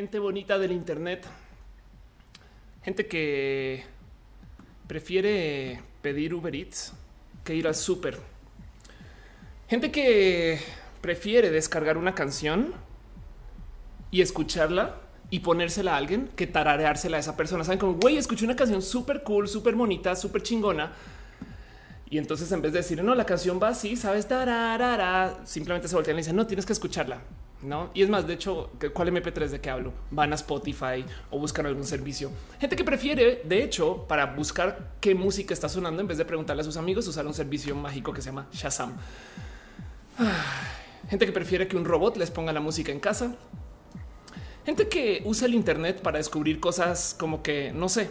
gente bonita del Internet, gente que prefiere pedir Uber Eats que ir al súper, gente que prefiere descargar una canción y escucharla y ponérsela a alguien que tarareársela a esa persona. Saben como güey, escuché una canción súper cool, súper bonita, súper chingona. Y entonces en vez de decir no, la canción va así, sabes, simplemente se voltean y dicen no, tienes que escucharla. No, y es más, de hecho, ¿cuál MP3 de qué hablo? Van a Spotify o buscan algún servicio. Gente que prefiere, de hecho, para buscar qué música está sonando, en vez de preguntarle a sus amigos, usar un servicio mágico que se llama Shazam. Gente que prefiere que un robot les ponga la música en casa. Gente que usa el Internet para descubrir cosas como que, no sé,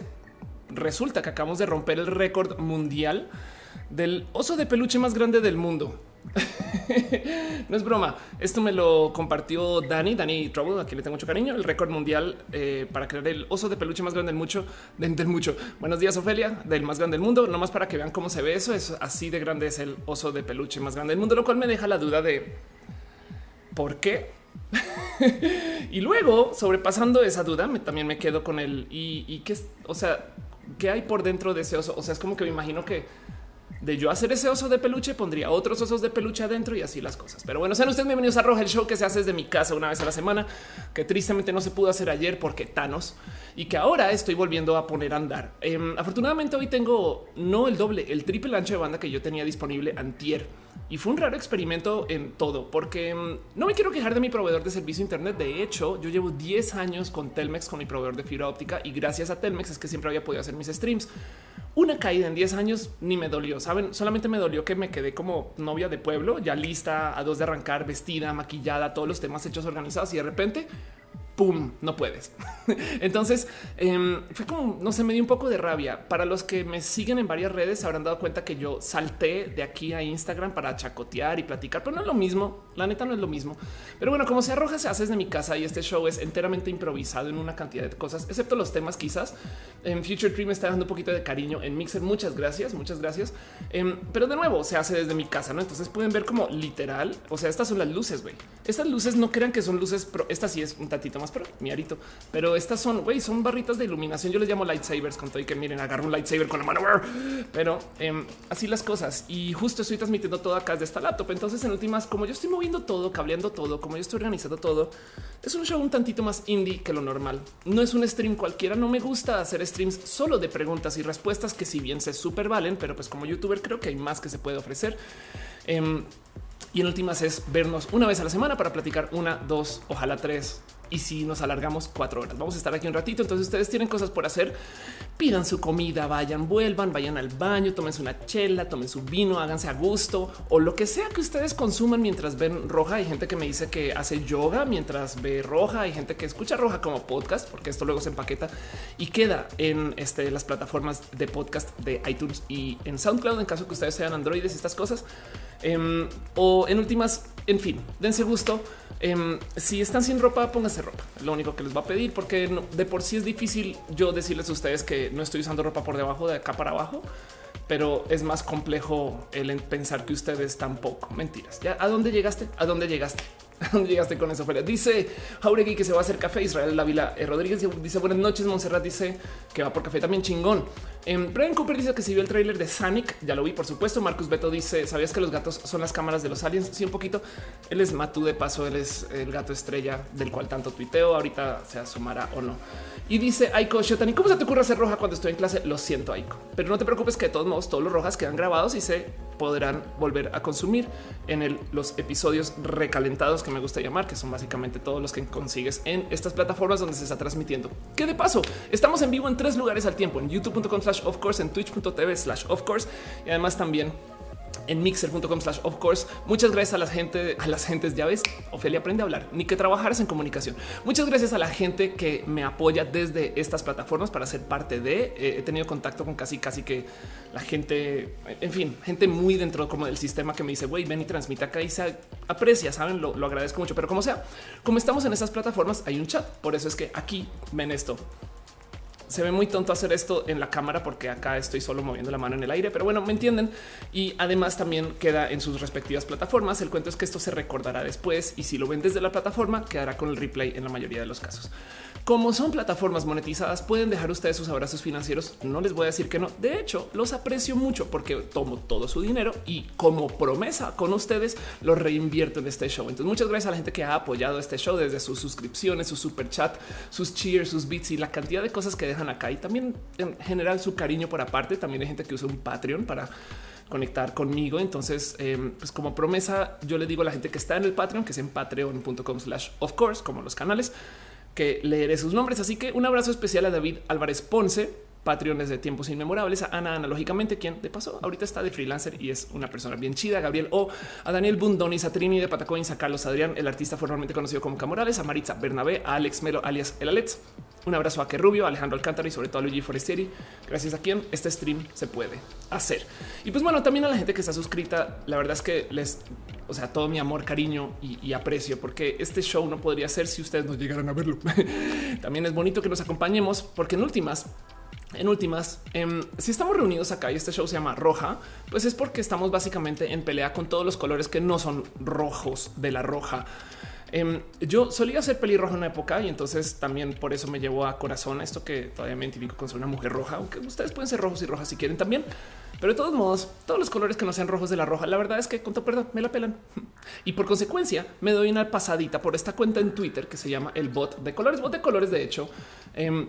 resulta que acabamos de romper el récord mundial del oso de peluche más grande del mundo. no es broma. Esto me lo compartió Dani, Dani Trouble, a quien le tengo mucho cariño. El récord mundial eh, para crear el oso de peluche más grande del mucho. Del, mucho. Buenos días, Ofelia, del más grande del mundo. No más para que vean cómo se ve eso. Es así de grande es el oso de peluche más grande del mundo, lo cual me deja la duda de por qué. y luego, sobrepasando esa duda, me, también me quedo con el y, y qué, o sea, qué hay por dentro de ese oso. O sea, es como que me imagino que de yo hacer ese oso de peluche, pondría otros osos de peluche adentro y así las cosas. Pero bueno, sean ustedes bienvenidos a Roja, el show que se hace desde mi casa una vez a la semana, que tristemente no se pudo hacer ayer porque Thanos y que ahora estoy volviendo a poner a andar. Em, afortunadamente hoy tengo no el doble, el triple ancho de banda que yo tenía disponible antier. Y fue un raro experimento en todo, porque em, no me quiero quejar de mi proveedor de servicio Internet. De hecho, yo llevo 10 años con Telmex, con mi proveedor de fibra óptica, y gracias a Telmex es que siempre había podido hacer mis streams. Una caída en 10 años ni me dolió, saben, solamente me dolió que me quedé como novia de pueblo, ya lista a dos de arrancar, vestida, maquillada, todos los temas hechos organizados y de repente pum, no puedes. Entonces em, fue como, no sé, me dio un poco de rabia. Para los que me siguen en varias redes, habrán dado cuenta que yo salté de aquí a Instagram para chacotear y platicar, pero no es lo mismo. La neta no es lo mismo. Pero bueno, como se arroja, se hace desde mi casa y este show es enteramente improvisado en una cantidad de cosas, excepto los temas quizás. En Future Dream está dando un poquito de cariño en Mixer. Muchas gracias, muchas gracias. Em, pero de nuevo, se hace desde mi casa, ¿no? Entonces pueden ver como literal, o sea, estas son las luces, güey. Estas luces no crean que son luces, pero esta sí es un tantito más pero mi arito. Pero estas son, güey, son barritas de iluminación. Yo les llamo lightsabers con todo y que miren, agarro un lightsaber con la mano. Pero em, así las cosas. Y justo estoy transmitiendo todo acá de esta laptop. Entonces, en últimas, como yo estoy moviendo todo, cableando todo, como yo estoy organizando todo, es un show un tantito más indie que lo normal. No es un stream cualquiera. No me gusta hacer streams solo de preguntas y respuestas que si bien se super valen, pero pues como youtuber creo que hay más que se puede ofrecer. Em, y en últimas es vernos una vez a la semana para platicar una, dos, ojalá tres y si nos alargamos cuatro horas, vamos a estar aquí un ratito. Entonces ustedes tienen cosas por hacer, pidan su comida, vayan, vuelvan, vayan al baño, tómense una chela, tomen su vino, háganse a gusto o lo que sea que ustedes consuman mientras ven roja. Hay gente que me dice que hace yoga mientras ve roja. Hay gente que escucha roja como podcast, porque esto luego se empaqueta y queda en este, las plataformas de podcast de iTunes y en SoundCloud en caso que ustedes sean androides y estas cosas. Em, o en últimas, en fin, dense gusto. Em, si están sin ropa, pónganse ropa. Lo único que les va a pedir, porque de por sí es difícil yo decirles a ustedes que no estoy usando ropa por debajo de acá para abajo, pero es más complejo el pensar que ustedes tampoco. Mentiras. ¿Ya a dónde llegaste? ¿A dónde llegaste? ¿Dónde llegaste con eso? Dice Jauregui que se va a hacer café. Israel Lavila eh, Rodríguez dice buenas noches. Montserrat dice que va por café también chingón. En Brian Cooper dice que si vio el tráiler de Sonic, ya lo vi, por supuesto. Marcus Beto dice: ¿Sabías que los gatos son las cámaras de los aliens? Sí, un poquito. Él es Matu de paso, él es el gato estrella del cual tanto tuiteo. Ahorita se asumará o no. Y dice Aiko Shotani, ¿cómo se te ocurre hacer roja cuando estoy en clase? Lo siento, Aiko, pero no te preocupes que de todos modos todos los rojas quedan grabados y se podrán volver a consumir en los episodios recalentados que me gusta llamar, que son básicamente todos los que consigues en estas plataformas donde se está transmitiendo. Que de paso, estamos en vivo en tres lugares al tiempo, en youtube.com slash of course, en twitch.tv slash of course y además también en mixer.com slash of course. Muchas gracias a la gente, a las gentes, ya ves, Ofelia aprende a hablar, ni que trabajaras en comunicación. Muchas gracias a la gente que me apoya desde estas plataformas para ser parte de. Eh, he tenido contacto con casi, casi que la gente, en fin, gente muy dentro como del sistema que me dice, güey, ven y transmite acá y se aprecia, saben, lo, lo agradezco mucho. Pero como sea, como estamos en esas plataformas, hay un chat. Por eso es que aquí ven esto se ve muy tonto hacer esto en la cámara porque acá estoy solo moviendo la mano en el aire, pero bueno, me entienden. Y además también queda en sus respectivas plataformas. El cuento es que esto se recordará después y si lo ven desde la plataforma quedará con el replay en la mayoría de los casos. Como son plataformas monetizadas, pueden dejar ustedes sus abrazos financieros. No les voy a decir que no. De hecho, los aprecio mucho porque tomo todo su dinero y como promesa con ustedes lo reinvierto en este show. Entonces, muchas gracias a la gente que ha apoyado este show desde sus suscripciones, su super chat, sus cheers, sus bits y la cantidad de cosas que dejan acá y también en general su cariño por aparte. También hay gente que usa un Patreon para conectar conmigo. Entonces, em, pues como promesa, yo le digo a la gente que está en el Patreon, que es en patreon.com slash of course, como los canales que leeré sus nombres. Así que un abrazo especial a David Álvarez Ponce, Patreones de tiempos inmemorables, a Ana analógicamente, quien de paso ahorita está de freelancer y es una persona bien chida, Gabriel O, a Daniel Bundonis, a Trini de Patacoins, a Carlos Adrián, el artista formalmente conocido como Camorales, a Maritza Bernabé, a Alex Melo alias El Alex. Un abrazo a Que Rubio, Alejandro Alcántara y sobre todo a Luigi Forestieri, gracias a quien este stream se puede hacer. Y pues bueno, también a la gente que está suscrita, la verdad es que les o sea, todo mi amor, cariño y, aprecio, porque este show no podría ser si ustedes no llegaran a verlo. También es bonito que nos acompañemos, porque en últimas, en últimas, em, si estamos reunidos acá y este show se llama Roja, pues es porque estamos básicamente en pelea con todos los colores que no son rojos de la roja. Em, yo solía ser pelirrojo en una época y entonces también por eso me llevó a corazón esto que todavía me identifico con ser una mujer roja, aunque ustedes pueden ser rojos y rojas si quieren también. Pero de todos modos, todos los colores que no sean rojos de la roja, la verdad es que con todo perdón me la pelan. Y por consecuencia me doy una pasadita por esta cuenta en Twitter que se llama el bot de colores. Bot de colores, de hecho, em,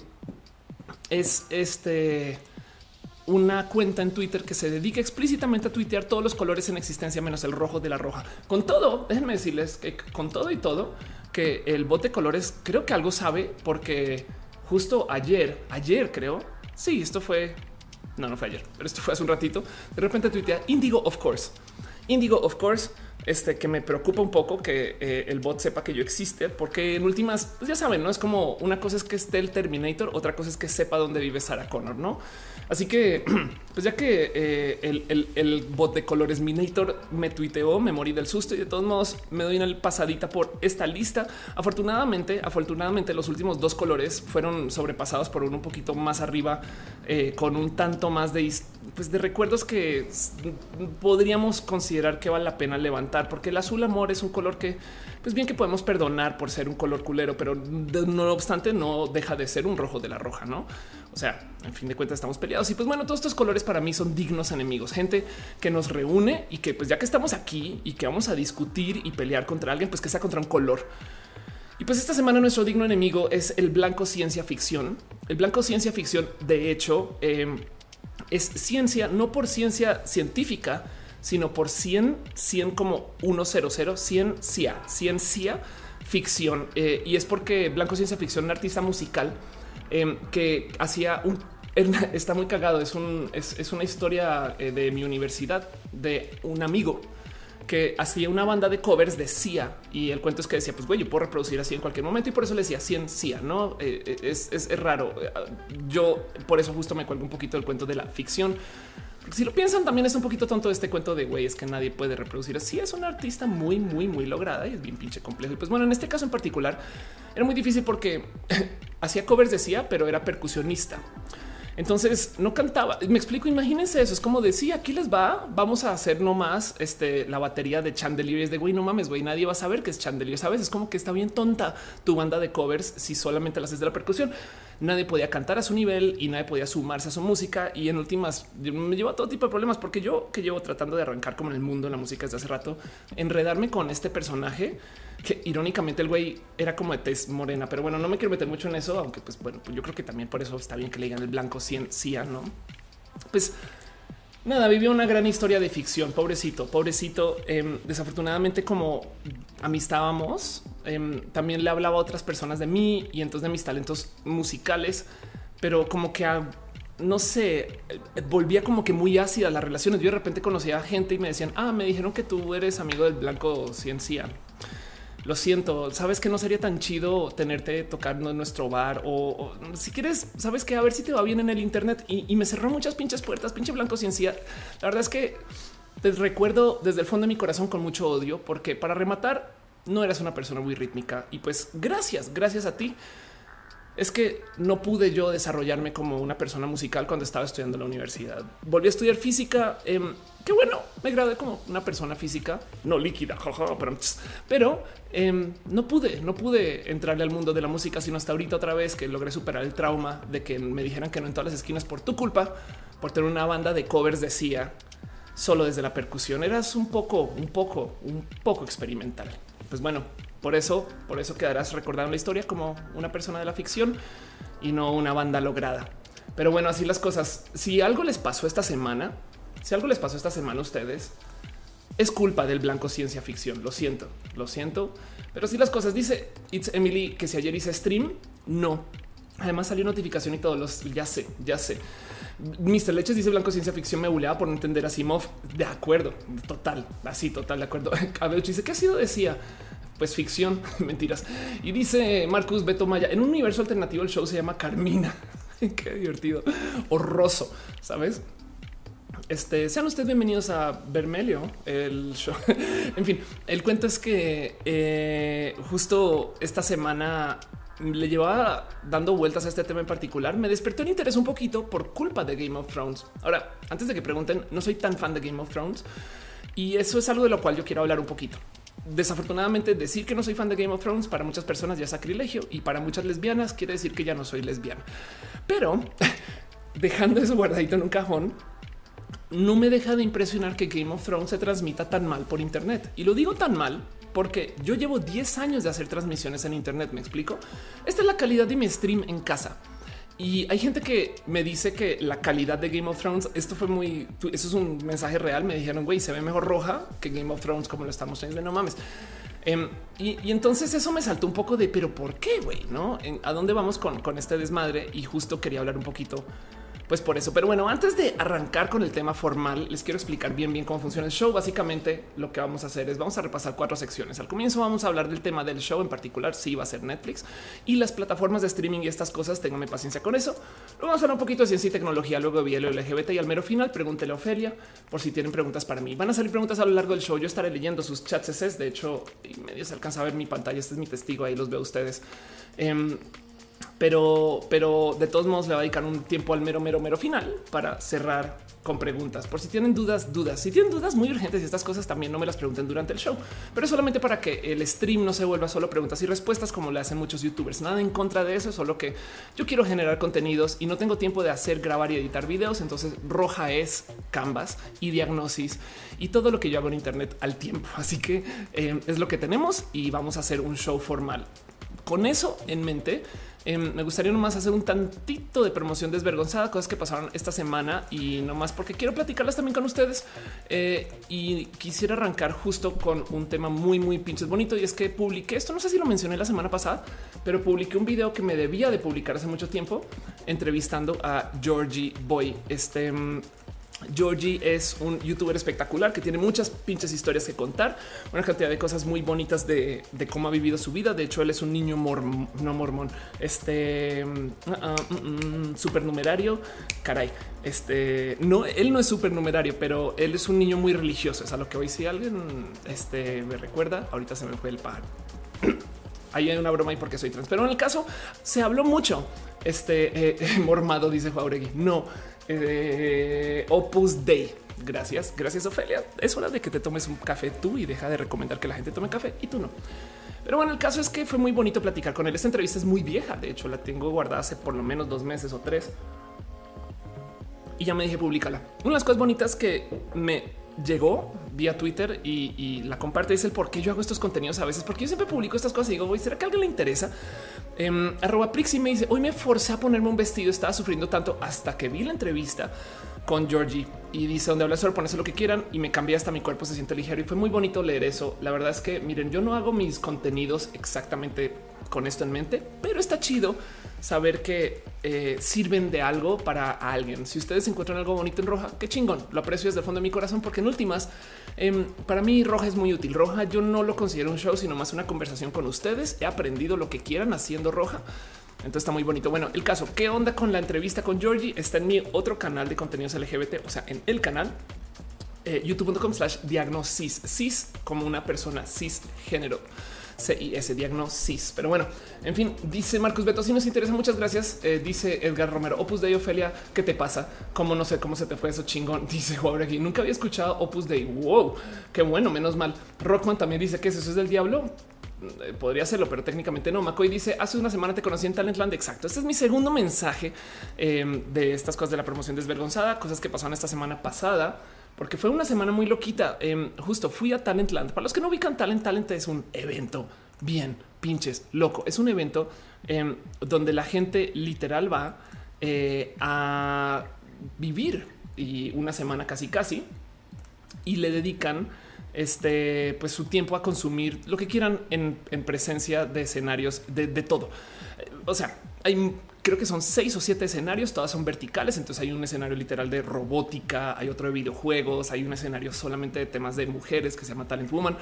es este una cuenta en Twitter que se dedica explícitamente a tuitear todos los colores en existencia menos el rojo de la roja. Con todo, déjenme decirles que con todo y todo, que el bot de colores creo que algo sabe porque justo ayer, ayer creo, sí, esto fue no, no fue ayer, pero esto fue hace un ratito. De repente tuitea Indigo, of course. Indigo, of course, este que me preocupa un poco que eh, el bot sepa que yo existe, porque en últimas, pues ya saben, no es como una cosa es que esté el Terminator, otra cosa es que sepa dónde vive Sarah Connor, no? Así que, pues ya que eh, el, bot de colores Minator me tuiteó, me morí del susto y de todos modos me doy una pasadita por esta lista. Afortunadamente, afortunadamente los últimos dos colores fueron sobrepasados por uno un poquito más arriba, eh, con un tanto más de, pues de recuerdos que podríamos considerar que vale la pena levantar, porque el azul amor es un color que, pues bien que podemos perdonar por ser un color culero, pero no obstante no deja de ser un rojo de la roja, ¿no? O sea, en fin de cuentas estamos peleados y pues bueno, todos estos colores para mí son dignos enemigos, gente que nos reúne y que pues ya que estamos aquí y que vamos a discutir y pelear contra alguien, pues que sea contra un color. Y pues esta semana nuestro digno enemigo es el blanco ciencia ficción. El blanco ciencia ficción, de hecho, em, es ciencia, no por ciencia científica, sino por 100, 100 como 100, ciencia, ciencia ficción. Eh, y es porque blanco ciencia ficción, un artista musical, Em, que hacía un está muy cagado. Es, un, es, una historia eh, de mi universidad de un amigo que hacía una banda de covers de CIA y el cuento es que decía, pues güey, yo puedo reproducir así en cualquier momento y por eso le decía ciencia, no eh, eh, es, es, raro. Yo por eso justo me cuelgo un poquito del cuento de la ficción. Si lo piensan, también es un poquito tonto este cuento de güey, es que nadie puede reproducir así. Es una artista muy, muy, muy lograda y es bien pinche complejo. Y pues bueno, en este caso en particular era muy difícil porque hacía covers decía, pero era percusionista. Entonces no cantaba. Me explico. Imagínense eso. Es como decía aquí les va. Vamos a hacer nomás este, la batería de Chandelier. Es de güey, no mames, güey. Nadie va a saber que es Chandelier. Sabes? Es como que está bien tonta tu banda de covers si solamente la haces de la percusión. Nadie podía cantar a su nivel y nadie podía sumarse a su música. Y en últimas me lleva a todo tipo de problemas porque yo que llevo tratando de arrancar como en el mundo de la música desde hace rato, enredarme con este personaje que irónicamente el güey era como de tez morena, pero bueno, no me quiero meter mucho en eso, aunque pues bueno, pues yo creo que también por eso está bien que le digan el blanco ciencia, ¿no? Pues nada, vivió una gran historia de ficción, pobrecito, pobrecito. Em, desafortunadamente como amistábamos, em, también le hablaba a otras personas de mí y entonces de mis talentos musicales, pero como que no sé, volvía como que muy ácida las relaciones. Yo de repente conocía a gente y me decían, ah, me dijeron que tú eres amigo del blanco ciencia lo siento, sabes que no sería tan chido tenerte tocando en nuestro bar o, si quieres, sabes que a ver si te va bien en el Internet y, me cerró muchas pinches puertas, pinche blanco ciencia. La verdad es que te recuerdo desde el fondo de mi corazón con mucho odio, porque para rematar, no eras una persona muy rítmica y pues gracias, gracias a ti es que no pude yo desarrollarme como una persona musical cuando estaba estudiando en la universidad. Volví a estudiar física. Eh, qué bueno, me gradué como una persona física, no líquida, pero, em, no pude, no pude entrarle al mundo de la música sino hasta ahorita otra vez que logré superar el trauma de que me dijeran que no en todas las esquinas por tu culpa, por tener una banda de covers decía solo desde la percusión. Eras un poco, un poco, un poco experimental. Pues bueno, por eso, por eso quedarás recordando la historia como una persona de la ficción y no una banda lograda. Pero bueno, así las cosas. Si algo les pasó esta semana, si algo les pasó esta semana a ustedes, es culpa del blanco ciencia ficción. Lo siento, lo siento. Pero si las cosas dice It's Emily que si ayer hice stream, no. Además salió notificación y todos los ya sé, ya sé. Mr. Leches dice blanco ciencia ficción me buleaba por no entender a Simov. De acuerdo, total, así, total, de acuerdo. Cabello dice que ha sido decía pues ficción, mentiras. Y dice Marcus Beto Maya, en un universo alternativo el show se llama Carmina. Qué divertido. Horroso, ¿sabes? Este, sean ustedes bienvenidos a Vermelio, el show. en fin, el cuento es que eh, justo esta semana le llevaba dando vueltas a este tema en particular. Me despertó el interés un poquito por culpa de Game of Thrones. Ahora, antes de que pregunten, no soy tan fan de Game of Thrones y eso es algo de lo cual yo quiero hablar un poquito desafortunadamente decir que no soy fan de Game of Thrones para muchas personas ya es sacrilegio y para muchas lesbianas quiere decir que ya no soy lesbiana. Pero dejando eso guardadito en un cajón, no me deja de impresionar que Game of Thrones se transmita tan mal por Internet. Y lo digo tan mal porque yo llevo 10 años de hacer transmisiones en Internet. Me explico. Esta es la calidad de mi stream en casa. Y hay gente que me dice que la calidad de Game of Thrones, esto fue muy, eso es un mensaje real. Me dijeron, güey, se ve mejor roja que Game of Thrones como lo estamos teniendo. No mames. Em, y, entonces eso me saltó un poco de, pero ¿por qué, güey? ¿No? ¿A dónde vamos con, con este desmadre? Y justo quería hablar un poquito pues por eso. Pero bueno, antes de arrancar con el tema formal, les quiero explicar bien, bien cómo funciona el show. Básicamente lo que vamos a hacer es vamos a repasar cuatro secciones. Al comienzo vamos a hablar del tema del show en particular, si va a ser Netflix y las plataformas de streaming y estas cosas. Ténganme paciencia con eso. Luego vamos a hablar un poquito de ciencia y tecnología, luego de LGBT y al mero final pregúntele a Ofelia por si tienen preguntas para mí. Van a salir preguntas a lo largo del show. Yo estaré leyendo sus chats. De hecho, y medio se alcanza a ver mi pantalla. Este es mi testigo. Ahí los veo ustedes. Em, pero, pero de todos modos le va a dedicar un tiempo al mero, mero, mero final para cerrar con preguntas. Por si tienen dudas, dudas. Si tienen dudas muy urgentes y estas cosas también no me las pregunten durante el show, pero solamente para que el stream no se vuelva solo preguntas y respuestas como le hacen muchos youtubers. Nada en contra de eso, solo que yo quiero generar contenidos y no tengo tiempo de hacer, grabar y editar videos. Entonces roja es Canvas y diagnosis y todo lo que yo hago en Internet al tiempo. Así que eh, es lo que tenemos y vamos a hacer un show formal. Con eso en mente, Em, me gustaría nomás hacer un tantito de promoción desvergonzada, cosas que pasaron esta semana y nomás porque quiero platicarlas también con ustedes. Eh, y quisiera arrancar justo con un tema muy, muy pinches bonito y es que publiqué esto. No sé si lo mencioné la semana pasada, pero publiqué un video que me debía de publicar hace mucho tiempo entrevistando a Georgie Boy. Este Georgie es un youtuber espectacular que tiene muchas pinches historias que contar, una cantidad de cosas muy bonitas de, cómo ha vivido su vida. De hecho, él es un niño no mormón, este uh, uh, supernumerario. Caray, este no, él no es supernumerario, pero él es un niño muy religioso. Es a lo que hoy, si alguien este, me recuerda, ahorita se me fue el pájaro. Ahí hay una broma y porque soy trans, pero en el caso se habló mucho. Este eh, mormado, dice Jauregui. No, eh, Opus Dei. Gracias, gracias Ofelia. Es hora de que te tomes un café tú y deja de recomendar que la gente tome café y tú no. Pero bueno, el caso es que fue muy bonito platicar con él. Esta entrevista es muy vieja. De hecho, la tengo guardada hace por lo menos dos meses o tres. Y ya me dije, públicala. Una de las cosas bonitas que me llegó vía Twitter y, la comparte es el por qué yo hago estos contenidos a veces, porque yo siempre publico estas cosas y digo, ¿será que alguien le interesa? Eh, arroba Prixi me dice, hoy me forcé a ponerme un vestido, estaba sufriendo tanto hasta que vi la entrevista con Georgie y dice donde habla sobre ponerse lo que quieran y me cambié hasta mi cuerpo se siente ligero y fue muy bonito leer eso. La verdad es que miren, yo no hago mis contenidos exactamente con esto en mente, pero está chido saber que eh, sirven de algo para alguien. Si ustedes encuentran algo bonito en roja, qué chingón. Lo aprecio desde el fondo de mi corazón porque en últimas, em, para mí roja es muy útil. Roja yo no lo considero un show, sino más una conversación con ustedes. He aprendido lo que quieran haciendo roja. Entonces está muy bonito. Bueno, el caso, ¿qué onda con la entrevista con Georgie? Está en mi otro canal de contenidos LGBT, o sea, en el canal eh, youtube.com slash diagnosis cis como una persona cisgénero CIS, diagnosis. Pero bueno, en fin, dice Marcos Beto, si nos interesa, muchas gracias. Eh, dice Edgar Romero, Opus Dei, Ofelia, ¿qué te pasa? ¿Cómo no sé cómo se te fue eso chingón? Dice Juan aquí, nunca había escuchado Opus Dei. Wow, qué bueno, menos mal. Rockman también dice que eso es del diablo. Eh, podría hacerlo, pero técnicamente no. McCoy dice hace una semana te conocí en Talentland. Exacto. Este es mi segundo mensaje em, de estas cosas de la promoción desvergonzada, cosas que pasaron esta semana pasada, porque fue una semana muy loquita. Em, justo fui a Talentland. Para los que no ubican Talent, Talent es un evento bien pinches loco. Es un evento em, donde la gente literal va eh, a vivir y una semana casi casi y le dedican este, pues su tiempo a consumir lo que quieran en, presencia de escenarios de todo. O sea, hay creo que son seis o siete escenarios, todas son verticales. Entonces hay un escenario literal de robótica, hay otro de videojuegos, hay un escenario solamente de temas de mujeres que se llama Talent Woman.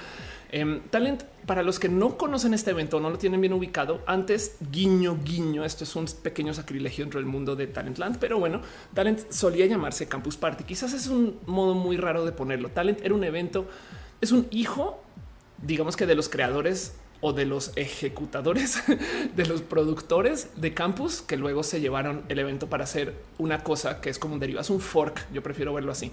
Em, talent, para los que no conocen este evento, no lo tienen bien ubicado, antes guiño, guiño, esto es un pequeño sacrilegio dentro del mundo de Talentland, pero bueno, Talent solía llamarse Campus Party. Quizás es un modo muy raro de ponerlo. Talent era un evento, es un hijo, digamos que de los creadores o de los ejecutadores, de los productores de campus que luego se llevaron el evento para hacer una cosa que es como un derivado, es un fork. Yo prefiero verlo así.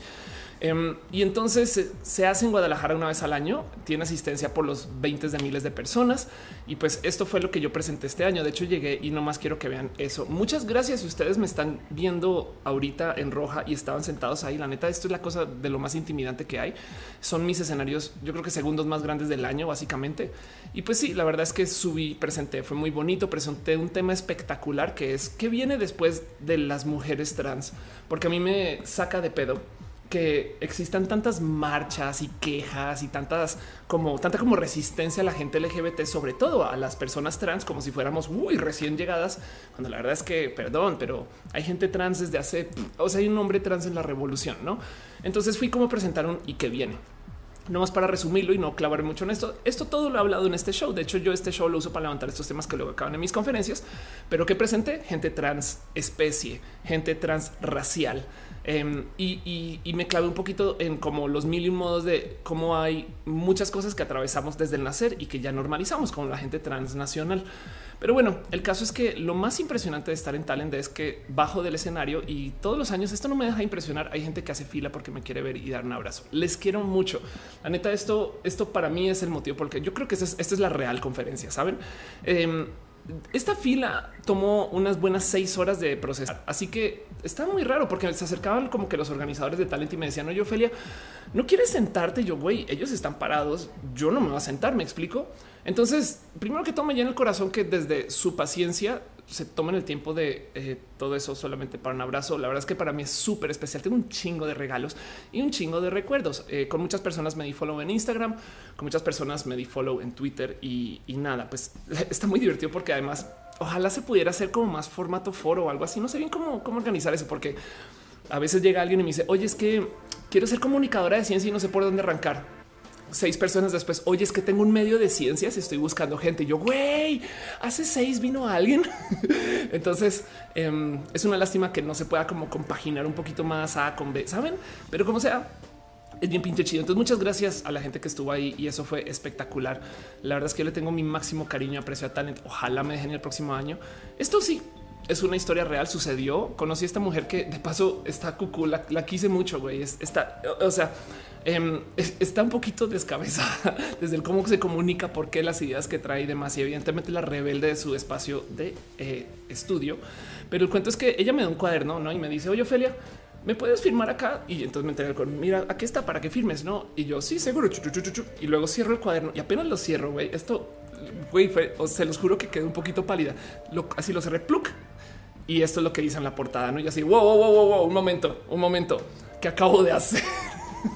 Em, y entonces se hace en Guadalajara una vez al año, tiene asistencia por los 20 de miles de personas. Y pues esto fue lo que yo presenté este año. De hecho, llegué y no más quiero que vean eso. Muchas gracias. Si ustedes me están viendo ahorita en roja y estaban sentados ahí, la neta, esto es la cosa de lo más intimidante que hay. Son mis escenarios, yo creo que segundos más grandes del año, básicamente. Y pues sí, la verdad es que subí, presenté, fue muy bonito. Presenté un tema espectacular que es qué viene después de las mujeres trans, porque a mí me saca de pedo que existan tantas marchas y quejas y tantas como tanta como resistencia a la gente LGBT, sobre todo a las personas trans, como si fuéramos muy recién llegadas, cuando la verdad es que, perdón, pero hay gente trans desde hace, o sea, hay un hombre trans en la revolución, ¿no? Entonces fui como presentaron y que viene. No más para resumirlo y no clavar mucho en esto. Esto todo lo he hablado en este show. De hecho, yo este show lo uso para levantar estos temas que luego acaban en mis conferencias, pero que presenté gente trans especie, gente trans racial, Em, y, me clavé un poquito en como los mil y modos de cómo hay muchas cosas que atravesamos desde el nacer y que ya normalizamos con la gente transnacional. Pero bueno, el caso es que lo más impresionante de estar en Talent es que bajo del escenario y todos los años esto no me deja impresionar. Hay gente que hace fila porque me quiere ver y dar un abrazo. Les quiero mucho. La neta, esto, esto para mí es el motivo porque yo creo que esta es, la real conferencia. Saben? Em, esta fila tomó unas buenas seis horas de procesar, así que está muy raro porque se acercaban como que los organizadores de talent y me decían, no, yo, Ophelia, no quieres sentarte. Yo, güey, ellos están parados. Yo no me voy a sentar. Me explico. Entonces, primero que todo, me llena el corazón que desde su paciencia se tomen el tiempo de eh, todo eso solamente para un abrazo. La verdad es que para mí es súper especial. Tengo un chingo de regalos y un chingo de recuerdos. Eh, con muchas personas me di follow en Instagram, con muchas personas me di follow en Twitter y, nada, pues está muy divertido porque además ojalá se pudiera hacer como más formato foro o algo así. No sé bien cómo, cómo organizar eso porque a veces llega alguien y me dice, oye, es que quiero ser comunicadora de ciencia y no sé por dónde arrancar seis personas después, oye, es que tengo un medio de ciencias y estoy buscando gente. yo, güey, hace seis vino alguien. Entonces em, es una lástima que no se pueda como compaginar un poquito más A con B, saben? Pero como sea, es bien pinche chido. Entonces, muchas gracias a la gente que estuvo ahí y eso fue espectacular. La verdad es que yo le tengo mi máximo cariño y aprecio a Talent. Ojalá me dejen el próximo año. Esto sí es una historia real, sucedió. Conocí a esta mujer que de paso está cucú, la, quise mucho, güey. Está, o sea, Em, está un poquito descabezada desde el cómo se comunica, por qué las ideas que trae y demás. Y evidentemente la rebelde de su espacio de eh, estudio. Pero el cuento es que ella me da un cuaderno ¿no? y me dice, oye, Ophelia, ¿me puedes firmar acá? Y entonces me entrega el Mira, aquí está para que firmes, no? Y yo, sí, seguro. Y luego cierro el cuaderno y apenas lo cierro, güey. Esto, güey, se los juro que quedó un poquito pálida. así lo cerré, pluk. Y esto es lo que dice en la portada, no? Y así, wow, wow, wow, wow, un momento, un momento que acabo de hacer.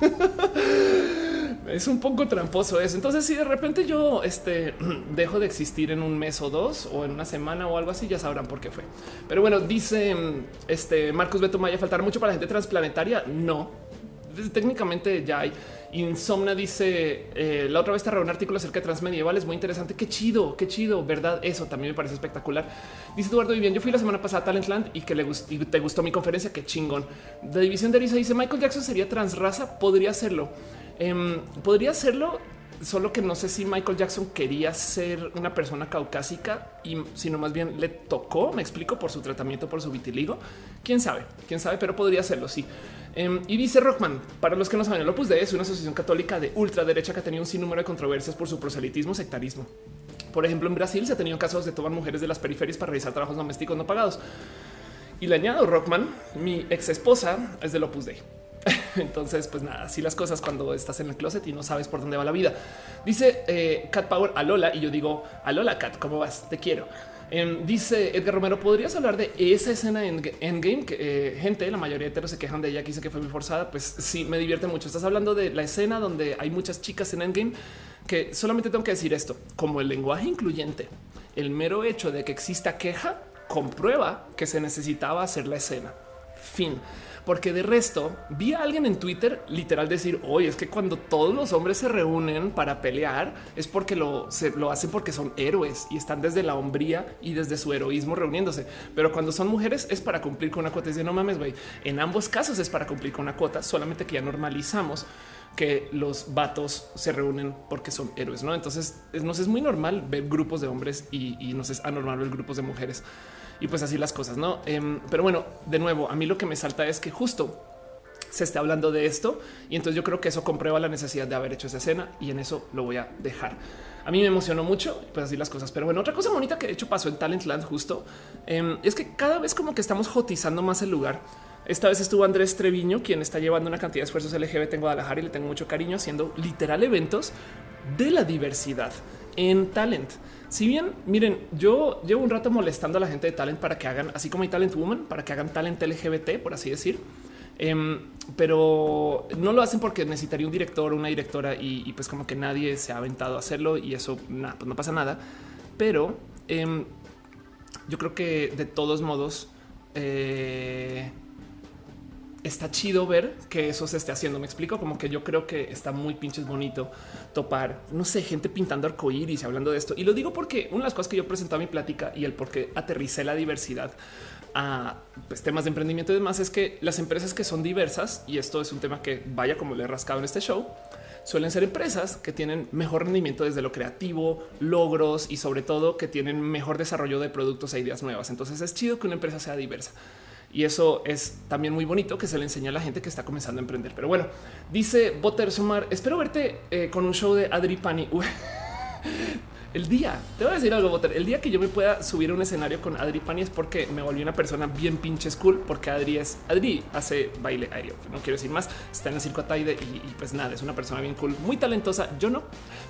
es un poco tramposo eso. Entonces, si de repente yo este, dejo de existir en un mes o dos o en una semana o algo así, ya sabrán por qué fue. Pero bueno, dice este Marcos Beto Maya, faltar mucho para la gente transplanetaria. No, técnicamente ya hay. Insomna dice eh, la otra vez te un artículo acerca de transmedievales muy interesante. Qué chido, qué chido, verdad? Eso también me parece espectacular. Dice Eduardo bien. Yo fui la semana pasada a Talentland y que le gustó, y te gustó mi conferencia. Qué chingón. De división de Risa dice Michael Jackson sería transraza. Podría hacerlo, em, podría hacerlo solo que no sé si Michael Jackson quería ser una persona caucásica y sino más bien le tocó, me explico, por su tratamiento, por su vitiligo. Quién sabe, quién sabe, pero podría serlo. Sí. Em, y dice Rockman, para los que no saben, el Opus Dei es una asociación católica de ultraderecha que ha tenido un sinnúmero de controversias por su proselitismo, sectarismo. Por ejemplo, en Brasil se ha tenido casos de tomar mujeres de las periferias para realizar trabajos domésticos no pagados. Y le añado Rockman, mi ex esposa es del Opus Dei. Entonces, pues nada, así las cosas cuando estás en el closet y no sabes por dónde va la vida. Dice eh, Cat Power a Lola y yo digo a Lola Cat, ¿cómo vas? Te quiero. Em, dice Edgar Romero, ¿podrías hablar de esa escena en Endgame? Que eh, gente, la mayoría de heteros se quejan de ella, que que fue muy forzada. Pues sí, me divierte mucho. Estás hablando de la escena donde hay muchas chicas en Endgame que solamente tengo que decir esto, como el lenguaje incluyente, el mero hecho de que exista queja comprueba que se necesitaba hacer la escena. Fin porque de resto vi a alguien en Twitter literal decir hoy es que cuando todos los hombres se reúnen para pelear es porque lo, hacen porque son héroes y están desde la hombría y desde su heroísmo reuniéndose. Pero cuando son mujeres es para cumplir con una cuota. Y no mames, güey. En ambos casos es para cumplir con una cuota, solamente que ya normalizamos que los vatos se reúnen porque son héroes, no? Entonces nos es muy normal ver grupos de hombres y, y nos es anormal ver grupos de mujeres y pues así las cosas, no? Em, pero bueno, de nuevo, a mí lo que me salta es que justo se está hablando de esto y entonces yo creo que eso comprueba la necesidad de haber hecho esa escena y en eso lo voy a dejar. A mí me emocionó mucho, pues así las cosas. Pero bueno, otra cosa bonita que de hecho pasó en Talentland justo em, es que cada vez como que estamos jotizando más el lugar. Esta vez estuvo Andrés Treviño, quien está llevando una cantidad de esfuerzos LGBT en Guadalajara y le tengo mucho cariño haciendo literal eventos de la diversidad en talent. Si bien, miren, yo llevo un rato molestando a la gente de talent para que hagan, así como hay talent woman, para que hagan talent LGBT, por así decir. Em, pero no lo hacen porque necesitaría un director o una directora y, pues como que nadie se ha aventado a hacerlo y eso pues no pasa nada. Pero em, yo creo que de todos modos eh, está chido ver que eso se esté haciendo. Me explico como que yo creo que está muy pinches bonito topar, no sé, gente pintando arcoíris y hablando de esto. Y lo digo porque una de las cosas que yo presentaba mi plática y el por qué aterricé la diversidad a pues, temas de emprendimiento y demás es que las empresas que son diversas, y esto es un tema que vaya como le he rascado en este show, suelen ser empresas que tienen mejor rendimiento desde lo creativo, logros y sobre todo que tienen mejor desarrollo de productos e ideas nuevas. Entonces es chido que una empresa sea diversa. Y eso es también muy bonito que se le enseña a la gente que está comenzando a emprender. Pero bueno, dice Botter Sumar, espero verte eh, con un show de Adri Pani. el día, te voy a decir algo, Botter, el día que yo me pueda subir a un escenario con Adri Pani es porque me volví una persona bien pinche cool, porque Adri es, Adri hace baile aéreo, no quiero decir más, está en el circo Ataide y, y, pues nada, es una persona bien cool, muy talentosa, yo no,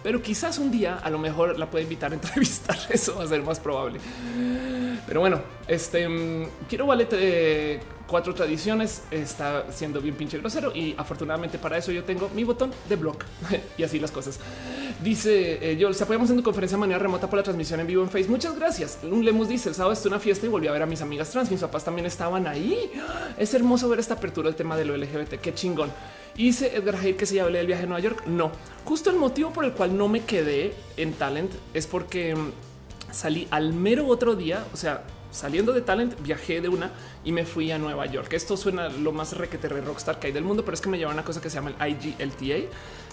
pero quizás un día a lo mejor la pueda invitar a entrevistar, eso va a ser más probable. Pero bueno, este mm, quiero de cuatro tradiciones. Está siendo bien pinche grosero y afortunadamente para eso yo tengo mi botón de blog y así las cosas. Dice yo, eh, se apoyamos en tu conferencia de manera remota por la transmisión en vivo en Facebook. Muchas gracias. Un Lemus dice el sábado estuve una fiesta y volví a ver a mis amigas trans. Mis papás también estaban ahí. Es hermoso ver esta apertura del tema de lo LGBT. Qué chingón. Hice Edgar Hayek que se ya hablé del viaje a Nueva York. No, justo el motivo por el cual no me quedé en Talent es porque mm, salí al mero otro día, o sea, saliendo de Talent, viajé de una y me fui a Nueva York. Esto suena lo más requetere rockstar que hay del mundo, pero es que me lleva a una cosa que se llama el IGLTA,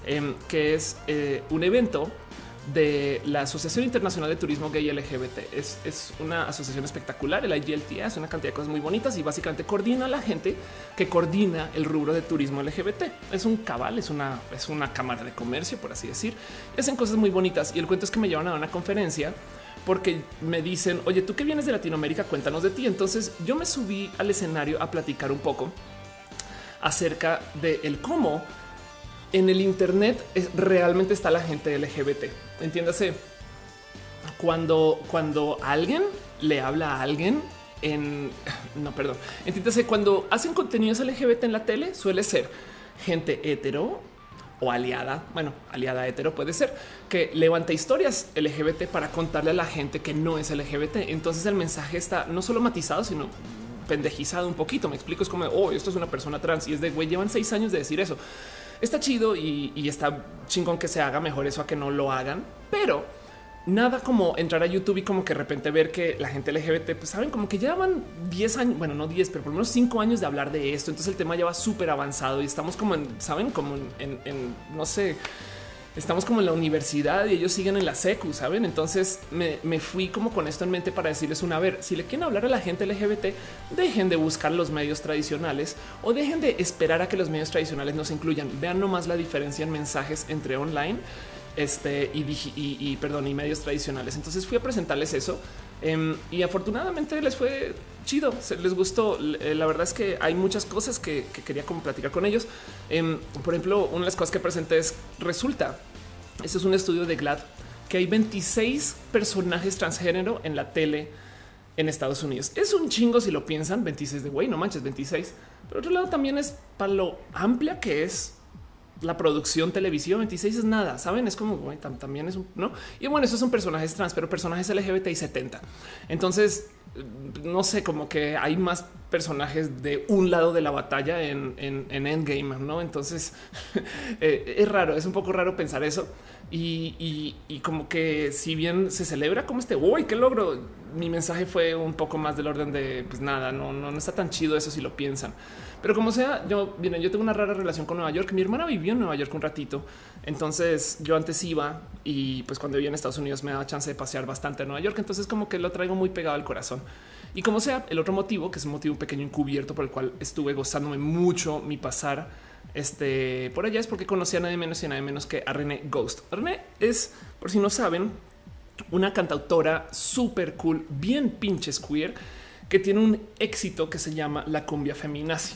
em, que es eh, un evento de la Asociación Internacional de Turismo Gay LGBT. Es, es, una asociación espectacular. El IGLTA es una cantidad de cosas muy bonitas y básicamente coordina a la gente que coordina el rubro de turismo LGBT. Es un cabal, es una, es una cámara de comercio, por así decir. Hacen cosas muy bonitas y el cuento es que me llevan a una conferencia porque me dicen, oye, tú que vienes de Latinoamérica, cuéntanos de ti. Entonces yo me subí al escenario a platicar un poco acerca de el cómo en el Internet realmente está la gente LGBT. Entiéndase, cuando, cuando alguien le habla a alguien en no, perdón, entiéndase, cuando hacen contenidos LGBT en la tele, suele ser gente hetero o aliada, bueno, aliada hetero puede ser que levante historias LGBT para contarle a la gente que no es LGBT. Entonces el mensaje está no solo matizado, sino pendejizado un poquito. Me explico, es como, oh, esto es una persona trans y es de güey, llevan seis años de decir eso. Está chido y, y está chingón que se haga mejor eso a que no lo hagan, pero nada como entrar a YouTube y como que de repente ver que la gente LGBT, pues saben, como que llevan 10 años, bueno, no 10, pero por lo menos 5 años de hablar de esto. Entonces el tema ya va súper avanzado y estamos como en, saben, como en, no sé, estamos como en la universidad y ellos siguen en la secu, saben? Entonces me, me, fui como con esto en mente para decirles una ver, si le quieren hablar a la gente LGBT, dejen de buscar los medios tradicionales o dejen de esperar a que los medios tradicionales nos incluyan. Vean nomás la diferencia en mensajes entre online este y, perdón, y medios tradicionales. Entonces fui a presentarles eso em, y afortunadamente les fue chido, les gustó. Eh, la verdad es que hay muchas cosas que, quería como platicar con ellos. Em, por ejemplo, una de las cosas que presenté es resulta, este es un estudio de GLAD, que hay 26 personajes transgénero en la tele en Estados Unidos. Es un chingo si lo piensan, 26 de güey, no manches, 26. Pero otro lado también es para lo amplia que es la producción televisiva 26 es nada, saben? Es como también es un no. Y bueno, esos son personajes trans, pero personajes LGBT y 70. Entonces, no sé, como que hay más personajes de un lado de la batalla en, en, Endgame, no? Entonces eh, es raro, es un poco raro pensar eso. Y, como que si bien se celebra como este, uy, qué logro, mi mensaje fue un poco más del orden de pues nada, no, no está tan chido eso si lo piensan. Pero como sea, yo, miren, yo tengo una rara relación con Nueva York. Mi hermana vivió en Nueva York un ratito. Entonces yo antes iba y pues cuando vivía en Estados Unidos me daba chance de pasear bastante a Nueva York. Entonces como que lo traigo muy pegado al corazón. Y como sea, el otro motivo, que es un motivo pequeño encubierto por el cual estuve gozándome mucho mi pasar este por allá es porque conocí a nadie menos y a nadie menos que a René Ghost. René es, por si no saben, una cantautora súper cool, bien pinches queer, que tiene un éxito que se llama la cumbia feminazi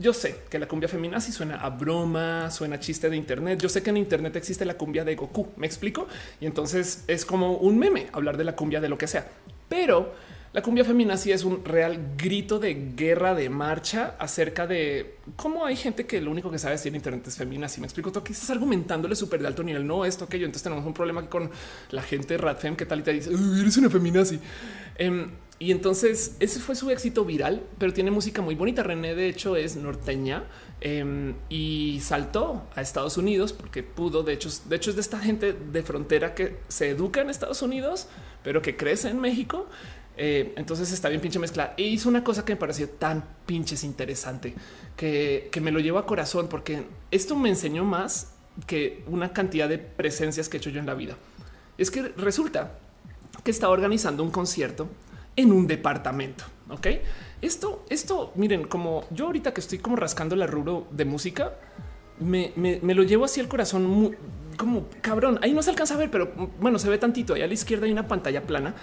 yo sé que la cumbia feminazi suena a broma, suena a chiste de Internet. Yo sé que en Internet existe la cumbia de Goku. Me explico. Y entonces es como un meme hablar de la cumbia de lo que sea, pero la cumbia feminazi es un real grito de guerra de marcha acerca de cómo hay gente que lo único que sabe decir en Internet es feminazi. Me explico. Tú aquí estás argumentándole súper de alto nivel. No, esto, aquello. Entonces tenemos un problema con la gente Radfem que tal y te dice eres una feminazi. Em, y entonces ese fue su éxito viral, pero tiene música muy bonita. René, de hecho, es norteña em, y saltó a Estados Unidos porque pudo. De hecho, de hecho, es de esta gente de frontera que se educa en Estados Unidos, pero que crece en México. Eh, entonces está bien pinche mezcla e hizo una cosa que me pareció tan pinches interesante que, que me lo llevo a corazón porque esto me enseñó más que una cantidad de presencias que he hecho yo en la vida. Es que resulta que estaba organizando un concierto en un departamento. Ok, esto, esto, miren, como yo ahorita que estoy como rascando la rubro de música, me, lo llevo así el corazón como cabrón. Ahí no se alcanza a ver, pero bueno, se ve tantito. Ahí a la izquierda hay una pantalla plana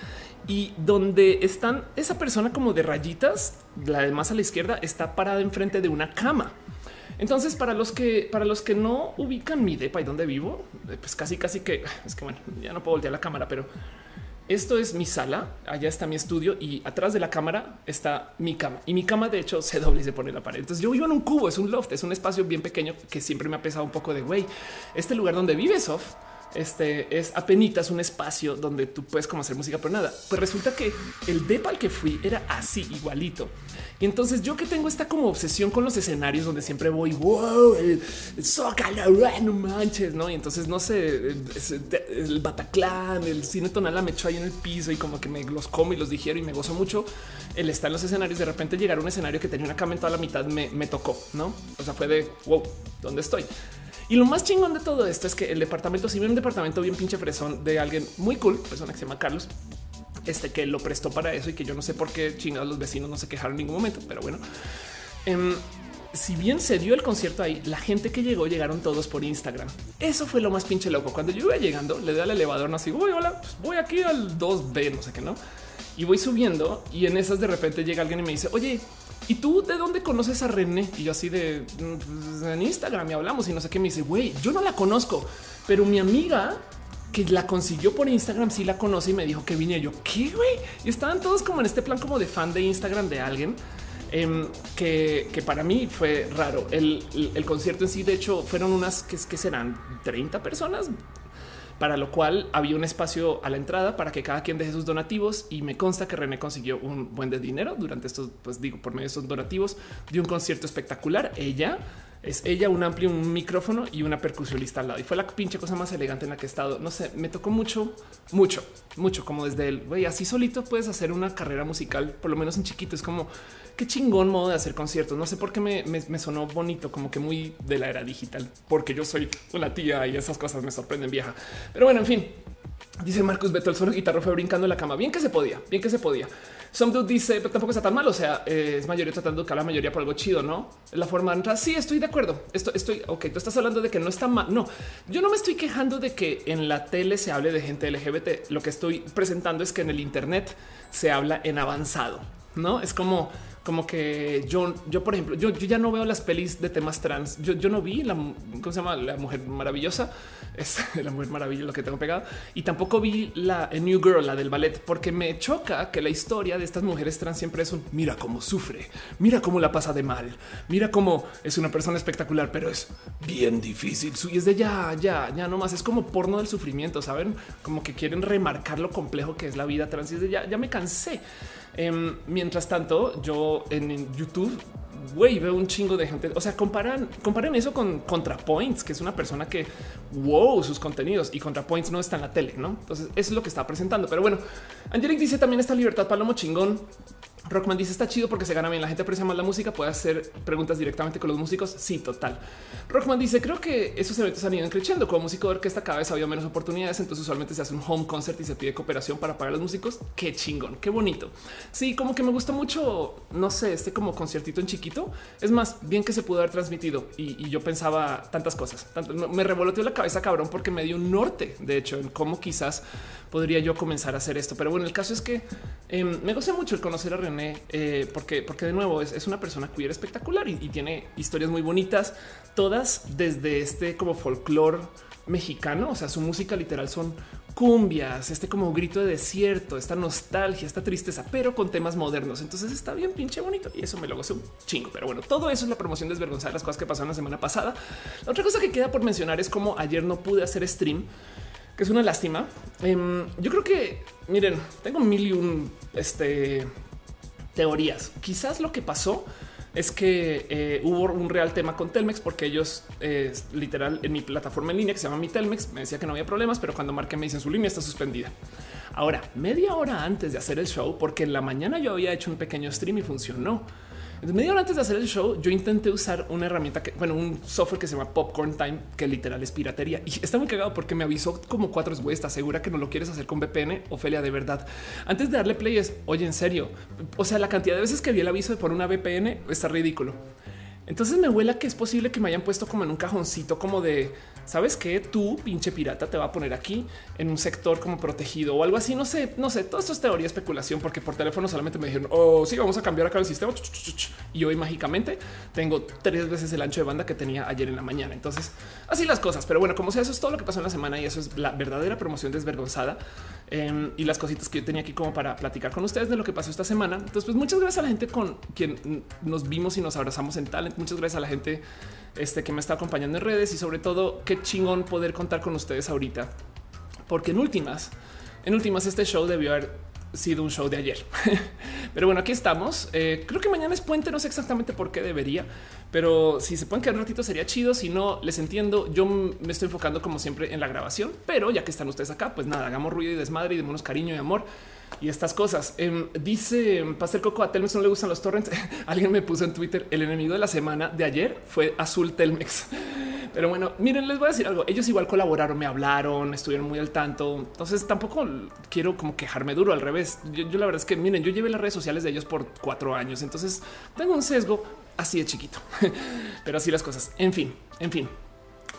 y donde están esa persona como de rayitas, la de más a la izquierda está parada enfrente de una cama. Entonces, para los que para los que no ubican mi depa y donde vivo, pues casi, casi que es que bueno, ya no puedo voltear la cámara, pero esto es mi sala, allá está mi estudio y atrás de la cámara está mi cama. Y mi cama de hecho se doble y se pone la pared. Entonces yo vivo en un cubo, es un loft, es un espacio bien pequeño que siempre me ha pesado un poco de güey. Este lugar donde vive Soft este es apenas un espacio donde tú puedes como hacer música, pero nada. Pues resulta que el depa al que fui era así igualito. Y entonces yo que tengo esta como obsesión con los escenarios donde siempre voy, wow, el, zócalo, no manches, no? Y entonces no sé, el, Bataclan, el cine tonal me echó ahí en el piso y como que me los como y los digiero y me gozo mucho el estar en los escenarios. De repente llegar a un escenario que tenía una cama en toda la mitad me, me tocó, no? O sea, fue de wow, ¿dónde estoy? Y lo más chingón de todo esto es que el departamento, si bien un departamento bien pinche fresón de alguien muy cool, persona que se llama Carlos, este que lo prestó para eso y que yo no sé por qué chingados los vecinos no se quejaron en ningún momento, pero bueno. Em, si bien se dio el concierto ahí, la gente que llegó llegaron todos por Instagram. Eso fue lo más pinche loco. Cuando yo iba llegando, le doy al elevador, no así, voy, hola, pues voy aquí al 2B, no sé qué, no. Y voy subiendo y en esas de repente llega alguien y me dice, oye, ¿Y tú de dónde conoces a René? Y yo así de mm, pues, en Instagram y hablamos y no sé qué me dice, güey, yo no la conozco, pero mi amiga que la consiguió por Instagram sí la conoce y me dijo que vine yo, ¿qué güey? Y estaban todos como en este plan como de fan de Instagram de alguien. Em, que, para mí fue raro. El, el, concierto en sí, de hecho, fueron unas que, que serán 30 personas, para lo cual había un espacio a la entrada para que cada quien deje sus donativos y me consta que René consiguió un buen de dinero durante estos, pues digo, por medio de esos donativos, dio un concierto espectacular. Ella Es ella, un amplio, un micrófono y una percusionista al lado. Y fue la pinche cosa más elegante en la que he estado. No sé, me tocó mucho, mucho, mucho, como desde el güey, así solito puedes hacer una carrera musical, por lo menos en chiquito. Es como qué chingón modo de hacer conciertos. No sé por qué me, me, sonó bonito, como que muy de la era digital, porque yo soy una tía y esas cosas me sorprenden vieja. Pero bueno, en fin, dice Marcus Beto, el solo guitarro fue brincando en la cama. Bien que se podía, bien que se podía. Some dude dice, pero tampoco está tan mal. O sea, eh, es mayoría tratando de la mayoría por algo chido, no? La forma de entrar. Sí, estoy de acuerdo. Esto estoy ok. Tú estás hablando de que no está mal. No, yo no me estoy quejando de que en la tele se hable de gente LGBT. Lo que estoy presentando es que en el Internet se habla en avanzado, no es como como que yo, yo por ejemplo, yo, yo, ya no veo las pelis de temas trans. Yo, yo no vi la, ¿cómo se llama? La mujer maravillosa. Es la mujer maravilla lo que tengo pegado. Y tampoco vi la New Girl, la del ballet, porque me choca que la historia de estas mujeres trans siempre es un mira cómo sufre, mira cómo la pasa de mal, mira cómo es una persona espectacular, pero es bien difícil. Y es de ya, ya, ya nomás es como porno del sufrimiento, saben? Como que quieren remarcar lo complejo que es la vida trans. Y es de ya, ya me cansé. Em, mientras tanto, yo en YouTube güey, veo un chingo de gente. O sea, comparan, comparen eso con ContraPoints, que es una persona que wow, sus contenidos y ContraPoints no está en la tele, no? Entonces, eso es lo que está presentando. Pero bueno, Angelic dice también esta libertad palomo chingón. Rockman dice está chido porque se gana bien. La gente aprecia más la música, puede hacer preguntas directamente con los músicos. Sí, total. Rockman dice creo que esos eventos han ido creciendo. Como músico de orquesta cada vez había menos oportunidades, entonces usualmente se hace un home concert y se pide cooperación para pagar a los músicos. Qué chingón, qué bonito. Sí, como que me gusta mucho, no sé, este como conciertito en chiquito. Es más bien que se pudo haber transmitido y, yo pensaba tantas cosas. me revoloteó la cabeza cabrón porque me dio un norte, de hecho, en cómo quizás podría yo comenzar a hacer esto. Pero bueno, el caso es que em, me gusta mucho el conocer a René eh, porque, porque de nuevo es, una persona queer espectacular y, tiene historias muy bonitas, todas desde este como folclore mexicano. O sea, su música literal son cumbias, este como grito de desierto, esta nostalgia, esta tristeza, pero con temas modernos. Entonces está bien pinche bonito y eso me lo gocé un chingo. Pero bueno, todo eso es la promoción desvergonzada de las cosas que pasaron la semana pasada. La otra cosa que queda por mencionar es como ayer no pude hacer stream que es una lástima. Em, yo creo que, miren, tengo mil y un este, teorías. Quizás lo que pasó es que eh, hubo un real tema con Telmex porque ellos eh, literal en mi plataforma en línea que se llama mi Telmex me decía que no había problemas, pero cuando marqué me dicen su línea está suspendida. Ahora, media hora antes de hacer el show, porque en la mañana yo había hecho un pequeño stream y funcionó media hora antes de hacer el show, yo intenté usar una herramienta que, bueno, un software que se llama Popcorn Time, que literal es piratería y está muy cagado porque me avisó como cuatro güey. Estás segura que no lo quieres hacer con VPN? Ofelia, de verdad. Antes de darle play, es oye, en serio. O sea, la cantidad de veces que vi el aviso de por una VPN está ridículo. Entonces me huela que es posible que me hayan puesto como en un cajoncito como de sabes que tú pinche pirata te va a poner aquí en un sector como protegido o algo así. No sé, no sé. Todo esto es teoría, especulación, porque por teléfono solamente me dijeron, oh, sí, vamos a cambiar acá el sistema. Y hoy mágicamente tengo tres veces el ancho de banda que tenía ayer en la mañana. Entonces, así las cosas. Pero bueno, como sea, eso es todo lo que pasó en la semana y eso es la verdadera promoción desvergonzada em, y las cositas que yo tenía aquí como para platicar con ustedes de lo que pasó esta semana. Entonces, pues muchas gracias a la gente con quien nos vimos y nos abrazamos en Talent. Muchas gracias a la gente este, que me está acompañando en redes y sobre todo qué chingón poder contar con ustedes ahorita. Porque en últimas, en últimas este show debió haber sido un show de ayer. pero bueno, aquí estamos. Eh, creo que mañana es puente, no sé exactamente por qué debería, pero si se pueden quedar un ratito sería chido. Si no, les entiendo. Yo me estoy enfocando como siempre en la grabación, pero ya que están ustedes acá, pues nada, hagamos ruido y desmadre y démonos cariño y amor y estas cosas. Em, dice Pastel Coco a Telmex no le gustan los torrents. Alguien me puso en Twitter el enemigo de la semana de ayer fue Azul Telmex. Pero bueno, miren, les voy a decir algo. Ellos igual colaboraron, me hablaron, estuvieron muy al tanto. Entonces tampoco quiero como quejarme duro al revés. Yo, la verdad es que miren, yo llevé las redes sociales de ellos por cuatro años, entonces tengo un sesgo así de chiquito, pero así las cosas. En fin, en fin.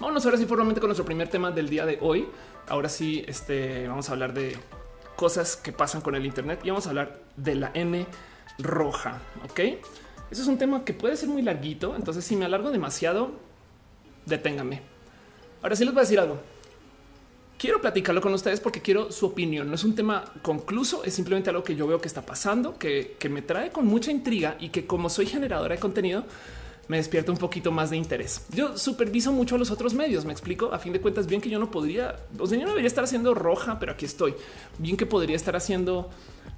Vámonos ahora sí formalmente con nuestro primer tema del día de hoy. Ahora sí, este vamos a hablar de cosas que pasan con el Internet y vamos a hablar de la N roja. Ok, eso es un tema que puede ser muy larguito. Entonces, si me alargo demasiado, deténgame. Ahora sí les voy a decir algo. Quiero platicarlo con ustedes porque quiero su opinión. No es un tema concluso, es simplemente algo que yo veo que está pasando, que, que me trae con mucha intriga y que como soy generadora de contenido, me despierta un poquito más de interés. Yo superviso mucho a los otros medios. Me explico. A fin de cuentas, bien que yo no podría, o sea, yo no debería estar haciendo roja, pero aquí estoy. Bien que podría estar haciendo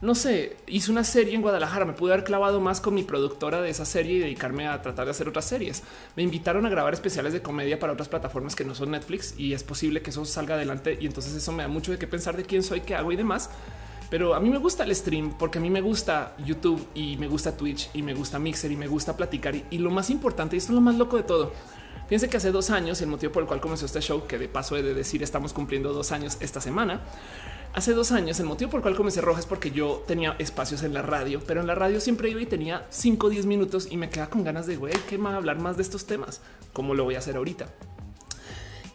no sé, hice una serie en Guadalajara, me pude haber clavado más con mi productora de esa serie y dedicarme a tratar de hacer otras series. Me invitaron a grabar especiales de comedia para otras plataformas que no son Netflix y es posible que eso salga adelante y entonces eso me da mucho de qué pensar de quién soy, qué hago y demás. Pero a mí me gusta el stream porque a mí me gusta YouTube y me gusta Twitch y me gusta Mixer y me gusta platicar. Y, lo más importante, y esto es lo más loco de todo, Fíjense que hace dos años, el motivo por el cual comenzó este show, que de paso he de decir estamos cumpliendo dos años esta semana. Hace dos años, el motivo por el cual comencé roja es porque yo tenía espacios en la radio, pero en la radio siempre iba y tenía 5 o 10 minutos y me quedaba con ganas de güey, ¿qué más hablar más de estos temas? ¿Cómo lo voy a hacer ahorita?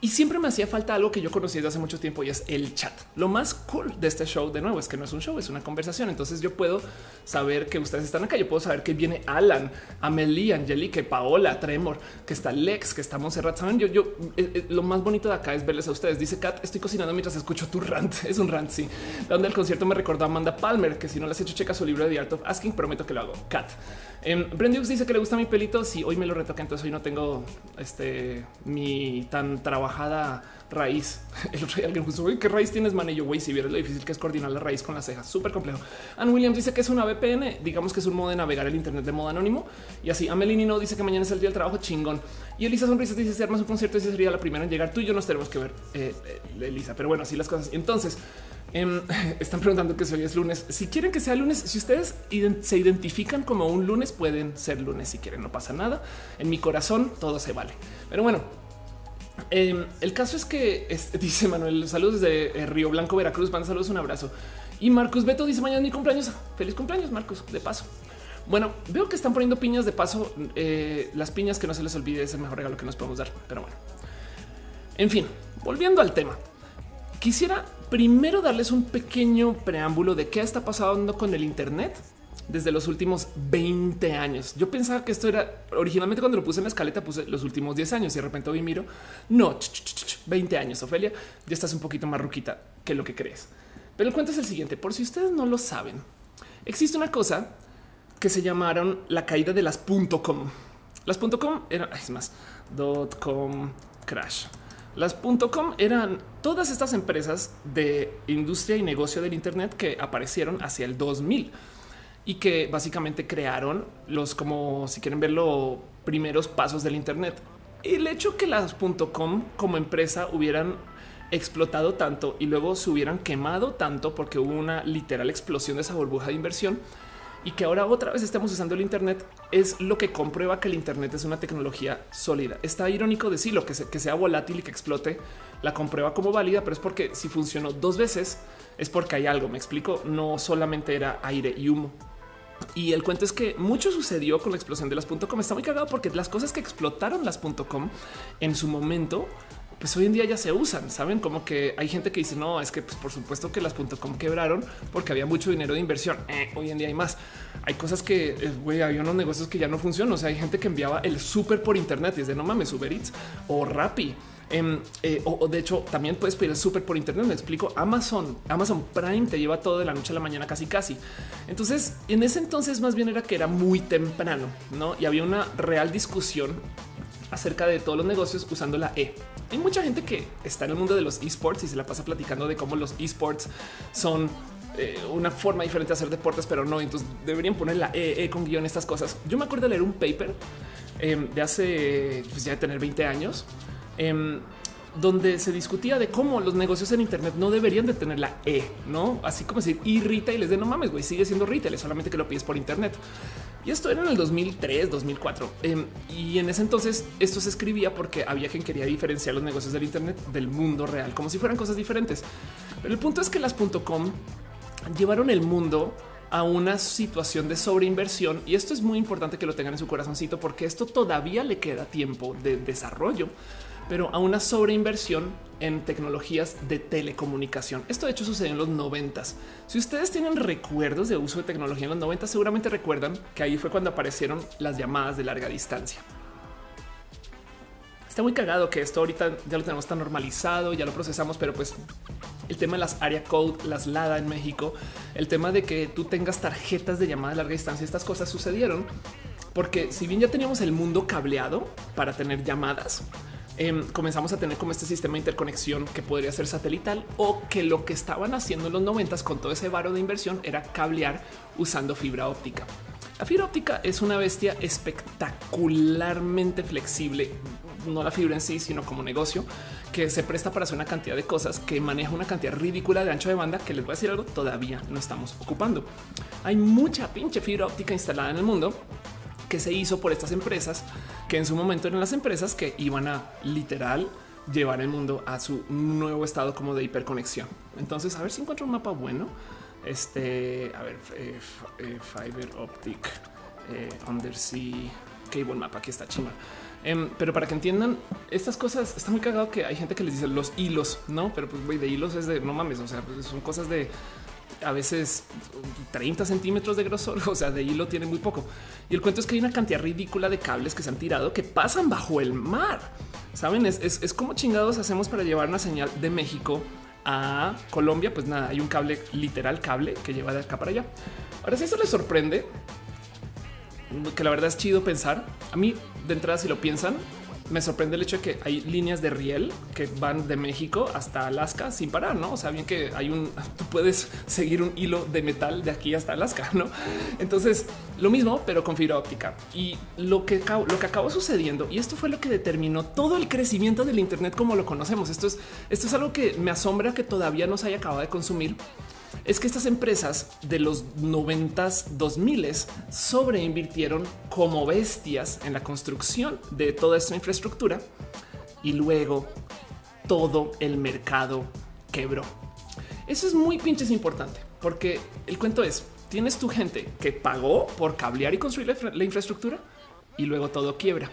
Y siempre me hacía falta algo que yo conocí desde hace mucho tiempo y es el chat. Lo más cool de este show, de nuevo, es que no es un show, es una conversación. Entonces yo puedo saber que ustedes están acá. Yo puedo saber que viene Alan, Amelie, Angelique, Paola, Tremor, que está Lex, que está Monserrat. Saben, yo, yo eh, eh, lo más bonito de acá es verles a ustedes. Dice Kat, estoy cocinando mientras escucho tu rant. Es un rant. Sí, donde el concierto me recordó a Amanda Palmer, que si no le has hecho checa su libro de The Art of Asking, prometo que lo hago. Kat. Eh, dice que le gusta mi pelito. Si hoy me lo retoca, entonces hoy no tengo este mi tan raíz. El otro día alguien justo, ¿qué raíz tienes, man? Y yo, güey, si vieres lo difícil que es coordinar la raíz con las cejas, súper complejo. Ann Williams dice que es una VPN, digamos que es un modo de navegar el Internet de modo anónimo. Y así, Amelini no dice que mañana es el día del trabajo, chingón. Y Elisa Sonrisas dice, si armas un concierto, esa sería la primera en llegar. Tú y yo nos tenemos que ver, eh, eh, Elisa. Pero bueno, así las cosas. Entonces, em, están preguntando que si hoy es lunes. Si quieren que sea lunes, si ustedes se identifican como un lunes, pueden ser lunes si quieren, no pasa nada. En mi corazón todo se vale. Pero bueno, Em, el caso es que dice Manuel, saludos desde eh, Río Blanco, Veracruz. Van saludos, un abrazo. Y Marcus Beto dice mañana mi cumpleaños. Feliz cumpleaños, Marcus, de paso. Bueno, veo que están poniendo piñas de paso. Eh, las piñas que no se les olvide es el mejor regalo que nos podemos dar. Pero bueno, en fin, volviendo al tema, quisiera primero darles un pequeño preámbulo de qué está pasando con el Internet desde los últimos 20 años. Yo pensaba que esto era originalmente cuando lo puse en la escaleta, puse los últimos 10 años y de repente hoy miro. No, 20 años, Ofelia, ya estás un poquito más ruquita que lo que crees. Pero el cuento es el siguiente, por si ustedes no lo saben, existe una cosa que se llamaron la caída de las .com. Las .com eran, es más, .com crash. Las .com eran todas estas empresas de industria y negocio del Internet que aparecieron hacia el 2000 y que básicamente crearon los como si quieren ver los primeros pasos del Internet. El hecho que las .com como empresa hubieran explotado tanto y luego se hubieran quemado tanto porque hubo una literal explosión de esa burbuja de inversión y que ahora otra vez estamos usando el Internet es lo que comprueba que el Internet es una tecnología sólida. Está irónico decirlo que, que sea volátil y que explote la comprueba como válida, pero es porque si funcionó dos veces es porque hay algo. Me explico, no solamente era aire y humo. Y el cuento es que mucho sucedió con la explosión de las .com. Está muy cagado porque las cosas que explotaron las .com en su momento pues hoy en día ya se usan, saben como que hay gente que dice no, es que pues, por supuesto que las .com quebraron porque había mucho dinero de inversión. Eh, hoy en día hay más. Hay cosas que eh, güey, hay unos negocios que ya no funcionan. O sea, hay gente que enviaba el súper por internet y es de no mames, Uber Eats o Rappi Em, eh, o, de hecho, también puedes pedir el súper por internet. Me explico. Amazon, Amazon Prime te lleva todo de la noche a la mañana, casi, casi. Entonces, en ese entonces, más bien era que era muy temprano, no? Y había una real discusión acerca de todos los negocios usando la E. Hay mucha gente que está en el mundo de los esports y se la pasa platicando de cómo los esports son eh, una forma diferente de hacer deportes, pero no. Entonces deberían poner la E, e con guion, estas cosas. Yo me acuerdo de leer un paper em, de hace pues ya de tener 20 años Em, donde se discutía de cómo los negocios en Internet no deberían de tener la E, no así como decir y retail de no mames, güey, sigue siendo retail, solamente que lo pides por Internet. Y esto era en el 2003, 2004. Em, y en ese entonces esto se escribía porque había quien quería diferenciar los negocios del Internet del mundo real, como si fueran cosas diferentes. Pero el punto es que las .com llevaron el mundo a una situación de sobreinversión y esto es muy importante que lo tengan en su corazoncito porque esto todavía le queda tiempo de desarrollo pero a una sobreinversión en tecnologías de telecomunicación. Esto de hecho sucedió en los noventas. Si ustedes tienen recuerdos de uso de tecnología en los 90, seguramente recuerdan que ahí fue cuando aparecieron las llamadas de larga distancia. Está muy cagado que esto ahorita ya lo tenemos tan normalizado, ya lo procesamos, pero pues el tema de las área code, las LADA en México, el tema de que tú tengas tarjetas de llamada de larga distancia, estas cosas sucedieron porque si bien ya teníamos el mundo cableado para tener llamadas, em, comenzamos a tener como este sistema de interconexión que podría ser satelital o que lo que estaban haciendo en los noventas con todo ese varo de inversión era cablear usando fibra óptica. La fibra óptica es una bestia espectacularmente flexible, no la fibra en sí, sino como negocio que se presta para hacer una cantidad de cosas que maneja una cantidad ridícula de ancho de banda que les voy a decir algo todavía no estamos ocupando. Hay mucha pinche fibra óptica instalada en el mundo que se hizo por estas empresas que en su momento eran las empresas que iban a literal llevar el mundo a su nuevo estado como de hiperconexión. Entonces, a ver si encuentro un mapa bueno. Este, a ver, eh, eh, Fiber Optic eh, Undersea Cable Map. Aquí está chima. Em, pero para que entiendan estas cosas, está muy cagado que hay gente que les dice los hilos, no? Pero pues güey, de hilos es de no mames. O sea, pues, son cosas de a veces 30 centímetros de grosor. O sea, de hilo tiene muy poco. Y el cuento es que hay una cantidad ridícula de cables que se han tirado que pasan bajo el mar. Saben, es, es como chingados hacemos para llevar una señal de México a Colombia, pues nada, hay un cable literal cable que lleva de acá para allá. Ahora, si eso les sorprende, que la verdad es chido pensar, a mí de entrada, si lo piensan, me sorprende el hecho de que hay líneas de riel que van de México hasta Alaska sin parar, no? O sea, bien que hay un, tú puedes seguir un hilo de metal de aquí hasta Alaska, no? Entonces, lo mismo, pero con fibra óptica. Y lo que, lo que acabó sucediendo, y esto fue lo que determinó todo el crecimiento del Internet como lo conocemos. Esto es, esto es algo que me asombra que todavía no se haya acabado de consumir es que estas empresas de los 90 2000 sobreinvirtieron como bestias en la construcción de toda esta infraestructura y luego todo el mercado quebró. Eso es muy pinches importante porque el cuento es tienes tu gente que pagó por cablear y construir la, infraestructura y luego todo quiebra.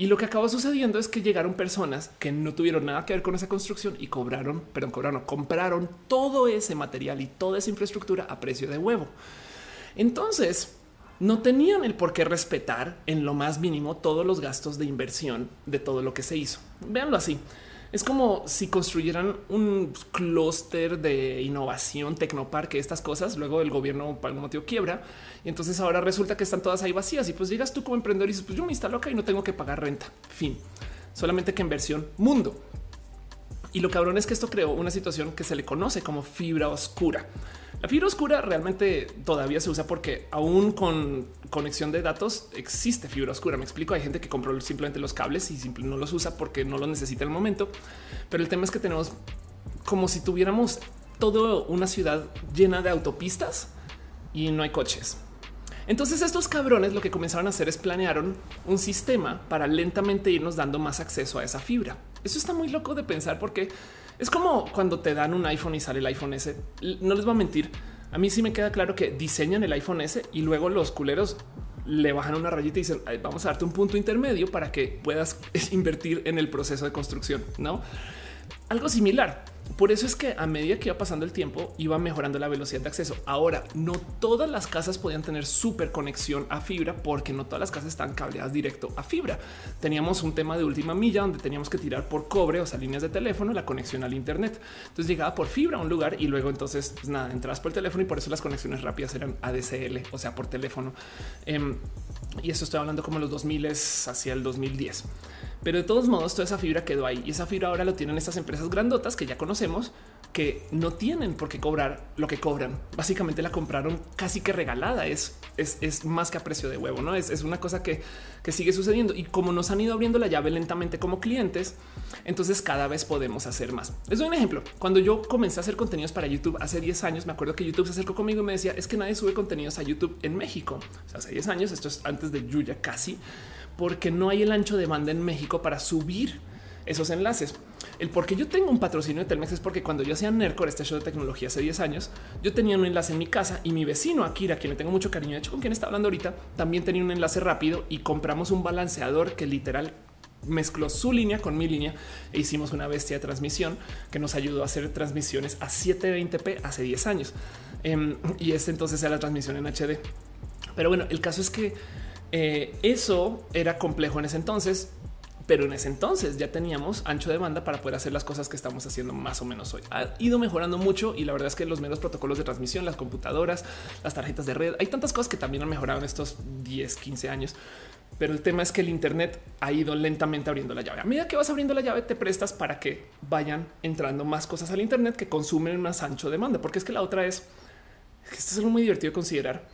Y lo que acabó sucediendo es que llegaron personas que no tuvieron nada que ver con esa construcción y cobraron, perdón, cobraron, compraron todo ese material y toda esa infraestructura a precio de huevo. Entonces, no tenían el por qué respetar en lo más mínimo todos los gastos de inversión de todo lo que se hizo. Véanlo así. Es como si construyeran un clúster de innovación, tecnoparque, estas cosas. Luego el gobierno por algún motivo quiebra y entonces ahora resulta que están todas ahí vacías. Y pues llegas tú como emprendedor y dices, pues yo me instalo acá y no tengo que pagar renta. Fin. Solamente que en versión mundo. Y lo cabrón es que esto creó una situación que se le conoce como fibra oscura. La fibra oscura realmente todavía se usa porque aún con conexión de datos existe fibra oscura. Me explico. Hay gente que compró simplemente los cables y simplemente no los usa porque no los necesita en el momento. Pero el tema es que tenemos como si tuviéramos toda una ciudad llena de autopistas y no hay coches. Entonces estos cabrones lo que comenzaron a hacer es planearon un sistema para lentamente irnos dando más acceso a esa fibra. Eso está muy loco de pensar porque es como cuando te dan un iPhone y sale el iPhone S. No les voy a mentir. A mí sí me queda claro que diseñan el iPhone S y luego los culeros le bajan una rayita y dicen vamos a darte un punto intermedio para que puedas invertir en el proceso de construcción. No algo similar. Por eso es que a medida que iba pasando el tiempo iba mejorando la velocidad de acceso. Ahora, no todas las casas podían tener súper conexión a fibra porque no todas las casas están cableadas directo a fibra. Teníamos un tema de última milla donde teníamos que tirar por cobre, o sea, líneas de teléfono, la conexión al Internet. Entonces llegaba por fibra a un lugar y luego entonces pues nada, entras por el teléfono y por eso las conexiones rápidas eran ADSL, o sea, por teléfono. Em, y eso estoy hablando como los 2000 hacia el 2010. Pero de todos modos, toda esa fibra quedó ahí y esa fibra ahora lo tienen estas empresas grandotas que ya conocemos que no tienen por qué cobrar lo que cobran. Básicamente la compraron casi que regalada. Es, es, más que a precio de huevo. No es, una cosa que, que sigue sucediendo. Y como nos han ido abriendo la llave lentamente como clientes, entonces cada vez podemos hacer más. Doy un ejemplo. Cuando yo comencé a hacer contenidos para YouTube hace 10 años, me acuerdo que YouTube se acercó conmigo y me decía es que nadie sube contenidos a YouTube en México. Hace 10 años, esto es antes de Yuya casi porque no hay el ancho de banda en México para subir esos enlaces. El por qué yo tengo un patrocinio de Telmex es porque cuando yo hacía Nercor, este show de tecnología hace 10 años, yo tenía un enlace en mi casa y mi vecino Akira, quien le tengo mucho cariño, de hecho con quien está hablando ahorita, también tenía un enlace rápido y compramos un balanceador que literal mezcló su línea con mi línea e hicimos una bestia de transmisión que nos ayudó a hacer transmisiones a 720p hace 10 años. Em, y este entonces era la transmisión en HD. Pero bueno, el caso es que eh, eso era complejo en ese entonces pero en ese entonces ya teníamos ancho de banda para poder hacer las cosas que estamos haciendo más o menos hoy. Ha ido mejorando mucho y la verdad es que los menos protocolos de transmisión, las computadoras, las tarjetas de red, hay tantas cosas que también han mejorado en estos 10, 15 años. Pero el tema es que el Internet ha ido lentamente abriendo la llave. A medida que vas abriendo la llave, te prestas para que vayan entrando más cosas al Internet que consumen más ancho de banda, porque es que la otra es esto es algo muy divertido de considerar.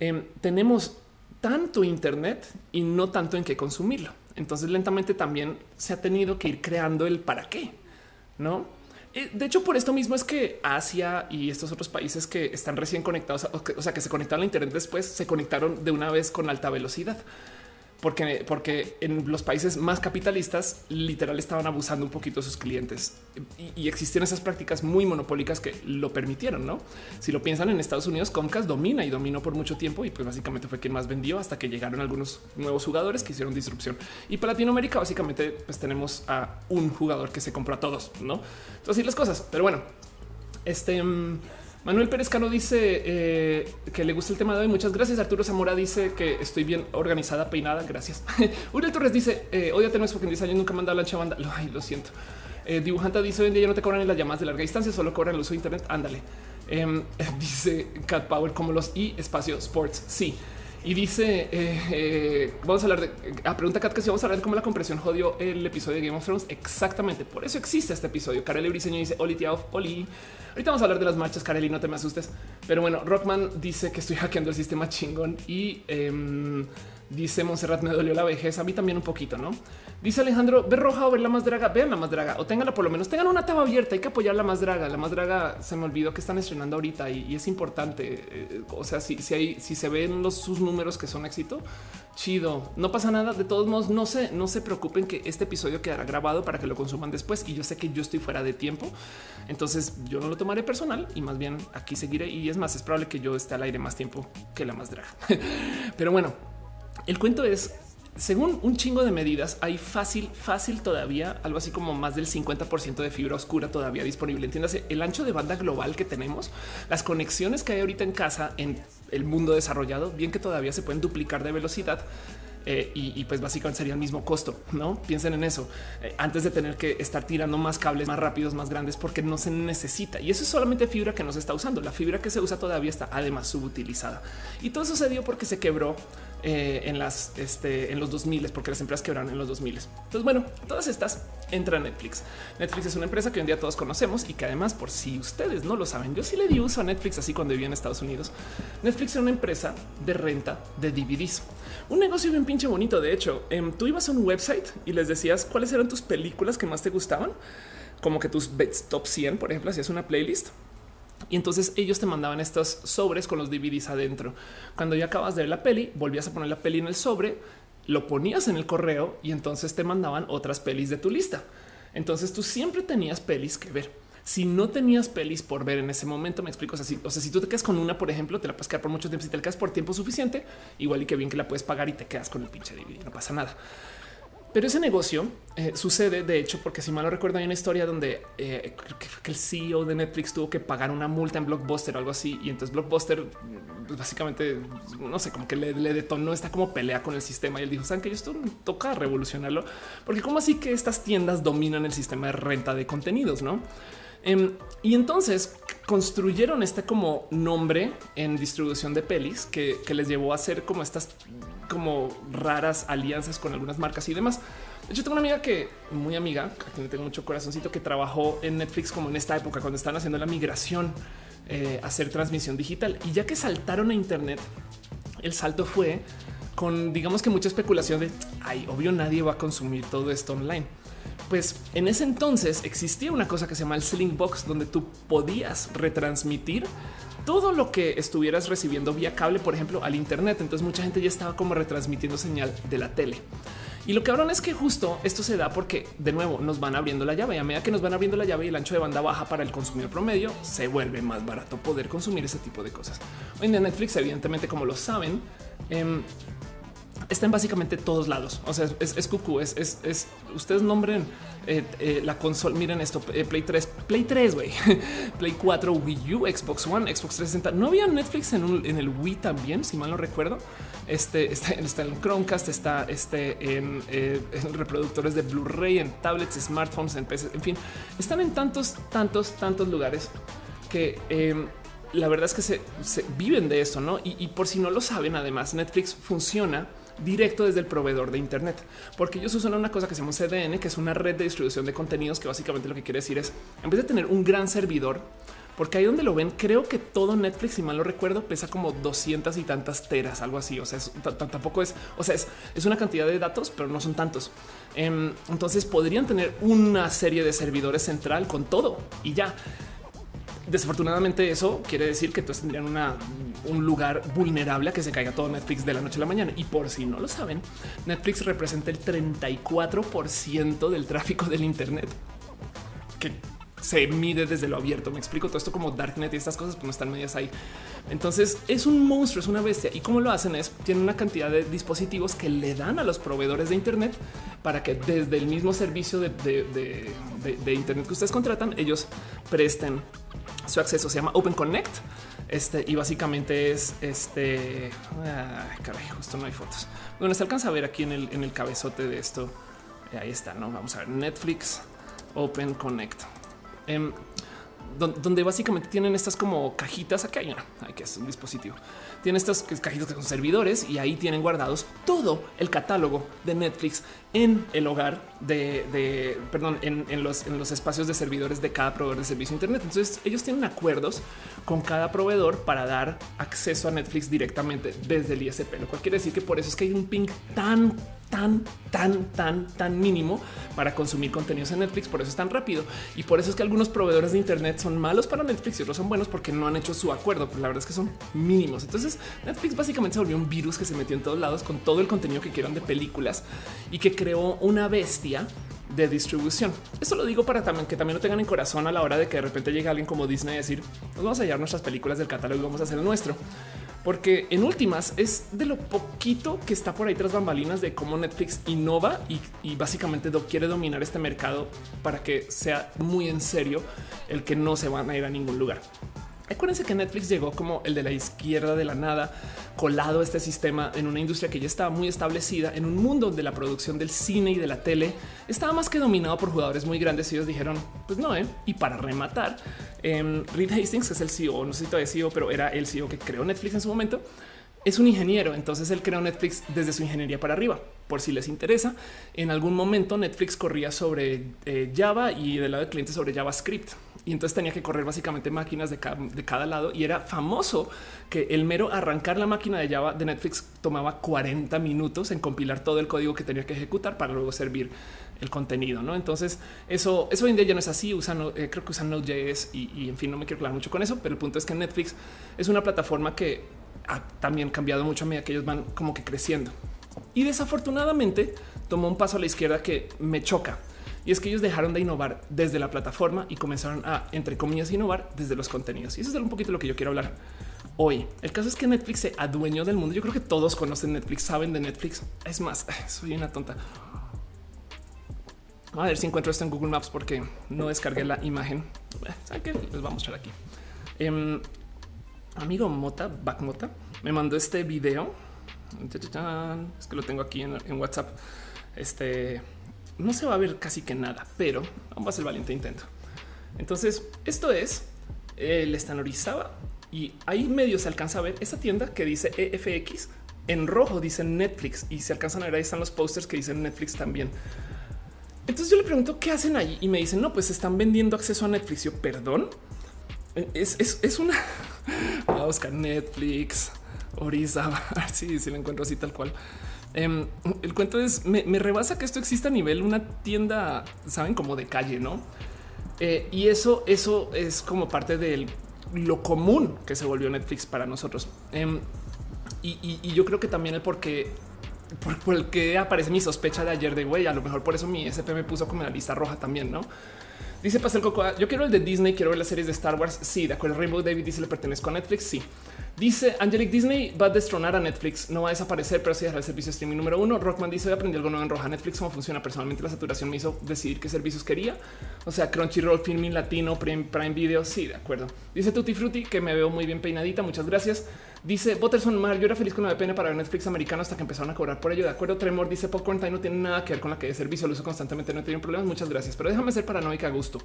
Em, tenemos tanto Internet y no tanto en qué consumirlo. Entonces lentamente también se ha tenido que ir creando el para qué, ¿no? Eh, de hecho, por esto mismo es que Asia y estos otros países que están recién conectados, o sea, que se conectaron a Internet después, se conectaron de una vez con alta velocidad porque, porque en los países más capitalistas literal estaban abusando un poquito de sus clientes y, y, existían esas prácticas muy monopólicas que lo permitieron. No, si lo piensan en Estados Unidos, Comcast domina y dominó por mucho tiempo y pues básicamente fue quien más vendió hasta que llegaron algunos nuevos jugadores que hicieron disrupción. Y para Latinoamérica, básicamente, pues tenemos a un jugador que se compró a todos. No, así las cosas. Pero bueno, este. Mm, Manuel Pérez Cano dice eh, que le gusta el tema de hoy. Muchas gracias. Arturo Zamora dice que estoy bien organizada, peinada. Gracias. Uriel Torres dice eh, tenemos porque en 10 años nunca manda lancha banda. Ay, lo siento. Eh, dibujanta dice hoy en día ya no te cobran en las llamadas de larga distancia, solo cobran el uso de Internet. Ándale. Em, dice Cat Power como los y espacio sports. Sí. Y dice, eh, eh, vamos a hablar de, a pregunta Kat que si vamos a hablar de cómo la compresión jodió el episodio de Game of Thrones. Exactamente, por eso existe este episodio. Kareli Briseño dice, Oli, tía, Oli. Ahorita vamos a hablar de las marchas, Kareli, no te me asustes. Pero bueno, Rockman dice que estoy hackeando el sistema chingón y... Eh, Dice Monserrat, me dolió la vejez. A mí también un poquito, no? Dice Alejandro, ver roja o ver la más draga. Vean la más draga o ténganla por lo menos. Tengan una taba abierta. Hay que apoyar la más draga. La más draga se me olvidó que están estrenando ahorita y, es importante. Eh, o sea, si, si, hay, si se ven los, sus números que son éxito, chido. No pasa nada. De todos modos, no se, no se preocupen que este episodio quedará grabado para que lo consuman después. Y yo sé que yo estoy fuera de tiempo. Entonces yo no lo tomaré personal y más bien aquí seguiré. Y es más, es probable que yo esté al aire más tiempo que la más draga. Pero bueno, el cuento es, según un chingo de medidas, hay fácil, fácil todavía algo así como más del 50% de fibra oscura todavía disponible. Entiéndase el ancho de banda global que tenemos, las conexiones que hay ahorita en casa en el mundo desarrollado, bien que todavía se pueden duplicar de velocidad. Eh, y, pues básicamente sería el mismo costo. No piensen en eso eh, antes de tener que estar tirando más cables más rápidos, más grandes, porque no se necesita. Y eso es solamente fibra que no se está usando. La fibra que se usa todavía está además subutilizada. Y todo dio porque se quebró eh, en las este, en los 2000 porque las empresas quebraron en los 2000. Entonces, bueno, todas estas entran Netflix. Netflix es una empresa que hoy en día todos conocemos y que además, por si ustedes no lo saben, yo sí le di uso a Netflix así cuando vivía en Estados Unidos. Netflix es una empresa de renta de DVDs, un negocio bien pinche bonito. De hecho, em, tú ibas a un website y les decías cuáles eran tus películas que más te gustaban, como que tus top 100, por ejemplo, hacías una playlist y entonces ellos te mandaban estos sobres con los DVDs adentro. Cuando ya acabas de ver la peli, volvías a poner la peli en el sobre, lo ponías en el correo y entonces te mandaban otras pelis de tu lista. Entonces tú siempre tenías pelis que ver. Si no tenías pelis por ver en ese momento, me explico. O sea, si, o sea, si tú te quedas con una, por ejemplo, te la puedes quedar por mucho tiempo. Si te la quedas por tiempo suficiente, igual y que bien que la puedes pagar y te quedas con el pinche DVD, no pasa nada. Pero ese negocio eh, sucede, de hecho, porque si mal no recuerdo, hay una historia donde eh, que, el CEO de Netflix tuvo que pagar una multa en Blockbuster o algo así. Y entonces Blockbuster, pues, básicamente, no sé, como que le, detonó esta como pelea con el sistema. Y él dijo: Saben esto toca revolucionarlo, porque, como así que estas tiendas dominan el sistema de renta de contenidos, no? Em, y entonces construyeron este como nombre en distribución de pelis que, les llevó a hacer como estas como raras alianzas con algunas marcas y demás. De hecho, tengo una amiga que muy amiga, a quien tengo mucho corazoncito, que trabajó en Netflix como en esta época cuando estaban haciendo la migración eh, a hacer transmisión digital. Y ya que saltaron a Internet, el salto fue con digamos que mucha especulación de ay, obvio, nadie va a consumir todo esto online. Pues en ese entonces existía una cosa que se llama el Sling Box, donde tú podías retransmitir todo lo que estuvieras recibiendo vía cable, por ejemplo, al Internet. Entonces mucha gente ya estaba como retransmitiendo señal de la tele. Y lo que hablan es que justo esto se da porque de nuevo nos van abriendo la llave y a medida que nos van abriendo la llave y el ancho de banda baja para el consumidor promedio, se vuelve más barato poder consumir ese tipo de cosas. Hoy en Netflix, evidentemente, como lo saben, em, está en básicamente todos lados. O sea, es, es cucú, es, es, es, ustedes nombren eh, eh, la consola. Miren esto: eh, Play 3, Play 3, güey, Play 4, Wii U, Xbox One, Xbox 360. No había Netflix en, en el Wii también, si mal no recuerdo. Este está, en Chromecast, está este en, reproductores de Blu-ray, en tablets, smartphones, en PC, en fin, están en tantos, tantos, tantos lugares que em, la verdad es que se, viven de eso, ¿no? Y, por si no lo saben, además, Netflix funciona directo desde el proveedor de Internet, porque ellos usan una cosa que se llama CDN, que es una red de distribución de contenidos, que básicamente lo que quiere decir es, en vez de tener un gran servidor, porque ahí donde lo ven, creo que todo Netflix, si mal no recuerdo, pesa como 200 y tantas teras, algo así. O sea, tampoco es, o sea, es, es, una cantidad de datos, pero no son tantos. Em, entonces podrían tener una serie de servidores central con todo y ya. Desafortunadamente eso quiere decir que entonces tendrían una, un lugar vulnerable a que se caiga todo Netflix de la noche a la mañana. Y por si no lo saben, Netflix representa el 34% del tráfico del Internet. Que se mide desde lo abierto. Me explico todo esto como Darknet y estas cosas, pues no están medias ahí. Entonces es un monstruo, es una bestia. Y cómo lo hacen es tienen una cantidad de dispositivos que le dan a los proveedores de Internet para que desde el mismo servicio de, Internet que ustedes contratan, ellos presten su acceso. Se llama Open Connect. Este y básicamente es este. Ay, caray, justo no hay fotos. Bueno, se alcanza a ver aquí en el, en el cabezote de esto. Ahí está, no vamos a ver Netflix Open Connect. Eh, donde básicamente tienen estas como cajitas. Aquí hay una, que es un dispositivo. Tienen estas cajitas que son servidores y ahí tienen guardados todo el catálogo de Netflix en el hogar de, de perdón, en, en, los, en los espacios de servidores de cada proveedor de servicio Internet. Entonces ellos tienen acuerdos con cada proveedor para dar acceso a Netflix directamente desde el ISP, lo cual quiere decir que por eso es que hay un ping tan tan, tan, tan, tan mínimo para consumir contenidos en Netflix. Por eso es tan rápido. Y por eso es que algunos proveedores de Internet son malos para Netflix y otros son buenos porque no han hecho su acuerdo. Pero la verdad es que son mínimos. Entonces Netflix básicamente se volvió un virus que se metió en todos lados con todo el contenido que quieran de películas y que creó una bestia de distribución. Esto lo digo para también que también lo tengan en corazón a la hora de que de repente llegue alguien como Disney a decir nos vamos a llevar nuestras películas del catálogo y vamos a hacer el nuestro porque en últimas es de lo poquito que está por ahí tras bambalinas de cómo Netflix innova y, y básicamente quiere dominar este mercado para que sea muy en serio el que no se van a ir a ningún lugar. Acuérdense que Netflix llegó como el de la izquierda de la nada, colado este sistema en una industria que ya estaba muy establecida, en un mundo donde la producción del cine y de la tele estaba más que dominado por jugadores muy grandes. Y ellos dijeron, pues no, ¿eh? y para rematar, eh, Reed Hastings, que es el CEO, no sé si todavía es CEO, pero era el CEO que creó Netflix en su momento, es un ingeniero. Entonces él creó Netflix desde su ingeniería para arriba. Por si les interesa, en algún momento Netflix corría sobre eh, Java y del lado del cliente sobre JavaScript y entonces tenía que correr básicamente máquinas de cada, de cada, lado y era famoso que el mero arrancar la máquina de Java de Netflix tomaba 40 minutos en compilar todo el código que tenía que ejecutar para luego servir el contenido. ¿no? Entonces eso, eso hoy en día ya no es así. Usan, eh, creo que usan Node.js y, y, en fin, no me quiero hablar mucho con eso, pero el punto es que Netflix es una plataforma que ha también cambiado mucho a medida que ellos van como que creciendo y desafortunadamente tomó un paso a la izquierda que me choca y es que ellos dejaron de innovar desde la plataforma y comenzaron a, entre comillas, innovar desde los contenidos. Y eso es un poquito lo que yo quiero hablar hoy. El caso es que Netflix se adueñó del mundo. Yo creo que todos conocen Netflix, saben de Netflix. Es más, soy una tonta. A ver si encuentro esto en Google Maps porque no descargué la imagen. ¿Saben qué? Les voy a mostrar aquí. Eh, amigo Mota, Back Mota, me mandó este video. Es que lo tengo aquí en, en WhatsApp. Este no se va a ver casi que nada, pero vamos a hacer el valiente intento. Entonces, esto es el estanorizaba y ahí medio se alcanza a ver esa tienda que dice EFX en rojo, dice Netflix y se alcanzan a ver ahí están los posters que dicen Netflix también. Entonces yo le pregunto qué hacen ahí y me dicen no, pues están vendiendo acceso a Netflix. Yo perdón, es, es, es una a buscar Netflix, Orizaba, a ver si, si lo encuentro así tal cual. Eh, el cuento es, me, me, rebasa que esto exista a nivel una tienda, saben, como de calle, ¿no? Eh, y eso, eso es como parte de lo común que se volvió Netflix para nosotros. Eh, y, yo creo que también el por qué, por, el que aparece mi sospecha de ayer de güey, a lo mejor por eso mi SP me puso como en la lista roja también, ¿no? Dice Pastel Coco, yo quiero el de Disney, quiero ver las series de Star Wars. Sí, de acuerdo. Rainbow David dice le pertenezco a Netflix. Sí. Dice Angelic Disney va a destronar a Netflix, no va a desaparecer, pero sí dejará el servicio streaming número uno. Rockman dice aprendí algo nuevo en roja Netflix, cómo funciona personalmente la saturación me hizo decidir qué servicios quería. O sea, Crunchyroll, Filming Latino, Prime, Prime Video. Sí, de acuerdo. Dice Tutti Frutti que me veo muy bien peinadita. Muchas gracias. Dice Butterson Mar, yo era feliz con la VPN para ver Netflix americano hasta que empezaron a cobrar por ello. De acuerdo, Tremor dice Popcorn Time no tiene nada que ver con la que de servicio, lo uso constantemente, no tiene problemas. Muchas gracias, pero déjame ser paranoica a gusto.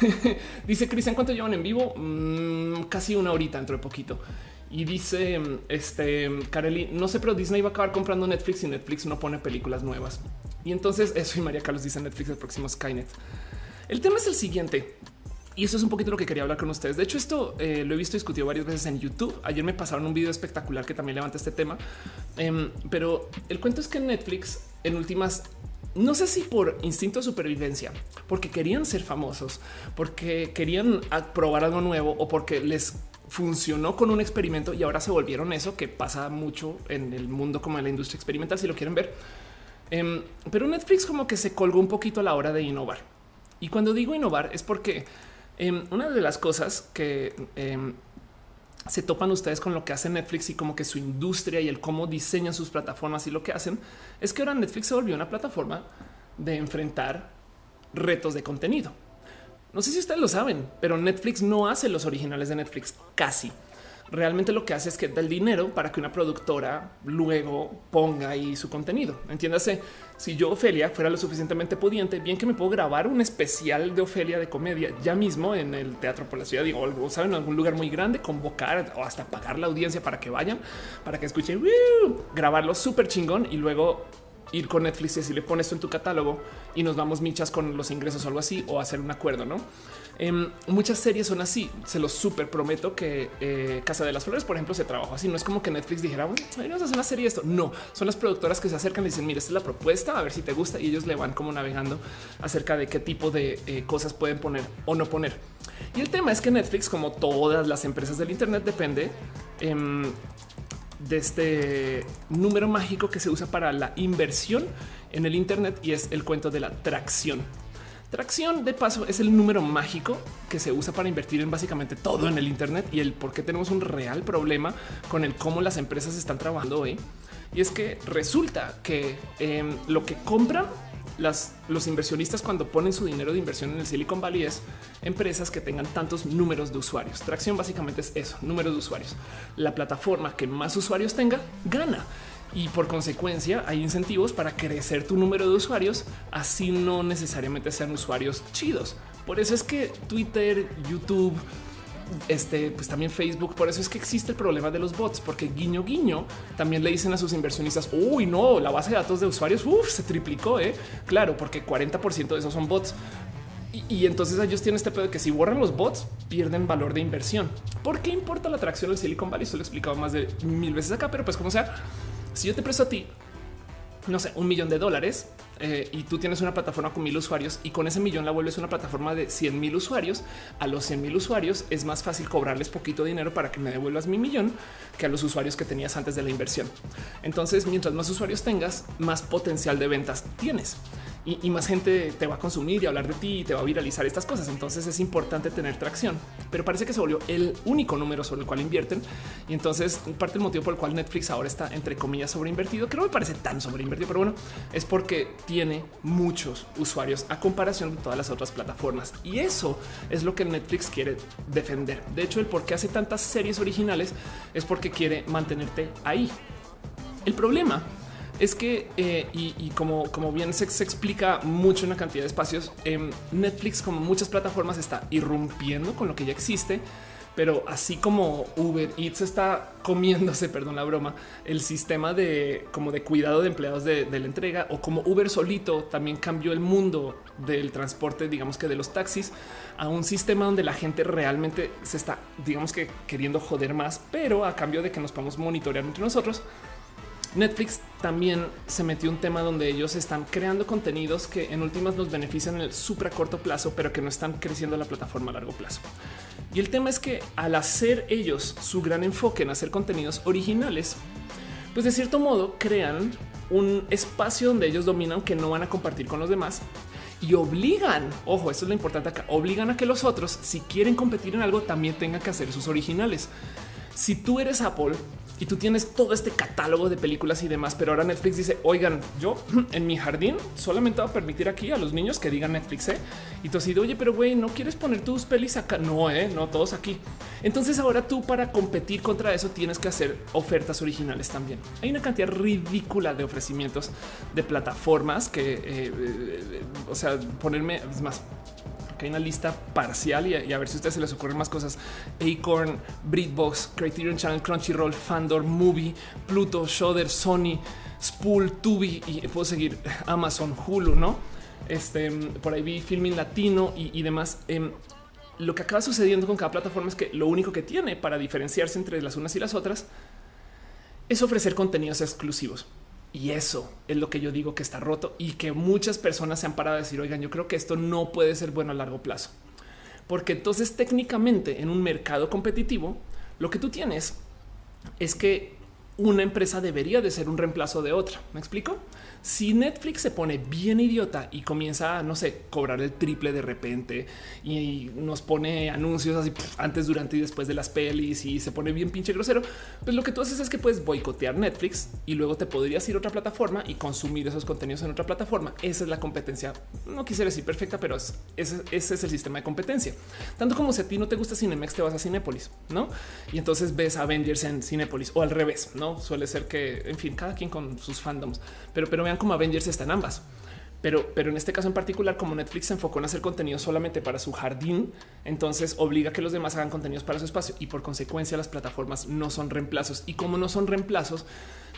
dice Cristian, ¿cuánto llevan en vivo? Mm, casi una horita dentro de poquito. Y dice este Kareli, no sé, pero Disney va a acabar comprando Netflix y Netflix no pone películas nuevas. Y entonces eso y María Carlos dice Netflix el próximo Skynet. El tema es el siguiente. Y eso es un poquito lo que quería hablar con ustedes. De hecho, esto eh, lo he visto discutido varias veces en YouTube. Ayer me pasaron un video espectacular que también levanta este tema. Em, pero el cuento es que Netflix en últimas no sé si por instinto de supervivencia, porque querían ser famosos, porque querían probar algo nuevo o porque les funcionó con un experimento y ahora se volvieron eso que pasa mucho en el mundo como en la industria experimental, si lo quieren ver. Em, pero Netflix como que se colgó un poquito a la hora de innovar. Y cuando digo innovar es porque Em, una de las cosas que em, se topan ustedes con lo que hace Netflix y como que su industria y el cómo diseñan sus plataformas y lo que hacen es que ahora Netflix se volvió una plataforma de enfrentar retos de contenido. No sé si ustedes lo saben, pero Netflix no hace los originales de Netflix casi. Realmente lo que hace es que da el dinero para que una productora luego ponga ahí su contenido. Entiéndase, si yo, Ofelia, fuera lo suficientemente pudiente, bien que me puedo grabar un especial de Ofelia de comedia ya mismo en el Teatro por la Ciudad, digo, algo, saben, en algún lugar muy grande, convocar o hasta pagar la audiencia para que vayan, para que escuchen, grabarlo súper chingón y luego ir con Netflix y si le pones esto en tu catálogo y nos vamos michas con los ingresos o algo así o hacer un acuerdo, ¿no? Em, muchas series son así. Se los súper prometo que eh, Casa de las Flores, por ejemplo, se trabajó así. No es como que Netflix dijera, vamos a hacer una serie esto. No, son las productoras que se acercan y dicen, mira, esta es la propuesta, a ver si te gusta. Y ellos le van como navegando acerca de qué tipo de eh, cosas pueden poner o no poner. Y el tema es que Netflix, como todas las empresas del Internet, depende em, de este número mágico que se usa para la inversión en el Internet y es el cuento de la tracción. Tracción, de paso, es el número mágico que se usa para invertir en básicamente todo en el Internet y el por qué tenemos un real problema con el cómo las empresas están trabajando hoy. Y es que resulta que em, lo que compran las, los inversionistas cuando ponen su dinero de inversión en el Silicon Valley es empresas que tengan tantos números de usuarios. Tracción básicamente es eso, números de usuarios. La plataforma que más usuarios tenga gana y por consecuencia hay incentivos para crecer tu número de usuarios, así no necesariamente sean usuarios chidos. Por eso es que Twitter, YouTube, este, pues también Facebook. Por eso es que existe el problema de los bots, porque guiño guiño también le dicen a sus inversionistas, uy, no, la base de datos de usuarios se triplicó. ¿eh? Claro, porque 40% de esos son bots. Y, entonces ellos tienen este pedo de que si borran los bots, pierden valor de inversión. ¿Por qué importa la atracción del Silicon Valley? Eso lo he explicado más de mil veces acá, pero pues como sea, si yo te presto a ti, no sé, un millón de dólares eh, y tú tienes una plataforma con mil usuarios y con ese millón la vuelves una plataforma de 100 mil usuarios, a los 100 mil usuarios es más fácil cobrarles poquito dinero para que me devuelvas mi millón que a los usuarios que tenías antes de la inversión. Entonces, mientras más usuarios tengas, más potencial de ventas tienes y, más gente te va a consumir y hablar de ti y te va a viralizar estas cosas. Entonces es importante tener tracción, pero parece que se volvió el único número sobre el cual invierten. Y entonces parte del motivo por el cual Netflix ahora está entre comillas sobreinvertido, que no me parece tan sobreinvertido, pero bueno, es porque tiene muchos usuarios a comparación de todas las otras plataformas. Y eso es lo que Netflix quiere defender. De hecho, el por qué hace tantas series originales es porque quiere mantenerte ahí. El problema es que, eh, y, como, como bien se, explica mucho en la cantidad de espacios, em, Netflix, como muchas plataformas, está irrumpiendo con lo que ya existe. Pero así como Uber Eats está comiéndose, perdón la broma, el sistema de como de cuidado de empleados de, de la entrega o como Uber solito también cambió el mundo del transporte, digamos que de los taxis a un sistema donde la gente realmente se está, digamos que queriendo joder más, pero a cambio de que nos podamos monitorear entre nosotros Netflix también se metió un tema donde ellos están creando contenidos que en últimas nos benefician en el supra corto plazo, pero que no están creciendo la plataforma a largo plazo. Y el tema es que al hacer ellos su gran enfoque en hacer contenidos originales, pues de cierto modo crean un espacio donde ellos dominan que no van a compartir con los demás y obligan, ojo, esto es lo importante acá, obligan a que los otros, si quieren competir en algo, también tengan que hacer sus originales. Si tú eres Apple y tú tienes todo este catálogo de películas y demás, pero ahora Netflix dice, oigan, yo en mi jardín solamente voy a permitir aquí a los niños que digan Netflix. ¿eh? Y tú así, oye, pero güey, ¿no quieres poner tus pelis acá? No, eh, no todos aquí. Entonces ahora tú para competir contra eso tienes que hacer ofertas originales también. Hay una cantidad ridícula de ofrecimientos de plataformas que, eh, eh, o sea, ponerme, es más, que hay una lista parcial y a, ver si a ustedes se les ocurren más cosas. Acorn, Britbox, Criterion Channel, Crunchyroll, Fandor, Movie, Pluto, Shudder, Sony, Spool, Tubi y puedo seguir Amazon, Hulu, ¿no? Este, por ahí vi Filming Latino y, demás. Em, lo que acaba sucediendo con cada plataforma es que lo único que tiene para diferenciarse entre las unas y las otras es ofrecer contenidos exclusivos. Y eso es lo que yo digo que está roto y que muchas personas se han parado a decir, oigan, yo creo que esto no puede ser bueno a largo plazo. Porque entonces técnicamente en un mercado competitivo, lo que tú tienes es que una empresa debería de ser un reemplazo de otra. ¿Me explico? Si Netflix se pone bien idiota y comienza a, no sé, cobrar el triple de repente y nos pone anuncios así antes, durante y después de las pelis y se pone bien pinche grosero, pues lo que tú haces es que puedes boicotear Netflix y luego te podrías ir a otra plataforma y consumir esos contenidos en otra plataforma. Esa es la competencia. No quisiera decir perfecta, pero ese, es el sistema de competencia. Tanto como si a ti no te gusta Cinemex, te vas a Cinépolis, ¿no? Y entonces ves Avengers en Cinépolis o al revés, ¿no? Suele ser que, en fin, cada quien con sus fandoms. Pero, pero como Avengers está en ambas. Pero, pero en este caso en particular, como Netflix se enfocó en hacer contenido solamente para su jardín, entonces obliga a que los demás hagan contenidos para su espacio y por consecuencia las plataformas no son reemplazos. Y como no son reemplazos,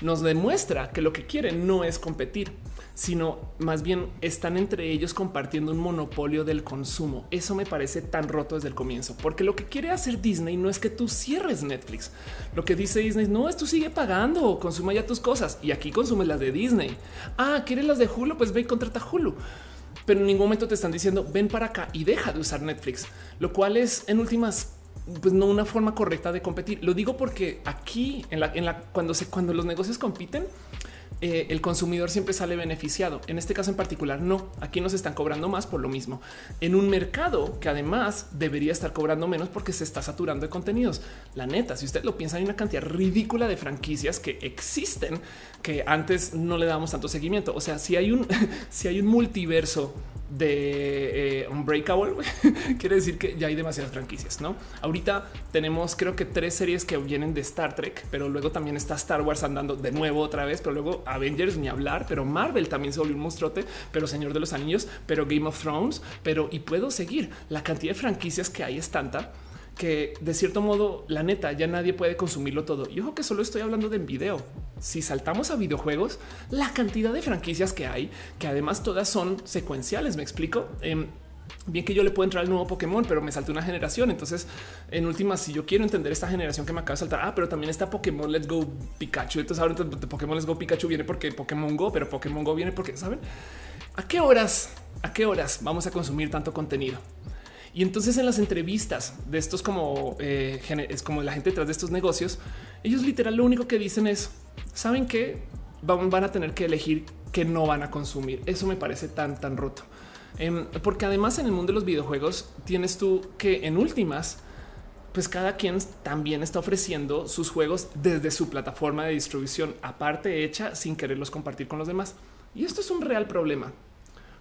nos demuestra que lo que quieren no es competir, sino más bien están entre ellos compartiendo un monopolio del consumo. Eso me parece tan roto desde el comienzo, porque lo que quiere hacer Disney no es que tú cierres Netflix. Lo que dice Disney no es tú sigue pagando, consuma ya tus cosas y aquí consume las de Disney. Ah, quieres las de Hulu, pues ve y contrata Hulu pero en ningún momento te están diciendo ven para acá y deja de usar Netflix, lo cual es en últimas pues no una forma correcta de competir. Lo digo porque aquí en la, en la cuando se cuando los negocios compiten, eh, el consumidor siempre sale beneficiado. En este caso en particular, no. Aquí nos están cobrando más por lo mismo. En un mercado que además debería estar cobrando menos porque se está saturando de contenidos. La neta, si usted lo piensa, hay una cantidad ridícula de franquicias que existen que antes no le damos tanto seguimiento. O sea, si hay un, si hay un multiverso de eh, Unbreakable, quiere decir que ya hay demasiadas franquicias, ¿no? Ahorita tenemos creo que tres series que vienen de Star Trek, pero luego también está Star Wars andando de nuevo otra vez, pero luego Avengers ni hablar, pero Marvel también se volvió un monstruote, pero Señor de los Anillos, pero Game of Thrones, pero y puedo seguir. La cantidad de franquicias que hay es tanta que de cierto modo, la neta, ya nadie puede consumirlo todo. Y ojo que solo estoy hablando de en video. Si saltamos a videojuegos, la cantidad de franquicias que hay, que además todas son secuenciales, me explico. Em, bien que yo le puedo entrar al nuevo Pokémon, pero me salté una generación. Entonces, en última, si yo quiero entender esta generación que me acaba de saltar, ah, pero también está Pokémon Let's Go Pikachu. Entonces, ahora de Pokémon Let's Go Pikachu viene porque Pokémon Go, pero Pokémon Go viene porque saben a qué horas, a qué horas vamos a consumir tanto contenido. Y entonces en las entrevistas de estos como eh, es como la gente detrás de estos negocios, ellos literal lo único que dicen es saben que van, a tener que elegir que no van a consumir. Eso me parece tan, tan roto. Em, porque además en el mundo de los videojuegos tienes tú que en últimas, pues cada quien también está ofreciendo sus juegos desde su plataforma de distribución aparte hecha sin quererlos compartir con los demás. Y esto es un real problema.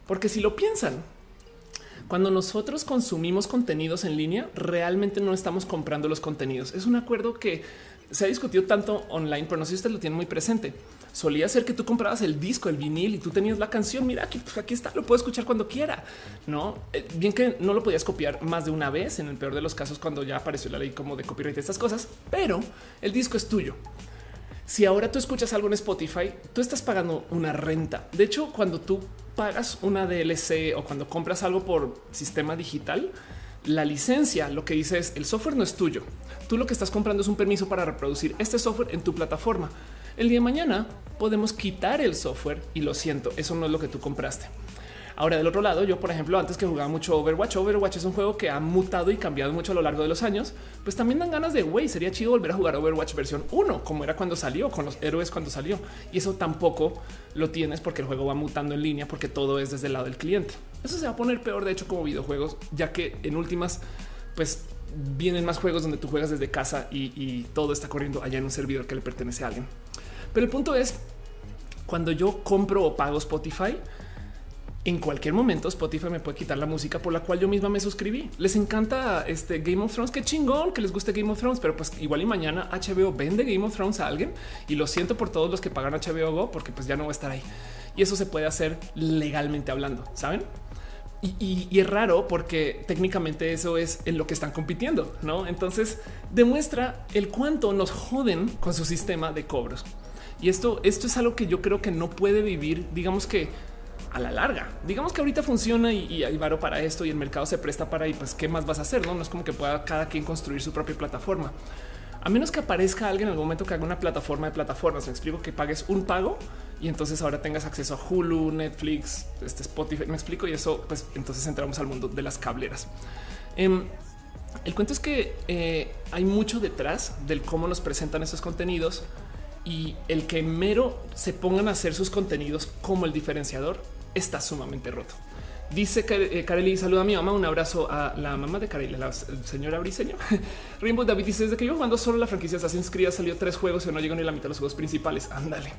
Porque si lo piensan, cuando nosotros consumimos contenidos en línea, realmente no estamos comprando los contenidos. Es un acuerdo que se ha discutido tanto online, pero no sé si usted lo tiene muy presente. Solía ser que tú comprabas el disco, el vinil y tú tenías la canción. Mira, aquí, pues, aquí está, lo puedo escuchar cuando quiera. No eh, bien que no lo podías copiar más de una vez en el peor de los casos, cuando ya apareció la ley como de copyright de estas cosas, pero el disco es tuyo. Si ahora tú escuchas algo en Spotify, tú estás pagando una renta. De hecho, cuando tú pagas una DLC o cuando compras algo por sistema digital, la licencia lo que dice es el software no es tuyo. Tú lo que estás comprando es un permiso para reproducir este software en tu plataforma. El día de mañana podemos quitar el software y lo siento, eso no es lo que tú compraste. Ahora, del otro lado, yo, por ejemplo, antes que jugaba mucho Overwatch, Overwatch es un juego que ha mutado y cambiado mucho a lo largo de los años. Pues también dan ganas de güey, sería chido volver a jugar Overwatch versión 1, como era cuando salió, con los héroes cuando salió. Y eso tampoco lo tienes porque el juego va mutando en línea, porque todo es desde el lado del cliente. Eso se va a poner peor, de hecho, como videojuegos, ya que en últimas, pues vienen más juegos donde tú juegas desde casa y, y todo está corriendo allá en un servidor que le pertenece a alguien. Pero el punto es cuando yo compro o pago Spotify, en cualquier momento Spotify me puede quitar la música por la cual yo misma me suscribí. Les encanta este Game of Thrones, qué chingón que les guste Game of Thrones, pero pues igual y mañana HBO vende Game of Thrones a alguien y lo siento por todos los que pagan HBO Go porque pues ya no va a estar ahí. Y eso se puede hacer legalmente hablando, ¿saben? Y, y, es raro porque técnicamente eso es en lo que están compitiendo, ¿no? Entonces demuestra el cuánto nos joden con su sistema de cobros. Y esto, esto es algo que yo creo que no puede vivir, digamos que a la larga. Digamos que ahorita funciona y, hay varo para esto y el mercado se presta para y pues qué más vas a hacer, no? No es como que pueda cada quien construir su propia plataforma. A menos que aparezca alguien en algún momento que haga una plataforma de plataformas. Me explico que pagues un pago y entonces ahora tengas acceso a Hulu, Netflix, este Spotify. Me explico y eso, pues entonces entramos al mundo de las cableras. Em, el cuento es que eh, hay mucho detrás del cómo nos presentan esos contenidos y el que mero se pongan a hacer sus contenidos como el diferenciador está sumamente roto. Dice Kareli, eh, saluda a mi mamá, un abrazo a la mamá de Kareli, la señora Briseño. Rainbow David dice, desde que yo jugando solo la franquicia Assassin's Creed salió tres juegos y no llego ni la mitad de los juegos principales. Ándale.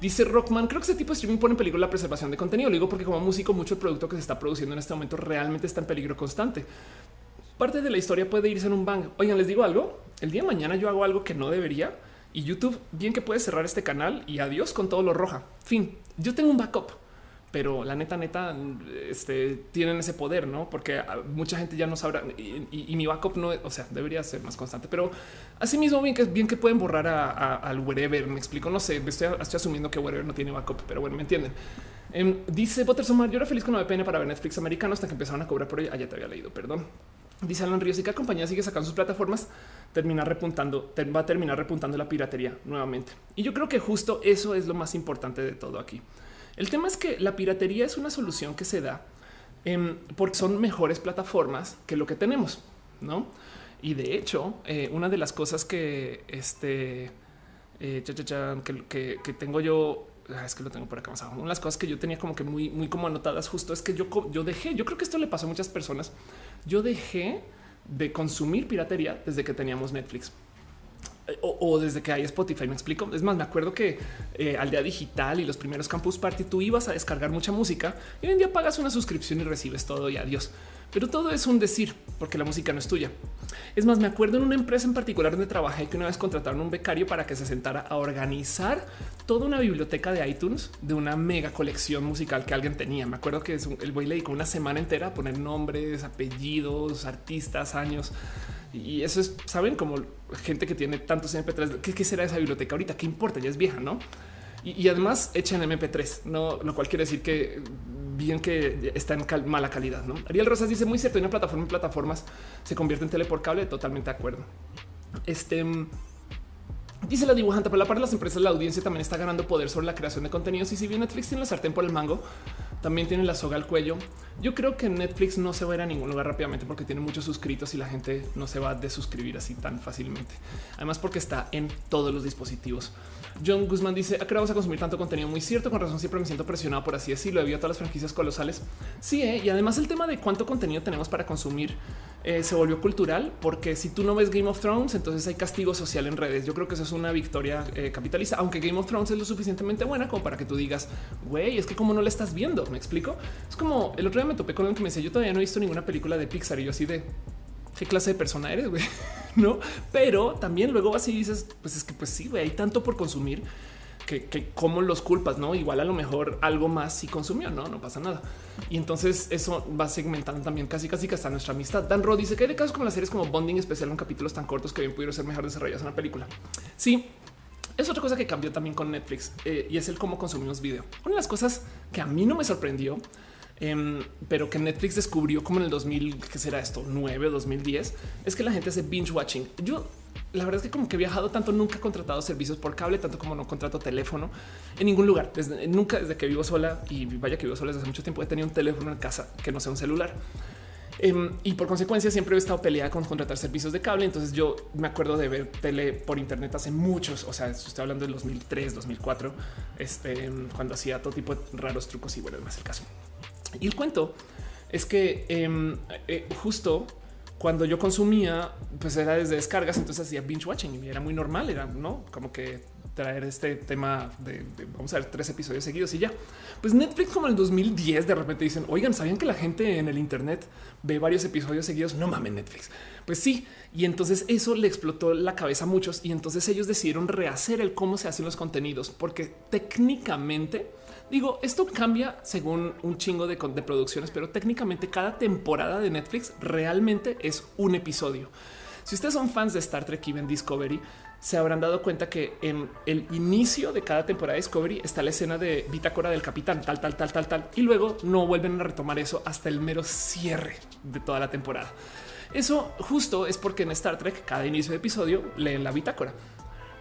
Dice Rockman, creo que ese tipo de streaming pone en peligro la preservación de contenido. Lo digo porque como músico, mucho producto que se está produciendo en este momento realmente está en peligro constante. Parte de la historia puede irse en un bang. Oigan, les digo algo. El día de mañana yo hago algo que no debería y YouTube bien que puede cerrar este canal y adiós con todo lo roja. Fin, yo tengo un backup pero la neta, neta, este, tienen ese poder, ¿no? Porque mucha gente ya no sabrá y, mi backup no, o sea, debería ser más constante, pero así mismo bien que, bien que pueden borrar al wherever, me explico, no sé, estoy, asumiendo que wherever no tiene backup, pero bueno, me entienden. Em, dice Butterson, yo era feliz con 9 para ver Netflix americano hasta que empezaron a cobrar por ella. Ah, ya te había leído, perdón. Dice Alan Ríos y cada compañía sigue sacando sus plataformas, termina repuntando, va a terminar repuntando la piratería nuevamente. Y yo creo que justo eso es lo más importante de todo aquí. El tema es que la piratería es una solución que se da em, porque son mejores plataformas que lo que tenemos, ¿no? Y de hecho, eh, una de las cosas que este eh, que, tengo yo ah, es que lo tengo por acá más abajo. Una de las cosas que yo tenía como que muy, muy como anotadas justo es que yo, yo dejé. Yo creo que esto le pasó a muchas personas. Yo dejé de consumir piratería desde que teníamos Netflix o, desde que hay Spotify. Me explico. Es más, me acuerdo que eh, al día digital y los primeros Campus Party tú ibas a descargar mucha música y hoy en día pagas una suscripción y recibes todo y adiós. Pero todo es un decir porque la música no es tuya. Es más, me acuerdo en una empresa en particular donde trabajé que una vez contrataron un becario para que se sentara a organizar toda una biblioteca de iTunes de una mega colección musical que alguien tenía. Me acuerdo que el güey le dedicó una semana entera a poner nombres, apellidos, artistas, años. Y eso es, saben, como gente que tiene tantos MP3. ¿Qué, será esa biblioteca ahorita? ¿Qué importa? Ya es vieja, no? Y, además echa en MP3, no, lo cual quiere decir que bien que está en mala calidad. ¿no? Ariel Rosas dice muy cierto, una plataforma en plataformas se convierte en tele por cable. Totalmente de acuerdo. Este Dice la dibujante, pero la parte de las empresas, la audiencia también está ganando poder sobre la creación de contenidos. Y si bien Netflix tiene la sartén por el mango, también tiene la soga al cuello. Yo creo que Netflix no se va a ir a ningún lugar rápidamente porque tiene muchos suscritos y la gente no se va a desuscribir así tan fácilmente. Además, porque está en todos los dispositivos. John Guzmán dice: ¿A vamos a consumir tanto contenido? Muy cierto. Con razón, siempre me siento presionado por así decirlo, debido a todas las franquicias colosales. Sí, ¿eh? y además el tema de cuánto contenido tenemos para consumir eh, se volvió cultural, porque si tú no ves Game of Thrones, entonces hay castigo social en redes. Yo creo que eso es una victoria eh, capitalista, aunque Game of Thrones es lo suficientemente buena como para que tú digas, güey, es que como no le estás viendo, me explico. Es como el otro día me topé con alguien que me decía, yo todavía no he visto ninguna película de Pixar y yo así de qué clase de persona eres, güey, no? Pero también luego vas y dices, pues es que pues sí, güey, hay tanto por consumir que, cómo los culpas, no? Igual a lo mejor algo más si consumió, no, no pasa nada. Y entonces eso va segmentando también casi, casi que hasta nuestra amistad. Dan Rod dice que hay casos como las series como Bonding especial en capítulos tan cortos que bien pudieron ser mejor desarrollados en una película. Sí, es otra cosa que cambió también con Netflix eh, y es el cómo consumimos video. Una de las cosas que a mí no me sorprendió, em, pero que Netflix descubrió como en el 2000, que será esto, 9 o 2010, es que la gente hace binge watching. Yo la verdad es que como que he viajado tanto, nunca he contratado servicios por cable, tanto como no contrato teléfono en ningún lugar. Nunca desde que vivo sola y vaya que vivo sola desde hace mucho tiempo he tenido un teléfono en casa que no sea un celular. Em, y por consecuencia siempre he estado peleada con contratar servicios de cable. Entonces yo me acuerdo de ver tele por internet hace muchos, o sea, estoy hablando del 2003, 2004, este, cuando hacía todo tipo de raros trucos y bueno, es más el caso. Y el cuento es que em, eh, justo cuando yo consumía, pues era desde descargas, entonces hacía binge watching y era muy normal, era no como que traer este tema de, vamos a ver tres episodios seguidos y ya. Pues Netflix como en el 2010 de repente dicen, oigan, ¿sabían que la gente en el Internet ve varios episodios seguidos? No mames Netflix. Pues sí, y entonces eso le explotó la cabeza a muchos y entonces ellos decidieron rehacer el cómo se hacen los contenidos, porque técnicamente... Digo, esto cambia según un chingo de, producciones, pero técnicamente cada temporada de Netflix realmente es un episodio. Si ustedes son fans de Star Trek y ven Discovery, se habrán dado cuenta que en el inicio de cada temporada de Discovery está la escena de bitácora del capitán, tal, tal, tal, tal, tal, y luego no vuelven a retomar eso hasta el mero cierre de toda la temporada. Eso justo es porque en Star Trek cada inicio de episodio leen la bitácora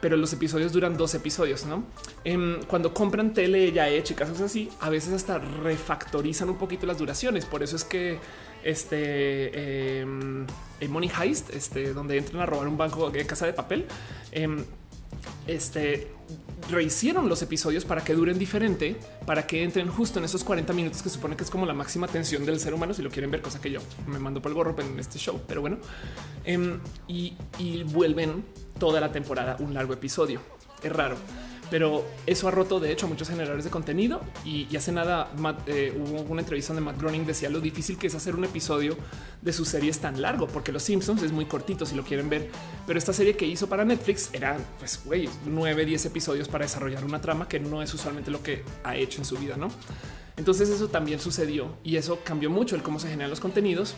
pero los episodios duran dos episodios, ¿no? Em, cuando compran tele ya hecha y casos así, a veces hasta refactorizan un poquito las duraciones. Por eso es que este em, Money Heist, este, donde entran a robar un banco de casa de papel, em, este rehicieron los episodios para que duren diferente, para que entren justo en esos 40 minutos que supone que es como la máxima tensión del ser humano. Si lo quieren ver, cosa que yo me mando por el gorro en este show, pero bueno, y vuelven toda la temporada un largo episodio. Es raro, pero eso ha roto de hecho a muchos generadores de contenido y, hace nada eh, hubo una entrevista donde Matt Groening decía lo difícil que es hacer un episodio de su serie es tan largo porque los Simpsons es muy cortito si lo quieren ver, pero esta serie que hizo para Netflix era pues güey, 9, 10 episodios para desarrollar una trama que no es usualmente lo que ha hecho en su vida, ¿no? Entonces eso también sucedió y eso cambió mucho el cómo se generan los contenidos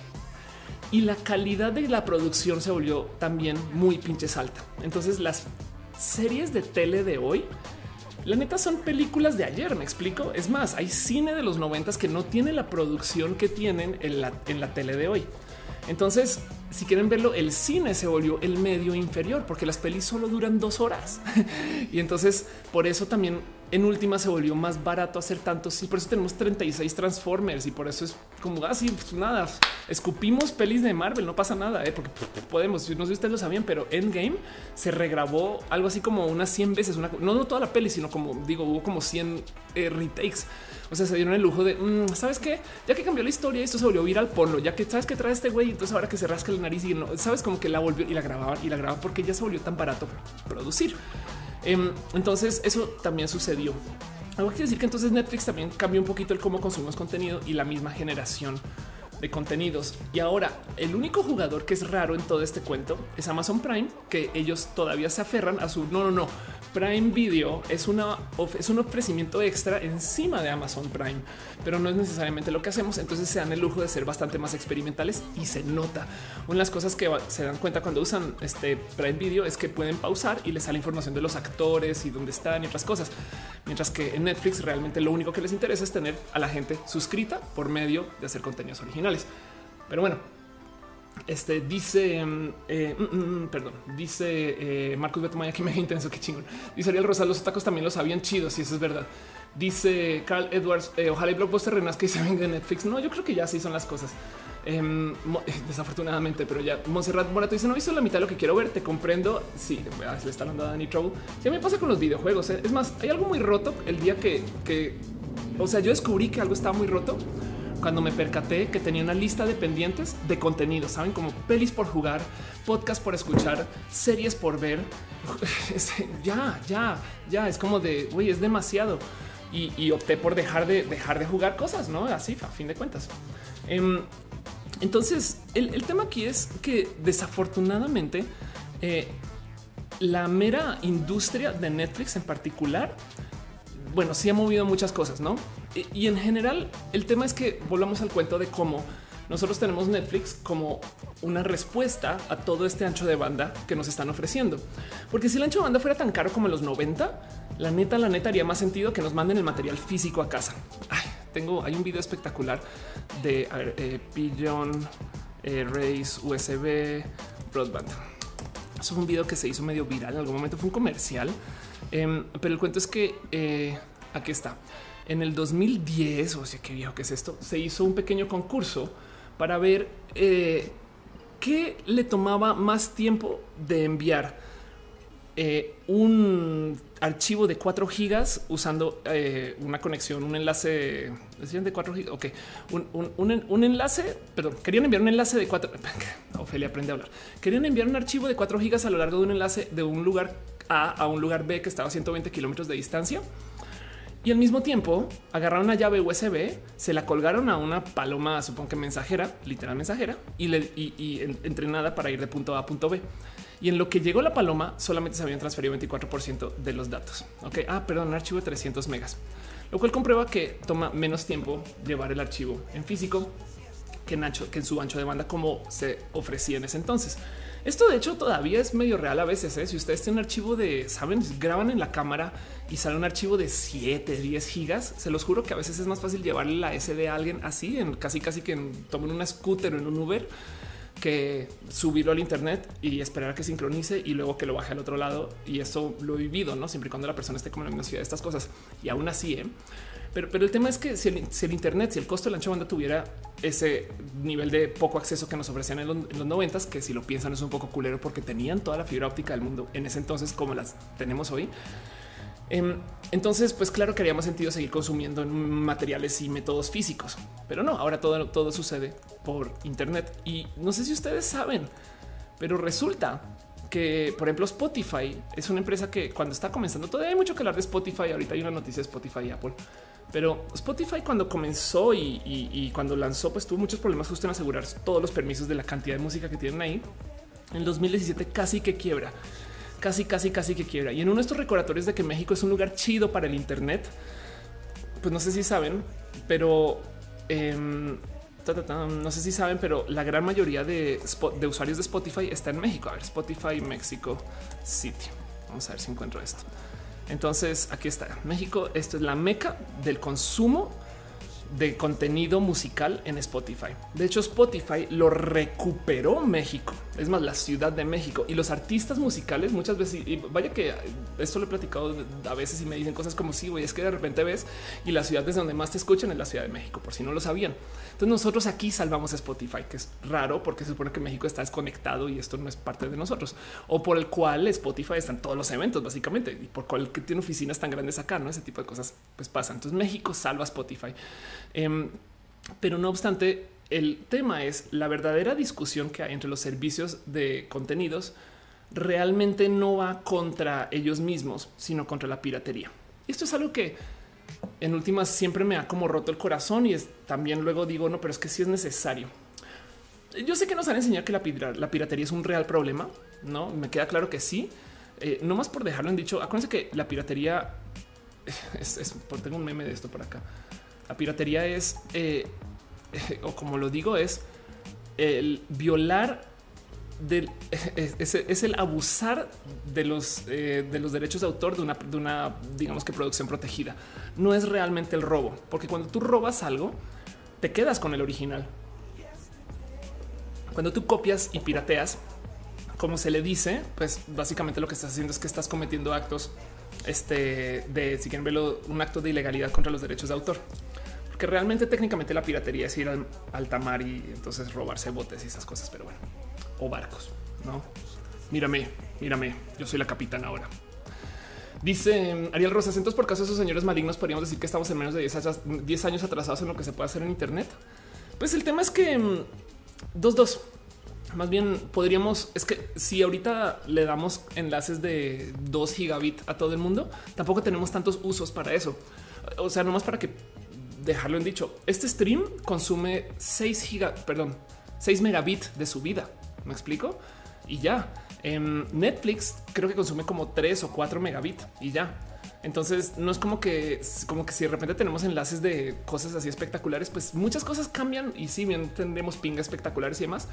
y la calidad de la producción se volvió también muy pinches alta. Entonces las series de tele de hoy, la neta son películas de ayer, me explico. Es más, hay cine de los noventas que no tiene la producción que tienen en la, en la tele de hoy. Entonces, si quieren verlo, el cine se volvió el medio inferior porque las pelis solo duran dos horas. y entonces, por eso también en última se volvió más barato hacer tantos y por eso tenemos 36 Transformers y por eso es como así, ah, pues nada, escupimos pelis de Marvel, no pasa nada, ¿eh? porque podemos, no sé si ustedes lo sabían, pero Endgame se regrabó algo así como unas 100 veces, una, no, no toda la peli, sino como digo, hubo como 100 eh, retakes. O sea, se dieron el lujo de, mm, ¿sabes qué? Ya que cambió la historia, esto se volvió viral, ponlo, ya que sabes que trae este güey, entonces ahora que se rasca la nariz y no, sabes como que la volvió y la grababan y la grababan porque ya se volvió tan barato producir. Em, entonces eso también sucedió. Algo que decir que entonces Netflix también cambió un poquito el cómo consumimos contenido y la misma generación de contenidos. Y ahora el único jugador que es raro en todo este cuento es Amazon Prime, que ellos todavía se aferran a su no, no, no. Prime Video es, una, es un ofrecimiento extra encima de Amazon Prime, pero no es necesariamente lo que hacemos. Entonces se dan el lujo de ser bastante más experimentales y se nota. Una de las cosas que se dan cuenta cuando usan este Prime Video es que pueden pausar y les sale información de los actores y dónde están y otras cosas. Mientras que en Netflix realmente lo único que les interesa es tener a la gente suscrita por medio de hacer contenidos originales. Pero bueno, este dice, mm, eh, mm, mm, perdón, dice eh, Marcos Betomaya que me intenso, qué chingón. Dice Ariel Rosal, los tacos también los sabían chidos, y eso es verdad. Dice Carl Edwards, eh, ojalá el blockbuster renazca y se venga de Netflix. No, yo creo que ya sí son las cosas. Em, desafortunadamente, pero ya Monserrat Morato dice: No he visto la mitad de lo que quiero ver. Te comprendo. Sí, le está dando a Danny Trouble. Ya me pasa con los videojuegos. Es más, hay algo muy roto el día que, que, o sea, yo descubrí que algo estaba muy roto cuando me percaté que tenía una lista de pendientes de contenido, saben, como pelis por jugar, podcast por escuchar, series por ver. ya, ya, ya es como de güey, es demasiado. Y, opté por dejar de dejar de jugar cosas, no así a fin de cuentas. Em, entonces, el, tema aquí es que desafortunadamente eh, la mera industria de Netflix en particular, bueno, sí ha movido muchas cosas, no? y en general, el tema es que volvamos al cuento de cómo nosotros tenemos Netflix como una respuesta a todo este ancho de banda que nos están ofreciendo. Porque si el ancho de banda fuera tan caro como en los 90, la neta, la neta haría más sentido que nos manden el material físico a casa. tengo, hay un video espectacular de eh, Pigeon eh, Race USB Broadband. Fue un video que se hizo medio viral en algún momento, fue un comercial. Em, pero el cuento es que eh, aquí está. En el 2010, o sea, qué viejo que es esto, se hizo un pequeño concurso para ver eh, qué le tomaba más tiempo de enviar eh, un archivo de 4 gigas usando una conexión, un enlace de 4 gigas. Ok, un, enlace, perdón, querían enviar un enlace de 4. Ofelia aprende a hablar. Querían enviar un archivo de 4 gigas a lo largo de un enlace de un lugar A a un lugar B que estaba a 120 kilómetros de distancia. Y al mismo tiempo agarraron una llave USB, se la colgaron a una paloma, supongo que mensajera, literal mensajera, y, le, y entrenada para ir de punto A a punto B y en lo que llegó la paloma solamente se habían transferido 24% de los datos. Ok, ah, perdón, un archivo de 300 megas, lo cual comprueba que toma menos tiempo llevar el archivo en físico que en, que en su ancho de banda como se ofrecía en ese entonces. Esto de hecho todavía es medio real a veces. ¿eh? Si ustedes tienen archivo de, saben, graban en la cámara y sale un archivo de 7, 10 gigas, se los juro que a veces es más fácil llevarle la SD a alguien así, en casi casi que tomen una scooter o en un Uber que subirlo al Internet y esperar a que sincronice y luego que lo baje al otro lado. Y eso lo he vivido, no siempre y cuando la persona esté como en la ciudad de estas cosas. Y aún así, ¿eh? Pero, el tema es que si el, Internet, si el costo del ancho de banda tuviera ese nivel de poco acceso que nos ofrecían en los, noventas, que si lo piensan es un poco culero porque tenían toda la fibra óptica del mundo en ese entonces como las tenemos hoy Em, entonces, pues claro que haría más sentido seguir consumiendo materiales y métodos físicos, pero no, ahora todo, todo sucede por Internet. Y no sé si ustedes saben, pero resulta que, por ejemplo, Spotify es una empresa que cuando está comenzando, todavía hay mucho que hablar de Spotify. Ahorita hay una noticia de Spotify y Apple, pero Spotify cuando comenzó y, cuando lanzó, pues tuvo muchos problemas justo en asegurar todos los permisos de la cantidad de música que tienen ahí. En 2017 casi que quiebra casi, casi, casi que quiebra. Y en uno de estos recordatorios de que México es un lugar chido para el Internet, pues no sé si saben, pero em, no sé si saben, pero la gran mayoría de, de, usuarios de Spotify está en México. A ver, Spotify México City. Vamos a ver si encuentro esto. Entonces aquí está México. Esto es la meca del consumo de contenido musical en Spotify. De hecho, Spotify lo recuperó México. Es más, la Ciudad de México y los artistas musicales muchas veces, y vaya que esto lo he platicado a veces y me dicen cosas como si, güey, es que de repente ves y la ciudad desde donde más te escuchan es la Ciudad de México, por si no lo sabían. Entonces nosotros aquí salvamos Spotify, que es raro porque se supone que México está desconectado y esto no es parte de nosotros, o por el cual Spotify está en todos los eventos, básicamente, y por cual que tiene oficinas tan grandes acá, ¿no? Ese tipo de cosas pues pasa. Entonces México salva Spotify. Em, pero no obstante, el tema es la verdadera discusión que hay entre los servicios de contenidos realmente no va contra ellos mismos, sino contra la piratería. Esto es algo que en últimas siempre me ha como roto el corazón y es, también luego digo, no, pero es que sí es necesario. Yo sé que nos han enseñado que la, piratería es un real problema, no me queda claro que sí. Eh, no más por dejarlo en dicho, acuérdense que la piratería es, es tengo un meme de esto por acá. La piratería es, eh, o como lo digo, es el violar del, es, el abusar de los, eh, de los derechos de autor de una, de una, digamos que producción protegida. No es realmente el robo, porque cuando tú robas algo, te quedas con el original. Cuando tú copias y pirateas, como se le dice, pues básicamente lo que estás haciendo es que estás cometiendo actos este, de, si quieren verlo, un acto de ilegalidad contra los derechos de autor. Porque realmente técnicamente la piratería es ir al alta mar y entonces robarse botes y esas cosas, pero bueno o barcos. No mírame, mírame. Yo soy la capitana ahora. Dice Ariel Rosas. Entonces, por caso de esos señores malignos, podríamos decir que estamos en menos de 10 años, atrasados en lo que se puede hacer en Internet. Pues el tema es que mm, dos, dos. Más bien podríamos, es que si ahorita le damos enlaces de 2 gigabit a todo el mundo, tampoco tenemos tantos usos para eso. O sea, nomás para que dejarlo en dicho, este stream consume 6 giga, perdón, 6 megabit de su vida. Me explico y ya. En Netflix creo que consume como 3 o 4 megabit y ya. Entonces no es como que, como que si de repente tenemos enlaces de cosas así espectaculares, pues muchas cosas cambian y si bien tendremos ping espectaculares y demás,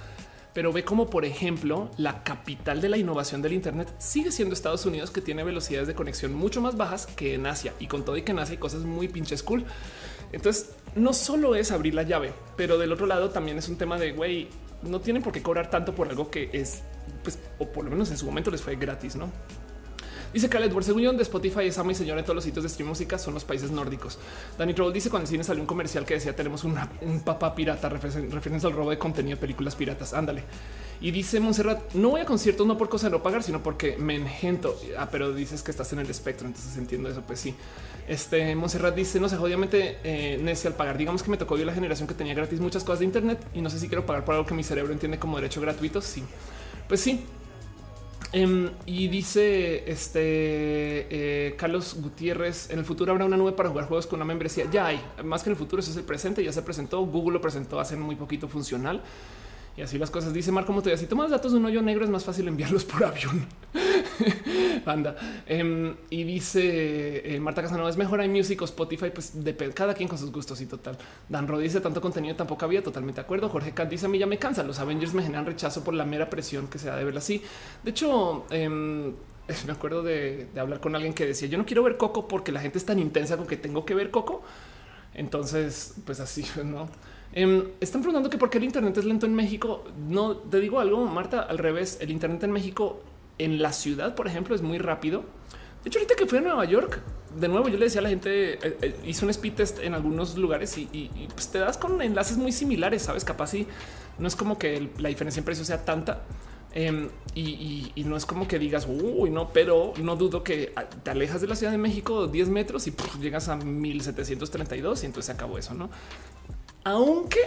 pero ve como por ejemplo la capital de la innovación del Internet sigue siendo Estados Unidos, que tiene velocidades de conexión mucho más bajas que en Asia y con todo y que en Asia hay cosas muy pinches cool. Entonces no solo es abrir la llave, pero del otro lado también es un tema de güey, no tienen por qué cobrar tanto por algo que es, pues, o por lo menos en su momento les fue gratis, ¿no? Dice Khaled, por según de Spotify es ama y señora en todos los sitios de stream música son los países nórdicos. Danny Troll dice cuando el cine salió un comercial que decía tenemos un papá pirata, referencia al robo de contenido de películas piratas. Ándale. Y dice Montserrat, no voy a conciertos no por cosa de no pagar, sino porque me engento. Ah, pero dices que estás en el espectro, entonces entiendo eso. Pues sí. Este Montserrat dice, no sé, obviamente eh, al pagar. Digamos que me tocó yo la generación que tenía gratis muchas cosas de Internet y no sé si quiero pagar por algo que mi cerebro entiende como derecho gratuito. Sí, pues sí. Em, y dice este eh, Carlos Gutiérrez: En el futuro habrá una nube para jugar juegos con una membresía. Ya hay más que en el futuro. Eso es el presente. Ya se presentó. Google lo presentó hace muy poquito funcional. Y así las cosas. Dice Marco Montoya, si tomas datos de un hoyo negro es más fácil enviarlos por avión. Anda. Em, y dice eh, Marta Casanova, es mejor hay music o Spotify, pues depende, cada quien con sus gustos y total. Dan Rod dice tanto contenido tampoco había, totalmente de acuerdo. Jorge Cat dice a mí ya me cansa, los Avengers me generan rechazo por la mera presión que se da de verla así. De hecho, em, me acuerdo de, de hablar con alguien que decía yo no quiero ver Coco porque la gente es tan intensa con que tengo que ver Coco. Entonces, pues así, ¿no? Em, están preguntando que por qué el Internet es lento en México. No te digo algo, Marta, al revés. El Internet en México, en la ciudad, por ejemplo, es muy rápido. De hecho, ahorita que fui a Nueva York, de nuevo yo le decía a la gente, eh, eh, hice un speed test en algunos lugares y, pues te das con enlaces muy similares, sabes? Capaz y no es como que la diferencia en precio sea tanta. Em, y, no es como que digas, uy, no, pero no dudo que ah, te alejas de la Ciudad de México 10 metros y pues, llegas a 1732 y entonces se acabó eso, ¿no? Aunque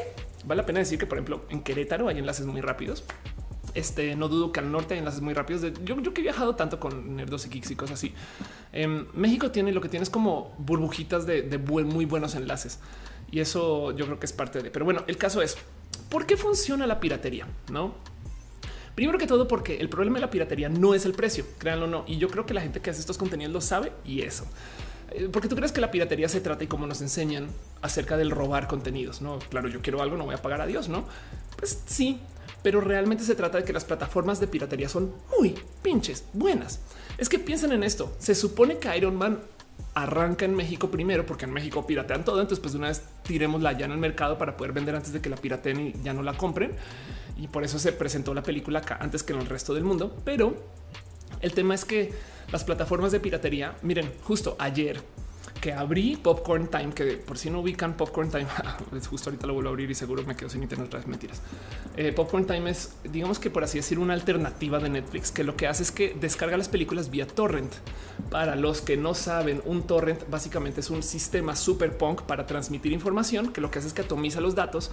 vale la pena decir que, por ejemplo, en Querétaro hay enlaces muy rápidos. Este no dudo que al norte hay enlaces muy rápidos. yo, yo que he viajado tanto con nerdos y kicks y cosas así. En México tiene lo que tienes como burbujitas de, muy buenos enlaces y eso yo creo que es parte de. Pero bueno, el caso es por qué funciona la piratería, no? Primero que todo, porque el problema de la piratería no es el precio, créanlo o no. Y yo creo que la gente que hace estos contenidos lo sabe y eso. Eh, porque tú crees que la piratería se trata y como nos enseñan acerca del robar contenidos. No, claro, yo quiero algo, no voy a pagar a Dios, no? Pues sí, pero realmente se trata de que las plataformas de piratería son muy pinches buenas. Es que piensen en esto. Se supone que Iron Man arranca en México primero, porque en México piratean todo. Entonces, pues de una vez tiremos la ya en el mercado para poder vender antes de que la pirateen y ya no la compren. Y por eso se presentó la película acá antes que en el resto del mundo. Pero el tema es que las plataformas de piratería, miren, justo ayer que abrí Popcorn Time, que por si no ubican Popcorn Time, justo ahorita lo vuelvo a abrir y seguro me quedo sin internet otra vez mentiras. Eh, Popcorn Time es, digamos que por así decir, una alternativa de Netflix que lo que hace es que descarga las películas vía torrent. Para los que no saben, un torrent básicamente es un sistema super punk para transmitir información que lo que hace es que atomiza los datos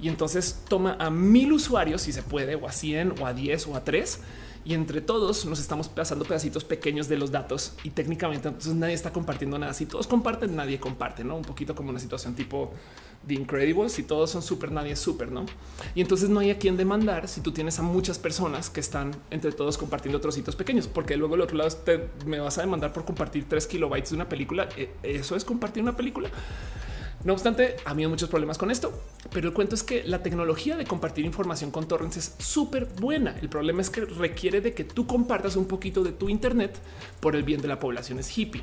y entonces toma a mil usuarios si se puede, o a 100 o a 10 o a 3 y entre todos nos estamos pasando pedacitos pequeños de los datos y técnicamente entonces nadie está compartiendo nada. Si todos comparten, nadie comparte, no un poquito como una situación tipo The Incredibles. Si todos son súper, nadie es súper, no? Y entonces no hay a quien demandar si tú tienes a muchas personas que están entre todos compartiendo trocitos pequeños, porque luego el otro lado te, me vas a demandar por compartir tres kilobytes de una película. E, eso es compartir una película. No obstante, ha habido muchos problemas con esto, pero el cuento es que la tecnología de compartir información con torrents es súper buena. El problema es que requiere de que tú compartas un poquito de tu Internet por el bien de la población es hippie.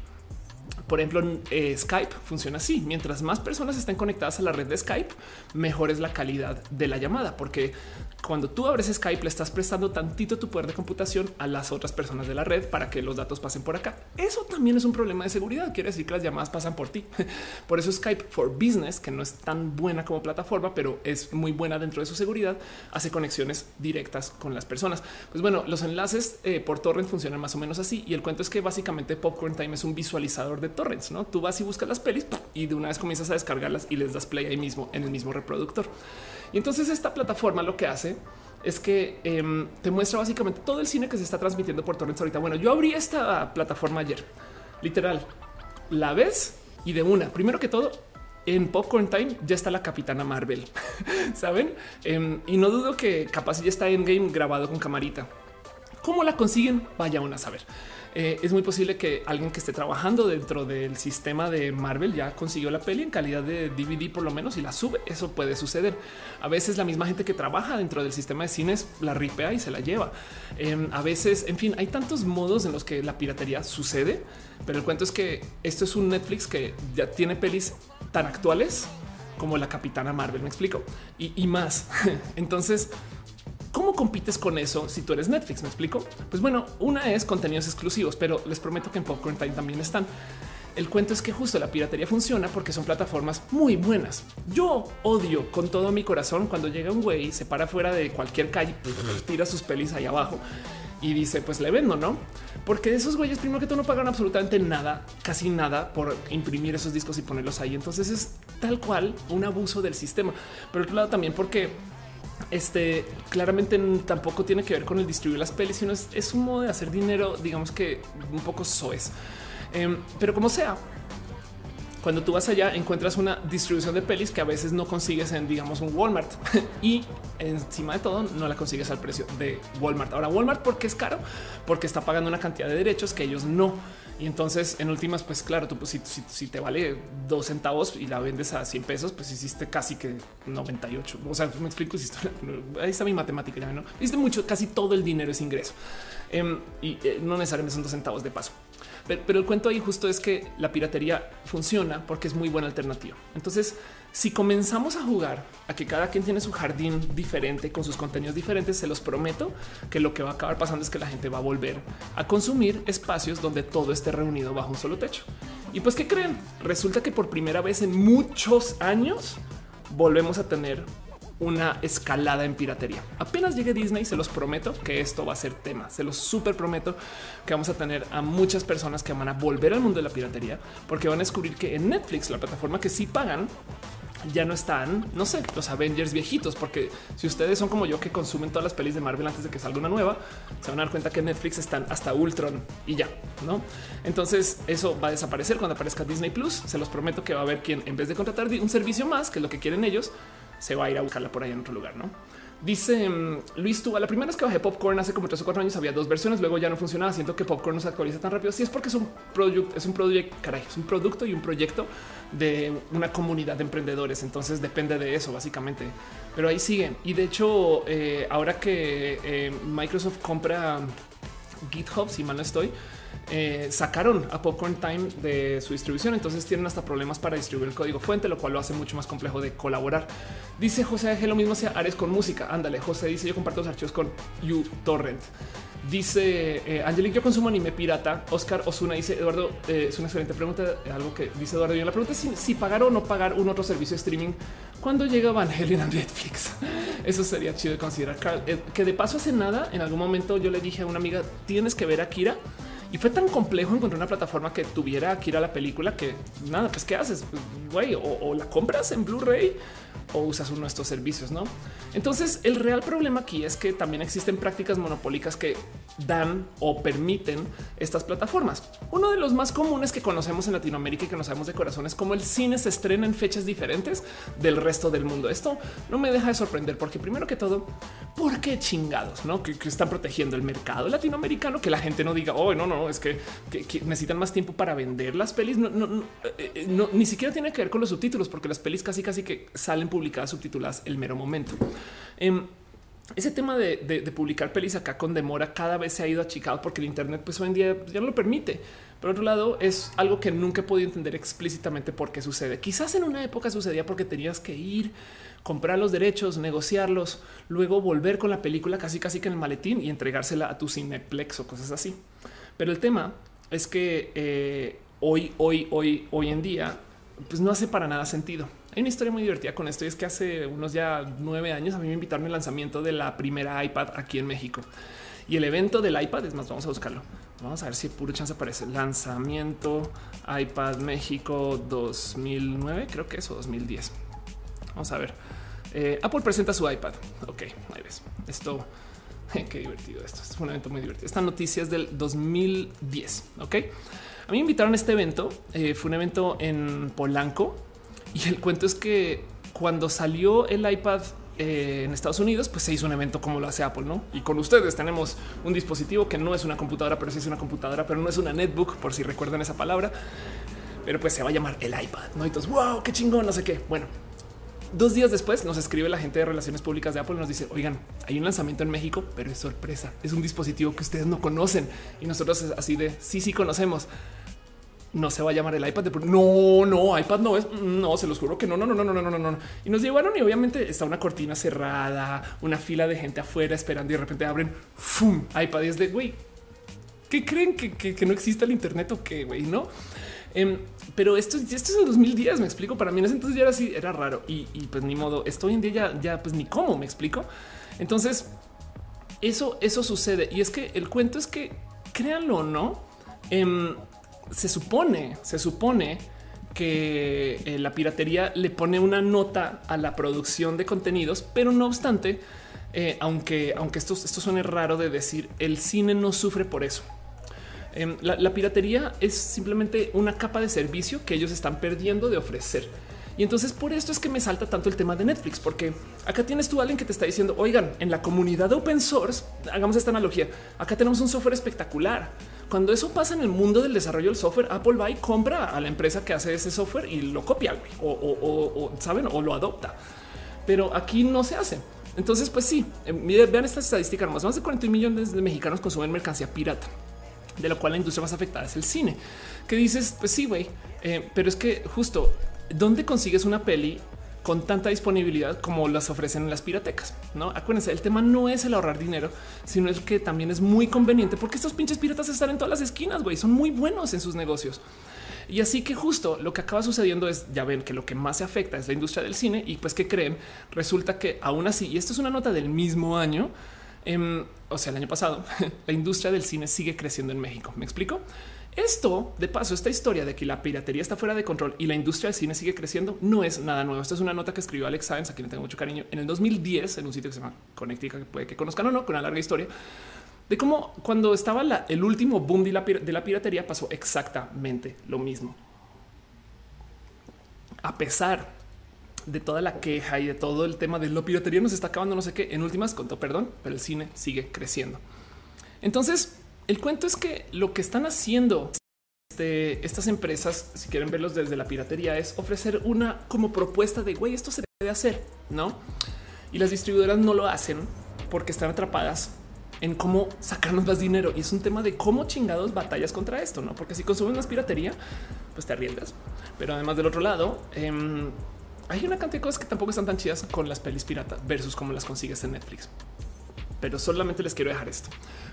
Por ejemplo, eh, Skype funciona así. Mientras más personas estén conectadas a la red de Skype, mejor es la calidad de la llamada, porque cuando tú abres Skype le estás prestando tantito tu poder de computación a las otras personas de la red para que los datos pasen por acá. Eso también es un problema de seguridad. Quiere decir que las llamadas pasan por ti. Por eso Skype for Business, que no es tan buena como plataforma, pero es muy buena dentro de su seguridad, hace conexiones directas con las personas. Pues bueno, los enlaces eh, por torrent funcionan más o menos así. Y el cuento es que básicamente Popcorn Time es un visualizador de torrents, ¿no? Tú vas y buscas las pelis y de una vez comienzas a descargarlas y les das play ahí mismo en el mismo reproductor. Y entonces esta plataforma lo que hace es que em, te muestra básicamente todo el cine que se está transmitiendo por torrents ahorita. Bueno, yo abrí esta plataforma ayer, literal, la ves y de una, primero que todo, en Popcorn Time ya está la Capitana Marvel, ¿saben? Em, y no dudo que capaz ya está en game grabado con camarita. ¿Cómo la consiguen? Vaya a saber. Eh, es muy posible que alguien que esté trabajando dentro del sistema de Marvel ya consiguió la peli en calidad de DVD por lo menos y la sube. Eso puede suceder. A veces la misma gente que trabaja dentro del sistema de cines la ripea y se la lleva. Em, a veces, en fin, hay tantos modos en los que la piratería sucede, pero el cuento es que esto es un Netflix que ya tiene pelis tan actuales como la Capitana Marvel, me explico, y, y más. Entonces, ¿cómo compites con eso si tú eres Netflix? Me explico. Pues bueno, una es contenidos exclusivos, pero les prometo que en Popcorn Time también están. El cuento es que justo la piratería funciona porque son plataformas muy buenas. Yo odio con todo mi corazón cuando llega un güey, se para fuera de cualquier calle, tira sus pelis ahí abajo y dice pues le vendo, no? Porque esos güeyes primero que todo no pagan absolutamente nada, casi nada por imprimir esos discos y ponerlos ahí. Entonces es tal cual un abuso del sistema. Pero otro lado también porque este claramente tampoco tiene que ver con el distribuir las pelis, sino es, un modo de hacer dinero, digamos que un poco soez. Em, pero como sea, cuando tú vas allá encuentras una distribución de pelis que a veces no consigues en, digamos, un Walmart y encima de todo no la consigues al precio de Walmart. Ahora Walmart porque es caro, porque está pagando una cantidad de derechos que ellos no. Y entonces en últimas, pues claro, tú pues, si, te vale dos centavos y la vendes a 100 pesos, pues hiciste casi que 98. O sea, me explico, ahí está mi matemática, ¿no? Hiciste mucho, casi todo el dinero es ingreso. Em, y eh, no necesariamente son dos centavos de paso. Pero, el cuento ahí justo es que la piratería funciona porque es muy buena alternativa. Entonces, si comenzamos a jugar a que cada quien tiene su jardín diferente con sus contenidos diferentes, se los prometo que lo que va a acabar pasando es que la gente va a volver a consumir espacios donde todo esté reunido bajo un solo techo. Y pues, ¿qué creen? Resulta que por primera vez en muchos años volvemos a tener una escalada en piratería. Apenas llegue Disney, se los prometo que esto va a ser tema. Se los súper prometo que vamos a tener a muchas personas que van a volver al mundo de la piratería porque van a descubrir que en Netflix, la plataforma que sí pagan, ya no están, no sé, los Avengers viejitos, porque si ustedes son como yo que consumen todas las pelis de Marvel antes de que salga una nueva, se van a dar cuenta que en Netflix están hasta Ultron y ya, ¿no? Entonces eso va a desaparecer cuando aparezca Disney Plus. Se los prometo que va a haber quien en vez de contratar un servicio más, que es lo que quieren ellos, se va a ir a buscarla por ahí en otro lugar, ¿no? Dice mm, Luis tú, la primera vez que bajé Popcorn hace como tres o cuatro años había dos versiones, luego ya no funcionaba. Siento que Popcorn no se actualiza tan rápido. Sí, es porque es un producto, es un proyecto, caray, es un producto y un proyecto de una comunidad de emprendedores. Entonces depende de eso, básicamente. Pero ahí sigue. Y de hecho, eh, ahora que eh, Microsoft compra GitHub, si mal no estoy, eh, sacaron a Popcorn Time de su distribución. Entonces tienen hasta problemas para distribuir el código fuente, lo cual lo hace mucho más complejo de colaborar. Dice José Ángel lo mismo sea Ares con música. Ándale, José dice yo comparto los archivos con uTorrent. Dice eh, Angelique, yo consumo anime pirata. Oscar Osuna dice Eduardo, eh, es una excelente pregunta. Algo que dice Eduardo. Y la pregunta es si, pagar o no pagar un otro servicio de streaming cuando llega Evangelion a Netflix. Eso sería chido de considerar. Eh, que de paso hace nada, en algún momento yo le dije a una amiga, tienes que ver a Kira y fue tan complejo encontrar una plataforma que tuviera que ir a la película que nada, pues qué haces, pues, güey, o, la compras en Blu-ray o usas uno de estos servicios, ¿no? Entonces, el real problema aquí es que también existen prácticas monopólicas que dan o permiten estas plataformas. Uno de los más comunes que conocemos en Latinoamérica y que no sabemos de corazón es como el cine se estrena en fechas diferentes del resto del mundo. Esto no me deja de sorprender porque primero que todo, ¿por qué chingados? ¿No? Que, están protegiendo el mercado latinoamericano, que la gente no diga, oh, no, no, es que, necesitan más tiempo para vender las pelis. No, no, eh, eh, no, ni siquiera tiene que ver con los subtítulos, porque las pelis casi casi que salen publicadas subtituladas el mero momento. Em, ese tema de, publicar pelis acá con demora cada vez se ha ido achicado porque el Internet pues hoy en día ya no lo permite. Por otro lado, es algo que nunca he podido entender explícitamente por qué sucede. Quizás en una época sucedía porque tenías que ir, comprar los derechos, negociarlos, luego volver con la película casi casi que en el maletín y entregársela a tu Cineplex o cosas así. Pero el tema es que eh, hoy, hoy, hoy, hoy en día, pues no hace para nada sentido. Hay una historia muy divertida con esto y es que hace unos ya nueve años a mí me invitaron al lanzamiento de la primera iPad aquí en México. Y el evento del iPad, es más, vamos a buscarlo. Vamos a ver si puro chance aparece. Lanzamiento iPad México 2009, creo que es o 2010. Vamos a ver. Eh, Apple presenta su iPad. Ok, ahí ves. Esto, qué divertido esto. Esto fue un evento muy divertido. Esta noticia es del 2010. Ok. A mí me invitaron a este evento. Eh, fue un evento en Polanco y el cuento es que cuando salió el iPad eh, en Estados Unidos, pues se hizo un evento como lo hace Apple, ¿no? Y con ustedes tenemos un dispositivo que no es una computadora, pero sí es una computadora, pero no es una netbook, por si recuerdan esa palabra. Pero pues se va a llamar el iPad, ¿no? Y entonces, wow, qué chingón, no sé qué. Bueno, dos días después nos escribe la gente de relaciones públicas de Apple y nos dice, oigan, hay un lanzamiento en México, pero es sorpresa. Es un dispositivo que ustedes no conocen. Y nosotros así de, sí, sí conocemos no se va a llamar el iPad de no, no, iPad no es, no, se los juro que no, no, no, no, no, no, no, no. Y nos llevaron y obviamente está una cortina cerrada, una fila de gente afuera esperando y de repente abren ¡fum! iPad y es de güey. ¿Qué creen que, que, no existe el Internet o qué güey? No, em, pero esto, esto es el 2010. Me explico. Para mí en ese entonces ya era así, era raro y, pues ni modo. Esto hoy en día ya, ya pues ni cómo me explico. Entonces, eso, eso sucede. Y es que el cuento es que créanlo o no, em, se supone, se supone que eh, la piratería le pone una nota a la producción de contenidos, pero no obstante, eh, aunque, aunque esto, esto suene raro de decir, el cine no sufre por eso. Em, la, piratería es simplemente una capa de servicio que ellos están perdiendo de ofrecer. Y entonces por esto es que me salta tanto el tema de Netflix, porque acá tienes tú alguien que te está diciendo, oigan, en la comunidad de open source, hagamos esta analogía, acá tenemos un software espectacular cuando eso pasa en el mundo del desarrollo del software, Apple va y compra a la empresa que hace ese software y lo copia o, saben o lo adopta. Pero aquí no se hace. Entonces, pues sí, eh, vean esta estadística más. Más de 40 millones de mexicanos consumen mercancía pirata, de lo cual la industria más afectada es el cine. Que dices, pues sí, güey, eh, pero es que justo dónde consigues una peli con tanta disponibilidad como las ofrecen en las piratecas. No acuérdense, el tema no es el ahorrar dinero, sino es que también es muy conveniente porque estos pinches piratas están en todas las esquinas, güey, son muy buenos en sus negocios. Y así que justo lo que acaba sucediendo es, ya ven que lo que más se afecta es la industria del cine y pues que creen, resulta que aún así, y esto es una nota del mismo año, em, o sea, el año pasado, la industria del cine sigue creciendo en México. ¿Me explico? Esto, de paso, esta historia de que la piratería está fuera de control y la industria del cine sigue creciendo no es nada nuevo. Esta es una nota que escribió Alex Sáenz, a quien le tengo mucho cariño, en el 2010 en un sitio que se llama Connectica, que puede que conozcan o no, con una larga historia de cómo cuando estaba el último boom de la, de la piratería pasó exactamente lo mismo. A pesar de toda la queja y de todo el tema de la piratería nos está acabando, no sé qué, en últimas contó perdón, pero el cine sigue creciendo. Entonces, el cuento es que lo que están haciendo este, estas empresas, si quieren verlos desde la piratería, es ofrecer una como propuesta de güey, esto se debe hacer, no? Y las distribuidoras no lo hacen porque están atrapadas en cómo sacarnos más dinero. Y es un tema de cómo chingados batallas contra esto, no? Porque si consumes más piratería, pues te arriesgas. Pero además del otro lado, em, hay una cantidad de cosas que tampoco están tan chidas con las pelis pirata versus cómo las consigues en Netflix. Pero solamente les quiero dejar esto.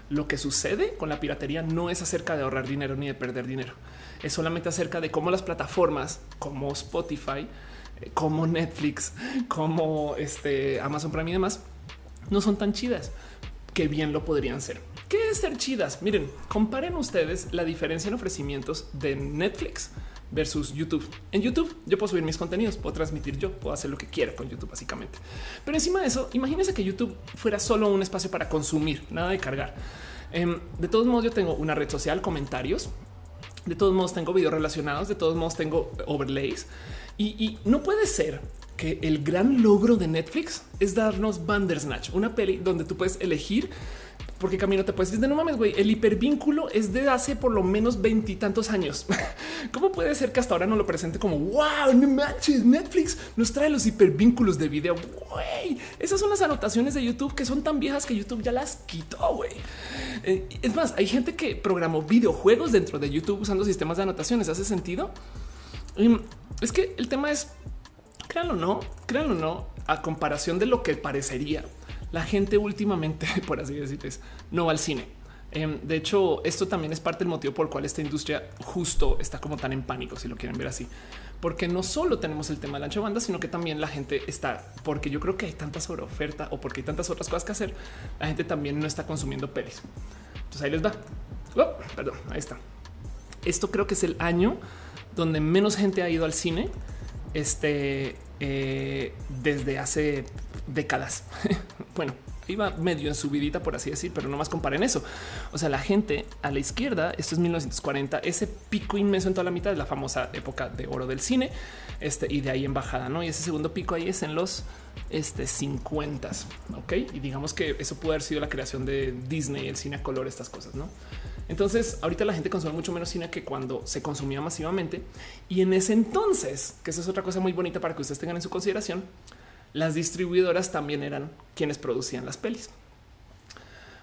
Lo que sucede con la piratería no es acerca de ahorrar dinero ni de perder dinero. Es solamente acerca de cómo las plataformas como Spotify, eh, como Netflix, como este Amazon Prime y demás no son tan chidas que bien lo podrían ser. ¿Qué es ser chidas? Miren, comparen ustedes la diferencia en ofrecimientos de Netflix versus YouTube. En YouTube yo puedo subir mis contenidos, puedo transmitir yo, puedo hacer lo que quiera con YouTube básicamente. Pero encima de eso, imagínense que YouTube fuera solo un espacio para consumir, nada de cargar. Em, de todos modos yo tengo una red social, comentarios. De todos modos tengo videos relacionados, de todos modos tengo overlays. Y, no puede ser que el gran logro de Netflix es darnos Bandersnatch, una peli donde tú puedes elegir porque camino te puedes decir, no mames, güey, el hipervínculo es de hace por lo menos veintitantos años. ¿Cómo puede ser que hasta ahora no lo presente como wow, no manches, Netflix nos trae los hipervínculos de video? Güey, esas son las anotaciones de YouTube que son tan viejas que YouTube ya las quitó. Güey, eh, es más, hay gente que programó videojuegos dentro de YouTube usando sistemas de anotaciones. ¿Hace sentido? es que el tema es créanlo o no, créanlo o no, a comparación de lo que parecería la gente últimamente, por así decirlo, no va al cine. Em, de hecho, esto también es parte del motivo por el cual esta industria justo está como tan en pánico, si lo quieren ver así, porque no solo tenemos el tema de la ancho banda, sino que también la gente está, porque yo creo que hay tanta sobreoferta o porque hay tantas otras cosas que hacer, la gente también no está consumiendo pelis. Entonces ahí les va. Oh, perdón, ahí está. Esto creo que es el año donde menos gente ha ido al cine. Este eh, desde hace décadas. bueno, iba medio en subidita, por así decir, pero no más comparen eso. O sea, la gente a la izquierda, esto es 1940, ese pico inmenso en toda la mitad de la famosa época de oro del cine, este y de ahí en bajada, no? Y ese segundo pico ahí es en los este 50. Ok, y digamos que eso puede haber sido la creación de Disney, el cine a color, estas cosas, no? Entonces, ahorita la gente consume mucho menos cine que cuando se consumía masivamente. Y en ese entonces, que esa es otra cosa muy bonita para que ustedes tengan en su consideración, las distribuidoras también eran quienes producían las pelis.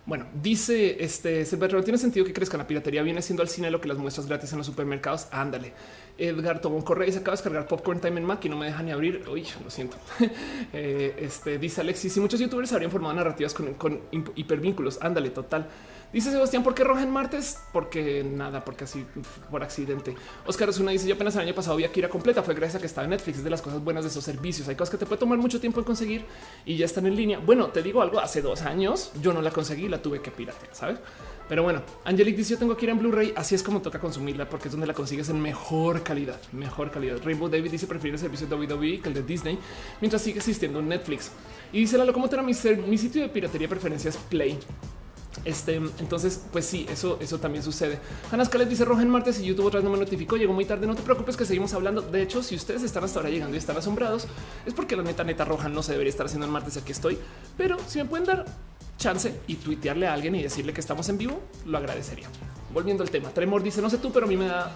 Bueno, dice este no tiene sentido que crezca la piratería. Viene siendo al cine lo que las muestras gratis en los supermercados. Ándale. Edgar tomó un correo y se acaba de descargar Popcorn Time en Mac y no me deja ni abrir. Uy, lo siento. Eh, este dice Alexis y muchos youtubers habrían formado narrativas con, con hipervínculos. Ándale, total. Dice Sebastián, ¿por qué roja en martes? Porque nada, porque así por accidente. Oscar una dice: Yo apenas el año pasado vi Akira completa. Fue gracias a que estaba en Netflix. Es de las cosas buenas de esos servicios. Hay cosas que te puede tomar mucho tiempo en conseguir y ya están en línea. Bueno, te digo algo: hace dos años yo no la conseguí, la tuve que piratear, sabes? Pero bueno, Angelic dice: Yo tengo Akira en Blu-ray. Así es como toca consumirla porque es donde la consigues en mejor calidad. Mejor calidad. Rainbow David dice: Prefiere el servicio de WWE que el de Disney mientras sigue existiendo en Netflix. Y dice la locomotora: mi, mi sitio de piratería preferencia es Play. Este, entonces, pues sí, eso, eso también sucede. Ana Scales dice roja en martes y YouTube otra vez no me notificó. Llegó muy tarde. No te preocupes que seguimos hablando. De hecho, si ustedes están hasta ahora llegando y están asombrados, es porque la neta neta roja no se debería estar haciendo el martes. Aquí estoy, pero si me pueden dar chance y tuitearle a alguien y decirle que estamos en vivo, lo agradecería. Volviendo al tema, Tremor dice no sé tú, pero a mí me da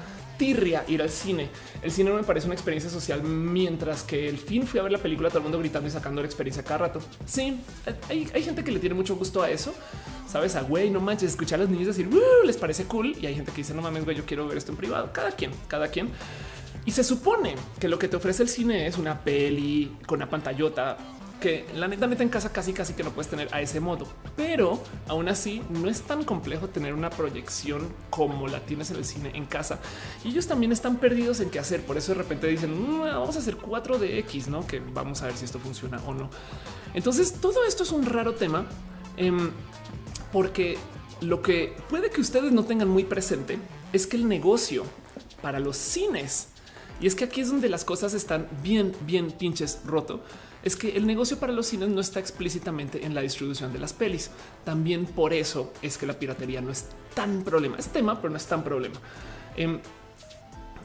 ir al cine. El cine no me parece una experiencia social, mientras que el fin fui a ver la película, todo el mundo gritando y sacando la experiencia cada rato. Sí, hay, gente que le tiene mucho gusto a eso. Sabes, a güey, no manches, escuchar a los niños decir les parece cool. Y hay gente que dice no mames, güey, yo quiero ver esto en privado. Cada quien, cada quien. Y se supone que lo que te ofrece el cine es una peli con una pantallota que la neta en casa casi casi que no puedes tener a ese modo, pero aún así no es tan complejo tener una proyección como la tienes en el cine en casa. Y ellos también están perdidos en qué hacer. Por eso de repente dicen mm, vamos a hacer 4 de X, no que vamos a ver si esto funciona o no. Entonces todo esto es un raro tema em, porque lo que puede que ustedes no tengan muy presente es que el negocio para los cines y es que aquí es donde las cosas están bien, bien pinches roto es que el negocio para los cines no está explícitamente en la distribución de las pelis. También por eso es que la piratería no es tan problema. Es tema, pero no es tan problema. Em,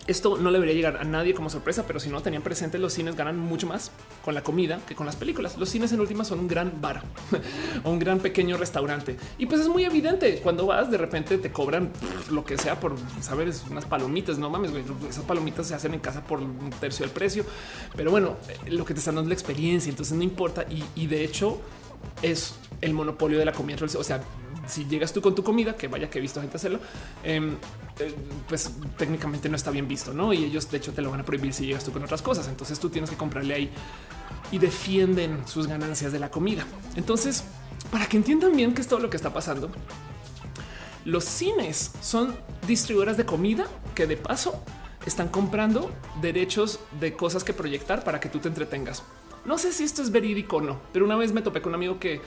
esto no le debería llegar a nadie como sorpresa, pero si no tenían presente, los cines ganan mucho más con la comida que con las películas. Los cines en última son un gran bar o un gran pequeño restaurante. Y pues es muy evidente cuando vas, de repente te cobran lo que sea por saber unas palomitas. No mames, esas palomitas se hacen en casa por un tercio del precio, pero bueno, lo que te están dando es la experiencia. Entonces no importa. Y, de hecho, es el monopolio de la comida. O sea, si llegas tú con tu comida, que vaya que he visto gente hacerlo, em, eh, pues técnicamente no está bien visto, ¿no? Y ellos de hecho te lo van a prohibir si llegas tú con otras cosas. Entonces tú tienes que comprarle ahí y defienden sus ganancias de la comida. Entonces, para que entiendan bien qué es todo lo que está pasando, los cines son distribuidoras de comida que de paso están comprando derechos de cosas que proyectar para que tú te entretengas. No sé si esto es verídico o no, pero una vez me topé con un amigo que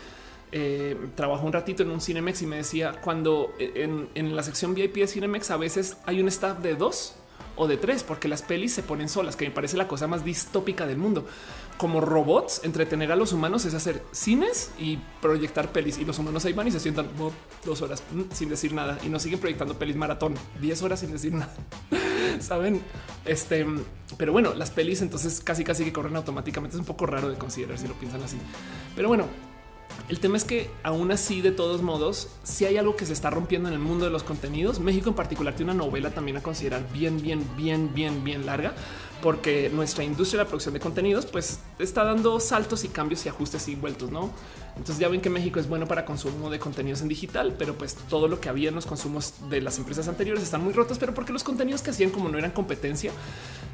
eh, trabajó un ratito en un Cinemex y me decía cuando en, la sección VIP de Cinemex a veces hay un staff de dos o de tres porque las pelis se ponen solas, que me parece la cosa más distópica del mundo. Como robots, entretener a los humanos es hacer cines y proyectar pelis y los humanos ahí van y se sientan dos horas mm, sin decir nada y nos siguen proyectando pelis maratón, 10 horas sin decir nada. Saben, este, pero bueno, las pelis entonces casi casi que corren automáticamente. Es un poco raro de considerar si lo piensan así. Pero bueno, el tema es que aún así, de todos modos, si hay algo que se está rompiendo en el mundo de los contenidos, México en particular tiene una novela también a considerar bien, bien, bien, bien, bien larga, porque nuestra industria de la producción de contenidos pues está dando saltos y cambios y ajustes y vueltos, ¿no? Entonces ya ven que México es bueno para consumo de contenidos en digital, pero pues todo lo que había en los consumos de las empresas anteriores están muy rotos, pero porque los contenidos que hacían como no eran competencia,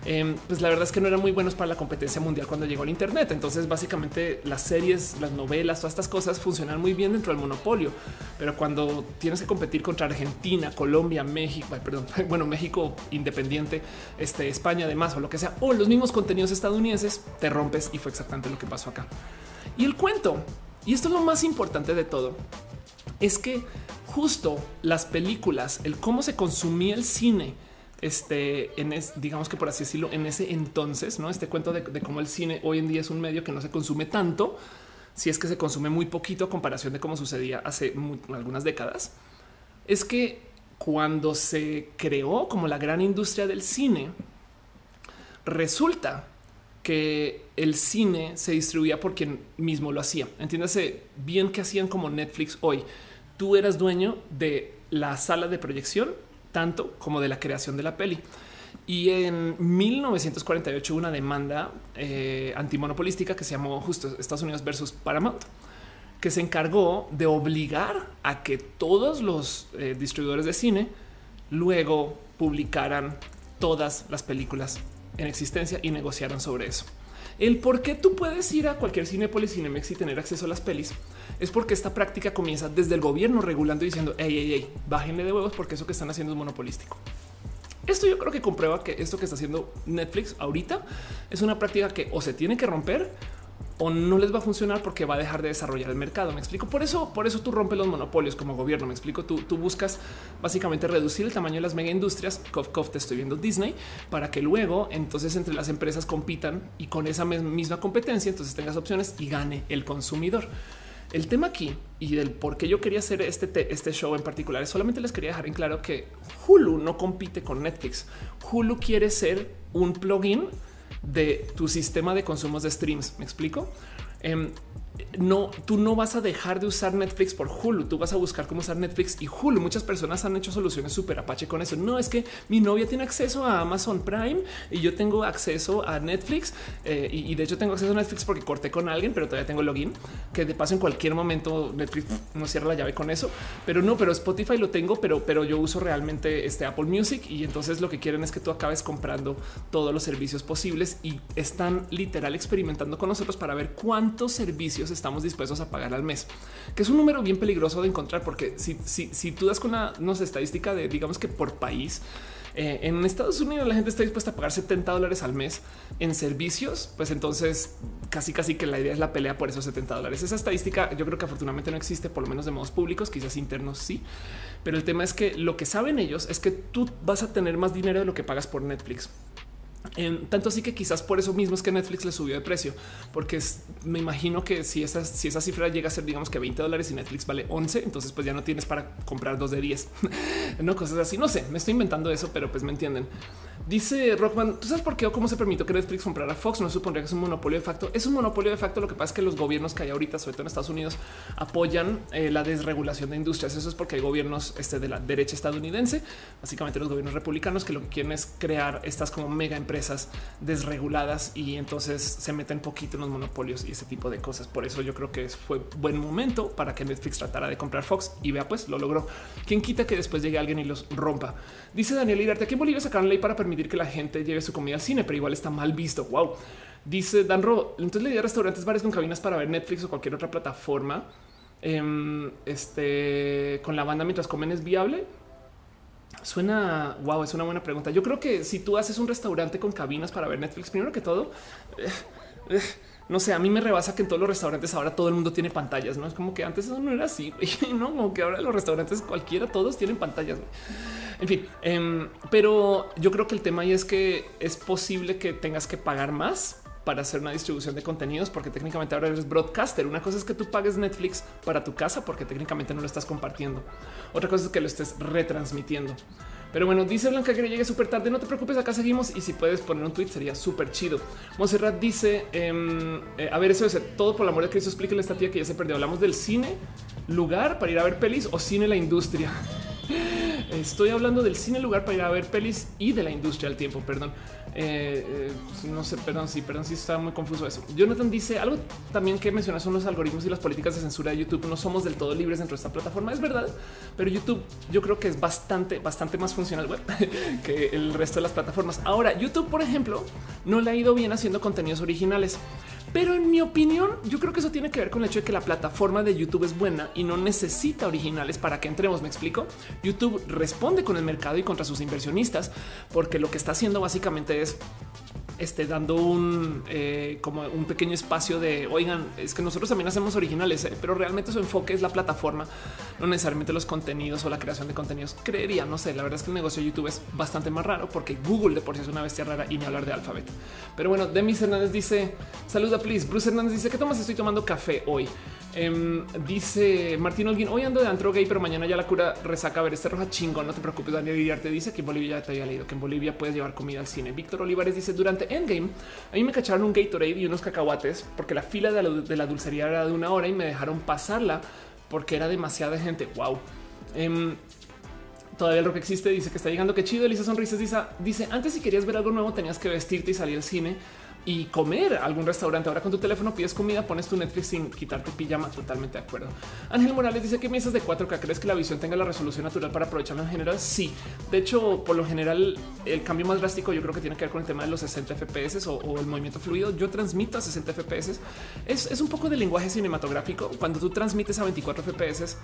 em, pues la verdad es que no eran muy buenos para la competencia mundial cuando llegó el Internet. Entonces básicamente las series, las novelas, todas estas cosas funcionan muy bien dentro del monopolio, pero cuando tienes que competir contra Argentina, Colombia, México, perdón, bueno, México independiente, este, España además o lo que sea, o los mismos contenidos estadounidenses, te rompes y fue exactamente lo que pasó acá. Y el cuento y esto es lo más importante de todo, es que justo las películas, el cómo se consumía el cine, este, en es, digamos que por así decirlo, en ese entonces, no este cuento de, cómo el cine hoy en día es un medio que no se consume tanto, si es que se consume muy poquito a comparación de cómo sucedía hace algunas décadas, es que cuando se creó como la gran industria del cine, resulta que el cine se distribuía por quien mismo lo hacía. Entiéndase bien que hacían como Netflix hoy. Tú eras dueño de la sala de proyección, tanto como de la creación de la peli. Y en 1948 hubo una demanda eh, antimonopolística que se llamó justo Estados Unidos versus Paramount que se encargó de obligar a que todos los eh, distribuidores de cine luego publicaran todas las películas en existencia y negociaran sobre eso. El por qué tú puedes ir a cualquier Cinepolis Cinemex y tener acceso a las pelis es porque esta práctica comienza desde el gobierno regulando y diciendo hey, hey, hey, bájenle de huevos porque eso que están haciendo es monopolístico. Esto yo creo que comprueba que esto que está haciendo Netflix ahorita es una práctica que o se tiene que romper o no les va a funcionar porque va a dejar de desarrollar el mercado. Me explico. Por eso, por eso tú rompes los monopolios como gobierno. Me explico. Tú, tú buscas básicamente reducir el tamaño de las mega industrias. Cof, te estoy viendo Disney para que luego entonces entre las empresas compitan y con esa misma competencia entonces tengas opciones y gane el consumidor. El tema aquí y del por qué yo quería hacer este, este show en particular es solamente les quería dejar en claro que Hulu no compite con Netflix. Hulu quiere ser un plugin de tu sistema de consumos de streams. ¿Me explico? Em, no, tú no vas a dejar de usar Netflix por Hulu. Tú vas a buscar cómo usar Netflix y Hulu. Muchas personas han hecho soluciones súper apache con eso. No es que mi novia tiene acceso a Amazon Prime y yo tengo acceso a Netflix eh, y, de hecho tengo acceso a Netflix porque corté con alguien, pero todavía tengo login que de paso en cualquier momento Netflix no cierra la llave con eso. Pero no, pero Spotify lo tengo, pero, pero yo uso realmente este Apple Music y entonces lo que quieren es que tú acabes comprando todos los servicios posibles y están literal experimentando con nosotros para ver cuántos servicios estamos dispuestos a pagar al mes, que es un número bien peligroso de encontrar, porque si, si, si tú das con una estadística de digamos que por país, eh, en Estados Unidos la gente está dispuesta a pagar 70 dólares al mes en servicios, pues entonces casi casi que la idea es la pelea por esos 70 dólares. Esa estadística yo creo que afortunadamente no existe, por lo menos de modos públicos, quizás internos sí, pero el tema es que lo que saben ellos es que tú vas a tener más dinero de lo que pagas por Netflix tanto así que quizás por eso mismo es que Netflix le subió de precio, porque me imagino que si esa, si esa cifra llega a ser, digamos que 20 dólares y Netflix vale 11, entonces pues ya no tienes para comprar dos de 10, no cosas así. No sé, me estoy inventando eso, pero pues me entienden. Dice Rockman, ¿tú sabes por qué o cómo se permitió que Netflix comprara Fox? No supondría que es un monopolio de facto. Es un monopolio de facto. Lo que pasa es que los gobiernos que hay ahorita, sobre todo en Estados Unidos, apoyan eh, la desregulación de industrias. Eso es porque hay gobiernos este, de la derecha estadounidense, básicamente los gobiernos republicanos, que lo que quieren es crear estas como mega empresas desreguladas y entonces se meten poquito en los monopolios y ese tipo de cosas. Por eso yo creo que fue buen momento para que Netflix tratara de comprar Fox y vea, pues lo logró. ¿Quién quita que después llegue alguien y los rompa? Dice Daniel Irarte, aquí en Bolivia sacaron ley para permitir que la gente lleve su comida al cine, pero igual está mal visto. Wow. Dice Dan Ro. Entonces le di a restaurantes, bares con cabinas para ver Netflix o cualquier otra plataforma. Em, este con la banda mientras comen es viable. Suena wow, es una buena pregunta. Yo creo que si tú haces un restaurante con cabinas para ver Netflix, primero que todo, eh, eh, no sé, a mí me rebasa que en todos los restaurantes ahora todo el mundo tiene pantallas, no es como que antes eso no era así, no como que ahora los restaurantes cualquiera, todos tienen pantallas. En fin, em, pero yo creo que el tema ahí es que es posible que tengas que pagar más para hacer una distribución de contenidos, porque técnicamente ahora eres broadcaster. Una cosa es que tú pagues Netflix para tu casa, porque técnicamente no lo estás compartiendo. Otra cosa es que lo estés retransmitiendo. Pero bueno, dice Blanca que llegue súper tarde. No te preocupes, acá seguimos. Y si puedes poner un tweet, sería súper chido. Monserrat dice: em, eh, A ver, eso es todo por el amor de Cristo. Explíquele a esta tía que ya se perdió. Hablamos del cine, lugar para ir a ver pelis o cine, la industria. Estoy hablando del cine lugar para ir a ver pelis y de la industria al tiempo. Perdón. Eh, eh, no sé, perdón, sí, perdón, sí está muy confuso eso. Jonathan dice algo también que mencionas son los algoritmos y las políticas de censura de YouTube. No somos del todo libres dentro de esta plataforma, es verdad, pero YouTube yo creo que es bastante, bastante más funcional que el resto de las plataformas. Ahora, YouTube, por ejemplo, no le ha ido bien haciendo contenidos originales. Pero en mi opinión, yo creo que eso tiene que ver con el hecho de que la plataforma de YouTube es buena y no necesita originales para que entremos. Me explico. YouTube responde con el mercado y contra sus inversionistas, porque lo que está haciendo básicamente es esté dando un eh, como un pequeño espacio de oigan, es que nosotros también hacemos originales, eh, pero realmente su enfoque es la plataforma, no necesariamente los contenidos o la creación de contenidos. Creería, no sé, la verdad es que el negocio de YouTube es bastante más raro porque Google de por sí es una bestia rara y ni hablar de alfabeto. Pero bueno, Demis Hernández dice saluda, please. Bruce Hernández dice que tomas, estoy tomando café hoy. Em, dice Martín Olguín, hoy ando de antro gay, pero mañana ya la cura resaca. A ver, este roja chingón. No te preocupes. Daniel te dice que en Bolivia ya te había leído que en Bolivia puedes llevar comida al cine. Víctor Olivares dice durante Endgame, a mí me cacharon un Gatorade y unos cacahuates porque la fila de la, dulcería era de una hora y me dejaron pasarla porque era demasiada gente. Wow. Em, todavía lo que existe dice que está llegando. Qué chido. Elisa Sonrisas dice, dice antes si querías ver algo nuevo tenías que vestirte y salir al cine y comer algún restaurante. Ahora con tu teléfono pides comida, pones tu Netflix sin quitarte pijama. Totalmente de acuerdo. Ángel Morales dice que piensas de 4K. ¿Crees que la visión tenga la resolución natural para aprovecharlo en general? Sí. De hecho, por lo general, el cambio más drástico yo creo que tiene que ver con el tema de los 60 FPS o, el movimiento fluido. Yo transmito a 60 FPS. Es, es un poco de lenguaje cinematográfico. Cuando tú transmites a 24 FPS,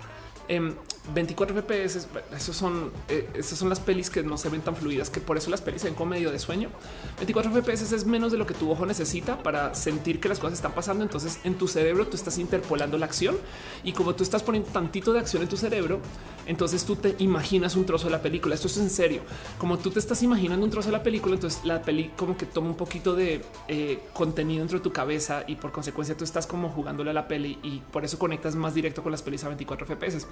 en 24 FPS, esos son, eh, esas son las pelis que no se ven tan fluidas, que por eso las pelis se ven con medio de sueño. 24 FPS es menos de lo que tu ojo necesita para sentir que las cosas están pasando. Entonces en tu cerebro tú estás interpolando la acción y como tú estás poniendo tantito de acción en tu cerebro, entonces tú te imaginas un trozo de la película. Esto es en serio. Como tú te estás imaginando un trozo de la película, entonces la peli como que toma un poquito de eh, contenido dentro de tu cabeza y por consecuencia tú estás como jugándole a la peli y por eso conectas más directo con las pelis a 24 FPS.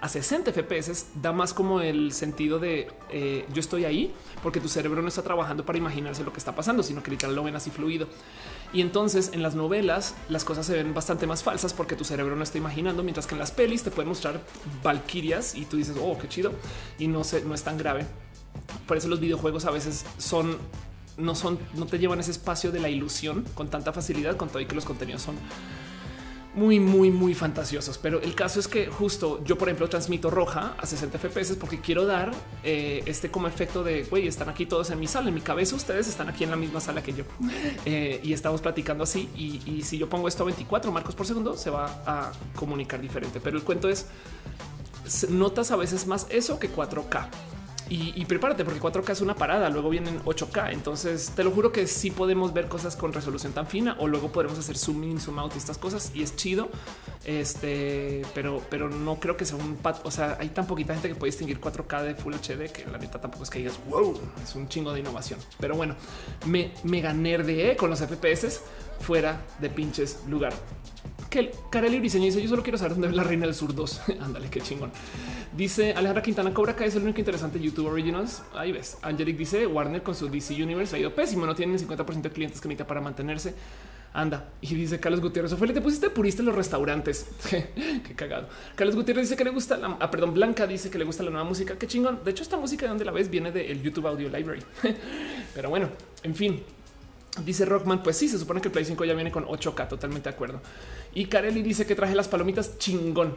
A 60 FPS da más como el sentido de eh, yo estoy ahí porque tu cerebro no está trabajando para imaginarse lo que está pasando, sino que literal lo ven así fluido. Y entonces en las novelas las cosas se ven bastante más falsas porque tu cerebro no está imaginando, mientras que en las pelis te pueden mostrar valquirias y tú dices, oh, qué chido, y no, se, no es tan grave. Por eso los videojuegos a veces son no son, no te llevan ese espacio de la ilusión con tanta facilidad, con todo y que los contenidos son muy, muy, muy fantasiosos. Pero el caso es que justo yo, por ejemplo, transmito roja a 60 FPS porque quiero dar eh, este como efecto de güey, están aquí todos en mi sala, en mi cabeza. Ustedes están aquí en la misma sala que yo eh, y estamos platicando así. Y, si yo pongo esto a 24 marcos por segundo, se va a comunicar diferente. Pero el cuento es notas a veces más eso que 4K. Y, prepárate porque 4K es una parada, luego vienen 8K. Entonces te lo juro que sí podemos ver cosas con resolución tan fina o luego podremos hacer zoom in, zoom out y estas cosas y es chido. Este, pero, pero no creo que sea un pat. O sea, hay tan poquita gente que puede distinguir 4K de Full HD que la neta tampoco es que digas wow, es un chingo de innovación. Pero bueno, me mega nerde con los FPS fuera de pinches lugar que Kareli Briseño dice: Yo solo quiero saber dónde es la reina del sur 2. Ándale, qué chingón. Dice Alejandra Quintana Cobra Kai es el único interesante YouTube Originals. Ahí ves. Angelic dice Warner con su DC Universe ha ido pésimo. No tienen 50% de clientes que necesita para mantenerse. Anda. Y dice Carlos Gutiérrez, Ophelia, te pusiste purista en los restaurantes. Qué cagado. Carlos Gutiérrez dice que le gusta la, ah, perdón, Blanca dice que le gusta la nueva música. Qué chingón. De hecho, esta música de donde la ves viene del YouTube Audio Library. Pero bueno, en fin, Dice Rockman, pues sí, se supone que el Play 5 ya viene con 8K, totalmente de acuerdo. Y Kareli dice que traje las palomitas chingón.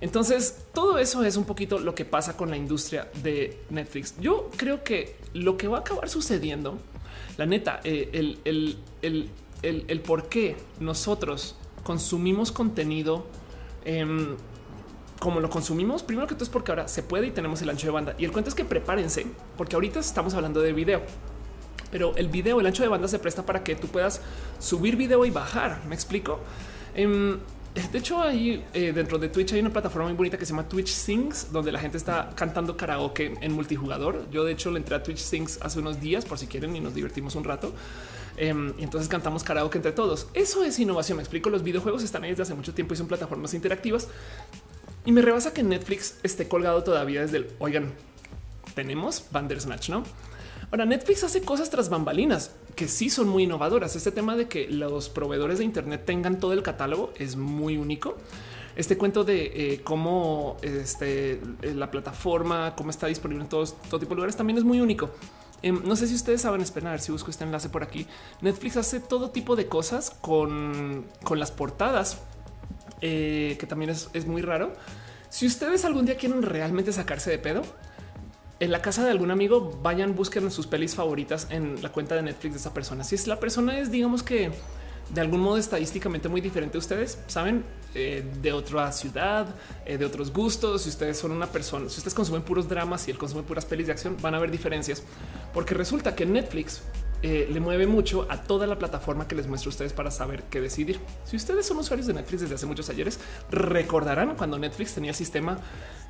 Entonces, todo eso es un poquito lo que pasa con la industria de Netflix. Yo creo que lo que va a acabar sucediendo, la neta, eh, el, el, por qué nosotros consumimos contenido em, como lo consumimos, primero que todo es porque ahora se puede y tenemos el ancho de banda. Y el cuento es que prepárense, porque ahorita estamos hablando de video pero el video, el ancho de banda se presta para que tú puedas subir video y bajar. Me explico. Em, de hecho, ahí eh, dentro de Twitch hay una plataforma muy bonita que se llama Twitch Sings, donde la gente está cantando karaoke en multijugador. Yo, de hecho, le entré a Twitch Sings hace unos días por si quieren y nos divertimos un rato. Em, y entonces cantamos karaoke entre todos. Eso es innovación. Me explico. Los videojuegos están ahí desde hace mucho tiempo y son plataformas interactivas. Y me rebasa que Netflix esté colgado todavía desde el oigan, tenemos Bandersnatch, no? Ahora, Netflix hace cosas tras bambalinas que sí son muy innovadoras. Este tema de que los proveedores de Internet tengan todo el catálogo es muy único. Este cuento de eh, cómo este, eh, la plataforma, cómo está disponible en todos, todo tipo de lugares también es muy único. Em, no sé si ustedes saben, esperar a ver si busco este enlace por aquí. Netflix hace todo tipo de cosas con, las portadas, eh, que también es, es muy raro. Si ustedes algún día quieren realmente sacarse de pedo, en la casa de algún amigo, vayan, busquen sus pelis favoritas en la cuenta de Netflix de esa persona. Si es la persona es, digamos que de algún modo estadísticamente muy diferente a ustedes, saben, eh, de otra ciudad, eh, de otros gustos. Si ustedes son una persona, si ustedes consumen puros dramas y él consume puras pelis de acción, van a ver diferencias, porque resulta que Netflix eh, le mueve mucho a toda la plataforma que les muestro a ustedes para saber qué decidir. Si ustedes son usuarios de Netflix desde hace muchos ayeres, recordarán cuando Netflix tenía sistema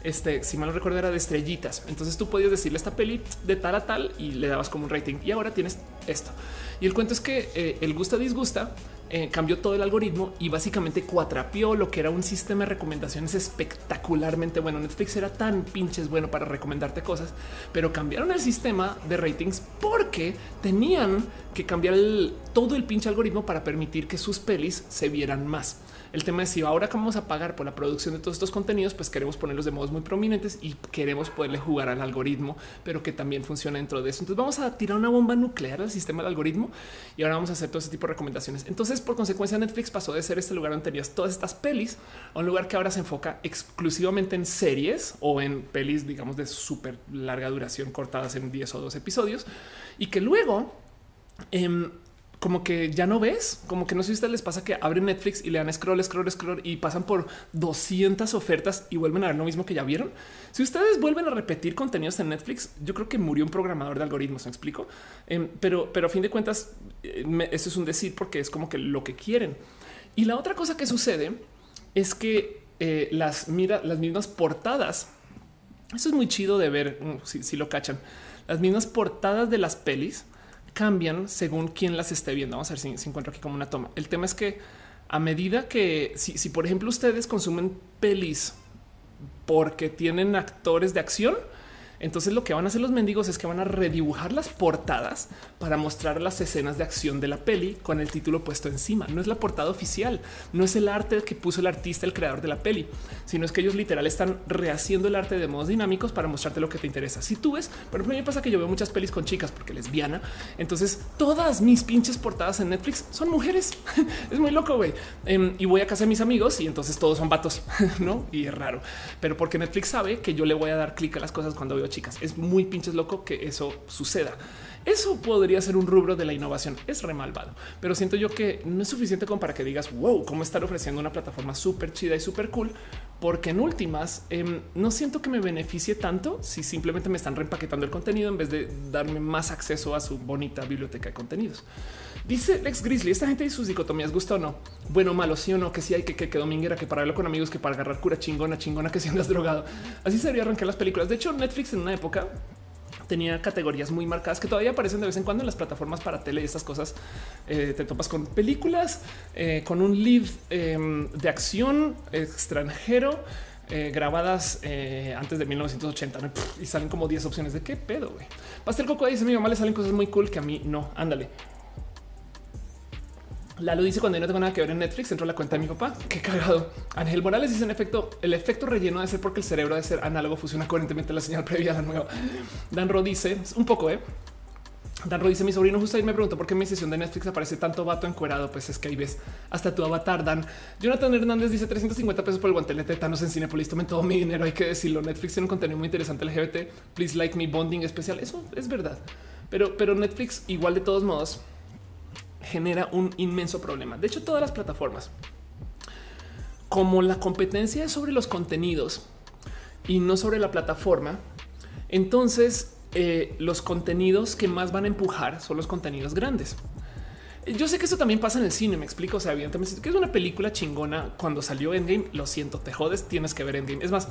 este, si mal recuerdo, era de estrellitas. Entonces tú podías decirle esta peli de tal a tal y le dabas como un rating. Y ahora tienes esto. Y el cuento es que eh, el gusta disgusta eh, cambió todo el algoritmo y básicamente cuatrapió lo que era un sistema de recomendaciones espectacularmente bueno. Netflix era tan pinches bueno para recomendarte cosas, pero cambiaron el sistema de ratings porque tenían que cambiar todo el pinche algoritmo para permitir que sus pelis se vieran más. El tema es si ahora que vamos a pagar por la producción de todos estos contenidos, pues queremos ponerlos de modos muy prominentes y queremos poderle jugar al algoritmo, pero que también funciona dentro de eso. Entonces vamos a tirar una bomba nuclear al sistema del algoritmo y ahora vamos a hacer todo ese tipo de recomendaciones. Entonces, por consecuencia, Netflix pasó de ser este lugar donde tenías todas estas pelis a un lugar que ahora se enfoca exclusivamente en series o en pelis, digamos, de súper larga duración cortadas en 10 o 12 episodios y que luego em, como que ya no ves, como que no sé si a ustedes les pasa que abren Netflix y le dan scroll, scroll, scroll y pasan por 200 ofertas y vuelven a ver lo mismo que ya vieron. Si ustedes vuelven a repetir contenidos en Netflix, yo creo que murió un programador de algoritmos, me explico. Em, pero, pero a fin de cuentas, eh, eso es un decir porque es como que lo que quieren. Y la otra cosa que sucede es que eh, las mira, las mismas portadas. Eso es muy chido de ver mm, si lo cachan. Las mismas portadas de las pelis cambian según quién las esté viendo. Vamos a ver si, se encuentro aquí como una toma. El tema es que a medida que si, si por ejemplo ustedes consumen pelis porque tienen actores de acción, entonces lo que van a hacer los mendigos es que van a redibujar las portadas para mostrar las escenas de acción de la peli con el título puesto encima. No es la portada oficial, no es el arte que puso el artista, el creador de la peli, sino es que ellos literal están rehaciendo el arte de modos dinámicos para mostrarte lo que te interesa. Si tú ves, por ejemplo, me pasa que yo veo muchas pelis con chicas porque lesbiana, entonces todas mis pinches portadas en Netflix son mujeres. es muy loco, güey. Em, y voy a casa de mis amigos y entonces todos son vatos, ¿no? Y es raro, pero porque Netflix sabe que yo le voy a dar clic a las cosas cuando veo chicas. Es muy pinches loco que eso suceda. Eso podría ser un rubro de la innovación. Es re malvado, pero siento yo que no es suficiente como para que digas wow, cómo estar ofreciendo una plataforma súper chida y súper cool, porque en últimas em, no siento que me beneficie tanto si simplemente me están reempaquetando el contenido en vez de darme más acceso a su bonita biblioteca de contenidos. Dice Lex Grizzly, esta gente y sus dicotomías gusta o no, bueno, malo, sí o no, que sí hay que que, que dominguera, que para verlo con amigos, que para agarrar cura chingona, chingona, que si andas drogado. Así sería arrancar las películas. De hecho, Netflix en una época tenía categorías muy marcadas que todavía aparecen de vez en cuando en las plataformas para tele y estas cosas. Eh, te topas con películas, eh, con un live em, de acción extranjero. Eh, grabadas antes de 1980 y salen como 10 opciones de qué pedo. güey. Pastel Coco dice mi mamá le salen cosas muy cool que a mí no. Ándale. Lalo dice cuando yo no tengo nada que ver en Netflix, entro a la cuenta de mi papá. Qué cagado. Ángel Morales dice en efecto, el efecto relleno debe ser porque el cerebro de ser análogo funciona coherentemente la señal previa a la nueva. Dan Ro dice un poco, eh. Dan dice mi sobrino justo ahí me preguntó por qué mi sesión de Netflix aparece tanto vato encuerado. Pues es que ahí ves hasta tu avatar. Dan Jonathan Hernández dice 350 pesos por el guantelete de Thanos en Cinepolis. Tomen todo mi dinero. Hay que decirlo. Netflix tiene un contenido muy interesante LGBT. Please like me bonding especial. Eso es verdad, pero, pero Netflix igual de todos modos genera un inmenso problema. De hecho, todas las plataformas, como la competencia es sobre los contenidos y no sobre la plataforma, entonces eh, los contenidos que más van a empujar son los contenidos grandes. Yo sé que eso también pasa en el cine, me explico. O sea, evidentemente, que es una película chingona cuando salió Endgame, lo siento, te jodes, tienes que ver Endgame. Es más,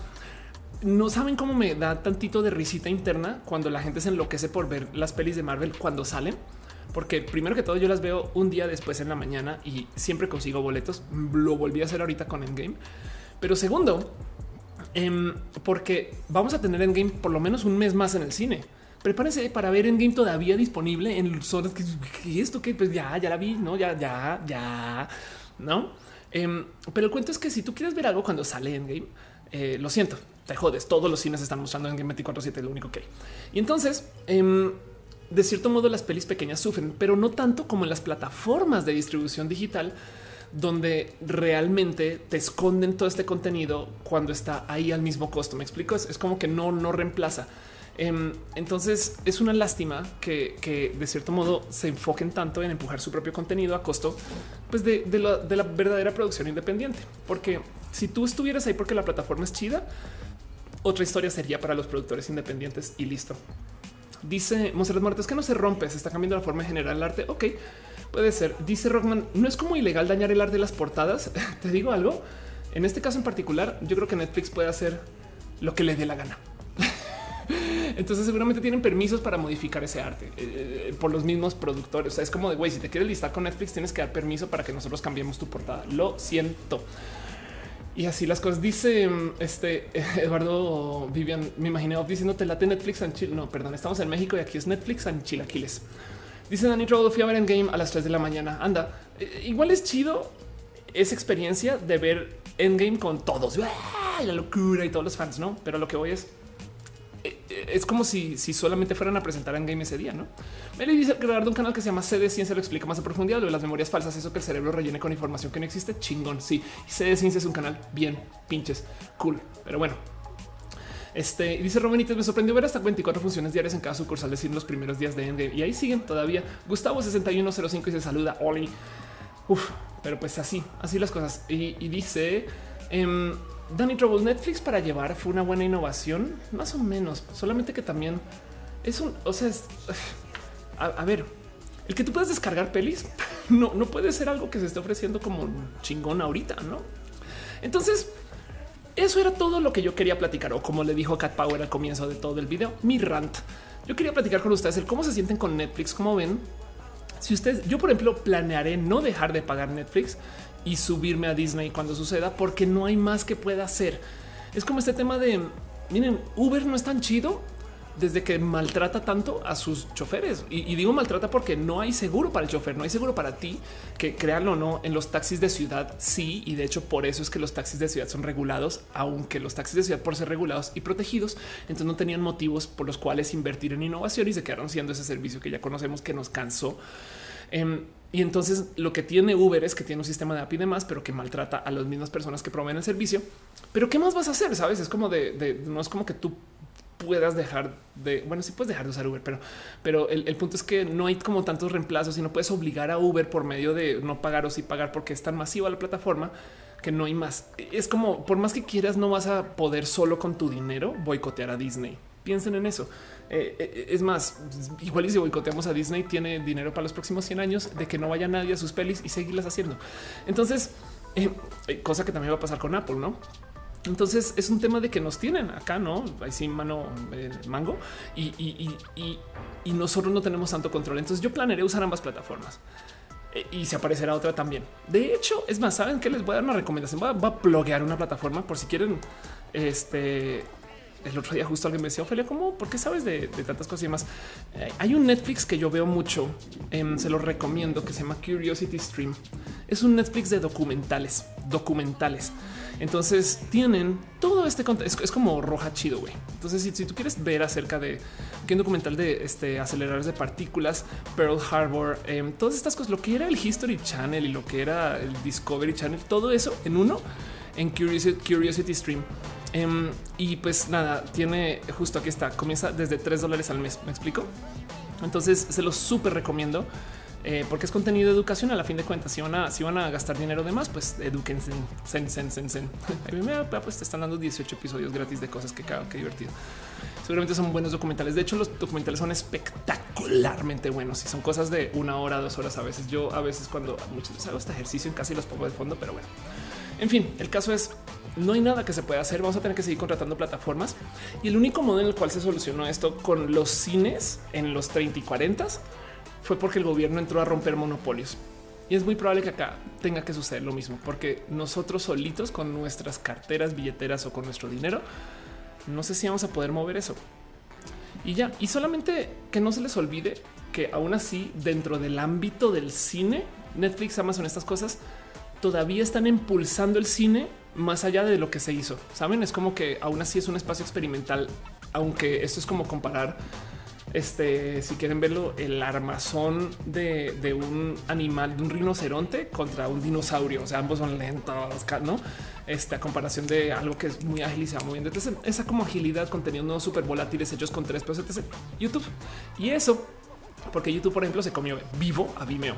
no saben cómo me da tantito de risita interna cuando la gente se enloquece por ver las pelis de Marvel cuando salen porque primero que todo yo las veo un día después en la mañana y siempre consigo boletos. Lo volví a hacer ahorita con Endgame. Pero segundo, em, porque vamos a tener Endgame por lo menos un mes más en el cine. Prepárense para ver Endgame todavía disponible en zonas que, esto que pues ya, ya la vi, no, ya, ya, ya, no. Em, pero el cuento es que si tú quieres ver algo cuando sale Endgame, eh, lo siento, te jodes. Todos los cines están mostrando Endgame 24/7, lo único que hay. Y entonces, em, de cierto modo las pelis pequeñas sufren, pero no tanto como en las plataformas de distribución digital, donde realmente te esconden todo este contenido cuando está ahí al mismo costo. Me explico, es, como que no, no reemplaza. Em, entonces es una lástima que, de cierto modo se enfoquen tanto en empujar su propio contenido a costo pues de, de la verdadera producción independiente. Porque si tú estuvieras ahí porque la plataforma es chida, otra historia sería para los productores independientes y listo. Dice Monserrat Muertes que no se rompe, se está cambiando la forma de generar el arte. Ok, puede ser. Dice Rockman, no es como ilegal dañar el arte de las portadas. Te digo algo. En este caso en particular, yo creo que Netflix puede hacer lo que le dé la gana. Entonces seguramente tienen permisos para modificar ese arte eh, eh, por los mismos productores. Es como de güey, si te quieres listar con Netflix, tienes que dar permiso para que nosotros cambiemos tu portada. Lo siento. Y así las cosas. Dice mm, este Eduardo Vivian, me imaginé diciendo te late Netflix en Chile. No, perdón, estamos en México y aquí es Netflix en Chilaquiles. Dice Dani Rodo, fui a ver en game a las 3 de la mañana. Anda, eh, igual es chido. esa experiencia de ver Endgame con todos, la locura y todos los fans, no? Pero lo que voy es es como si, si solamente fueran a presentar Endgame ese día, no? Meli dice de un canal que se llama CD Ciencia lo explica más a profundidad lo de las memorias falsas, eso que el cerebro rellene con información que no existe. Chingón. Sí, CD Ciencia es un canal bien pinches cool, pero bueno, este dice Romanites, me sorprendió ver hasta 24 funciones diarias en cada sucursal decir los primeros días de Endgame y ahí siguen todavía. Gustavo 6105 y se saluda Oli. Uf, pero pues así, así las cosas. Y, dice em, Danny Trouble Netflix para llevar fue una buena innovación, más o menos, solamente que también es un, o sea, a, ver, el que tú puedas descargar pelis no, no puede ser algo que se esté ofreciendo como chingón ahorita, no? Entonces, eso era todo lo que yo quería platicar, o como le dijo Cat Power al comienzo de todo el video, mi rant. Yo quería platicar con ustedes el cómo se sienten con Netflix, cómo ven. Si ustedes, yo por ejemplo, planearé no dejar de pagar Netflix y subirme a Disney cuando suceda, porque no hay más que pueda hacer. Es como este tema de miren, Uber no es tan chido desde que maltrata tanto a sus choferes. Y, digo maltrata porque no hay seguro para el chofer, no hay seguro para ti, que créanlo o no, en los taxis de ciudad sí, y de hecho por eso es que los taxis de ciudad son regulados, aunque los taxis de ciudad por ser regulados y protegidos, entonces no tenían motivos por los cuales invertir en innovación y se quedaron siendo ese servicio que ya conocemos que nos cansó. Em, y entonces lo que tiene Uber es que tiene un sistema de API y demás, pero que maltrata a las mismas personas que proveen el servicio. Pero ¿qué más vas a hacer? Sabes? Es como de no es como que tú puedas dejar de, bueno, sí puedes dejar de usar Uber, pero, pero el, punto es que no hay como tantos reemplazos y no puedes obligar a Uber por medio de no pagar o sí pagar porque es tan masiva la plataforma que no hay más. Es como por más que quieras, no vas a poder solo con tu dinero boicotear a Disney. Piensen en eso. Eh, eh, es más, igual y si boicoteamos a Disney, tiene dinero para los próximos 100 años de que no vaya nadie a sus pelis y seguirlas haciendo. Entonces, eh, cosa que también va a pasar con Apple, no? Entonces es un tema de que nos tienen acá, no ahí sí, mano mango y, nosotros no tenemos tanto control. Entonces yo planearé usar ambas plataformas y se aparecerá otra también. De hecho, es más, saben que les voy a dar una recomendación. Voy a, voy a bloguear una plataforma por si quieren este el otro día justo alguien me decía, Ophelia, ¿cómo? ¿Por qué sabes de, tantas cosas y demás? Eh, hay un Netflix que yo veo mucho, em, se lo recomiendo, que se llama Curiosity Stream. Es un Netflix de documentales, documentales. Entonces tienen todo este contenido. Es, como roja chido, güey. Entonces, si, tú quieres ver acerca de qué documental de este aceleradores de partículas, Pearl Harbor, em, todas estas cosas, lo que era el History Channel y lo que era el Discovery Channel, todo eso en uno en Curiosity Stream. Em, y pues nada, tiene justo aquí está, comienza desde 3 dólares al mes. Me explico. Entonces se los súper recomiendo. Eh, porque es contenido de educación a la fin de cuentas. Si van a, si van a gastar dinero de más, pues eduquense. Sen, sen, sen, sen. A pues te están dando 18 episodios gratis de cosas que cago, qué divertido. Seguramente son buenos documentales. De hecho, los documentales son espectacularmente buenos y son cosas de una hora, dos horas a veces. Yo a veces cuando muchas veces hago este ejercicio y los pongo de fondo, pero bueno. En fin, el caso es no hay nada que se pueda hacer. Vamos a tener que seguir contratando plataformas y el único modo en el cual se solucionó esto con los cines en los 30 y 40 fue porque el gobierno entró a romper monopolios. Y es muy probable que acá tenga que suceder lo mismo, porque nosotros solitos con nuestras carteras, billeteras o con nuestro dinero, no sé si vamos a poder mover eso. Y ya, y solamente que no se les olvide que aún así dentro del ámbito del cine, Netflix, Amazon, estas cosas, todavía están impulsando el cine más allá de lo que se hizo. Saben, es como que aún así es un espacio experimental, aunque esto es como comparar este, si quieren verlo, el armazón de, un animal, de un rinoceronte contra un dinosaurio. O sea, ambos son lentos, no? Esta comparación de algo que es muy ágil y se va moviendo. Entonces, esa como agilidad, conteniendo súper volátiles hechos con tres pesos, etc. YouTube. Y eso, porque YouTube, por ejemplo, se comió vivo a Vimeo.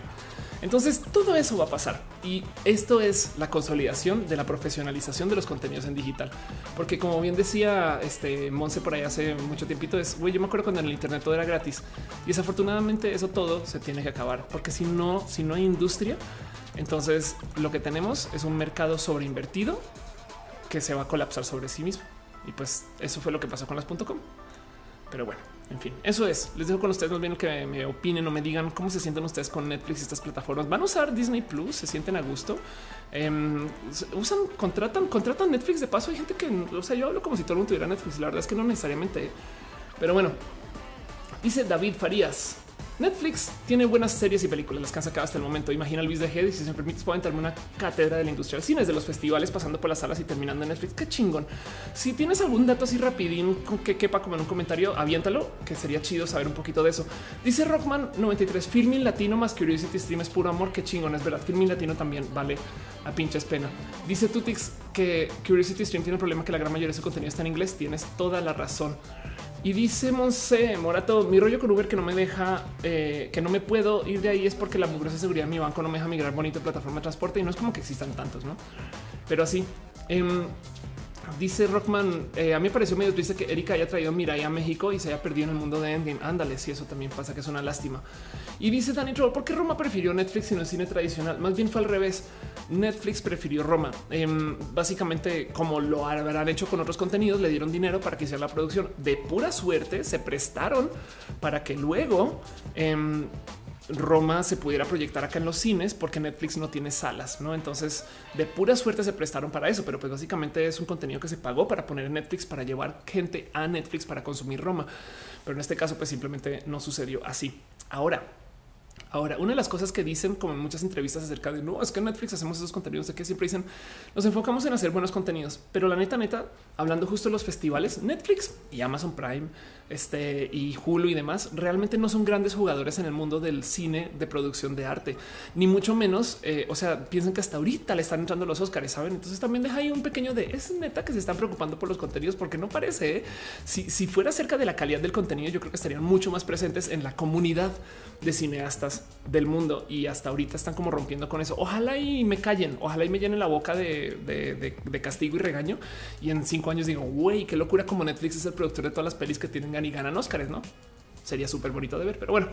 Entonces todo eso va a pasar. Y esto es la consolidación de la profesionalización de los contenidos en digital, porque como bien decía este Monse por ahí hace mucho tiempito es güey, yo me acuerdo cuando en el Internet todo era gratis. Y desafortunadamente eso todo se tiene que acabar, porque si no, si no hay industria, entonces lo que tenemos es un mercado sobreinvertido que se va a colapsar sobre sí mismo. Y pues eso fue lo que pasó con las .com. Pero bueno, en fin, eso es. Les dejo con ustedes más bien que me opinen o me digan cómo se sienten ustedes con Netflix y estas plataformas. ¿Van a usar Disney Plus? ¿Se sienten a gusto? Em, usan, contratan, contratan Netflix de paso. Hay gente que, o sea, yo hablo como si todo el mundo tuviera Netflix. La verdad es que no necesariamente. Pero bueno, dice David Farías. Netflix tiene buenas series y películas, las que han sacado hasta el momento. Imagina Luis de G. Y si se me permites, puedo una cátedra de la industria del cine, desde los festivales, pasando por las salas y terminando en Netflix. Qué chingón. Si tienes algún dato así rapidín que quepa como en un comentario, aviéntalo, que sería chido saber un poquito de eso. Dice Rockman 93, Filming Latino más Curiosity Stream es puro amor. Qué chingón, es verdad. Filming Latino también vale a pinches pena. Dice Tutix que Curiosity Stream tiene el problema que la gran mayoría de su contenido está en inglés. Tienes toda la razón. Y dice Monse Morato, mi rollo con Uber que no me deja, eh, que no me puedo ir de ahí es porque la mugrosa seguridad de mi banco no me deja migrar bonito plataforma de transporte y no es como que existan tantos, ¿no? Pero así. Em, Dice Rockman, eh, a mí me pareció medio triste que Erika haya traído Mirai a México y se haya perdido en el mundo de Endgame. Ándale, si eso también pasa, que es una lástima. Y dice Danny Troll, ¿por qué Roma prefirió Netflix y no el cine tradicional? Más bien fue al revés. Netflix prefirió Roma. Em, básicamente, como lo habrán hecho con otros contenidos, le dieron dinero para que hiciera la producción. De pura suerte, se prestaron para que luego... Em, Roma se pudiera proyectar acá en los cines porque Netflix no tiene salas, ¿no? Entonces, de pura suerte se prestaron para eso, pero pues básicamente es un contenido que se pagó para poner en Netflix, para llevar gente a Netflix para consumir Roma. Pero en este caso, pues simplemente no sucedió así. Ahora, Ahora, una de las cosas que dicen, como en muchas entrevistas acerca de no es que en Netflix hacemos esos contenidos de que siempre dicen nos enfocamos en hacer buenos contenidos, pero la neta, neta, hablando justo de los festivales, Netflix y Amazon Prime este, y Hulu y demás realmente no son grandes jugadores en el mundo del cine de producción de arte, ni mucho menos. Eh, o sea, piensan que hasta ahorita le están entrando los Oscars, saben? Entonces también deja ahí un pequeño de es neta que se están preocupando por los contenidos, porque no parece. ¿eh? Si, si fuera acerca de la calidad del contenido, yo creo que estarían mucho más presentes en la comunidad de cineastas del mundo y hasta ahorita están como rompiendo con eso. Ojalá y me callen, ojalá y me llenen la boca de, de castigo y regaño. Y en cinco años digo, güey, qué locura como Netflix es el productor de todas las pelis que tienen y ganan Oscars, ¿no? Sería súper bonito de ver, pero bueno.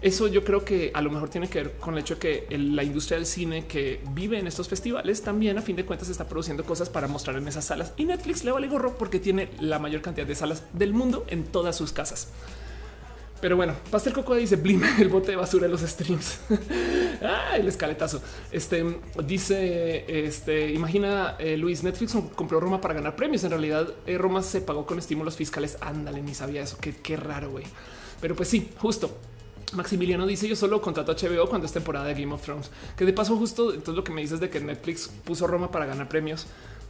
Eso yo creo que a lo mejor tiene que ver con el hecho de que la industria del cine que vive en estos festivales también a fin de cuentas está produciendo cosas para mostrar en esas salas y Netflix le vale gorro porque tiene la mayor cantidad de salas del mundo en todas sus casas. Pero bueno, Pastel Coco dice Blim, el bote de basura de los streams. ah, el escaletazo. Este dice: Este imagina eh, Luis Netflix compró Roma para ganar premios. En realidad, eh, Roma se pagó con estímulos fiscales. Ándale, ni sabía eso. Qué, qué raro, güey. Pero pues sí, justo. Maximiliano dice yo solo contrato HBO cuando es temporada de Game of Thrones, que de paso justo entonces lo que me dices de que Netflix puso Roma para ganar premios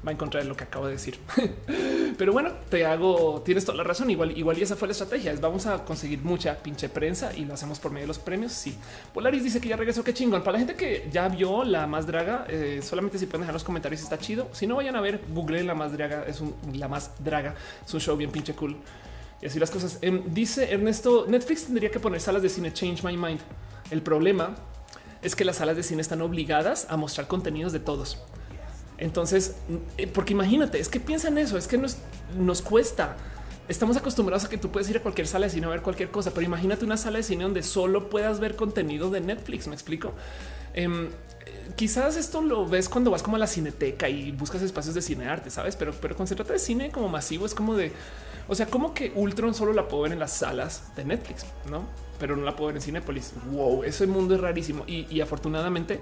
va a encontrar lo que acabo de decir. Pero bueno, te hago, tienes toda la razón. Igual, igual y esa fue la estrategia. Es vamos a conseguir mucha pinche prensa y lo hacemos por medio de los premios. Sí. Polaris dice que ya regresó. Qué chingón. Para la gente que ya vio la más draga, eh, solamente si pueden dejar los comentarios, está chido. Si no vayan a ver, google la más draga. Es un, la más draga. Es un show bien pinche cool. Y así las cosas. Em, dice Ernesto, Netflix tendría que poner salas de cine Change My Mind. El problema es que las salas de cine están obligadas a mostrar contenidos de todos. Entonces, eh, porque imagínate, es que piensan eso, es que nos, nos cuesta. Estamos acostumbrados a que tú puedes ir a cualquier sala de cine a ver cualquier cosa, pero imagínate una sala de cine donde solo puedas ver contenido de Netflix. Me explico. Em, quizás esto lo ves cuando vas como a la cineteca y buscas espacios de cine arte, sabes? Pero, pero cuando se trata de cine como masivo, es como de, o sea, como que Ultron solo la puedo ver en las salas de Netflix, no? Pero no la puedo ver en Cinepolis. Wow, ese mundo es rarísimo y afortunadamente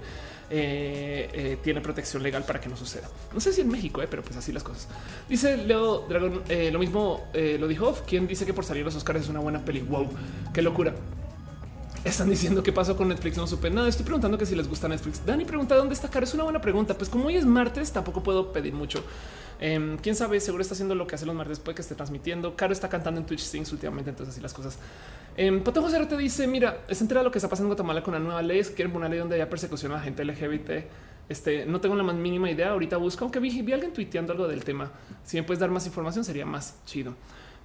eh, eh, tiene protección legal para que no suceda. No sé si en México, eh, pero pues así las cosas. Dice Leo Dragón, lo mismo lo dijo, quien dice que por salir los Oscars es una buena peli. Wow, qué locura. Están diciendo qué pasó con Netflix. No supe nada. Estoy preguntando que si les gusta Netflix. Dani pregunta dónde está Caro. Es una buena pregunta. Pues como hoy es martes, tampoco puedo pedir mucho. Em, quién sabe, seguro está haciendo lo que hace los martes, puede que esté transmitiendo. Caro está cantando en Twitch Things últimamente, entonces así las cosas. Eh, Pato José te dice: Mira, es entera lo que está pasando en Guatemala con la nueva ley. Es quieren una ley donde haya persecución a la gente LGBT. Este no tengo la más mínima idea. Ahorita busco, aunque vi, vi a alguien tuiteando algo del tema. Si me puedes dar más información, sería más chido.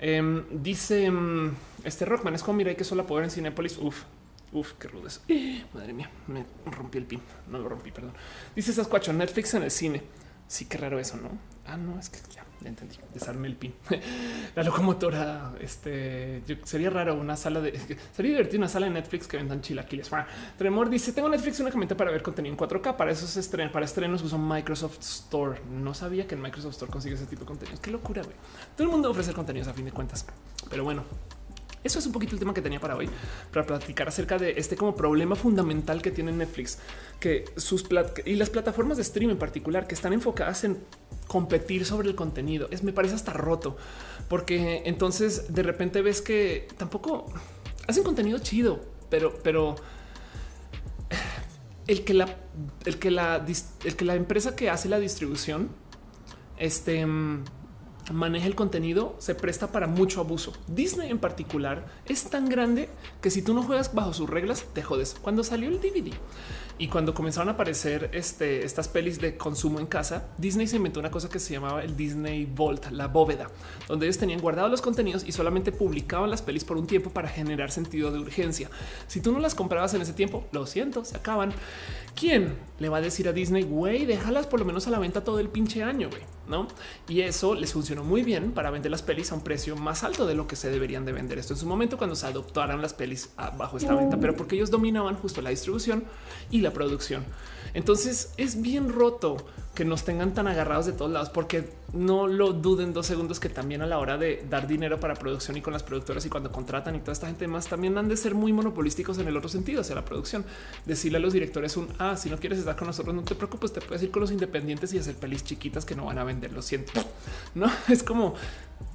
Em, dice em, este Rockman: Es como mira, que solo poder en Cinepolis. Uf, Uf, qué rudes. Madre mía, me rompí el pin. No lo rompí, perdón. Dice Sasquatch, Netflix en el cine. Sí, qué raro eso, ¿no? Ah, no, es que ya, entendí. Desarme el pin. la locomotora, este, sería raro una sala de... Sería divertido una sala de Netflix que vendan chilaquiles. Tremor dice, tengo Netflix únicamente para ver contenido en 4K. Para esos estrenos, para estrenos uso Microsoft Store. No sabía que en Microsoft Store consigue ese tipo de contenidos. Qué locura, güey. Todo el mundo ofrece contenidos a fin de cuentas. Pero bueno, eso es un poquito el tema que tenía para hoy, para platicar acerca de este como problema fundamental que tiene Netflix, que sus y las plataformas de stream en particular que están enfocadas en competir sobre el contenido. Es me parece hasta roto, porque entonces de repente ves que tampoco hacen contenido chido, pero, pero el que la, el que la, el que la empresa que hace la distribución, este maneja el contenido se presta para mucho abuso. Disney en particular es tan grande que si tú no juegas bajo sus reglas, te jodes. Cuando salió el DVD y cuando comenzaron a aparecer este, estas pelis de consumo en casa, Disney se inventó una cosa que se llamaba el Disney Vault, la bóveda, donde ellos tenían guardados los contenidos y solamente publicaban las pelis por un tiempo para generar sentido de urgencia. Si tú no las comprabas en ese tiempo, lo siento, se acaban. ¿Quién le va a decir a Disney, güey, déjalas por lo menos a la venta todo el pinche año, güey? ¿No? Y eso les funcionó muy bien para vender las pelis a un precio más alto de lo que se deberían de vender. Esto en su momento cuando se adoptaran las pelis bajo esta venta, pero porque ellos dominaban justo la distribución y la producción. Entonces es bien roto que nos tengan tan agarrados de todos lados, porque no lo duden dos segundos que también a la hora de dar dinero para producción y con las productoras y cuando contratan y toda esta gente más también han de ser muy monopolísticos en el otro sentido hacia la producción. Decirle a los directores un ah, si no quieres estar con nosotros, no te preocupes, te puedes ir con los independientes y hacer pelis chiquitas que no van a vender. Lo siento. No es como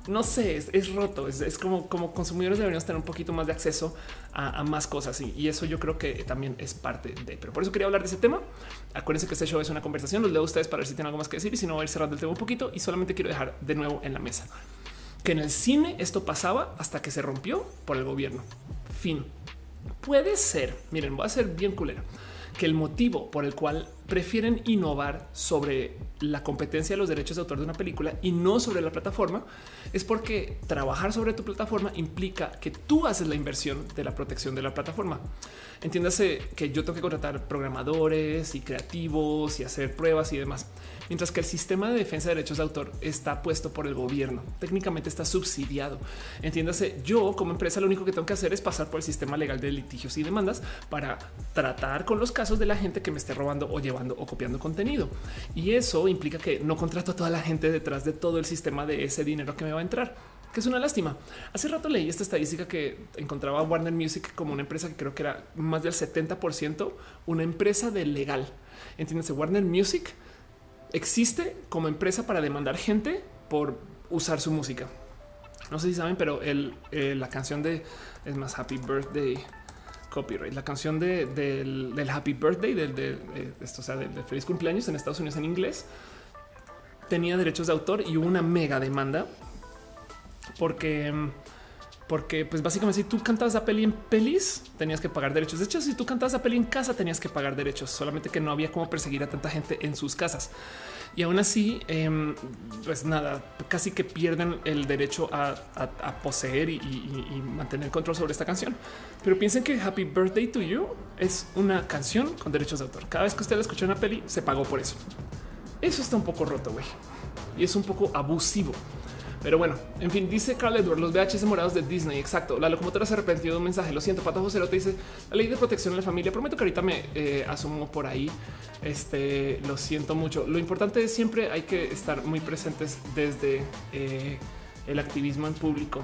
no sé, es, roto. Es, como, como consumidores deberíamos tener un poquito más de acceso a, más cosas y, eso yo creo que también es parte de. Pero por eso quería hablar de ese tema. Acuérdense que este show es una conversación. Los leo a ustedes para ver si tienen algo más que decir y si no, voy a ir cerrando el tema un poquito y solamente quiero dejar de nuevo en la mesa que en el cine esto pasaba hasta que se rompió por el gobierno. Fin. Puede ser. Miren, voy a ser bien culera que el motivo por el cual prefieren innovar sobre la competencia de los derechos de autor de una película y no sobre la plataforma es porque trabajar sobre tu plataforma implica que tú haces la inversión de la protección de la plataforma. Entiéndase que yo tengo que contratar programadores y creativos y hacer pruebas y demás mientras que el sistema de defensa de derechos de autor está puesto por el gobierno. Técnicamente está subsidiado. Entiéndase, yo como empresa lo único que tengo que hacer es pasar por el sistema legal de litigios y demandas para tratar con los casos de la gente que me esté robando o llevando o copiando contenido. Y eso implica que no contrato a toda la gente detrás de todo el sistema de ese dinero que me va a entrar que es una lástima. Hace rato leí esta estadística que encontraba Warner Music como una empresa que creo que era más del 70% una empresa de legal. Entiéndase, Warner Music existe como empresa para demandar gente por usar su música. No sé si saben, pero el, eh, la canción de es más Happy Birthday copyright, la canción de, del, Happy Birthday del de, esto, o sea, del, feliz cumpleaños en Estados Unidos en inglés tenía derechos de autor y hubo una mega demanda porque porque pues básicamente si tú cantas a peli en pelis tenías que pagar derechos. De hecho, si tú cantas a peli en casa tenías que pagar derechos, solamente que no había cómo perseguir a tanta gente en sus casas. Y aún así, em, pues nada, casi que pierden el derecho a, poseer y, mantener control sobre esta canción. Pero piensen que Happy Birthday to You es una canción con derechos de autor. Cada vez que usted la escucha en una peli, se pagó por eso. Eso está un poco roto, güey. Y es un poco abusivo. Pero bueno, en fin, dice Carl Edward, los VHS morados de Disney. Exacto. La locomotora se arrepentió de un mensaje. Lo siento, Pato José te dice la ley de protección de la familia. Prometo que ahorita me eh, asumo por ahí. Este lo siento mucho. Lo importante es siempre hay que estar muy presentes desde eh, el activismo en público.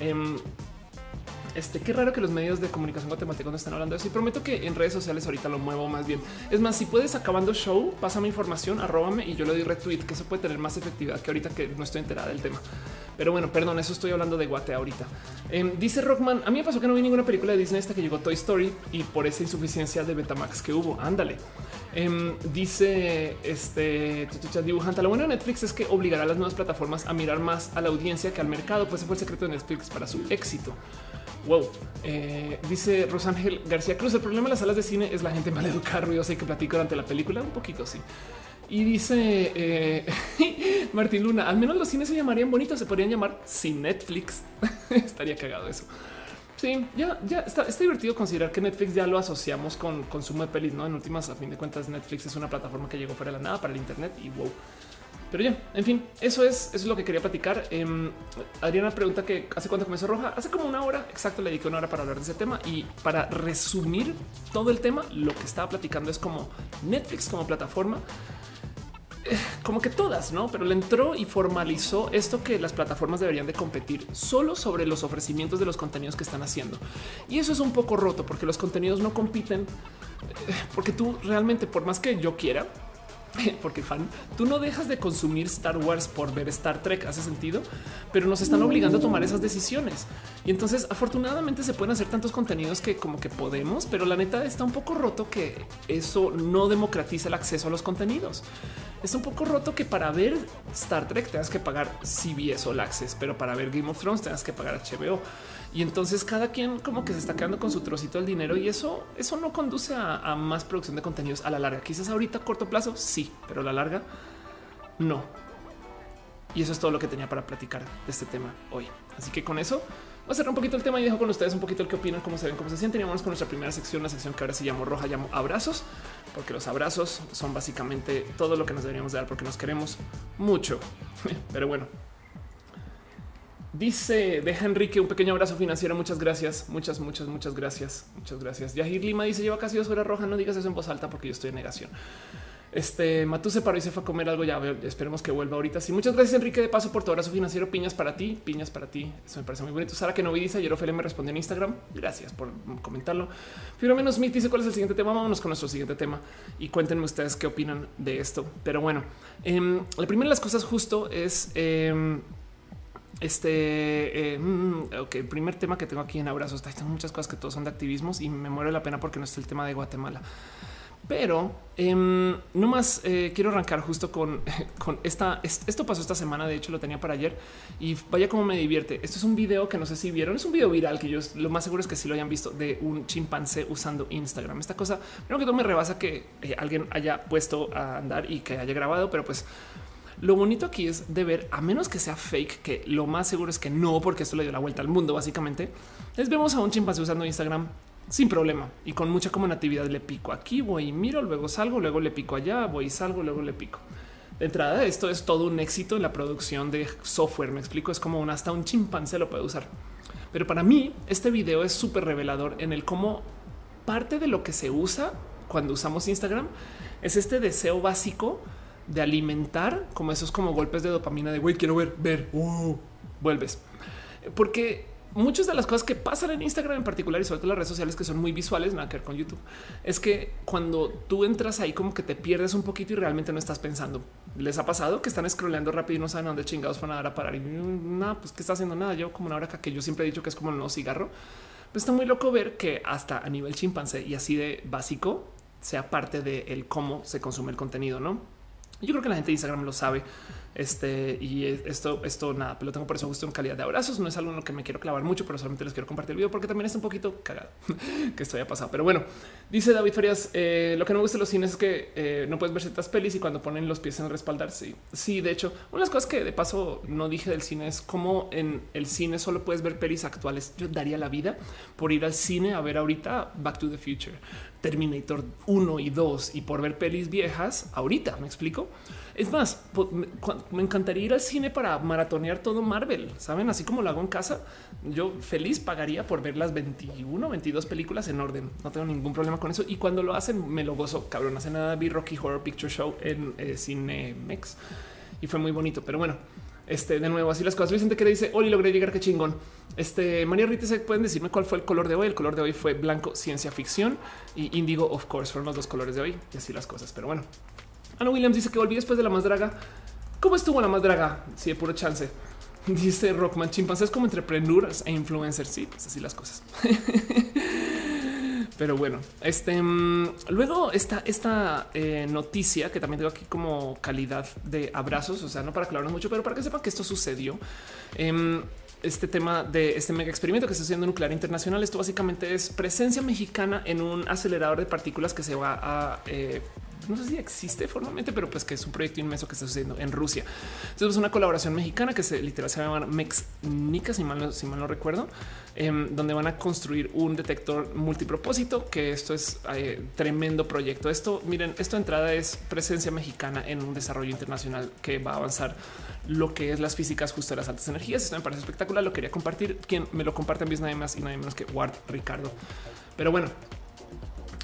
Em, este qué raro que los medios de comunicación matemática no están hablando de eso. Y prometo que en redes sociales ahorita lo muevo más bien. Es más, si puedes acabando show, pásame información, arróbame y yo le doy retweet, que eso puede tener más efectividad que ahorita que no estoy enterada del tema. Pero bueno, perdón, eso estoy hablando de guate ahorita. Em, dice Rockman, a mí me pasó que no vi ninguna película de Disney hasta que llegó Toy Story y por esa insuficiencia de Betamax que hubo. Ándale. Em, dice este dibujante. Lo bueno de Netflix es que obligará a las nuevas plataformas a mirar más a la audiencia que al mercado. Pues ese fue el secreto de Netflix para su éxito. Wow. Eh, dice Rosángel García Cruz. El problema de las salas de cine es la gente mal educada, ruidosa y que platica durante la película. Un poquito, sí. Y dice eh, Martín Luna, al menos los cines se llamarían bonitos, se podrían llamar sin Netflix. Estaría cagado eso. Sí, ya, ya está, divertido considerar que Netflix ya lo asociamos con consumo de pelis, ¿no? En últimas, a fin de cuentas, Netflix es una plataforma que llegó fuera de la nada para el Internet y wow. Pero ya, en fin, eso es, eso es lo que quería platicar. Em, Adriana pregunta que hace cuánto comenzó Roja. Hace como una hora exacto, le dediqué una hora para hablar de ese tema y para resumir todo el tema, lo que estaba platicando es como Netflix como plataforma eh, como que todas, no? Pero le entró y formalizó esto que las plataformas deberían de competir solo sobre los ofrecimientos de los contenidos que están haciendo. Y eso es un poco roto porque los contenidos no compiten, eh, porque tú realmente, por más que yo quiera, porque fan, tú no dejas de consumir Star Wars por ver Star Trek, hace sentido, pero nos están obligando a tomar esas decisiones. Y entonces, afortunadamente, se pueden hacer tantos contenidos que como que podemos, pero la neta está un poco roto que eso no democratiza el acceso a los contenidos. Es un poco roto que para ver Star Trek tengas que pagar CBS o Access, pero para ver Game of Thrones tengas que pagar HBO. Y entonces cada quien como que se está quedando con su trocito del dinero y eso, eso no conduce a, más producción de contenidos a la larga. Quizás ahorita a corto plazo sí, pero a la larga no. Y eso es todo lo que tenía para platicar de este tema hoy. Así que con eso voy a cerrar un poquito el tema y dejo con ustedes un poquito el que opinan, cómo se ven, cómo se sienten. Y con nuestra primera sección, la sección que ahora se llama roja, llamo abrazos, porque los abrazos son básicamente todo lo que nos deberíamos dar porque nos queremos mucho. Pero bueno, Dice, deja Enrique un pequeño abrazo financiero. Muchas gracias. Muchas, muchas, muchas gracias. Muchas gracias. Yahir Lima dice lleva casi dos horas roja. No digas eso en voz alta porque yo estoy en negación. Este Matú se paró y se fue a comer algo. Ya esperemos que vuelva ahorita. Sí, muchas gracias, Enrique, de paso por tu abrazo financiero. Piñas para ti, piñas para ti. Eso me parece muy bonito. Sara que no vi dice ayer Ophelia me respondió en Instagram. Gracias por comentarlo. menos Smith dice cuál es el siguiente tema. Vámonos con nuestro siguiente tema y cuéntenme ustedes qué opinan de esto. Pero bueno, em, la primera de las cosas justo es em, este, eh, mm, ok, primer tema que tengo aquí en abrazos, tengo muchas cosas que todos son de activismos y me muero la pena porque no es el tema de Guatemala. Pero eh, no más eh, quiero arrancar justo con, con esta. Esto pasó esta semana. De hecho, lo tenía para ayer y vaya como me divierte. Esto es un video que no sé si vieron. Es un video viral que yo lo más seguro es que sí lo hayan visto de un chimpancé usando Instagram. Esta cosa, creo que no me rebasa que eh, alguien haya puesto a andar y que haya grabado, pero pues lo bonito aquí es de ver, a menos que sea fake, que lo más seguro es que no, porque esto le dio la vuelta al mundo. Básicamente, les vemos a un chimpancé usando Instagram sin problema y con mucha como natividad. Le pico aquí, voy y miro, luego salgo, luego le pico allá, voy y salgo, luego le pico. De entrada, esto es todo un éxito en la producción de software. Me explico, es como hasta un chimpancé lo puede usar. Pero para mí, este video es súper revelador en el cómo parte de lo que se usa cuando usamos Instagram es este deseo básico de alimentar como esos como golpes de dopamina de güey, quiero ver, ver, uh, vuelves. Porque muchas de las cosas que pasan en Instagram en particular y sobre todo las redes sociales que son muy visuales, nada que ver con YouTube, es que cuando tú entras ahí como que te pierdes un poquito y realmente no estás pensando. Les ha pasado que están scrolleando rápido y no saben dónde chingados van a dar a parar y nada, pues que está haciendo nada. Yo como una hora que yo siempre he dicho que es como un nuevo cigarro. Pues está muy loco ver que hasta a nivel chimpancé y así de básico sea parte de el cómo se consume el contenido, no? Yo creo que la gente de Instagram lo sabe. Este y esto, esto nada, pero lo tengo por eso justo en calidad de abrazos. No es algo en lo que me quiero clavar mucho, pero solamente les quiero compartir el video porque también está un poquito cagado que esto haya pasado. Pero bueno, dice David Farias: eh, Lo que no me gusta de los cines es que eh, no puedes ver ciertas pelis y cuando ponen los pies en respaldar. Sí, sí. De hecho, una de las cosas que de paso no dije del cine es como en el cine solo puedes ver pelis actuales. Yo daría la vida por ir al cine a ver ahorita Back to the Future, Terminator 1 y 2 y por ver pelis viejas ahorita. Me explico. Es más, me encantaría ir al cine para maratonear todo Marvel, saben? Así como lo hago en casa. Yo feliz pagaría por ver las 21, 22 películas en orden. No tengo ningún problema con eso. Y cuando lo hacen, me lo gozo. Cabrón, hace nada vi Rocky Horror Picture Show en eh, Cinemex y fue muy bonito. Pero bueno, este de nuevo, así las cosas. Vicente que dice: Oli, logré llegar, qué chingón. Este María Rita, ¿se pueden decirme cuál fue el color de hoy? El color de hoy fue blanco, ciencia ficción y índigo, of course, fueron los dos colores de hoy y así las cosas. Pero bueno, Ana Williams dice que volví después de la más draga. ¿Cómo estuvo la más draga? Sí, de puro chance. Dice Rockman chimpancés como entrepreneurs e influencers. Sí, pues así las cosas. Pero bueno, este mm, luego está esta eh, noticia que también tengo aquí como calidad de abrazos, o sea, no para aclararnos mucho, pero para que sepan que esto sucedió. Em, este tema de este mega experimento que está haciendo nuclear internacional. Esto básicamente es presencia mexicana en un acelerador de partículas que se va a eh, no sé si existe formalmente, pero pues que es un proyecto inmenso que está sucediendo en Rusia. Entonces es una colaboración mexicana que se literal se llama Mexnica, si mal, si mal no recuerdo, em, donde van a construir un detector multipropósito, que esto es eh, tremendo proyecto. Esto, miren, esto entrada es presencia mexicana en un desarrollo internacional que va a avanzar lo que es las físicas justo de las altas energías. Esto me parece espectacular. Lo quería compartir. Quien me lo comparte es nadie más y nadie menos que Ward Ricardo. Pero bueno,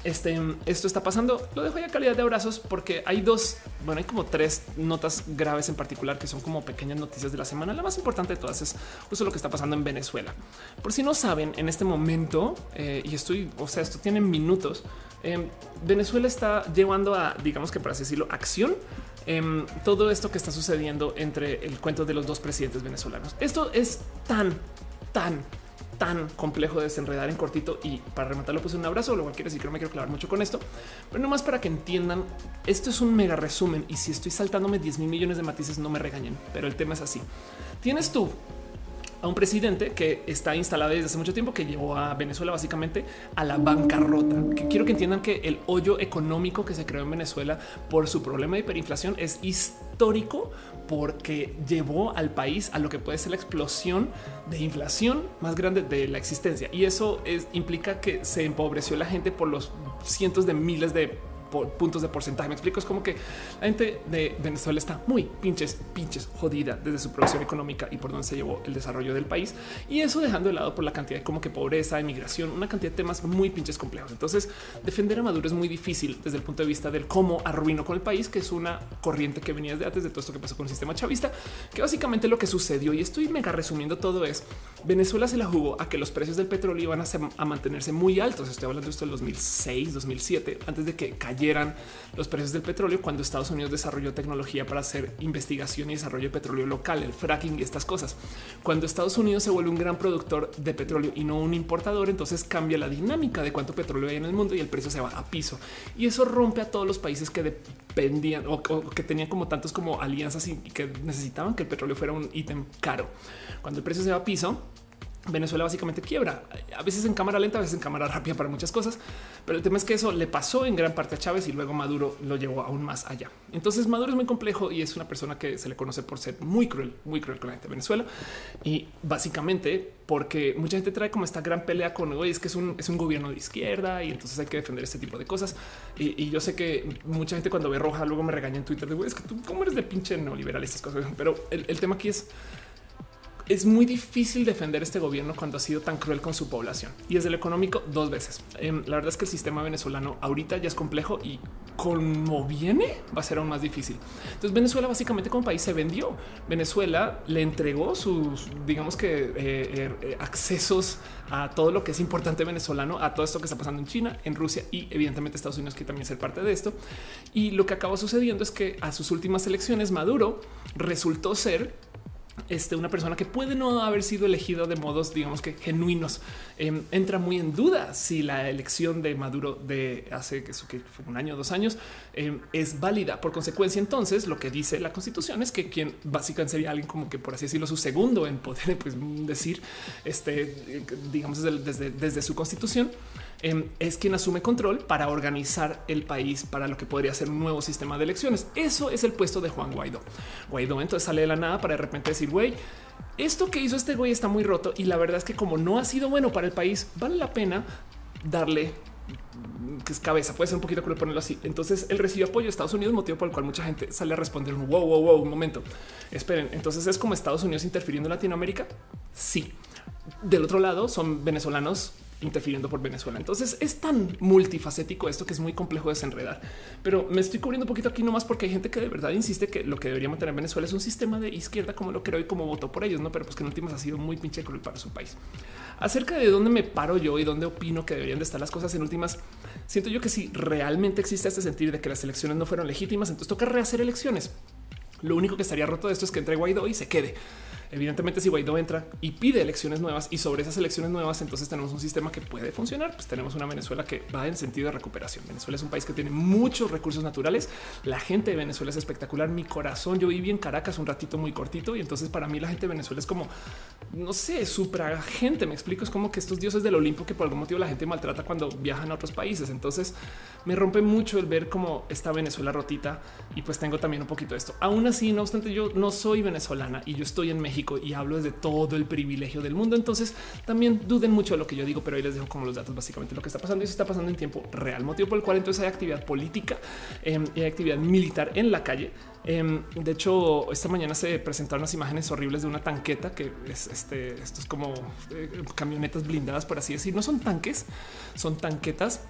este, esto está pasando. Lo dejo ya calidad de abrazos porque hay dos, bueno, hay como tres notas graves en particular que son como pequeñas noticias de la semana. La más importante de todas es justo lo que está pasando en Venezuela. Por si no saben, en este momento, eh, y estoy, o sea, esto tiene minutos, eh, Venezuela está llevando a, digamos que para así decirlo, acción em, todo esto que está sucediendo entre el cuento de los dos presidentes venezolanos. Esto es tan, tan, tan complejo de desenredar en cortito y para rematarlo pues un abrazo, lo cual quiere decir que no me quiero clavar mucho con esto, pero nomás para que entiendan, esto es un mega resumen y si estoy saltándome 10 mil millones de matices no me regañen, pero el tema es así. Tienes tú a un presidente que está instalado desde hace mucho tiempo, que llevó a Venezuela básicamente a la bancarrota. Que quiero que entiendan que el hoyo económico que se creó en Venezuela por su problema de hiperinflación es histórico porque llevó al país a lo que puede ser la explosión de inflación más grande de la existencia. Y eso es, implica que se empobreció la gente por los cientos de miles de puntos de porcentaje. Me explico. Es como que la gente de Venezuela está muy pinches, pinches jodida desde su producción económica y por donde se llevó el desarrollo del país. Y eso dejando de lado por la cantidad de como que pobreza, emigración, una cantidad de temas muy pinches complejos. Entonces, defender a Maduro es muy difícil desde el punto de vista del cómo arruinó con el país, que es una corriente que venía de antes de todo esto que pasó con el sistema chavista, que básicamente lo que sucedió, y estoy mega resumiendo todo es, Venezuela se la jugó a que los precios del petróleo iban a, a mantenerse muy altos. Estoy hablando de esto del 2006, 2007, antes de que cayera los precios del petróleo cuando Estados Unidos desarrolló tecnología para hacer investigación y desarrollo de petróleo local, el fracking y estas cosas. Cuando Estados Unidos se vuelve un gran productor de petróleo y no un importador, entonces cambia la dinámica de cuánto petróleo hay en el mundo y el precio se va a piso. Y eso rompe a todos los países que dependían o, que tenían como tantos como alianzas y que necesitaban que el petróleo fuera un ítem caro. Cuando el precio se va a piso, Venezuela básicamente quiebra, a veces en cámara lenta, a veces en cámara rápida para muchas cosas, pero el tema es que eso le pasó en gran parte a Chávez y luego Maduro lo llevó aún más allá. Entonces Maduro es muy complejo y es una persona que se le conoce por ser muy cruel, muy cruel con la gente de Venezuela y básicamente porque mucha gente trae como esta gran pelea con hoy es que es un, es un gobierno de izquierda y entonces hay que defender este tipo de cosas. Y, yo sé que mucha gente cuando ve roja luego me regaña en Twitter de es que tú cómo eres de pinche neoliberal estas cosas, pero el tema aquí es es muy difícil defender este gobierno cuando ha sido tan cruel con su población y desde el económico dos veces. Em, la verdad es que el sistema venezolano ahorita ya es complejo y como viene va a ser aún más difícil. Entonces Venezuela básicamente como país se vendió. Venezuela le entregó sus, digamos que eh, eh, eh, accesos a todo lo que es importante venezolano, a todo esto que está pasando en China, en Rusia y evidentemente Estados Unidos que también ser parte de esto. Y lo que acabó sucediendo es que a sus últimas elecciones Maduro resultó ser este, una persona que puede no haber sido elegida de modos, digamos que genuinos, em, entra muy en duda si la elección de Maduro de hace que, fue un año, dos años, em, es válida. Por consecuencia, entonces, lo que dice la constitución es que quien básicamente sería alguien como que por así decirlo, su segundo en poder, pues decir, este, digamos, desde, desde su constitución, Em, es quien asume control para organizar el país para lo que podría ser un nuevo sistema de elecciones. Eso es el puesto de Juan Guaidó. Guaidó entonces sale de la nada para de repente decir, güey, esto que hizo este güey está muy roto y la verdad es que como no ha sido bueno para el país, vale la pena darle que es cabeza, puede ser un poquito cruel ponerlo así. Entonces él recibió apoyo de Estados Unidos, motivo por el cual mucha gente sale a responder un wow, wow, wow, un momento. Esperen, entonces es como Estados Unidos interfiriendo en Latinoamérica. Sí. Del otro lado son venezolanos interfiriendo por Venezuela. Entonces es tan multifacético esto que es muy complejo de desenredar. Pero me estoy cubriendo un poquito aquí nomás porque hay gente que de verdad insiste que lo que debería mantener Venezuela es un sistema de izquierda como lo creo y como votó por ellos, no? Pero pues que en últimas ha sido muy pinche cruel para su país. Acerca de dónde me paro yo y dónde opino que deberían de estar las cosas en últimas, siento yo que si realmente existe este sentido de que las elecciones no fueron legítimas, entonces toca rehacer elecciones. Lo único que estaría roto de esto es que entre Guaidó y se quede. Evidentemente, si Guaidó entra y pide elecciones nuevas y sobre esas elecciones nuevas, entonces tenemos un sistema que puede funcionar. Pues tenemos una Venezuela que va en sentido de recuperación. Venezuela es un país que tiene muchos recursos naturales. La gente de Venezuela es espectacular. Mi corazón, yo viví en Caracas un ratito muy cortito y entonces para mí la gente de Venezuela es como, no sé, supra gente. Me explico, es como que estos dioses del Olimpo que por algún motivo la gente maltrata cuando viajan a otros países. Entonces me rompe mucho el ver cómo está Venezuela rotita y pues tengo también un poquito de esto. Aún así, no obstante, yo no soy venezolana y yo estoy en México y hablo desde todo el privilegio del mundo. Entonces también duden mucho de lo que yo digo, pero ahí les dejo como los datos básicamente lo que está pasando y eso está pasando en tiempo real, motivo por el cual entonces hay actividad política em, y actividad militar en la calle. Em, de hecho, esta mañana se presentaron unas imágenes horribles de una tanqueta que es este, esto es como eh, camionetas blindadas, por así decir. No son tanques, son tanquetas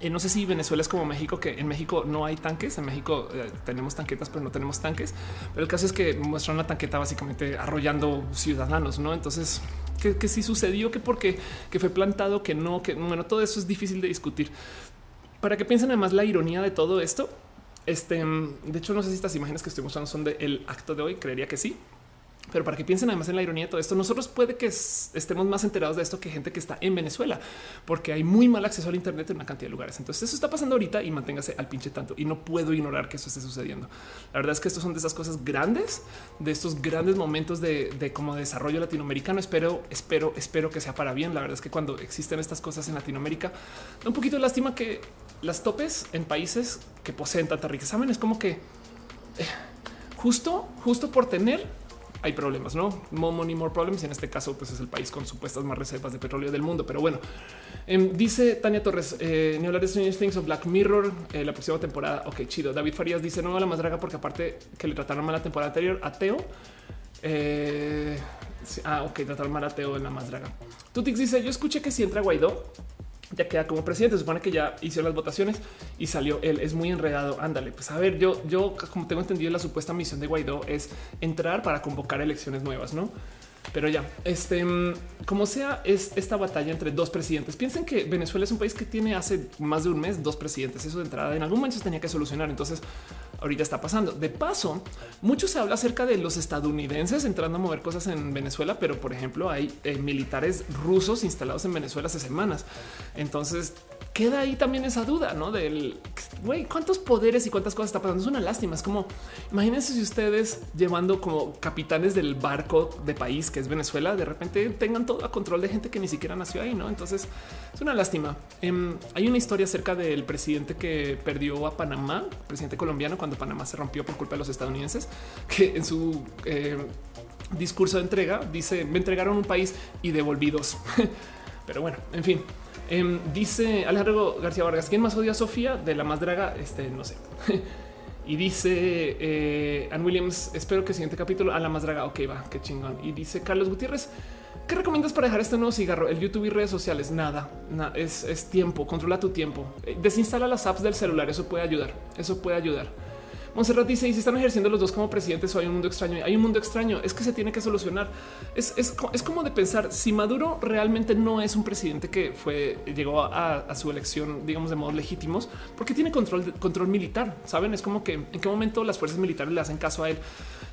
eh, no sé si Venezuela es como México, que en México no hay tanques. En México eh, tenemos tanquetas, pero no tenemos tanques. Pero el caso es que muestran una tanqueta básicamente arrollando ciudadanos, no? Entonces, que, que sí sucedió, que porque que fue plantado, que no, que bueno, todo eso es difícil de discutir. para que piensen además la ironía de todo esto. Este, de hecho, no sé si estas imágenes que estoy mostrando son del acto de hoy. Creería que sí. Pero para que piensen además en la ironía de todo esto, nosotros puede que estemos más enterados de esto que gente que está en Venezuela, porque hay muy mal acceso al Internet en una cantidad de lugares. Entonces eso está pasando ahorita y manténgase al pinche tanto. Y no puedo ignorar que eso esté sucediendo. La verdad es que estos son de esas cosas grandes, de estos grandes momentos de, como desarrollo latinoamericano. Espero, espero, espero que sea para bien. La verdad es que cuando existen estas cosas en Latinoamérica, da un poquito de lástima que las topes en países que poseen tanta riqueza, saben, es como que eh, justo, justo por tener hay problemas, no more money, more problems. Y en este caso, pues es el país con supuestas más reservas de petróleo del mundo. Pero bueno, em, dice Tania Torres, eh, ni hablar de Stranger Things o Black Mirror eh, la próxima temporada. Ok, chido. David Farías dice no a la más draga porque aparte que le trataron mal la temporada anterior a Teo. Eh, ah, ok, trataron mal a Teo en la más draga. Tutix dice: Yo escuché que si entra Guaidó, ya queda como presidente. Supone que ya hizo las votaciones y salió él. Es muy enredado. Ándale, pues a ver, yo, yo como tengo entendido, la supuesta misión de Guaidó es entrar para convocar elecciones nuevas, no? Pero ya, este, mm, como sea, es esta batalla entre dos presidentes. Piensen que Venezuela es un país que tiene hace más de un mes dos presidentes. Eso de entrada en algún momento se tenía que solucionar. Entonces, ahorita está pasando. De paso, mucho se habla acerca de los estadounidenses entrando a mover cosas en Venezuela, pero por ejemplo, hay eh, militares rusos instalados en Venezuela hace semanas. Entonces, queda ahí también esa duda, ¿no? Del, güey, ¿cuántos poderes y cuántas cosas está pasando? Es una lástima. Es como, imagínense si ustedes llevando como capitanes del barco de país que es Venezuela, de repente tengan todo a control de gente que ni siquiera nació ahí, ¿no? Entonces, es una lástima. Em, hay una historia acerca del presidente que perdió a Panamá, presidente colombiano, cuando Panamá se rompió por culpa de los estadounidenses, que en su... Eh, discurso de entrega dice me entregaron un país y devolví dos. Pero bueno, en fin, Em, dice Alejandro García Vargas, ¿quién más odia a Sofía? De la más draga, este no sé. y dice eh, Ann Williams, espero que el siguiente capítulo a la más draga. Ok, va, qué chingón. Y dice Carlos Gutiérrez, ¿qué recomiendas para dejar este nuevo cigarro? El YouTube y redes sociales. Nada, es, es tiempo. Controla tu tiempo. Eh, desinstala las apps del celular. Eso puede ayudar. Eso puede ayudar. Monserrat dice, y si están ejerciendo los dos como presidentes o hay un mundo extraño, hay un mundo extraño, es que se tiene que solucionar. Es, es, es como de pensar, si Maduro realmente no es un presidente que fue, llegó a, su elección, digamos, de modos legítimos, porque tiene control, control militar, ¿saben? Es como que en qué momento las fuerzas militares le hacen caso a él.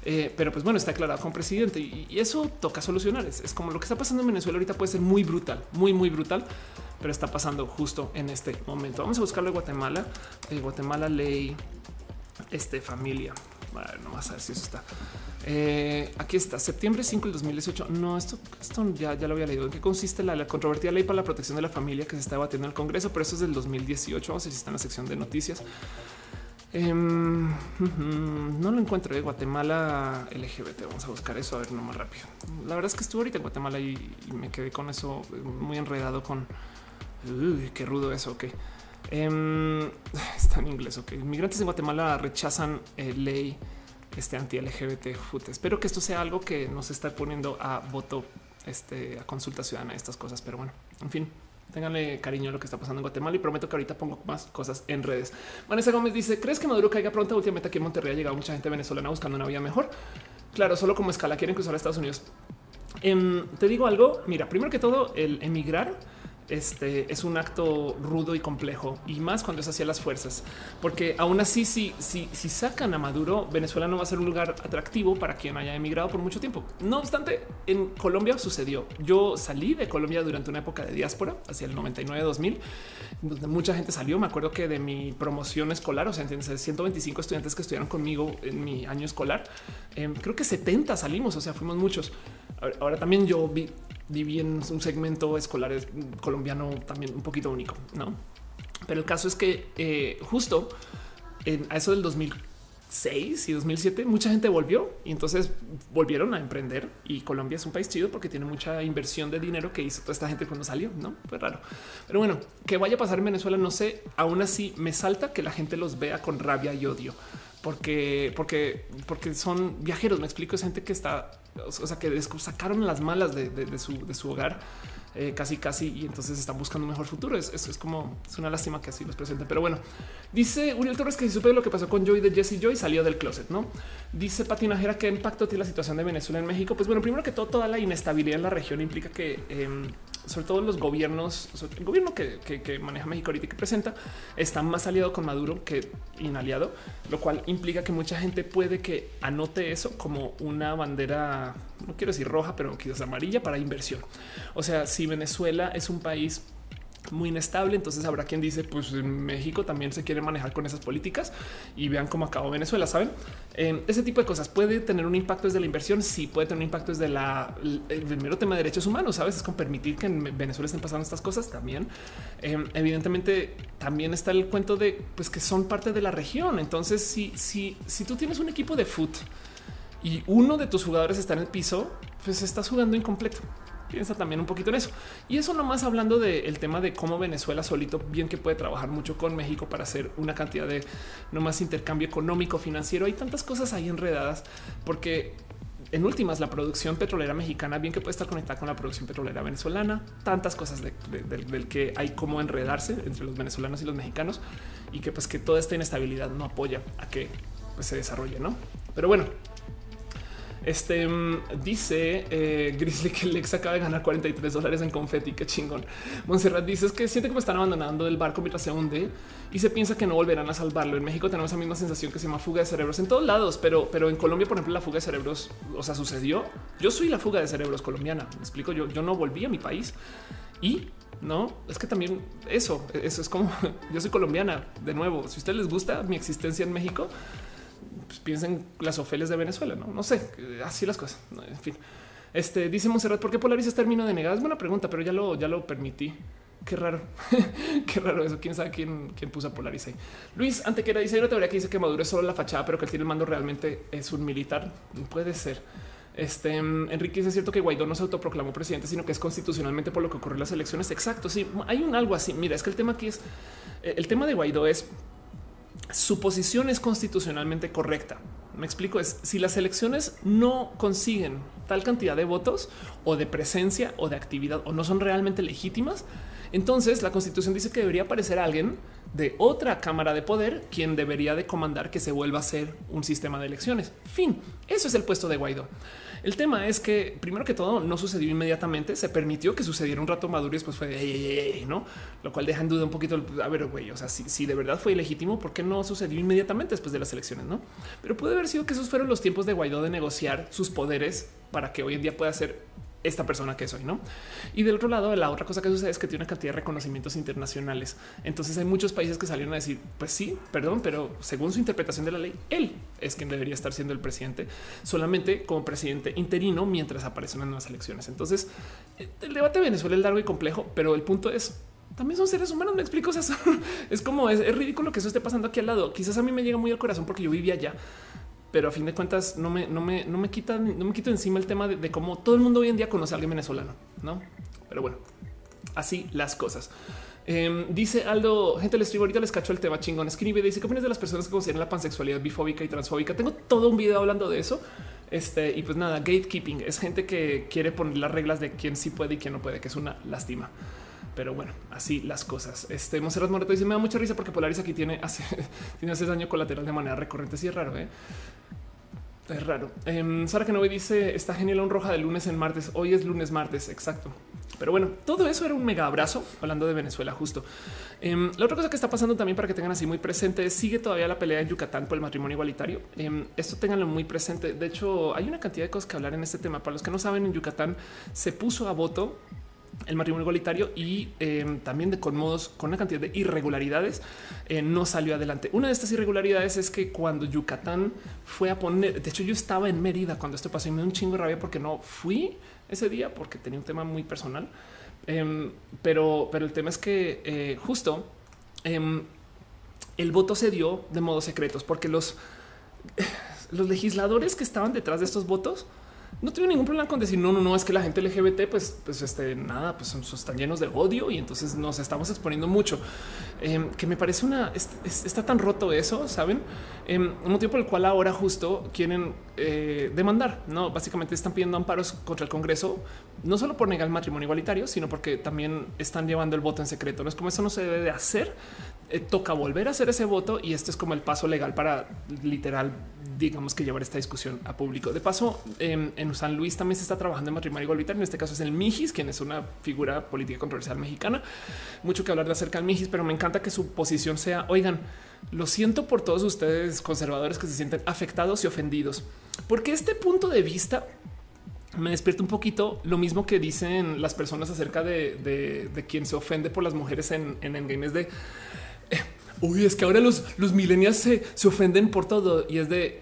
Eh, pero pues bueno, está declarado como presidente y, eso toca solucionar. Es, es como lo que está pasando en Venezuela ahorita puede ser muy brutal, muy, muy brutal pero está pasando justo en este momento. Vamos a buscarlo en Guatemala. Eh, Guatemala ley este familia. Bueno, no vas a ver si eso está. Eh, aquí está, septiembre 5 del 2018. No, esto, esto ya, ya lo había leído. ¿En qué consiste la, controvertida ley para la protección de la familia que se está debatiendo en el Congreso? Pero eso es del 2018. Vamos a ver si está en la sección de noticias. Em, no lo encuentro de Guatemala LGBT. Vamos a buscar eso a ver no más rápido. La verdad es que estuve ahorita en Guatemala y, me quedé con eso muy enredado con qué rudo eso. Ok. Em, está en inglés. Ok, inmigrantes en Guatemala rechazan eh, ley este anti LGBT. Espero que esto sea algo que nos está poniendo a voto, este, a consulta ciudadana, estas cosas. Pero bueno, en fin, Ténganle cariño a lo que está pasando en Guatemala y prometo que ahorita pongo más cosas en redes. Vanessa Gómez dice: ¿Crees que Maduro caiga pronto? Últimamente aquí en Monterrey ha llegado mucha gente venezolana buscando una vida mejor. Claro, solo como escala quieren cruzar a Estados Unidos. Em, te digo algo. Mira, primero que todo, el emigrar este es un acto rudo y complejo y más cuando es hacia las fuerzas, porque aún así, si, si, si sacan a Maduro, Venezuela no va a ser un lugar atractivo para quien haya emigrado por mucho tiempo. No obstante, en Colombia sucedió. Yo salí de Colombia durante una época de diáspora hacia el 99 2000, donde mucha gente salió. Me acuerdo que de mi promoción escolar, o sea, 125 estudiantes que estudiaron conmigo en mi año escolar, em, creo que 70 salimos, o sea, fuimos muchos. Ahora también yo vi viví en un segmento escolar colombiano también un poquito único, no? Pero el caso es que eh, justo en a eso del 2006 y 2007 mucha gente volvió y entonces volvieron a emprender y Colombia es un país chido porque tiene mucha inversión de dinero que hizo toda esta gente cuando salió, no fue raro. Pero bueno, que vaya a pasar en Venezuela, no sé. Aún así me salta que la gente los vea con rabia y odio porque, porque, porque son viajeros. Me explico, es gente que está o sea, que sacaron las malas de, su, hogar. Eh, casi, casi, y entonces están buscando un mejor futuro. Es, es, como es una lástima que así los presenten. Pero bueno, dice Uriel Torres que si supe lo que pasó con Joy de Jesse Joy salió del closet, no? Dice Patinajera qué impacto tiene la situación de Venezuela en México. Pues bueno, primero que todo, toda la inestabilidad en la región implica que em, sobre todo los gobiernos, el gobierno que, maneja México ahorita y que presenta, está más aliado con Maduro que inaliado, lo cual implica que mucha gente puede que anote eso como una bandera, no quiero decir roja, pero quizás amarilla para inversión. O sea, si Venezuela es un país muy inestable. Entonces habrá quien dice, pues en México también se quiere manejar con esas políticas y vean cómo acabó Venezuela. Saben, ese tipo de cosas puede tener un impacto desde la inversión. Sí, puede tener un impacto desde la, el primero tema de derechos humanos. Sabes, es con permitir que en Venezuela estén pasando estas cosas también. Eh, evidentemente, también está el cuento de pues que son parte de la región. Entonces, si, si, si tú tienes un equipo de foot y uno de tus jugadores está en el piso, pues estás jugando incompleto piensa también un poquito en eso. Y eso nomás hablando del tema de cómo Venezuela solito bien que puede trabajar mucho con México para hacer una cantidad de no más intercambio económico, financiero. Hay tantas cosas ahí enredadas porque en últimas la producción petrolera mexicana bien que puede estar conectada con la producción petrolera venezolana, tantas cosas del que hay como enredarse entre los venezolanos y los mexicanos y que pues que toda esta inestabilidad no apoya a que pues, se desarrolle, ¿no? Pero bueno, este mm, dice eh, Grizzly que Lex acaba de ganar 43 dólares en confeti. Qué chingón. Montserrat dice que siente como están abandonando el barco mientras se hunde y se piensa que no volverán a salvarlo. En México tenemos esa misma sensación que se llama fuga de cerebros en todos lados, pero, pero en Colombia, por ejemplo, la fuga de cerebros, o sea, sucedió. Yo soy la fuga de cerebros colombiana. Me explico. Yo, yo no volví a mi país y no es que también eso, eso es como yo soy colombiana. De nuevo, si a ustedes les gusta mi existencia en México, pues, piensen las Ofelias de Venezuela, no, no sé, así las cosas. En fin, este dice Monserrat, ¿por qué polariza término de negada? Es buena pregunta, pero ya lo, ya lo permití. Qué raro, qué raro eso. Quién sabe quién, quién puso a polarizar. Luis Antequera dice: una teoría que dice que Maduro es solo la fachada, pero que el tiene el mando realmente es un militar. Puede ser. Este Enrique dice: Es cierto que Guaidó no se autoproclamó presidente, sino que es constitucionalmente por lo que ocurrió en las elecciones. Exacto. Sí, hay un algo así. Mira, es que el tema aquí es el tema de Guaidó es su posición es constitucionalmente correcta. Me explico, es si las elecciones no consiguen tal cantidad de votos o de presencia o de actividad o no son realmente legítimas, entonces la constitución dice que debería aparecer alguien de otra cámara de poder quien debería de comandar que se vuelva a ser un sistema de elecciones. Fin, eso es el puesto de Guaidó. El tema es que primero que todo no sucedió inmediatamente, se permitió que sucediera un rato maduro y después fue de no, lo cual deja en duda un poquito. A ver, güey, o sea, si, de verdad fue ilegítimo, ¿por qué no sucedió inmediatamente después de las elecciones? No, pero puede haber sido que esos fueron los tiempos de Guaidó de negociar sus poderes para que hoy en día pueda ser esta persona que soy, ¿no? Y del otro lado, la otra cosa que sucede es que tiene una cantidad de reconocimientos internacionales. Entonces hay muchos países que salieron a decir, pues sí, perdón, pero según su interpretación de la ley, él es quien debería estar siendo el presidente, solamente como presidente interino mientras aparecen las nuevas elecciones. Entonces, el debate de Venezuela es largo y complejo, pero el punto es, también son seres humanos, me explico, es como, es, es ridículo que eso esté pasando aquí al lado. Quizás a mí me llega muy al corazón porque yo vivía allá, pero a fin de cuentas no me, no me, no me quita, no me quito encima el tema de, cómo todo el mundo hoy en día conoce a alguien venezolano, no? Pero bueno, así las cosas. Em, dice Aldo, gente, les escribo ahorita, les cacho el tema chingón. Escribe, dice qué opinas de las personas que consideran la pansexualidad bifóbica y transfóbica. Tengo todo un video hablando de eso. Este, y pues nada, gatekeeping es gente que quiere poner las reglas de quién sí puede y quién no puede, que es una lástima. Pero bueno, así las cosas. Este Monserrat Moreto dice: Me da mucha risa porque Polaris aquí tiene hace, tiene ese daño colateral de manera recurrente. Sí, es raro. ¿eh? Es raro. Eh, Sara no dice está genial un roja de lunes en martes. Hoy es lunes martes. Exacto. Pero bueno, todo eso era un mega abrazo hablando de Venezuela justo. Em, la otra cosa que está pasando también para que tengan así muy presente es sigue todavía la pelea en Yucatán por el matrimonio igualitario. Em, esto tenganlo muy presente. De hecho, hay una cantidad de cosas que hablar en este tema. Para los que no saben, en Yucatán se puso a voto el matrimonio igualitario y em, también de con modos con una cantidad de irregularidades eh, no salió adelante. Una de estas irregularidades es que cuando Yucatán fue a poner, de hecho yo estaba en Mérida cuando esto pasó y me dio un chingo de rabia porque no fui ese día porque tenía un tema muy personal. Em, pero, pero el tema es que eh, justo em, el voto se dio de modos secretos porque los, los legisladores que estaban detrás de estos votos no tengo ningún problema con decir no, no, no, es que la gente LGBT, pues, pues este nada, pues están llenos de odio y entonces nos estamos exponiendo mucho. Em, que me parece una está tan roto eso, saben? Um, un motivo por el cual ahora justo quieren eh, demandar, no básicamente están pidiendo amparos contra el Congreso, no solo por negar el matrimonio igualitario, sino porque también están llevando el voto en secreto. No es como eso no se debe de hacer eh, toca volver a hacer ese voto y este es como el paso legal para literal, digamos que llevar esta discusión a público. De paso, en, San Luis también se está trabajando en matrimonio igualitario. En este caso es el Mijis, quien es una figura política controversial mexicana. Mucho que hablar de acerca del Mijis, pero me encanta que su posición sea, oigan, lo siento por todos ustedes conservadores que se sienten afectados y ofendidos, porque este punto de vista me despierta un poquito lo mismo que dicen las personas acerca de, de, quien se ofende por las mujeres en, en Endgame. de, eh, uy, es que ahora los, los millennials se, se ofenden por todo y es de,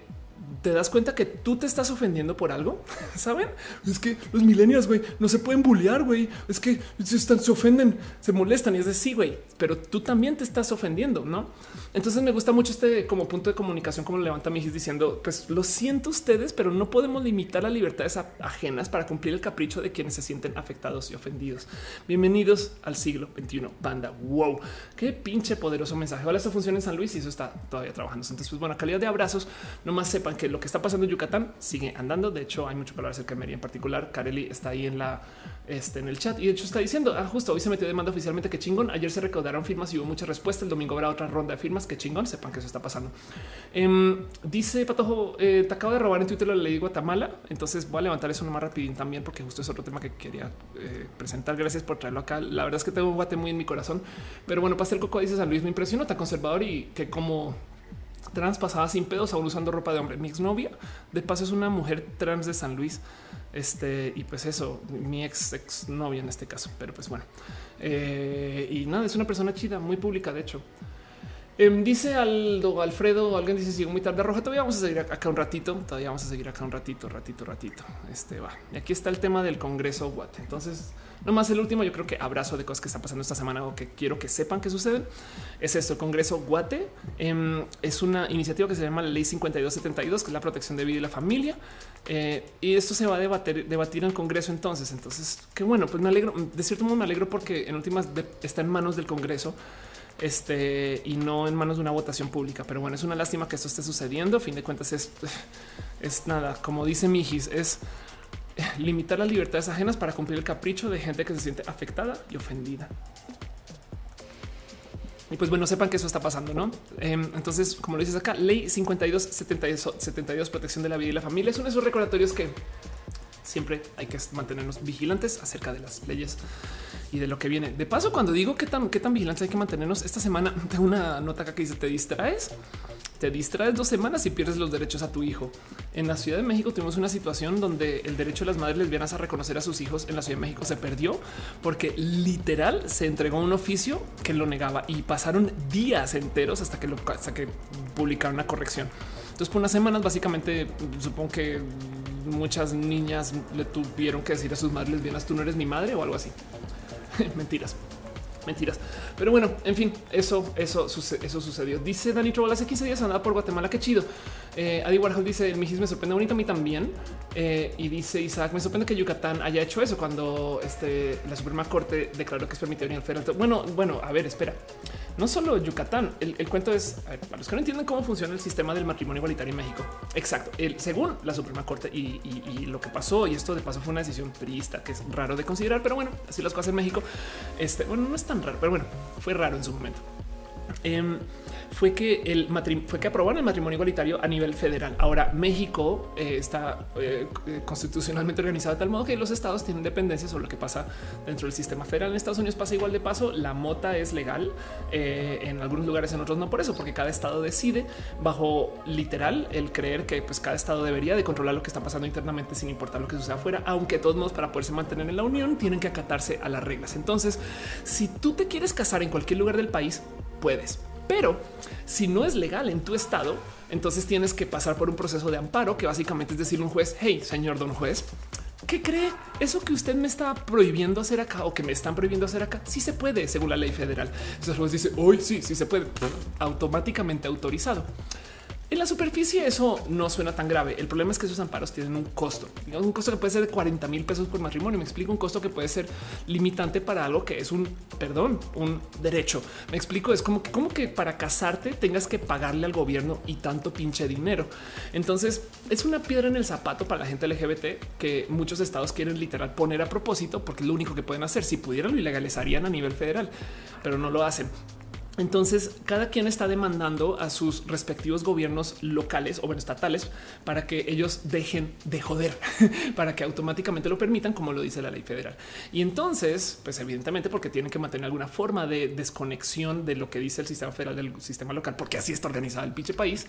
te das cuenta que tú te estás ofendiendo por algo. Saben? Es que los millennials, güey, no se pueden bullear, güey. Es que se, están, se ofenden, se molestan y es de sí, güey, pero tú también te estás ofendiendo, no? Entonces me gusta mucho este como punto de comunicación, como levanta Mijis diciendo, pues lo siento ustedes, pero no podemos limitar las libertades ajenas para cumplir el capricho de quienes se sienten afectados y ofendidos. Bienvenidos al siglo XXI, banda. Wow, qué pinche poderoso mensaje. Ahora esto funciona en San Luis y eso está todavía trabajando. Entonces, pues bueno, calidad de abrazos. Nomás sepan que lo que está pasando en Yucatán sigue andando. De hecho, hay mucho que hablar acerca de Mérida en particular. Kareli está ahí en la este, en el chat y de hecho está diciendo ah, justo hoy se metió demanda oficialmente que chingón. Ayer se recaudaron firmas y hubo mucha respuesta. El domingo habrá otra ronda de firmas que chingón. Sepan que eso está pasando. Em, dice Patojo, eh, te acabo de robar en Twitter la ley Guatemala. Entonces voy a levantar eso más rapidín también porque justo es otro tema que quería eh, presentar. Gracias por traerlo acá. La verdad es que tengo un guate muy en mi corazón, pero bueno, Pastel Coco dice San Luis me impresionó, tan conservador y que como trans pasada sin pedos, aún usando ropa de hombre. Mi exnovia, de paso, es una mujer trans de San Luis. Este, y pues eso, mi ex ex novia en este caso, pero pues bueno. Eh, y nada, es una persona chida, muy pública, de hecho. Em, dice Aldo Alfredo, alguien dice sigo muy tarde roja. Todavía vamos a seguir acá un ratito. Todavía vamos a seguir acá un ratito, ratito, ratito. Este va. Y aquí está el tema del Congreso Guate. Entonces, Nomás el último, yo creo que abrazo de cosas que están pasando esta semana o que quiero que sepan que suceden. Es esto, el Congreso Guate em, es una iniciativa que se llama la Ley 5272, que es la protección de vida y la familia. Eh, y esto se va a debatir, en el Congreso entonces. Entonces, qué bueno, pues me alegro, de cierto modo me alegro porque en últimas está en manos del Congreso este y no en manos de una votación pública. Pero bueno, es una lástima que esto esté sucediendo. A fin de cuentas, es, es nada, como dice Mijis, es limitar las libertades ajenas para cumplir el capricho de gente que se siente afectada y ofendida. Y pues bueno, sepan que eso está pasando, ¿no? Em, entonces, como lo dices acá, ley 52, 72, protección de la vida y la familia, es uno de esos recordatorios que siempre hay que mantenernos vigilantes acerca de las leyes y de lo que viene. De paso, cuando digo qué tan, qué tan vigilantes hay que mantenernos, esta semana tengo una nota acá que dice, ¿te distraes? te distraes dos semanas y pierdes los derechos a tu hijo. En la Ciudad de México tuvimos una situación donde el derecho de las madres lesbianas a reconocer a sus hijos en la Ciudad de México se perdió porque literal se entregó un oficio que lo negaba y pasaron días enteros hasta que, hasta que publicaron una corrección. Entonces, por unas semanas, básicamente, supongo que muchas niñas le tuvieron que decir a sus madres lesbianas, tú no eres mi madre o algo así. Mentiras. Mentiras. Pero bueno, en fin, eso, eso, eso sucedió. Dice Dani Trobal hace 15 días andaba por Guatemala. Qué chido. Eh, Adi Warhol dice el mijis me sorprende bonito a mí también. Eh, y dice Isaac, me sorprende que Yucatán haya hecho eso cuando este, la Suprema Corte declaró que es permitido el federal. Bueno, bueno, a ver, espera. No solo Yucatán, el, cuento es para los que no entienden cómo funciona el sistema del matrimonio igualitario en México. Exacto. El, según la Suprema Corte y, lo que pasó, y esto de paso fue una decisión priista que es raro de considerar, pero bueno, así las cosas en México. Este, bueno, no es tan raro, pero bueno, fue raro en su momento. Em, fue que el fue que aprobaron el matrimonio igualitario a nivel federal. Ahora México eh, está eh, constitucionalmente organizado de tal modo que los estados tienen dependencia sobre lo que pasa dentro del sistema federal. En Estados Unidos pasa igual de paso. La mota es legal eh, en algunos lugares, en otros no por eso, porque cada estado decide bajo literal el creer que pues cada estado debería de controlar lo que está pasando internamente sin importar lo que suceda afuera, aunque de todos modos para poderse mantener en la unión tienen que acatarse a las reglas. Entonces, si tú te quieres casar en cualquier lugar del país, puedes. Pero si no es legal en tu estado, entonces tienes que pasar por un proceso de amparo que básicamente es decir un juez, hey, señor don juez, ¿qué cree? Eso que usted me está prohibiendo hacer acá o que me están prohibiendo hacer acá, sí se puede según la ley federal. Entonces el juez dice, hoy sí, sí se puede, automáticamente autorizado. En la superficie eso no suena tan grave. El problema es que esos amparos tienen un costo, un costo que puede ser de 40 mil pesos por matrimonio. Me explico un costo que puede ser limitante para algo que es un perdón, un derecho. Me explico. Es como que, como que para casarte tengas que pagarle al gobierno y tanto pinche dinero. Entonces es una piedra en el zapato para la gente LGBT que muchos estados quieren literal poner a propósito porque es lo único que pueden hacer. Si pudieran lo ilegalizarían a nivel federal, pero no lo hacen. Entonces, cada quien está demandando a sus respectivos gobiernos locales o estatales para que ellos dejen de joder, para que automáticamente lo permitan, como lo dice la ley federal. Y entonces, pues evidentemente, porque tienen que mantener alguna forma de desconexión de lo que dice el sistema federal del sistema local, porque así está organizado el pinche país,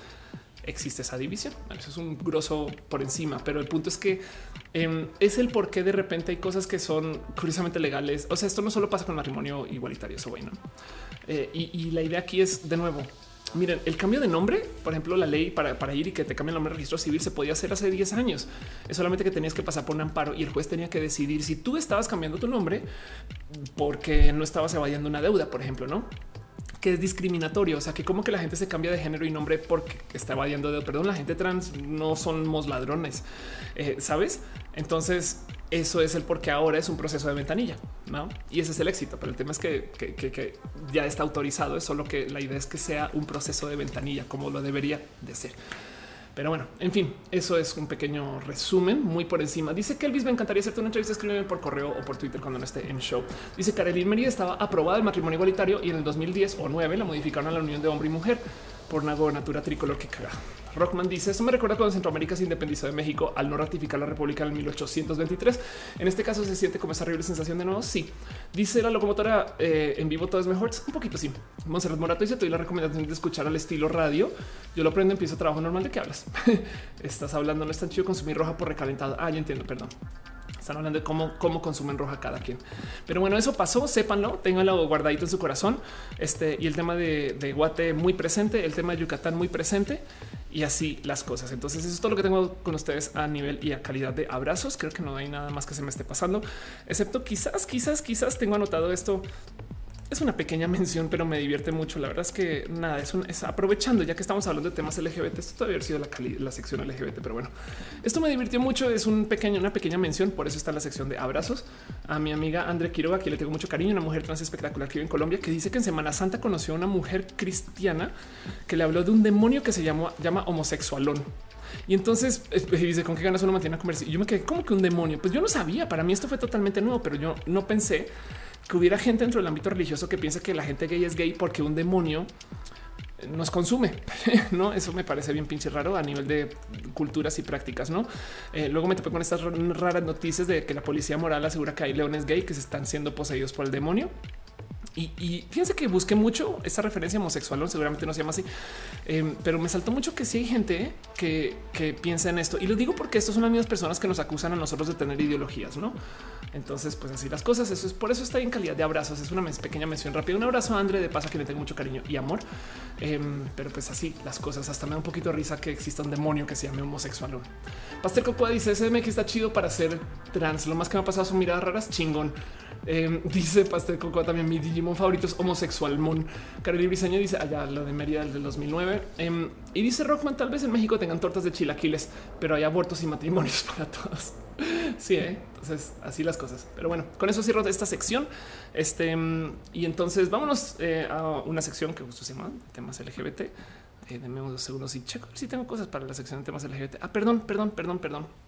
existe esa división. Eso es un grosso por encima, pero el punto es que em, es el por qué de repente hay cosas que son curiosamente legales. O sea, esto no solo pasa con matrimonio igualitario, eso bueno. Eh, y, la idea aquí es de nuevo. Miren, el cambio de nombre, por ejemplo, la ley para, para ir y que te cambien el nombre de registro civil se podía hacer hace 10 años. Es solamente que tenías que pasar por un amparo y el juez tenía que decidir si tú estabas cambiando tu nombre porque no estabas evadiendo una deuda, por ejemplo, no? Que es discriminatorio. O sea, que como que la gente se cambia de género y nombre porque está evadiendo de perdón. La gente trans no somos ladrones, eh, sabes? Entonces, eso es el por qué ahora es un proceso de ventanilla, no? Y ese es el éxito. Pero el tema es que, que ya está autorizado. Es solo que la idea es que sea un proceso de ventanilla como lo debería de ser. Pero bueno, en fin, eso es un pequeño resumen muy por encima. Dice que Elvis me encantaría hacerte una entrevista. Escríbeme por correo o por Twitter cuando no esté en show. Dice Karelin Merida estaba aprobada el matrimonio igualitario y en el 2010 o 9 la modificaron a la unión de hombre y mujer por una gobernatura tricolor que caga. Rockman dice eso me recuerda cuando Centroamérica se independizó de México al no ratificar la República en 1823. En este caso se siente como esa horrible sensación de nuevo. Sí, dice la locomotora eh, en vivo todo es mejor. Un poquito sí. Monserrat Morato dice: Te doy la recomendación de escuchar al estilo radio. Yo lo prendo, empiezo trabajo normal. ¿De qué hablas? Estás hablando, no es tan chido consumir roja por recalentado. Ah, ya entiendo, perdón. Están hablando de cómo, cómo consumen roja cada quien. Pero bueno, eso pasó, sépanlo, tenganlo guardadito en su corazón. Este y el tema de, de Guate muy presente, el tema de Yucatán muy presente y así las cosas. Entonces, eso es todo lo que tengo con ustedes a nivel y a calidad de abrazos. Creo que no hay nada más que se me esté pasando, excepto quizás, quizás, quizás tengo anotado esto es una pequeña mención, pero me divierte mucho. La verdad es que nada, es, es aprovechando ya que estamos hablando de temas LGBT. Esto debe haber sido la, sección LGBT, pero bueno, esto me divirtió mucho. Es un una pequeña mención. Por eso está la sección de abrazos a mi amiga André Quiroga, que le tengo mucho cariño, una mujer trans espectacular que vive en Colombia, que dice que en Semana Santa conoció a una mujer cristiana que le habló de un demonio que se llama, homosexualón. Y entonces dice con qué ganas uno mantiene a conversación. Yo me quedé como que un demonio. Pues yo no sabía. Para mí esto fue totalmente nuevo, pero yo no pensé que hubiera gente dentro del ámbito religioso que piensa que la gente gay es gay porque un demonio nos consume. No, eso me parece bien pinche raro a nivel de culturas y prácticas. No, eh, luego me topé con estas raras noticias de que la policía moral asegura que hay leones gay que se están siendo poseídos por el demonio. Y, fíjense que busqué mucho esa referencia homosexual, seguramente no se llama así, em, pero me saltó mucho que si hay gente que, piensa en esto. Y lo digo porque estos son las mismas personas que nos acusan a nosotros de tener ideologías, ¿no? Entonces, pues así las cosas. Eso es por eso está en calidad de abrazos. Es una pequeña mención rápida. Un abrazo a André de paso que le tengo mucho cariño y amor. Em, pero pues así las cosas. Hasta me da un poquito de risa que exista un demonio que se llame homosexual. Pastel Cocoa dice que está chido para ser trans. Lo más que me ha pasado son miradas raras. Chingón. Em, dice Pastel Cocoa también mi Digimon favorito es homosexual. Mon Carolina Briseño dice allá lo de Mérida del 2009. Em, y dice Rockman, tal vez en México tengan tortas de chilaquiles, pero hay abortos y matrimonios para todos. sí, ¿eh? entonces así las cosas. Pero bueno, con eso cierro esta sección. Este y entonces vámonos eh, a una sección que justo se llama temas LGBT. Eh, deme unos segundos y checo si tengo cosas para la sección de temas LGBT. Ah, perdón, perdón, perdón, perdón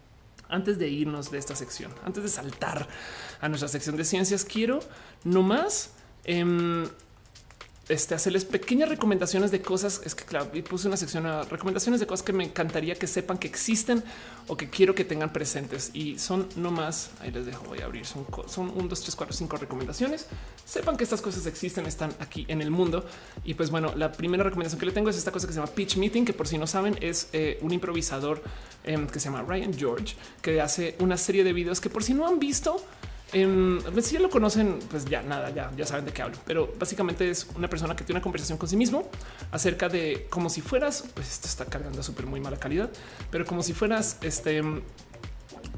antes de irnos de esta sección, antes de saltar a nuestra sección de ciencias, quiero nomás eh, este, hacerles pequeñas recomendaciones de cosas. Es que claro, puse una sección a recomendaciones de cosas que me encantaría que sepan que existen o que quiero que tengan presentes. Y son nomás, ahí les dejo, voy a abrir, son, son un, dos, tres, cuatro, cinco recomendaciones. Sepan que estas cosas existen, están aquí en el mundo. Y pues bueno, la primera recomendación que le tengo es esta cosa que se llama Pitch Meeting, que por si no saben es eh, un improvisador em, que se llama Ryan George, que hace una serie de videos que por si no han visto, eh, si ya lo conocen, pues ya nada, ya, ya saben de qué hablo. Pero básicamente es una persona que tiene una conversación con sí mismo acerca de como si fueras, pues esto está cargando súper muy mala calidad, pero como si fueras este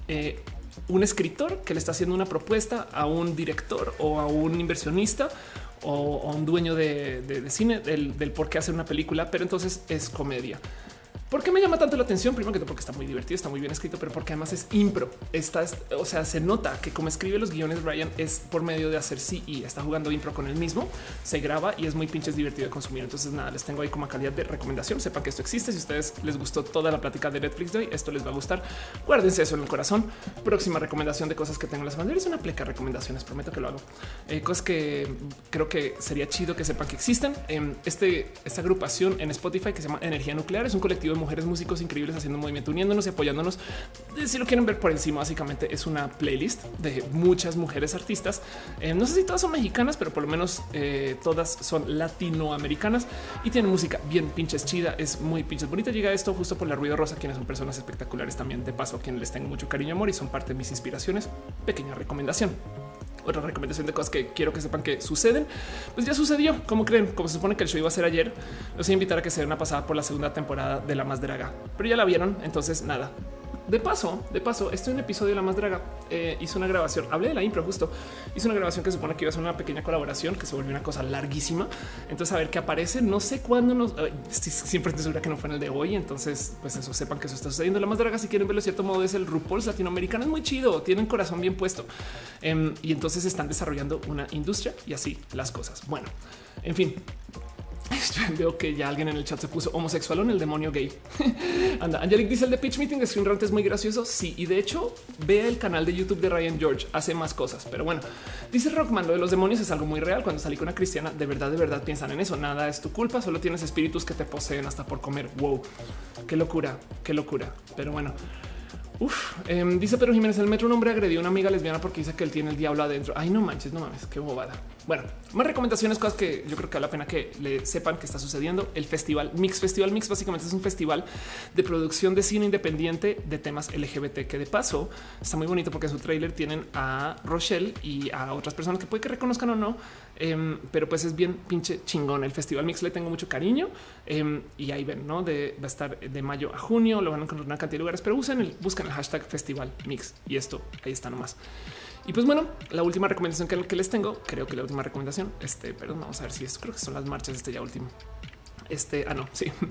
eh, un escritor que le está haciendo una propuesta a un director o a un inversionista o, un dueño de, cine del, del por qué hacer una película, pero entonces es comedia. ¿Por qué me llama tanto la atención? Primero que todo porque está muy divertido, está muy bien escrito, pero porque además es impro. Está, o sea, se nota que como escribe los guiones Brian es por medio de hacer sí y está jugando impro con él mismo, se graba y es muy pinches divertido de consumir. Entonces nada, les tengo ahí como calidad de recomendación. Sepan que esto existe. Si ustedes les gustó toda la plática de Netflix de hoy, esto les va a gustar. Guárdense eso en el corazón. Próxima recomendación de cosas que tengo en las banderas es una pleca de recomendaciones. Prometo que lo hago. Eh, cosas que creo que sería chido que sepan que existen. en este, esta agrupación en Spotify que se llama Energía Nuclear es un colectivo de mujeres músicos increíbles haciendo movimiento, uniéndonos y apoyándonos. Si lo quieren ver por encima, básicamente es una playlist de muchas mujeres artistas. Eh, no sé si todas son mexicanas, pero por lo menos eh, todas son latinoamericanas y tienen música bien pinches chida. Es muy pinches bonita. Llega esto justo por la ruido rosa, quienes son personas espectaculares también. De paso, a quienes les tengo mucho cariño y amor y son parte de mis inspiraciones. Pequeña recomendación otra recomendación de cosas que quiero que sepan que suceden, pues ya sucedió. Como creen? Como se supone que el show iba a ser ayer, los voy a invitar a que se den una pasada por la segunda temporada de La Más Draga, pero ya la vieron. Entonces, nada, de paso, de paso, este es un episodio de La Más Draga. Eh, hizo una grabación, hablé de la impro justo. Hizo una grabación que supone que iba a ser una pequeña colaboración que se volvió una cosa larguísima. Entonces, a ver qué aparece. No sé cuándo nos siempre estoy segura que no fue en el de hoy. Entonces, pues eso sepan que eso está sucediendo. La Más Draga, si quieren verlo de cierto modo, es el RuPaul's latinoamericano. Es muy chido, tienen corazón bien puesto em, y entonces están desarrollando una industria y así las cosas. Bueno, en fin, Veo que ya alguien en el chat se puso homosexual en el demonio gay. Anda, Angelic dice el de Pitch Meeting de Screen Rant es muy gracioso. Sí, y de hecho, vea el canal de YouTube de Ryan George, hace más cosas. Pero bueno, dice Rockman, lo de los demonios es algo muy real. Cuando salí con una cristiana, de verdad, de verdad piensan en eso. Nada es tu culpa, solo tienes espíritus que te poseen hasta por comer. Wow, qué locura, qué locura. Pero bueno. Uf, em, dice Pedro Jiménez, el metro un hombre agredió a una amiga lesbiana porque dice que él tiene el diablo adentro. Ay, no manches, no mames, qué bobada. Bueno, más recomendaciones, cosas que yo creo que vale la pena que le sepan que está sucediendo. El festival Mix Festival Mix básicamente es un festival de producción de cine independiente de temas LGBT que de paso está muy bonito porque en su trailer tienen a Rochelle y a otras personas que puede que reconozcan o no, em, pero pues es bien pinche chingón. El Festival Mix le tengo mucho cariño em, y ahí ven, no de va a estar de mayo a junio, lo van a encontrar en una cantidad de lugares, pero usen el, buscan el hashtag Festival Mix y esto ahí está nomás. Y pues bueno, la última recomendación que, les tengo, creo que la última recomendación, este, perdón, vamos a ver si esto creo que son las marchas, este ya último. Este, ah, no, sí.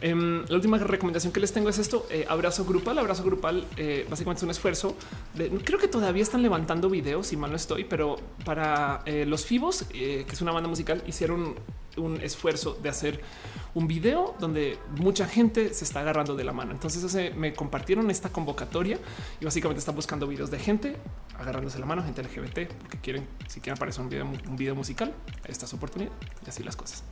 Em, la última recomendación que les tengo es esto: eh, abrazo grupal. Abrazo grupal eh, básicamente es un esfuerzo. De, creo que todavía están levantando videos, si mal no estoy, pero para eh, los Fibos, que es una banda musical, hicieron un esfuerzo de hacer un video donde mucha gente se está agarrando de la mano. Entonces me compartieron esta convocatoria y básicamente están buscando videos de gente agarrándose la mano, gente LGBT, porque quieren, si quieren aparecer un video, un video musical, esta es su oportunidad y así las cosas.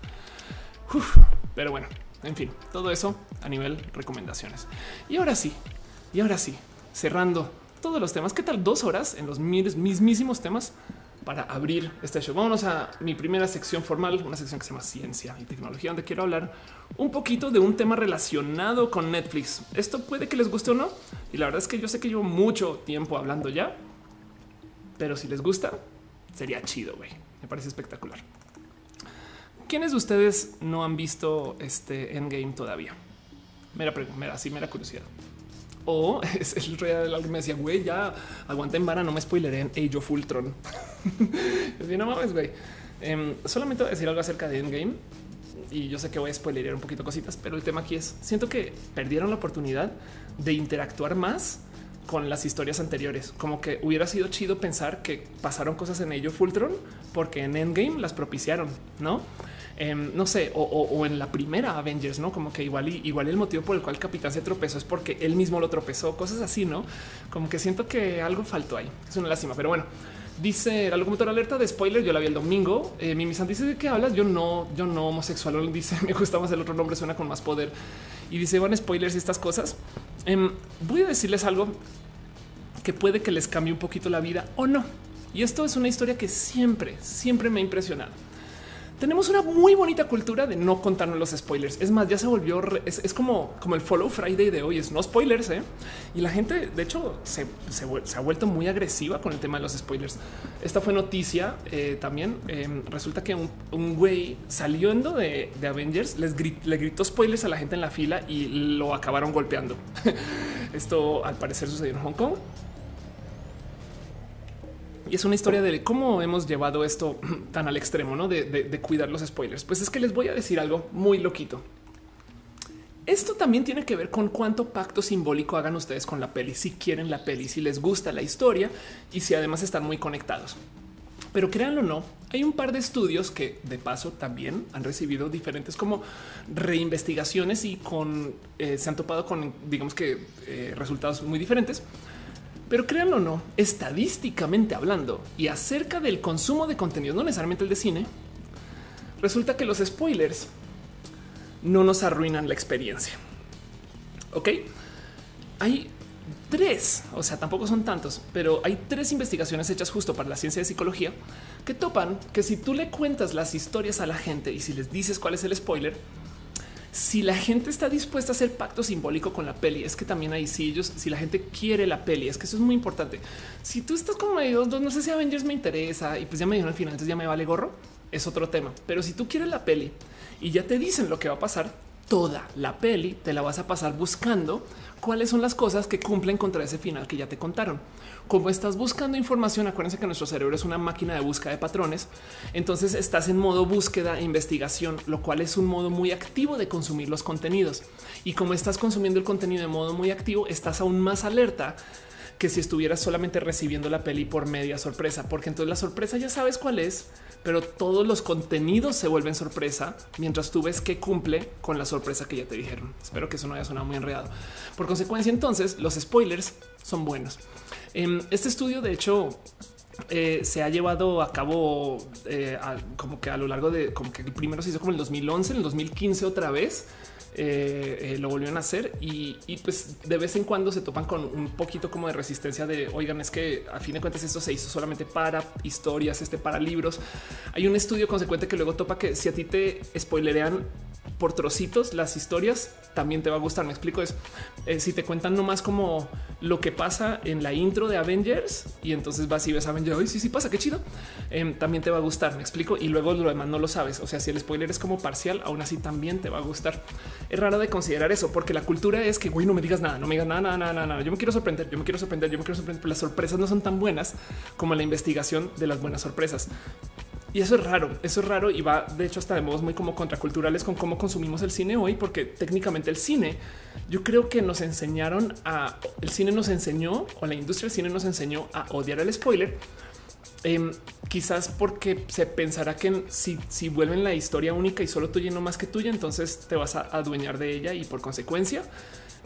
Pero bueno, en fin, todo eso a nivel recomendaciones. Y ahora sí, y ahora sí, cerrando todos los temas. ¿Qué tal dos horas en los mismísimos temas? para abrir este show. Vámonos a mi primera sección formal, una sección que se llama ciencia y tecnología, donde quiero hablar un poquito de un tema relacionado con Netflix. Esto puede que les guste o no. Y la verdad es que yo sé que llevo mucho tiempo hablando ya, pero si les gusta, sería chido, güey. Me parece espectacular. ¿Quiénes de ustedes no han visto este Endgame todavía? Mera, mera, así mera curiosidad. O es el rey del algo me decía, güey, ya aguanta en vara, no me spoileré en Age of Ultron. No mames, güey. Em, solamente voy a decir algo acerca de Endgame y yo sé que voy a spoilerear un poquito cositas, pero el tema aquí es siento que perdieron la oportunidad de interactuar más con las historias anteriores. Como que hubiera sido chido pensar que pasaron cosas en ello Fultron porque en Endgame las propiciaron, no? Em, no sé, o, en la primera Avengers, no como que igual y igual el motivo por el cual el capitán se tropezó es porque él mismo lo tropezó, cosas así, no como que siento que algo faltó ahí. Es una lástima, pero bueno. Dice la locutora alerta de spoiler. Yo la vi el domingo. Eh, Mimi San dice de qué hablas. Yo no, yo no homosexual. Dice me gusta más el otro nombre, suena con más poder y dice van spoilers y estas cosas. Em, voy a decirles algo que puede que les cambie un poquito la vida o no. Y esto es una historia que siempre, siempre me ha impresionado tenemos una muy bonita cultura de no contarnos los spoilers. Es más, ya se volvió, es, como, como el follow Friday de hoy, es no spoilers. ¿eh? Y la gente, de hecho, se, ha vuelto muy agresiva con el tema de los spoilers. Esta fue noticia eh, también. Em, resulta que un, güey saliendo de, de Avengers les le gritó spoilers a la gente en la fila y lo acabaron golpeando. Esto al parecer sucedió en Hong Kong. Y es una historia de cómo hemos llevado esto tan al extremo, ¿no? De, cuidar los spoilers. Pues es que les voy a decir algo muy loquito. esto también tiene que ver con cuánto pacto simbólico hagan ustedes con la peli, si quieren la peli, si les gusta la historia y si además están muy conectados. Pero créanlo o no, hay un par de estudios que de paso también han recibido diferentes como reinvestigaciones y con eh, se han topado con digamos que eh, resultados muy diferentes. Pero créanlo o no, estadísticamente hablando y acerca del consumo de contenido, no necesariamente el de cine, resulta que los spoilers no nos arruinan la experiencia. Ok, hay tres, o sea, tampoco son tantos, pero hay tres investigaciones hechas justo para la ciencia de psicología que topan que si tú le cuentas las historias a la gente y si les dices cuál es el spoiler, si la gente está dispuesta a hacer pacto simbólico con la peli, es que también hay si ellos, si la gente quiere la peli, es que eso es muy importante. Si tú estás como medio, no sé si Avengers me interesa y pues ya me dijeron al final, entonces ya me vale gorro, es otro tema. Pero si tú quieres la peli y ya te dicen lo que va a pasar, toda la peli te la vas a pasar buscando cuáles son las cosas que cumplen contra ese final que ya te contaron. Como estás buscando información, acuérdense que nuestro cerebro es una máquina de búsqueda de patrones. Entonces estás en modo búsqueda e investigación, lo cual es un modo muy activo de consumir los contenidos. Y como estás consumiendo el contenido de modo muy activo, estás aún más alerta que si estuvieras solamente recibiendo la peli por media sorpresa, porque entonces la sorpresa ya sabes cuál es, pero todos los contenidos se vuelven sorpresa mientras tú ves que cumple con la sorpresa que ya te dijeron. Espero que eso no haya sonado muy enredado. Por consecuencia, entonces los spoilers son buenos. En em, este estudio, de hecho, eh, se ha llevado a cabo eh, como que a lo largo de como que el primero se hizo como el 2011, en el 2015 otra vez. Eh, eh, lo volvieron a hacer y, pues de vez en cuando se topan con un poquito como de resistencia de oigan, es que a fin de cuentas esto se hizo solamente para historias, este para libros. Hay un estudio consecuente que luego topa que si a ti te spoilerean por trocitos las historias, también te va a gustar. Me explico es eh, si te cuentan nomás como lo que pasa en la intro de Avengers y entonces vas y ves Avengers. y sí, sí pasa, qué chido. Em, también te va a gustar. Me explico y luego lo demás no lo sabes. O sea, si el spoiler es como parcial, aún así también te va a gustar. Es raro de considerar eso porque la cultura es que güey, no me digas nada, no me digas nada, nada, nada, nada. Yo me quiero sorprender, yo me quiero sorprender, yo me quiero sorprender. Pero las sorpresas no son tan buenas como la investigación de las buenas sorpresas. Y eso es raro, eso es raro y va de hecho hasta de modos muy como contraculturales con cómo consumimos el cine hoy, porque técnicamente el cine, yo creo que nos enseñaron a, el cine nos enseñó o la industria del cine nos enseñó a odiar el spoiler. Em, quizás porque se pensará que si, si vuelven la historia única y solo tuya y no más que tuya, entonces te vas a adueñar de ella y por consecuencia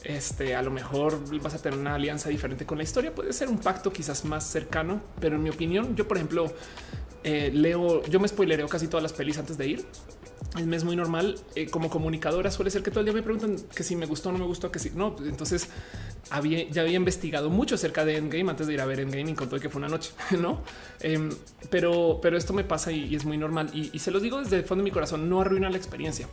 este a lo mejor vas a tener una alianza diferente con la historia. Puede ser un pacto quizás más cercano, pero en mi opinión, yo, por ejemplo, eh, leo, yo me spoilereo casi todas las pelis antes de ir. Es muy normal. Eh, como comunicadora suele ser que todo el día me preguntan que si me gustó o no me gustó, que si no. Entonces había, ya había investigado mucho acerca de Endgame antes de ir a ver Endgame y con todo que fue una noche, no? Em, pero, pero esto me pasa y, es muy normal. Y, y, se los digo desde el fondo de mi corazón, no arruina la experiencia.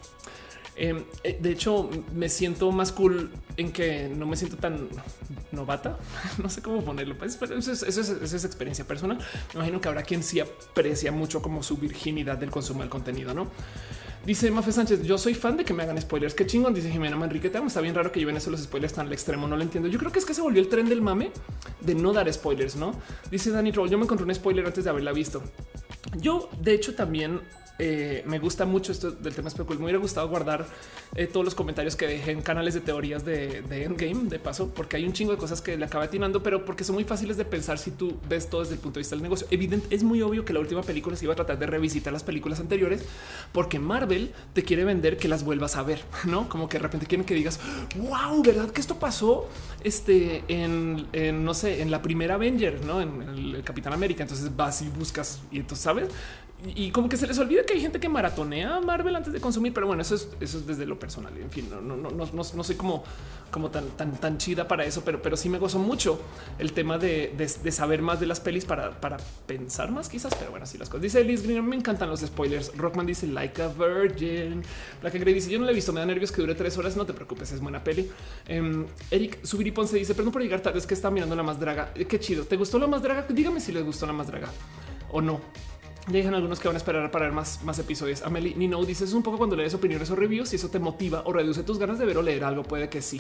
Em, eh, de hecho, me siento más cool en que no me siento tan novata. No sé cómo ponerlo, pues, pero eso es, experiencia personal. Me imagino que habrá quien sí aprecia mucho como su virginidad del consumo del contenido, no? Dice Mafe Sánchez, yo soy fan de que me hagan spoilers. Qué chingón, dice Jimena Manrique. Está bien raro que lleven eso los spoilers tan al extremo. No lo entiendo. Yo creo que es que se volvió el tren del mame de no dar spoilers, no? Dice Danny Troll. Yo me encontré un spoiler antes de haberla visto. Yo, de hecho, también eh, me gusta mucho esto del tema especul. Me hubiera gustado guardar eh, todos los comentarios que dejé en canales de teorías de, Endgame de paso, porque hay un chingo de cosas que le acaba atinando, pero porque son muy fáciles de pensar si tú ves todo desde el punto de vista del negocio. Evidente, es muy obvio que la última película se iba a tratar de revisitar las películas anteriores, porque Marvel te quiere vender que las vuelvas a ver, no como que de repente quieren que digas wow, verdad que esto pasó este en, no sé, en la primera Avenger, no en el Capitán América. Entonces vas y buscas y entonces sabes y como que se les olvida que hay gente que maratonea Marvel antes de consumir, pero bueno, eso es, eso es desde lo personal. En fin, no, no, no, no, no soy como, como tan, tan, tan chida para eso, pero, pero sí me gozo mucho el tema de, de, saber más de las pelis para, para pensar más, quizás. Pero bueno, así las cosas. Dice Liz Green, me encantan los spoilers. Rockman dice like a virgin. La que dice yo no le he visto, me da nervios que dure tres horas. No te preocupes, es buena peli. Um, Eric Subiripon se dice, perdón por llegar tarde, es que está mirando la más draga. Qué chido. ¿Te gustó la más draga? Dígame si les gustó la más draga o no. Ya algunos que van a esperar para ver más, más episodios. Amelie Nino dice es un poco cuando lees opiniones o reviews y eso te motiva o reduce tus ganas de ver o leer algo. Puede que sí.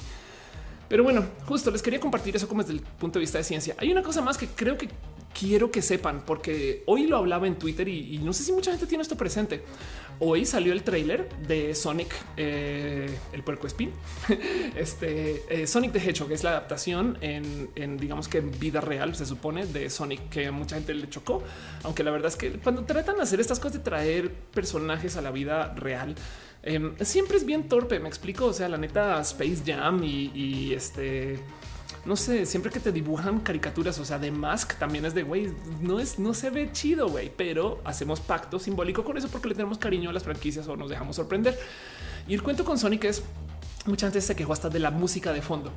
Pero bueno, justo les quería compartir eso como desde el punto de vista de ciencia. Hay una cosa más que creo que quiero que sepan, porque hoy lo hablaba en Twitter y, no sé si mucha gente tiene esto presente. Hoy salió el trailer de Sonic, eh, el puerco spin, este eh, Sonic the Hedgehog, que es la adaptación en, digamos que en vida real, se supone, de Sonic, que mucha gente le chocó. Aunque la verdad es que cuando tratan de hacer estas cosas de traer personajes a la vida real, em, siempre es bien torpe. Me explico. O sea, la neta, Space Jam y este no sé, siempre que te dibujan caricaturas, o sea, de Mask también es de güey, no es, no se ve chido, güey, pero hacemos pacto simbólico con eso porque le tenemos cariño a las franquicias o nos dejamos sorprender. Y el cuento con Sonic es mucha gente se quejó hasta de la música de fondo.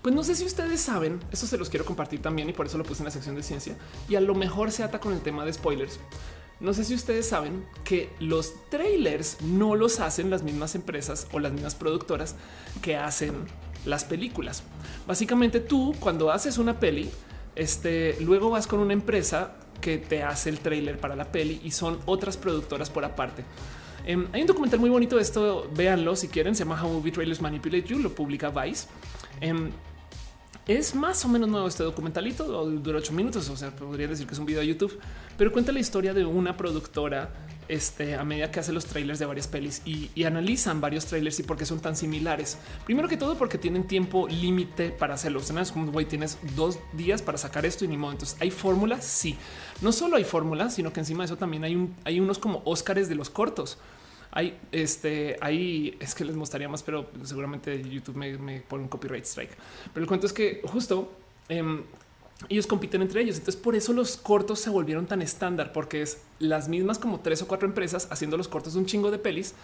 Pues no sé si ustedes saben, eso se los quiero compartir también y por eso lo puse en la sección de ciencia y a lo mejor se ata con el tema de spoilers. No sé si ustedes saben que los trailers no los hacen las mismas empresas o las mismas productoras que hacen las películas. Básicamente tú cuando haces una peli, este, luego vas con una empresa que te hace el trailer para la peli y son otras productoras por aparte. Em, hay un documental muy bonito de esto, véanlo si quieren, se llama How Movie Trailers Manipulate You, lo publica Vice. Em, es más o menos nuevo este documentalito, dura ocho minutos, o sea, podría decir que es un video de YouTube, pero cuenta la historia de una productora este, a medida que hace los trailers de varias pelis y, analizan varios trailers y por qué son tan similares. Primero que todo, porque tienen tiempo límite para hacerlo. Es como güey, tienes dos días para sacar esto y ni modo. Entonces, hay fórmulas. Sí, no solo hay fórmulas, sino que encima de eso también hay unos como Óscares de los cortos. Hay este, hay es que les mostraría más, pero seguramente YouTube me, pone un copyright strike. Pero el cuento es que justo em, ellos compiten entre ellos. Entonces, por eso los cortos se volvieron tan estándar, porque es las mismas como tres o cuatro empresas haciendo los cortos de un chingo de pelis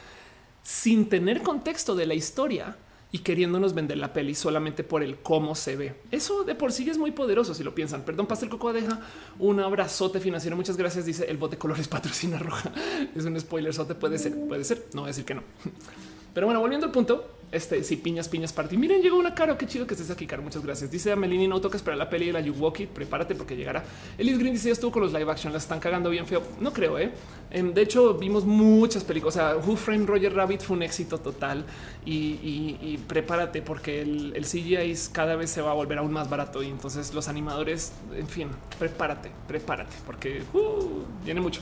sin tener contexto de la historia y queriéndonos vender la peli solamente por el cómo se ve. Eso de por sí es muy poderoso si lo piensan. Perdón, Pastel Coco deja un abrazote financiero. Muchas gracias. Dice el bote colores patrocina roja. Es un spoiler. Sote puede ser, puede ser. No voy a decir que no. Pero bueno, volviendo al punto, este si piñas, piñas para ti. Miren, llegó una cara. Qué chido que estés aquí, Caro. Muchas gracias. Dice a Melini, no toques para la peli de la It. Prepárate porque llegará. Elis Green dice: estuvo con los live action. La están cagando bien feo. No creo, eh. Em, de hecho, vimos muchas películas. O sea, Who Framed Roger Rabbit fue un éxito total y, prepárate porque el, el, CGI cada vez se va a volver aún más barato. Y entonces los animadores, en fin, prepárate, prepárate porque uh, viene mucho.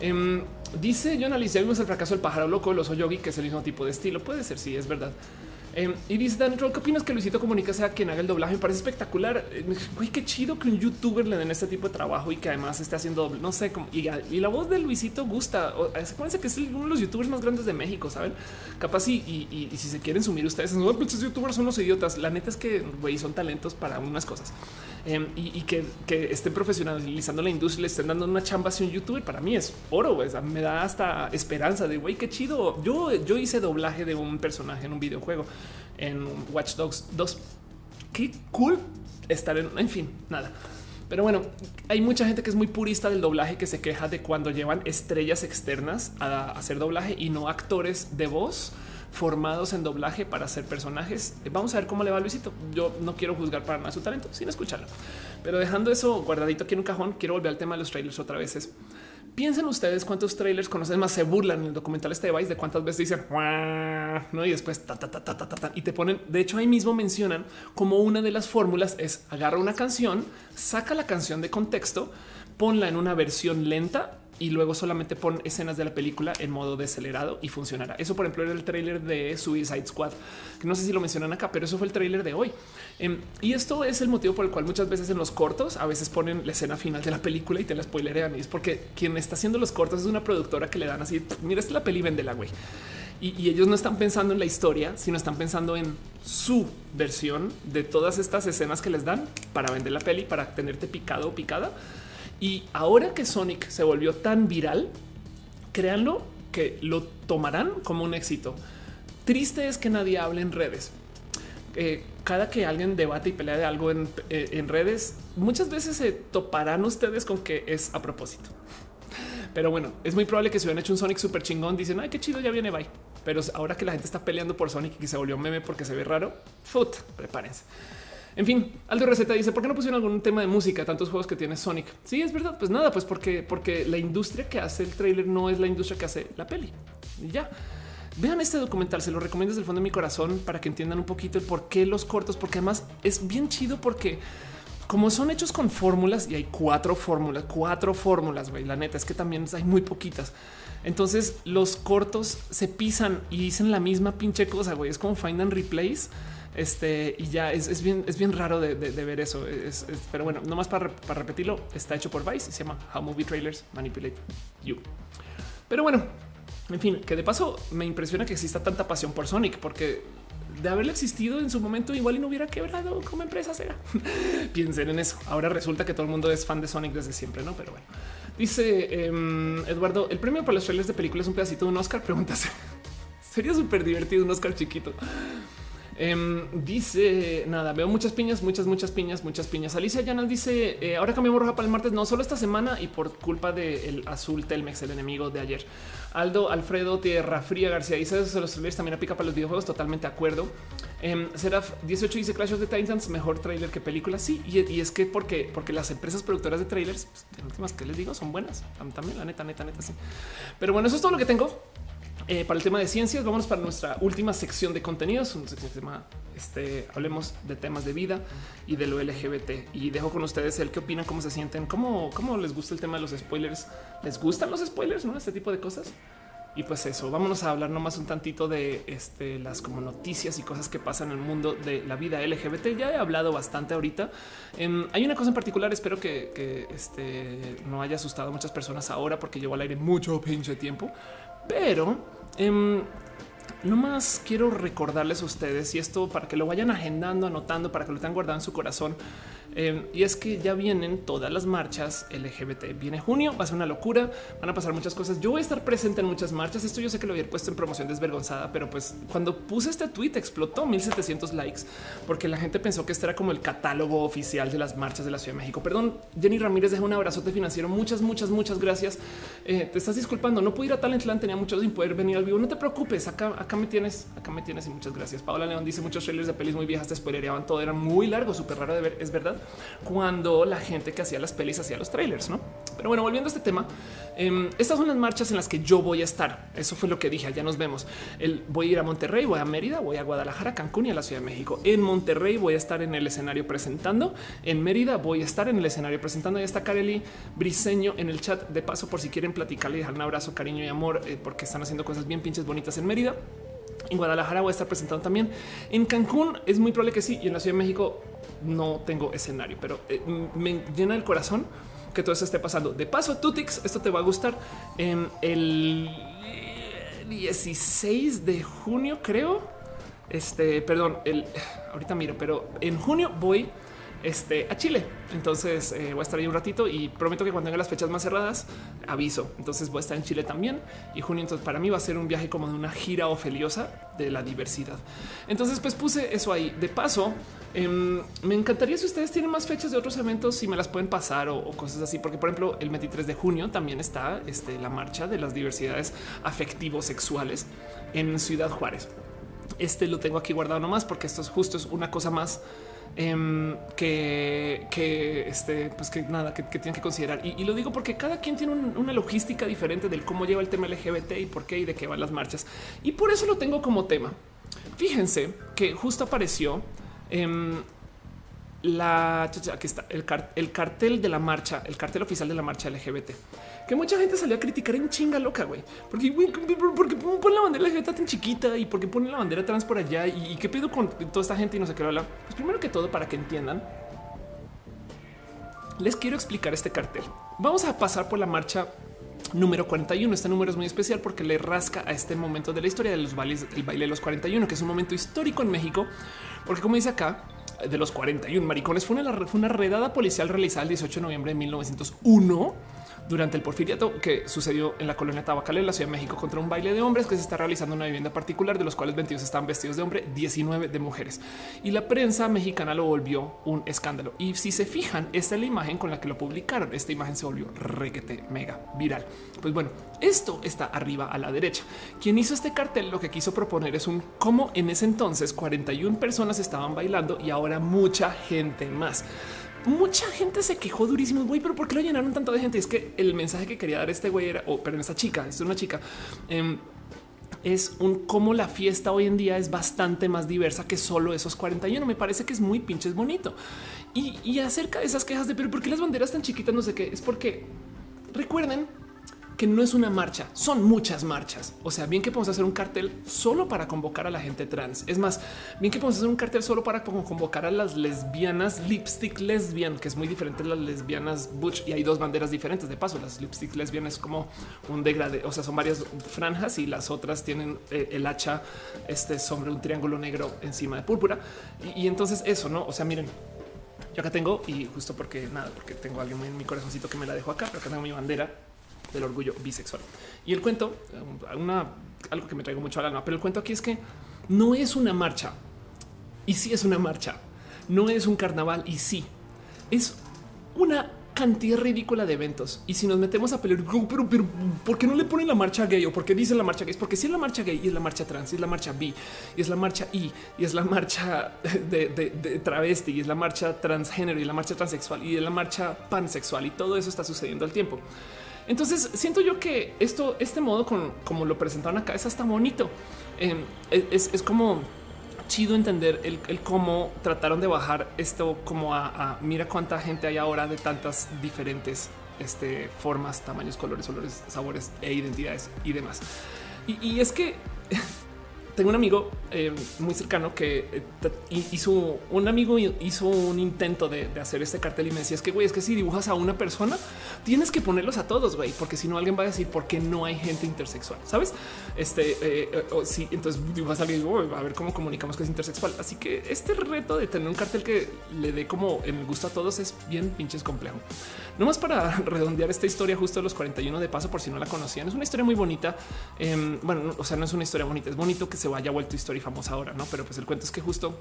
Em, dice John Alice, vimos el fracaso del pájaro loco, el oso yogi, que es el mismo tipo de estilo. Puede ser, sí, es verdad. Em, y dice Dan ¿qué opinas que Luisito Comunica sea quien haga el doblaje? Me parece espectacular. Eh, qué chido que un youtuber le den este tipo de trabajo y que además esté haciendo doble. No sé cómo. Y, la voz de Luisito gusta. Acuérdense que es uno de los youtubers más grandes de México, saben? Capaz y, y, si se quieren sumir ustedes, no, esos youtubers son los idiotas. La neta es que güey, son talentos para unas cosas em, y, que, estén profesionalizando la industria, le estén dando una chamba a un youtuber. Para mí es oro. me da hasta esperanza de güey, qué chido. Yo, yo hice doblaje de un personaje en un videojuego en Watch Dogs 2. Qué cool estar en, en fin, nada. Pero bueno, hay mucha gente que es muy purista del doblaje que se queja de cuando llevan estrellas externas a hacer doblaje y no actores de voz formados en doblaje para hacer personajes. Vamos a ver cómo le va Luisito. Yo no quiero juzgar para nada su talento sin escucharlo, pero dejando eso guardadito aquí en un cajón, quiero volver al tema de los trailers otra vez. Piensen ustedes cuántos trailers conocen más se burlan en el documental este de de cuántas veces dicen no y después ta, ta, ta, ta, ta, ta, y te ponen. De hecho, ahí mismo mencionan como una de las fórmulas es agarra una canción, saca la canción de contexto, ponla en una versión lenta y luego solamente pon escenas de la película en modo decelerado y funcionará. Eso, por ejemplo, era el tráiler de Suicide Squad, no sé si lo mencionan acá, pero eso fue el tráiler de hoy. Em, y esto es el motivo por el cual muchas veces en los cortos a veces ponen la escena final de la película y te la spoilerean. Y es porque quien está haciendo los cortos es una productora que le dan así, mira, esta es la peli, la güey. Y, y, ellos no están pensando en la historia, sino están pensando en su versión de todas estas escenas que les dan para vender la peli, para tenerte picado o picada. Y ahora que Sonic se volvió tan viral, créanlo que lo tomarán como un éxito. Triste es que nadie hable en redes. Eh, cada que alguien debate y pelea de algo en, eh, en, redes, muchas veces se toparán ustedes con que es a propósito. Pero bueno, es muy probable que si hubieran hecho un Sonic súper chingón, dicen, ay, qué chido, ya viene, bye. Pero ahora que la gente está peleando por Sonic y que se volvió meme porque se ve raro, foot, prepárense. En fin, Aldo Receta dice por qué no pusieron algún tema de música, tantos juegos que tiene Sonic. Sí, es verdad. Pues nada, pues porque, porque la industria que hace el trailer no es la industria que hace la peli. Y ya vean este documental. Se lo recomiendo desde el fondo de mi corazón para que entiendan un poquito el por qué los cortos, porque además es bien chido porque como son hechos con fórmulas y hay cuatro fórmulas, cuatro fórmulas, güey, la neta es que también hay muy poquitas. Entonces los cortos se pisan y dicen la misma pinche cosa, güey. Es como find and replace. Este y ya es, bien, es bien raro de, ver eso. pero bueno, nomás para, para repetirlo, está hecho por Vice y se llama How Movie Trailers Manipulate You. Pero bueno, en fin, que de paso me impresiona que exista tanta pasión por Sonic, porque de haberle existido en su momento igual y no hubiera quebrado como empresa será. Piensen en eso. Ahora resulta que todo el mundo es fan de Sonic desde siempre, no? Pero bueno, dice em, Eduardo, el premio para los trailers de películas es un pedacito de un Oscar. Pregúntase. Sería súper divertido un Oscar chiquito. Em, dice nada, veo muchas piñas, muchas, muchas piñas, muchas piñas. Alicia Llanas dice eh, ahora cambiamos roja para el martes. No solo esta semana y por culpa del azul Telmex, el enemigo de ayer. Aldo Alfredo Tierra Fría García dice eso los trailers también aplica para los videojuegos. Totalmente de acuerdo. Eh, Seraf 18 dice Clash of the Titans mejor trailer que película. Sí, y, es que porque, porque las empresas productoras de trailers, pues, en últimas que les digo, son buenas. También la neta, neta, neta, sí. Pero bueno, eso es todo lo que tengo. Eh, para el tema de ciencias, vamos para nuestra última sección de contenidos, un tema, este, hablemos de temas de vida y de lo LGBT. Y dejo con ustedes el qué opinan, cómo se sienten, cómo, cómo les gusta el tema de los spoilers. ¿Les gustan los spoilers? ¿No? Este tipo de cosas. Y pues eso, vámonos a hablar nomás un tantito de este, las como noticias y cosas que pasan en el mundo de la vida LGBT. Ya he hablado bastante ahorita. Em, hay una cosa en particular, espero que, este, no haya asustado a muchas personas ahora porque llevo al aire mucho pinche tiempo, pero Em, no más quiero recordarles a ustedes y esto para que lo vayan agendando, anotando, para que lo tengan guardado en su corazón. Em, y es que ya vienen todas las marchas LGBT. Viene junio, va a ser una locura, van a pasar muchas cosas. Yo voy a estar presente en muchas marchas. Esto yo sé que lo había puesto en promoción desvergonzada, pero pues cuando puse este tweet explotó 1700 likes porque la gente pensó que este era como el catálogo oficial de las marchas de la Ciudad de México. Perdón, Jenny Ramírez, deja un abrazote financiero. Muchas, muchas, muchas gracias. Eh, te estás disculpando. No pude ir a Talentland, tenía mucho sin poder venir al vivo. No te preocupes. Acá, acá me tienes, acá me tienes y muchas gracias. Paola León dice muchos trailers de pelis muy viejas te spoilereaban todo. Era muy largo, súper raro de ver. Es verdad cuando la gente que hacía las pelis hacía los trailers, ¿no? Pero bueno, volviendo a este tema, em, estas son las marchas en las que yo voy a estar. Eso fue lo que dije, ya nos vemos. Voy a ir a Monterrey, voy a Mérida, voy a Guadalajara, Cancún y a la Ciudad de México. En Monterrey voy a estar en el escenario presentando. En Mérida voy a estar en el escenario presentando. Y está Kareli Briseño en el chat. De paso, por si quieren platicarle y dejar un abrazo, cariño y amor, eh, porque están haciendo cosas bien pinches bonitas en Mérida. En Guadalajara voy a estar presentando también. En Cancún es muy probable que sí. Y en la Ciudad de México no tengo escenario, pero eh, me llena el corazón que todo eso esté pasando. De paso, Tutix, esto te va a gustar. En el 16 de junio, creo. Este, perdón, el ahorita miro, pero en junio voy este, a Chile. Entonces eh, voy a estar ahí un ratito y prometo que cuando tenga las fechas más cerradas aviso. Entonces voy a estar en Chile también y junio. Entonces para mí va a ser un viaje como de una gira ofeliosa de la diversidad. Entonces pues puse eso ahí. De paso, em, me encantaría si ustedes tienen más fechas de otros eventos y me las pueden pasar o, cosas así, porque por ejemplo el 23 de junio también está este, la marcha de las diversidades afectivos sexuales en Ciudad Juárez. Este lo tengo aquí guardado nomás porque esto es justo es una cosa más Em, que, que, este, pues que nada, que, tienen que considerar. Y, lo digo porque cada quien tiene una logística diferente del cómo lleva el tema LGBT y por qué y de qué van las marchas. Y por eso lo tengo como tema. Fíjense que justo apareció em, la aquí está el, el, cartel de la marcha, el cartel oficial de la marcha LGBT, que mucha gente salió a criticar en chinga loca, güey, porque porque ponen la bandera LGBT tan chiquita y porque ponen la bandera trans por allá y, qué pedo con toda esta gente y no sé qué hablar. Pues primero que todo, para que entiendan, les quiero explicar este cartel. Vamos a pasar por la marcha número 41. Este número es muy especial porque le rasca a este momento de la historia de los bailes, el baile de los 41, que es un momento histórico en México, porque como dice acá, de los 41 maricones fue una, fue una redada policial realizada el 18 de noviembre de 1901 durante el porfiriato que sucedió en la colonia Tabacalera, la Ciudad de México, contra un baile de hombres que se está realizando en una vivienda particular, de los cuales 22 están vestidos de hombre, 19 de mujeres. Y la prensa mexicana lo volvió un escándalo. Y si se fijan, esta es la imagen con la que lo publicaron. Esta imagen se volvió requete mega viral. Pues bueno, esto está arriba a la derecha. Quien hizo este cartel lo que quiso proponer es un cómo en ese entonces 41 personas estaban bailando y ahora mucha gente más mucha gente se quejó durísimo, güey, pero ¿por qué lo llenaron tanto de gente? Es que el mensaje que quería dar este güey era, o pero esta chica, es una chica, em, es un cómo la fiesta hoy en día es bastante más diversa que solo esos 41. Me parece que es muy pinches bonito. Y, y acerca de esas quejas de pero por qué las banderas tan chiquitas, no sé qué, es porque recuerden que no es una marcha, son muchas marchas. O sea, bien que podemos hacer un cartel solo para convocar a la gente trans. Es más, bien que podemos hacer un cartel solo para convocar a las lesbianas lipstick lesbian, que es muy diferente de las lesbianas butch. Y hay dos banderas diferentes. De paso, las lipstick lesbian es como un degradé. O sea, son varias franjas y las otras tienen eh, el hacha este sobre un triángulo negro encima de púrpura. Y, y entonces eso, no? O sea, miren, yo acá tengo y justo porque nada, porque tengo alguien en mi corazoncito que me la dejo acá, pero acá tengo mi bandera del orgullo bisexual. Y el cuento, una, algo que me traigo mucho al alma, pero el cuento aquí es que no es una marcha. Y sí es una marcha. No es un carnaval y sí. Es una cantidad ridícula de eventos. Y si nos metemos a pelear, pero, pero, ¿por qué no le ponen la marcha gay? ¿O por qué dicen la marcha gay? Es porque si es la marcha gay y es la marcha trans, y es la marcha bi, y es la marcha I, y es la marcha de, de travesti, y es la marcha transgénero, y la marcha transexual, y es la marcha pansexual, y todo eso está sucediendo al tiempo. Entonces siento yo que esto, este modo con, como lo presentaron acá es hasta bonito. Em, es, como chido entender el, cómo trataron de bajar esto como a, mira cuánta gente hay ahora de tantas diferentes este, formas, tamaños, colores, olores, sabores e identidades y demás. y es que tengo un amigo eh, muy cercano que eh, hizo un amigo hizo un intento de, hacer este cartel y me decía es que güey, es que si dibujas a una persona tienes que ponerlos a todos, güey, porque si no alguien va a decir por qué no hay gente intersexual, sabes? Este eh, o si entonces dibujas a alguien a ver cómo comunicamos que es intersexual. Así que este reto de tener un cartel que le dé como el gusto a todos es bien pinches complejo. No más para redondear esta historia justo a los 41 de paso, por si no la conocían. Es una historia muy bonita. Em, bueno, o sea, no es una historia bonita, es bonito que se haya vuelto historia famosa ahora, no? Pero pues el cuento es que justo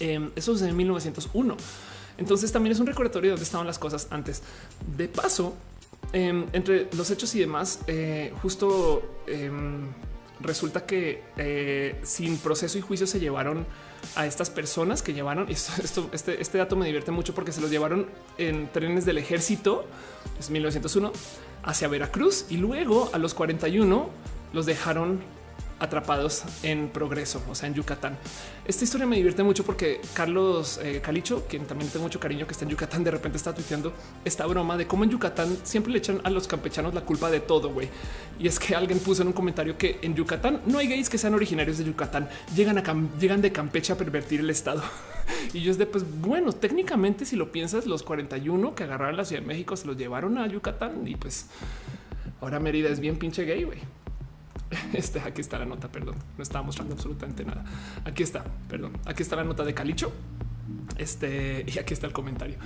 eh, eso es de 1901. Entonces también es un recordatorio de dónde estaban las cosas antes. De paso, em, entre los hechos y demás, eh, justo em, resulta que eh, sin proceso y juicio se llevaron a estas personas que llevaron esto, este, este dato me divierte mucho porque se los llevaron en trenes del ejército, es 1901, hacia Veracruz y luego a los 41 los dejaron atrapados en progreso, o sea, en Yucatán. Esta historia me divierte mucho porque Carlos eh, Calicho, quien también tengo mucho cariño que está en Yucatán, de repente está tuiteando esta broma de cómo en Yucatán siempre le echan a los campechanos la culpa de todo, güey. Y es que alguien puso en un comentario que en Yucatán no hay gays que sean originarios de Yucatán, llegan, a llegan de Campeche a pervertir el estado. y yo es de, pues bueno, técnicamente si lo piensas, los 41 que agarraron la Ciudad de México se los llevaron a Yucatán y pues ahora Mérida es bien pinche gay, güey. Este aquí está la nota, perdón, no estaba mostrando absolutamente nada. Aquí está, perdón, aquí está la nota de Calicho. Este y aquí está el comentario,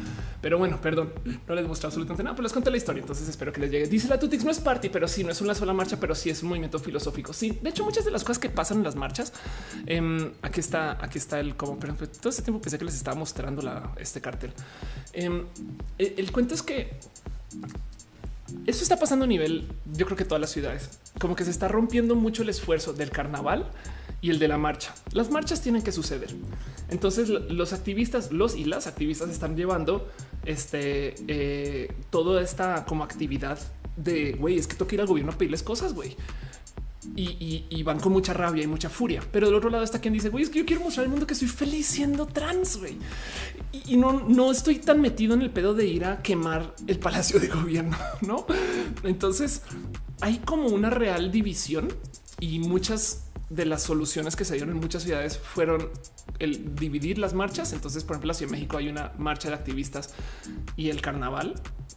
pero bueno, perdón, no les mostrado absolutamente nada, pero les conté la historia. Entonces espero que les llegue. Dice la Tutix no es party, pero sí, no es una sola marcha, pero sí es un movimiento filosófico. Sí, de hecho, muchas de las cosas que pasan en las marchas, em, aquí está, aquí está el como, pero todo este tiempo pensé que les estaba mostrando este cartel. Em, el, el cuento es que eso está pasando a nivel, yo creo que todas las ciudades, como que se está rompiendo mucho el esfuerzo del carnaval y el de la marcha. Las marchas tienen que suceder. Entonces los activistas, los y las activistas están llevando este eh, toda esta como actividad de güey, es que que ir al gobierno a pedirles cosas, güey y, van con mucha rabia y mucha furia. Pero del otro lado está quien dice, güey, es que yo quiero mostrar al mundo que soy feliz siendo trans, güey. Y, no, no estoy tan metido en el pedo de ir a quemar el palacio de gobierno, ¿no? Entonces hay como una real división y muchas de las soluciones que se dieron en muchas ciudades fueron el dividir las marchas. Entonces, por ejemplo, en la Ciudad de México hay una marcha de activistas y el carnaval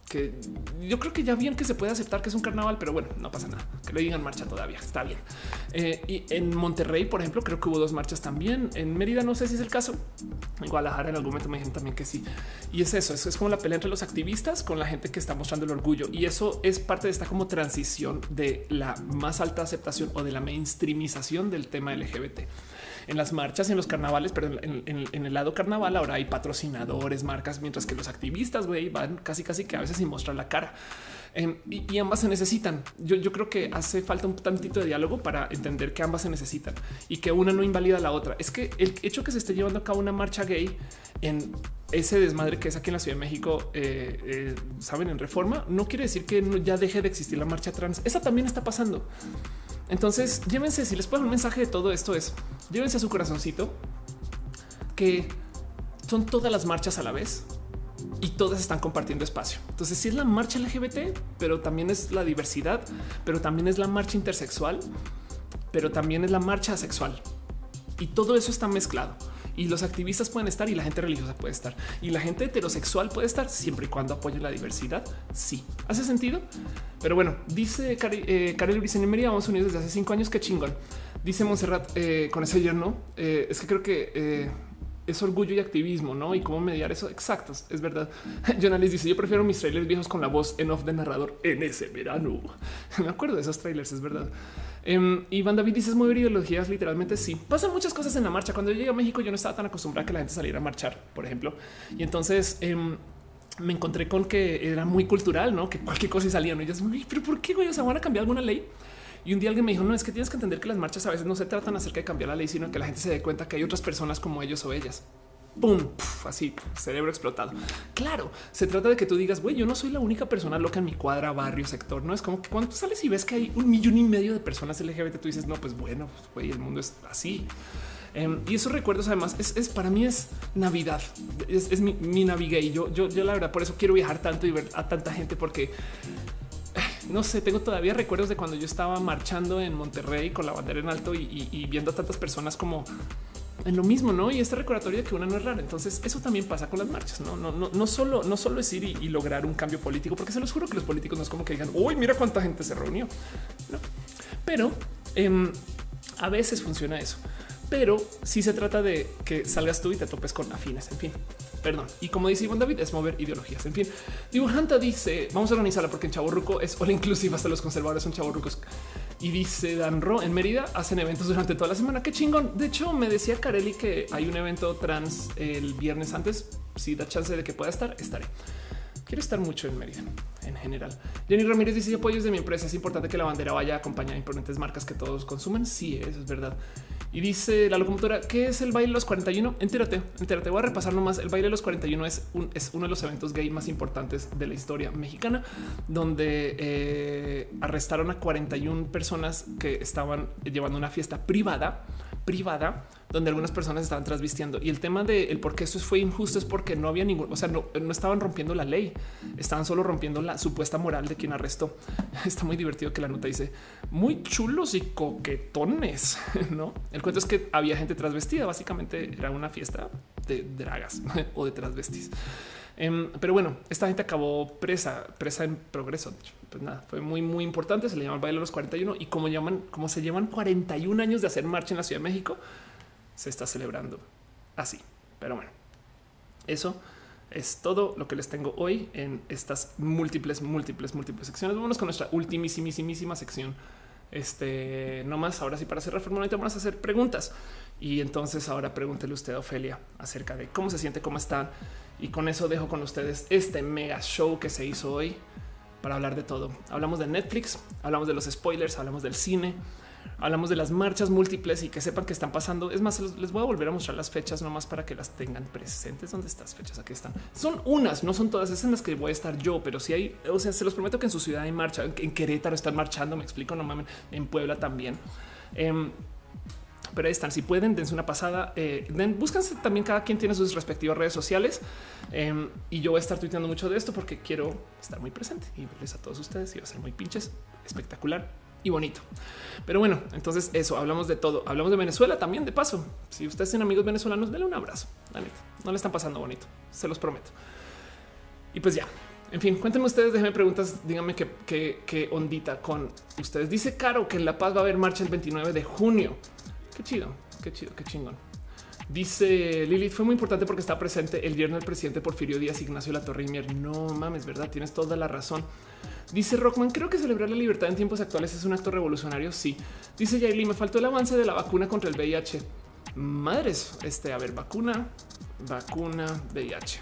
que yo creo que ya bien que se puede aceptar que es un carnaval, pero bueno, no pasa nada. Que le digan marcha todavía está bien. Eh, y en Monterrey, por ejemplo, creo que hubo dos marchas también. En Mérida, no sé si es el caso. En Guadalajara, en algún momento me dijeron también que sí. Y es eso. Eso es como la pelea entre los activistas con la gente que está mostrando el orgullo. Y eso es parte de esta como transición de la más alta aceptación o de la mainstreamización del tema LGBT en las marchas, en los carnavales, pero en, el lado carnaval ahora hay patrocinadores, marcas, mientras que los activistas güey, van casi casi que a veces sin mostrar la cara. Em, y, ambas se necesitan. Yo, yo, creo que hace falta un tantito de diálogo para entender que ambas se necesitan y que una no invalida a la otra. Es que el hecho que se esté llevando a cabo una marcha gay en ese desmadre que es aquí en la Ciudad de México, eh, eh, saben, en reforma, no quiere decir que ya deje de existir la marcha trans. Esa también está pasando. Entonces, llévense, si les puedo un mensaje de todo esto es, llévense a su corazoncito que son todas las marchas a la vez y todas están compartiendo espacio. Entonces, si es la marcha LGBT, pero también es la diversidad, pero también es la marcha intersexual, pero también es la marcha sexual. Y todo eso está mezclado y los activistas pueden estar y la gente religiosa puede estar y la gente heterosexual puede estar siempre y cuando apoye la diversidad. Sí, hace sentido. Pero bueno, dice eh, Karel Bricenemería, vamos unidos desde hace cinco años. Qué chingón. Dice Monserrat eh, con ese yerno. Eh, es que creo que es orgullo y activismo, ¿no? Y cómo mediar eso. Exactos, es verdad. Jonalis dice, yo prefiero mis trailers viejos con la voz en off de narrador en ese verano. Me acuerdo de esos trailers, es verdad. Um, y Van David dice, es muy ideologías, literalmente sí. Pasan muchas cosas en la marcha. Cuando yo llegué a México yo no estaba tan acostumbrada a que la gente saliera a marchar, por ejemplo. Y entonces... Em, me encontré con que era muy cultural, no que cualquier cosa y salían. Y yo, pero ¿por qué güey? O sea, van a cambiar alguna ley. Y un día alguien me dijo, no, es que tienes que entender que las marchas a veces no se tratan acerca de cambiar la ley, sino que la gente se dé cuenta que hay otras personas como ellos o ellas. Pum, así cerebro explotado. Claro, se trata de que tú digas, güey, yo no soy la única persona loca en mi cuadra, barrio, sector. No es como que cuando tú sales y ves que hay un millón y medio de personas LGBT, tú dices, no, pues bueno, güey, el mundo es así. Em, y esos recuerdos, además, es, para mí es Navidad, es, mi, mi y Yo, yo, yo, la verdad, por eso quiero viajar tanto y ver a tanta gente, porque no sé, tengo todavía recuerdos de cuando yo estaba marchando en Monterrey con la bandera en alto y, viendo a tantas personas como en lo mismo, ¿no? Y este recordatorio de que una no es rara. Entonces eso también pasa con las marchas, ¿no? No, no, no solo, no solo es ir y, lograr un cambio político, porque se los juro que los políticos no es como que digan, uy, mira cuánta gente se reunió. No. Pero em, a veces funciona eso. Pero si se trata de que salgas tú y te topes con afines, en fin. Perdón. Y como dice Iván David, es mover ideologías. En fin, Dibujanta dice vamos a organizarla porque en Chaborruco es all inclusive. Hasta los conservadores son chaborrucos. Y dice Danro en Mérida hacen eventos durante toda la semana. Qué chingón. De hecho, me decía Carelli que hay un evento trans el viernes antes. Si da chance de que pueda estar, estaré. Quiero estar mucho en Mérida en general. Jenny Ramírez dice apoyos de mi empresa. Es importante que la bandera vaya acompañada de importantes marcas que todos consumen. Sí, eso es verdad. Y dice la locomotora, ¿qué es el baile de los 41? Entérate, entérate. Voy a repasar nomás. El baile de los 41 es, un, es uno de los eventos gay más importantes de la historia mexicana, donde eh, arrestaron a 41 personas que estaban llevando una fiesta privada, privada donde algunas personas estaban transvistiendo. Y el tema de el por qué esto fue injusto es porque no había ningún, o sea, no, no estaban rompiendo la ley, estaban solo rompiendo la supuesta moral de quien arrestó. Está muy divertido que la nota dice muy chulos y coquetones, no? El cuento es que había gente transvestida. Básicamente era una fiesta de dragas o de transvestis. Em, pero bueno, esta gente acabó presa, presa en progreso. Pues nada, fue muy, muy importante. Se le llama el baile de los 41 y como llaman, como se llevan 41 años de hacer marcha en la Ciudad de México, se está celebrando así. Pero bueno, eso es todo lo que les tengo hoy en estas múltiples, múltiples, múltiples secciones. Vámonos con nuestra ultimísimísima sección. Este no más ahora sí para hacer reforma, vamos a hacer preguntas y entonces ahora pregúntele usted a Ofelia acerca de cómo se siente, cómo están y con eso dejo con ustedes este mega show que se hizo hoy para hablar de todo. Hablamos de Netflix, hablamos de los spoilers, hablamos del cine, hablamos de las marchas múltiples y que sepan que están pasando. Es más, les voy a volver a mostrar las fechas nomás para que las tengan presentes. ¿Dónde estas fechas? Aquí están. Son unas, no son todas. Es en las que voy a estar yo, pero si hay, o sea, se los prometo que en su ciudad hay marcha. En Querétaro están marchando, me explico, no mames, en Puebla también. Em, pero ahí están. Si pueden, dense una pasada. Eh, búsquense también. Cada quien tiene sus respectivas redes sociales em, y yo voy a estar tuiteando mucho de esto porque quiero estar muy presente y verles a todos ustedes y va a ser muy pinches espectacular y bonito. Pero bueno, entonces eso hablamos de todo. Hablamos de Venezuela también. De paso, si ustedes tienen amigos venezolanos, denle un abrazo. No le están pasando bonito, se los prometo. Y pues ya, en fin, cuéntenme ustedes, déjenme preguntas, díganme qué, qué, ondita con ustedes. Dice Caro que en La Paz va a haber marcha el 29 de junio. Qué chido, qué chido, qué chingón. Dice Lilith, fue muy importante porque está presente el viernes del presidente Porfirio Díaz, Ignacio La Torre Mier. No mames, verdad, tienes toda la razón. Dice Rockman, creo que celebrar la libertad en tiempos actuales es un acto revolucionario. Sí. Dice Yaeli, me faltó el avance de la vacuna contra el VIH. Madres, este, a ver, vacuna, vacuna, VIH.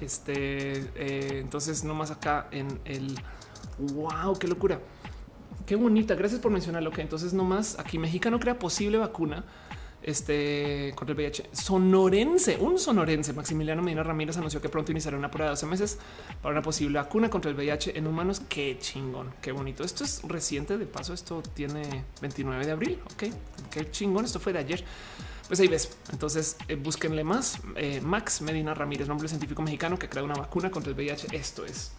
Este, eh, entonces, nomás acá en el wow, qué locura. Qué bonita. Gracias por mencionarlo. Que entonces, nomás aquí Mexicano crea posible vacuna este contra el VIH. Sonorense, un sonorense, Maximiliano Medina Ramírez anunció que pronto iniciará una prueba de 12 meses para una posible vacuna contra el VIH en humanos. Qué chingón, qué bonito. Esto es reciente, de paso, esto tiene 29 de abril. Ok, qué chingón. Esto fue de ayer. Pues ahí ves. Entonces eh, búsquenle más. Eh, Max Medina Ramírez, nombre científico mexicano que crea una vacuna contra el VIH. Esto es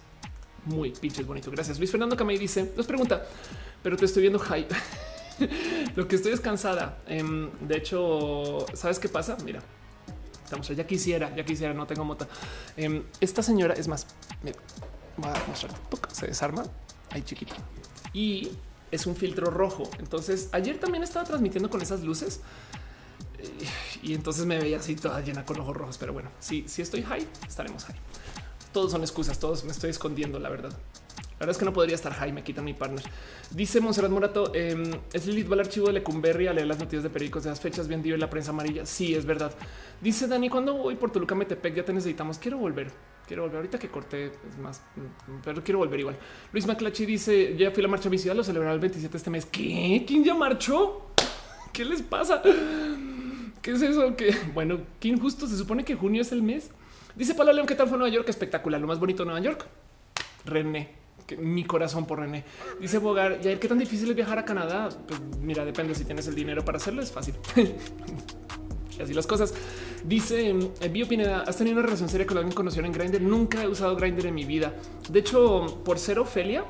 muy pinches bonito. Gracias. Luis Fernando Camey dice: Nos pregunta, pero te estoy viendo hype. Lo que estoy es cansada. Em, de hecho, ¿sabes qué pasa? Mira, estamos ya quisiera, ya quisiera, no tengo mota. Em, esta señora es más, voy a mostrar, se desarma ahí chiquito y es un filtro rojo. Entonces, ayer también estaba transmitiendo con esas luces eh, y entonces me veía así toda llena con ojos rojos. Pero bueno, si, si estoy high, estaremos high. Todos son excusas, todos me estoy escondiendo, la verdad. La verdad es que no podría estar high, me quitan mi partner. Dice Monserrat Morato, em, es Lilith va al archivo de Lecumberri a leer las noticias de periódicos de las fechas bien en la prensa amarilla. Sí, es verdad. Dice Dani, cuando voy por Toluca Metepec ya te necesitamos. Quiero volver. Quiero volver ahorita que corté es más, pero quiero volver igual. Luis Maclachi dice: Ya fui a la marcha a lo celebrará el 27 de este mes. ¿Qué? ¿Quién ya marchó? ¿Qué les pasa? ¿Qué es eso? Que bueno, ¿quién justo se supone que junio es el mes? Dice Pablo León, ¿qué tal fue Nueva York? Espectacular, lo más bonito de Nueva York. René, mi corazón por René. Dice Bogar, ¿y qué tan difícil es viajar a Canadá? Pues mira, depende si tienes el dinero para hacerlo, es fácil. así las cosas. Dice eh, Bio Pineda, ¿has tenido una relación seria con alguien conocido en Grindr? Nunca he usado Grindr en mi vida. De hecho, por ser Ofelia,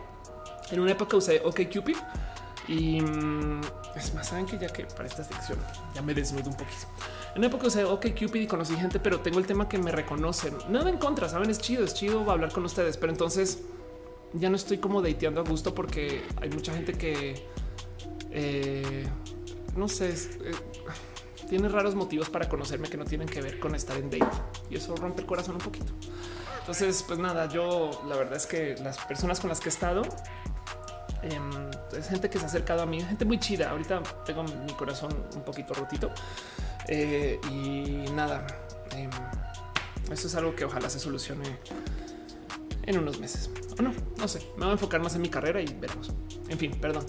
en una época usé OK Cupid y mm, es más, saben que ya que para esta sección ya me desnudo un poquito. En una época usé OK Cupid y conocí gente, pero tengo el tema que me reconocen. Nada en contra, saben, es chido, es chido hablar con ustedes, pero entonces ya no estoy como dateando a gusto porque hay mucha gente que eh, no sé, eh, tiene raros motivos para conocerme que no tienen que ver con estar en date y eso rompe el corazón un poquito. Entonces, pues nada, yo la verdad es que las personas con las que he estado em, es gente que se ha acercado a mí, gente muy chida. Ahorita tengo mi corazón un poquito rotito eh, y nada. Em, esto es algo que ojalá se solucione en unos meses. O no, no sé. Me voy a enfocar más en mi carrera y veremos. En fin, perdón.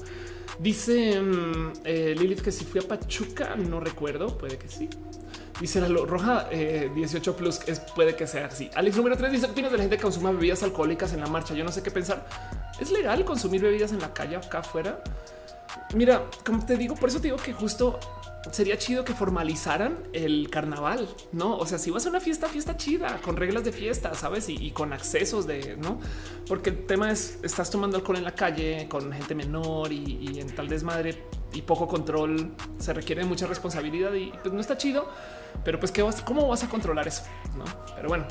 Dice mm, eh, Lilith que si fui a Pachuca, no recuerdo, puede que sí. Dice la roja 18 eh, plus, es, puede que sea así. Alex número 3 dice: opinas de la gente que consuma bebidas alcohólicas en la marcha? Yo no sé qué pensar. ¿Es legal consumir bebidas en la calle acá afuera? Mira, como te digo, por eso te digo que justo sería chido que formalizaran el carnaval, no? O sea, si vas a una fiesta, fiesta chida, con reglas de fiesta, sabes? Y, con accesos de no, porque el tema es estás tomando alcohol en la calle con gente menor y, en tal desmadre y poco control. Se requiere mucha responsabilidad y pues no está chido, pero pues qué vas, cómo vas a controlar eso, no? Pero bueno,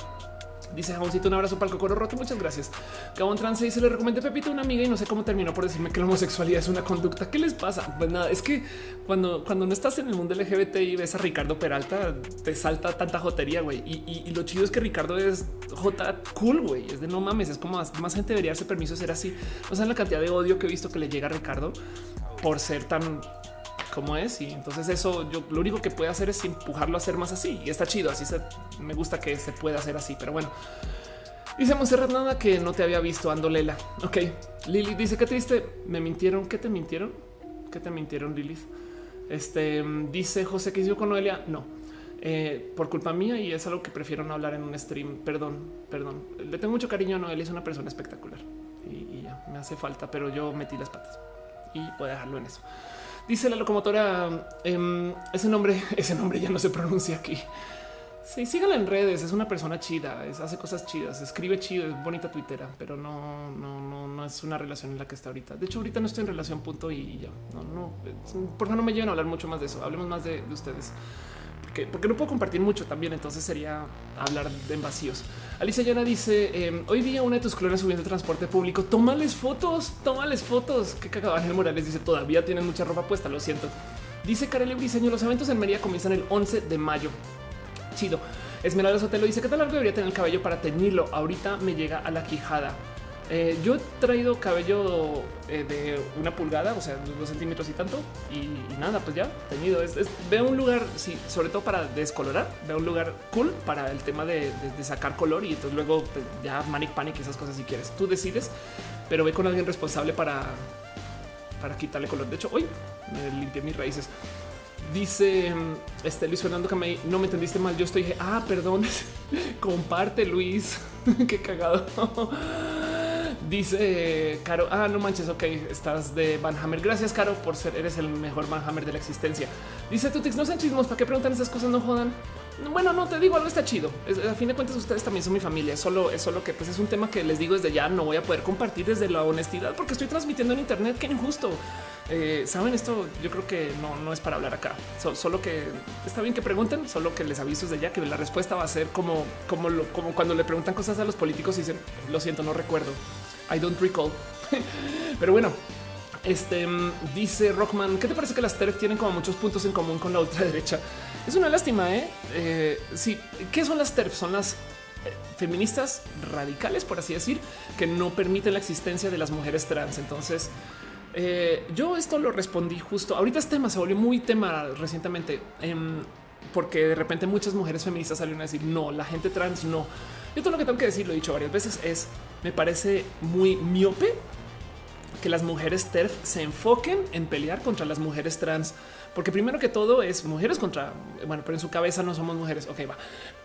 Dice Jamoncito, un abrazo para el cocoro roto. Muchas gracias. Gabón Trance dice: Le recomendé Pepito a una amiga y no sé cómo terminó por decirme que la homosexualidad es una conducta. ¿Qué les pasa? Pues nada, es que cuando, cuando no estás en el mundo LGBT y ves a Ricardo Peralta, te salta tanta jotería, güey. Y, lo chido es que Ricardo es J cool, güey. Es de no mames, es como más, gente debería darse permiso de ser así. O sea, la cantidad de odio que he visto que le llega a Ricardo por ser tan como es. Y entonces eso yo lo único que puede hacer es empujarlo a ser más así. Y está chido. Así se, me gusta que se pueda hacer así. Pero bueno, dice Monserrat nada que no te había visto. Andolela. Ok. Lili dice que triste. Me mintieron. ¿Qué te mintieron? ¿Qué te mintieron, Lilith? Este dice José que hizo con Noelia. No, eh, por culpa mía y es algo que prefiero no hablar en un stream. Perdón, perdón. Le tengo mucho cariño a Noelia. Es una persona espectacular y, ya me hace falta, pero yo metí las patas y voy a dejarlo en eso. Dice la locomotora, em, ese nombre, ese nombre ya no se pronuncia aquí. Sí, síganla en redes, es una persona chida, hace cosas chidas, escribe chido, es bonita tuitera, pero no, no, no, no es una relación en la que está ahorita. De hecho, ahorita no estoy en relación, punto y ya. No, no, por favor, no me lleven a hablar mucho más de eso. Hablemos más de ustedes porque, no puedo compartir mucho también. Entonces sería hablar en vacíos. Alicia Yana dice: em, Hoy vi a una de tus clones subiendo transporte público. Tómales fotos, tómales fotos. Que cagaba Ángel Morales dice: Todavía tienen mucha ropa puesta. Lo siento. Dice Karel Briseño: Los eventos en Mérida comienzan el 11 de mayo. Chido. Esmeralda Sotelo dice: ¿Qué tal largo debería tener el cabello para teñirlo? Ahorita me llega a la quijada. Eh, yo he traído cabello eh, de una pulgada, o sea, dos centímetros y tanto, y, nada, pues ya tenido. Es, veo un lugar, sí, sobre todo para descolorar, veo un lugar cool para el tema de, sacar color y entonces luego pues, ya manic panic y esas cosas si quieres. Tú decides, pero ve con alguien responsable para, para quitarle color. De hecho, hoy me limpié mis raíces. Dice este Luis Fernando Camey, no me entendiste mal. Yo estoy, ah, perdón, comparte Luis, qué cagado. Dice Caro, ah, no manches, ok, estás de Van Hammer. Gracias, Caro, por ser, eres el mejor Van Hammer de la existencia. Dice Tutix, no sean chismos, ¿para qué preguntan esas cosas? No jodan. Bueno, no te digo algo está chido. a fin de cuentas, ustedes también son mi familia. Es solo es solo que pues, es un tema que les digo desde ya no voy a poder compartir desde la honestidad porque estoy transmitiendo en Internet. Qué injusto. Eh, Saben esto, yo creo que no, no es para hablar acá. solo que está bien que pregunten, solo que les aviso desde ya que la respuesta va a ser como, como, como cuando le preguntan cosas a los políticos y dicen, lo siento, no recuerdo. I don't recall. Pero bueno, este dice Rockman, ¿qué te parece que las TERF tienen como muchos puntos en común con la ultraderecha? Es una lástima, ¿eh? eh sí, ¿qué son las TERF? Son las eh, feministas radicales, por así decir, que no permiten la existencia de las mujeres trans. Entonces, eh, yo esto lo respondí justo. Ahorita este tema se volvió muy tema recientemente, em, porque de repente muchas mujeres feministas salieron a decir no, la gente trans no. Yo todo lo que tengo que decir, lo he dicho varias veces, es me parece muy miope que las mujeres TERF se enfoquen en pelear contra las mujeres trans, porque primero que todo es mujeres contra, bueno, pero en su cabeza no somos mujeres, ok, va.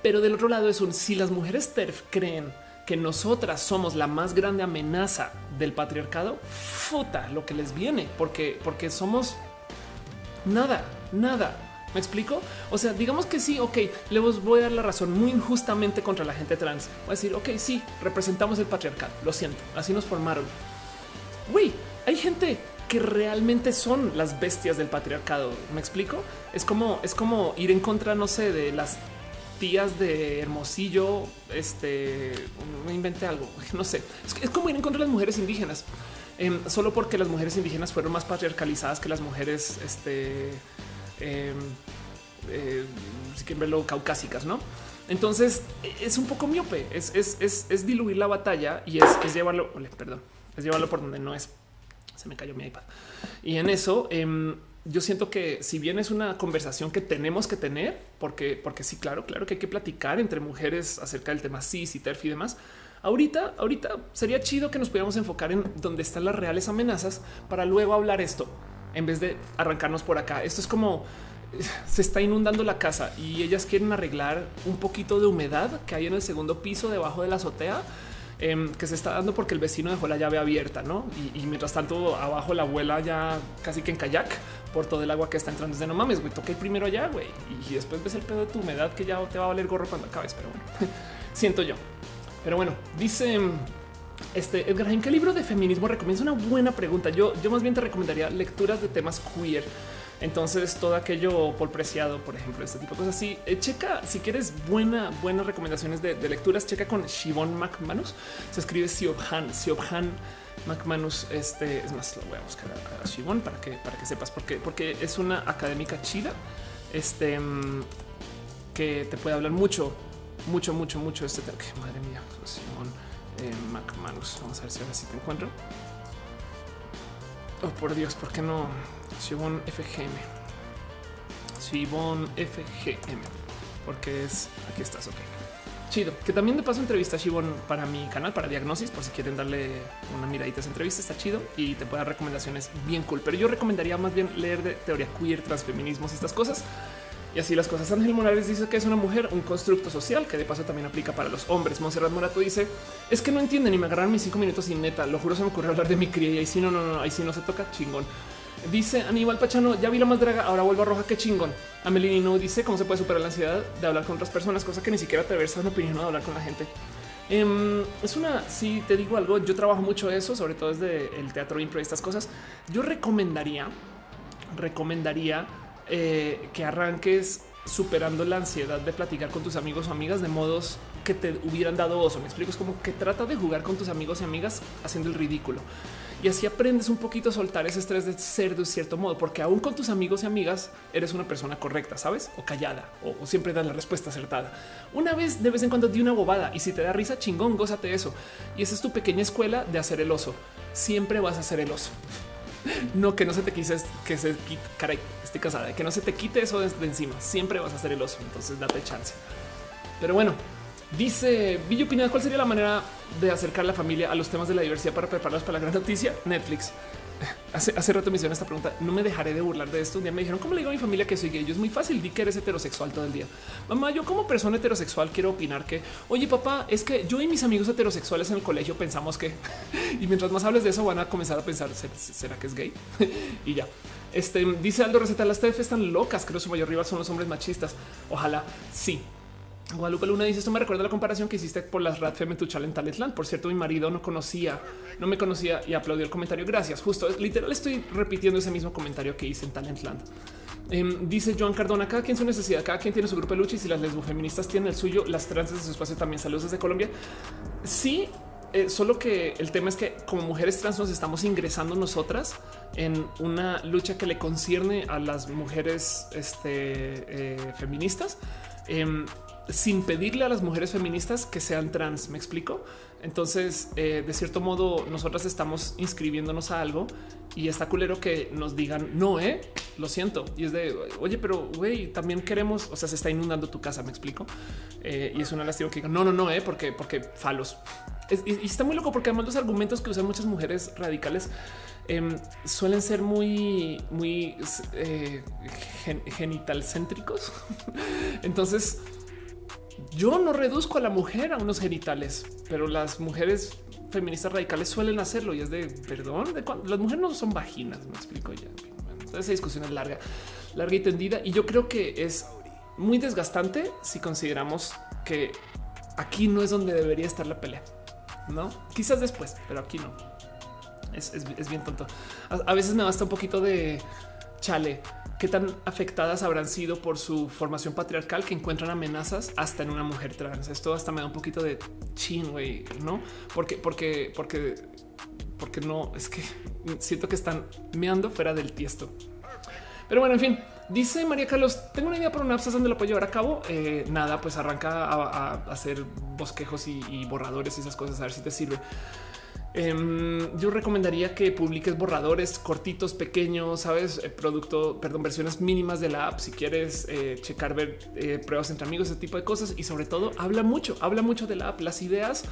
Pero del otro lado es un, si las mujeres TERF creen que nosotras somos la más grande amenaza del patriarcado, futa lo que les viene, porque, porque somos nada, nada. ¿Me explico? O sea, digamos que sí, ok, le voy a dar la razón muy injustamente contra la gente trans. Voy a decir, ok, sí, representamos el patriarcado, lo siento, así nos formaron. Güey, hay gente que realmente son las bestias del patriarcado. ¿Me explico? Es como, es como ir en contra, no sé, de las tías de Hermosillo, este, me inventé algo, no sé, es, como ir en contra de las mujeres indígenas, em, solo porque las mujeres indígenas fueron más patriarcalizadas que las mujeres, este, em, eh, si quieren verlo, caucásicas, ¿no? Entonces es un poco miope, es, es, diluir la batalla y es, llevarlo, perdón, es llevarlo por donde no es. Se me cayó mi iPad. Y en eso, em, yo siento que si bien es una conversación que tenemos que tener, porque, porque sí, claro, claro que hay que platicar entre mujeres acerca del tema cis y TERF y demás. Ahorita, ahorita sería chido que nos pudiéramos enfocar en dónde están las reales amenazas para luego hablar esto en vez de arrancarnos por acá. Esto es como se está inundando la casa y ellas quieren arreglar un poquito de humedad que hay en el segundo piso debajo de la azotea Em, que se está dando porque el vecino dejó la llave abierta, ¿no? Y, mientras tanto abajo la abuela ya casi que en kayak por todo el agua que está entrando no mames, güey, toqué primero allá, güey, y después ves el pedo de tu humedad que ya te va a valer gorro cuando acabes, pero bueno, siento yo. Pero bueno, dice este Edgar Haim, ¿qué libro de feminismo recomiendas? Una buena pregunta. Yo, yo más bien te recomendaría lecturas de temas queer entonces todo aquello por preciado, por ejemplo, este tipo de cosas así. Eh, checa si quieres buena, buenas recomendaciones de, lecturas. Checa con Shivon McManus. Se escribe Siobhan, Siobhan McManus. Este es más, lo voy a buscar a, Shivon para que, para que sepas por qué, porque es una académica chida. Este que te puede hablar mucho, mucho, mucho, mucho. Este madre mía, Shivon eh, McManus. Vamos a ver si ahora sí te encuentro. Oh, por Dios, ¿por qué no? Shibon FGM. Shibon FGM. Porque es. Aquí estás, ok. Chido. Que también de paso entrevista a Shibon para mi canal, para Diagnosis, por si quieren darle una miradita a esa entrevista. Está chido y te puede dar recomendaciones bien cool. Pero yo recomendaría más bien leer de teoría queer, transfeminismos, estas cosas. Y así las cosas. Ángel Morales dice que es una mujer, un constructo social que de paso también aplica para los hombres. Monserrat Morato dice es que no entienden y me agarraron mis cinco minutos sin neta. Lo juro, se me ocurrió hablar de mi cría y ahí sí, no, no, no, ahí sí no se toca chingón. Dice Aníbal Pachano, ya vi la más draga, ahora vuelvo a roja, qué chingón. Amelini no dice cómo se puede superar la ansiedad de hablar con otras personas, cosa que ni siquiera te versa una opinión de hablar con la gente. Em, es una, si te digo algo, yo trabajo mucho eso, sobre todo desde el teatro impro y estas cosas. Yo recomendaría, recomendaría eh, que arranques superando la ansiedad de platicar con tus amigos o amigas de modos que te hubieran dado oso. Me explico, es como que trata de jugar con tus amigos y amigas haciendo el ridículo. Y así aprendes un poquito a soltar ese estrés de ser de cierto modo, porque aún con tus amigos y amigas eres una persona correcta, sabes? O callada, o, siempre das la respuesta acertada. Una vez de vez en cuando di una bobada y si te da risa, chingón, gózate eso. Y esa es tu pequeña escuela de hacer el oso. Siempre vas a hacer el oso. No, que no se te quise, que se caray, estoy casada, que no se te quite eso de, encima. Siempre vas a hacer el oso, entonces date chance. Pero bueno, Dice Villo Pineda, ¿cuál sería la manera de acercar la familia a los temas de la diversidad para prepararlos para la gran noticia? Netflix. hace, hace rato me hicieron esta pregunta. No me dejaré de burlar de esto. Un día me dijeron, ¿cómo le digo a mi familia que soy gay? Yo es muy fácil. Di que eres heterosexual todo el día. Mamá, yo como persona heterosexual quiero opinar que, oye, papá, es que yo y mis amigos heterosexuales en el colegio pensamos que, y mientras más hables de eso, van a comenzar a pensar, ¿será que es gay? y ya. Este dice Aldo Receta, las TF están locas. Creo que su mayor rival son los hombres machistas. Ojalá sí. Guadalupe Luna dice esto me recuerda la comparación que hiciste por las Rat Femme en Talentland. Por cierto, mi marido no conocía, no me conocía y aplaudió el comentario. Gracias. Justo literal estoy repitiendo ese mismo comentario que hice en Talentland. Em, dice Joan Cardona, cada quien su necesidad, cada quien tiene su grupo de lucha y si las lesbofeministas tienen el suyo, las trans de su espacio también. Saludos desde Colombia. Sí, eh, solo que el tema es que como mujeres trans nos estamos ingresando nosotras en una lucha que le concierne a las mujeres este, eh, feministas. Em, sin pedirle a las mujeres feministas que sean trans. Me explico. Entonces, eh, de cierto modo, nosotras estamos inscribiéndonos a algo y está culero que nos digan no, eh, lo siento. Y es de oye, pero güey, también queremos, o sea, se está inundando tu casa. Me explico. Eh, y es una lástima que digan no, no, no, eh, porque, porque falos. y, está muy loco porque además los argumentos que usan muchas mujeres radicales em, suelen ser muy, muy genital céntricos. Entonces, yo no reduzco a la mujer a unos genitales, pero las mujeres feministas radicales suelen hacerlo y es de perdón. Las mujeres no son vaginas. Me explico ya. esa discusión es larga, larga y tendida. Y yo creo que es muy desgastante si consideramos que aquí no es donde debería estar la pelea. No, quizás después, pero aquí no. Es, bien tonto. a veces me basta un poquito de chale qué tan afectadas habrán sido por su formación patriarcal que encuentran amenazas hasta en una mujer trans. Esto hasta me da un poquito de chin, güey, no? Porque, porque, porque, porque no es que siento que están meando fuera del tiesto. Pero bueno, en fin, dice María Carlos: Tengo una idea para una donde lo puedo llevar a cabo. Eh, nada, pues arranca a, hacer bosquejos y borradores y esas cosas, a ver si te sirve. Em, yo recomendaría que publiques borradores cortitos, pequeños, sabes, eh, producto, perdón, versiones mínimas de la app. Si quieres eh, checar, ver eh, pruebas entre amigos, ese tipo de cosas. Y sobre todo, habla mucho, habla mucho de la app. Las ideas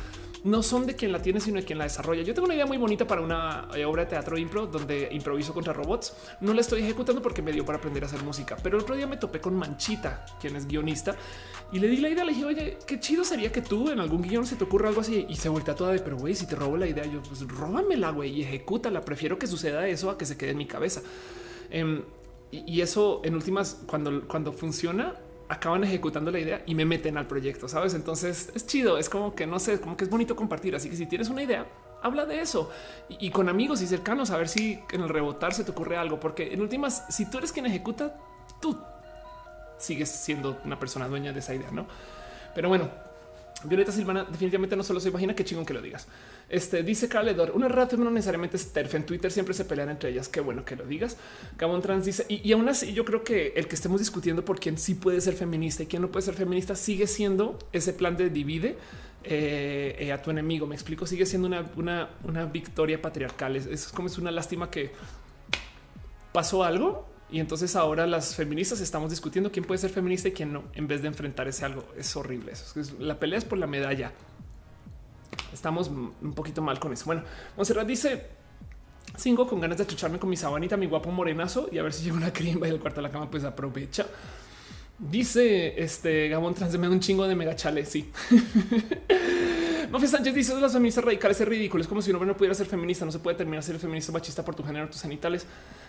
no son de quien la tiene, sino de quien la desarrolla. Yo tengo una idea muy bonita para una obra de teatro impro donde improviso contra robots. No la estoy ejecutando porque me dio para aprender a hacer música, pero el otro día me topé con Manchita, quien es guionista, y le di la idea. Le dije, oye, qué chido sería que tú en algún guion se te ocurra algo así y se voltea toda de, pero güey, si te robo la idea, yo pues róbamela, güey, y ejecútala. Prefiero que suceda eso a que se quede en mi cabeza. Em, y, eso en últimas, cuando, cuando funciona, acaban ejecutando la idea y me meten al proyecto, sabes? Entonces es chido, es como que no sé, como que es bonito compartir. Así que si tienes una idea, habla de eso y, y, con amigos y cercanos a ver si en el rebotar se te ocurre algo, porque en últimas, si tú eres quien ejecuta, tú sigues siendo una persona dueña de esa idea, ¿no? Pero bueno, Violeta Silvana definitivamente no solo se imagina que chingón que lo digas. Este dice Carledor, una rato no necesariamente es TERF. En Twitter siempre se pelean entre ellas. Qué bueno que lo digas. Gabón Trans dice, y, aún así yo creo que el que estemos discutiendo por quién sí puede ser feminista y quién no puede ser feminista sigue siendo ese plan de divide eh, eh, a tu enemigo. Me explico, sigue siendo una, una, victoria patriarcal. Es, como es una lástima que pasó algo y entonces ahora las feministas estamos discutiendo quién puede ser feminista y quién no, en vez de enfrentar ese algo. Es horrible. La pelea es por la medalla. Estamos un poquito mal con eso. Bueno, Monserrat dice cinco con ganas de chucharme con mi sabanita, mi guapo morenazo y a ver si llega una crimba y el cuarto de la cama, pues aprovecha. Dice este Gabón Trans me un chingo de mega chale. Sí. Mafia Sánchez dice las feministas radicales es ridículo. Es como si un hombre no pudiera ser feminista. No se puede terminar ser feminista machista por tu género, tus genitales.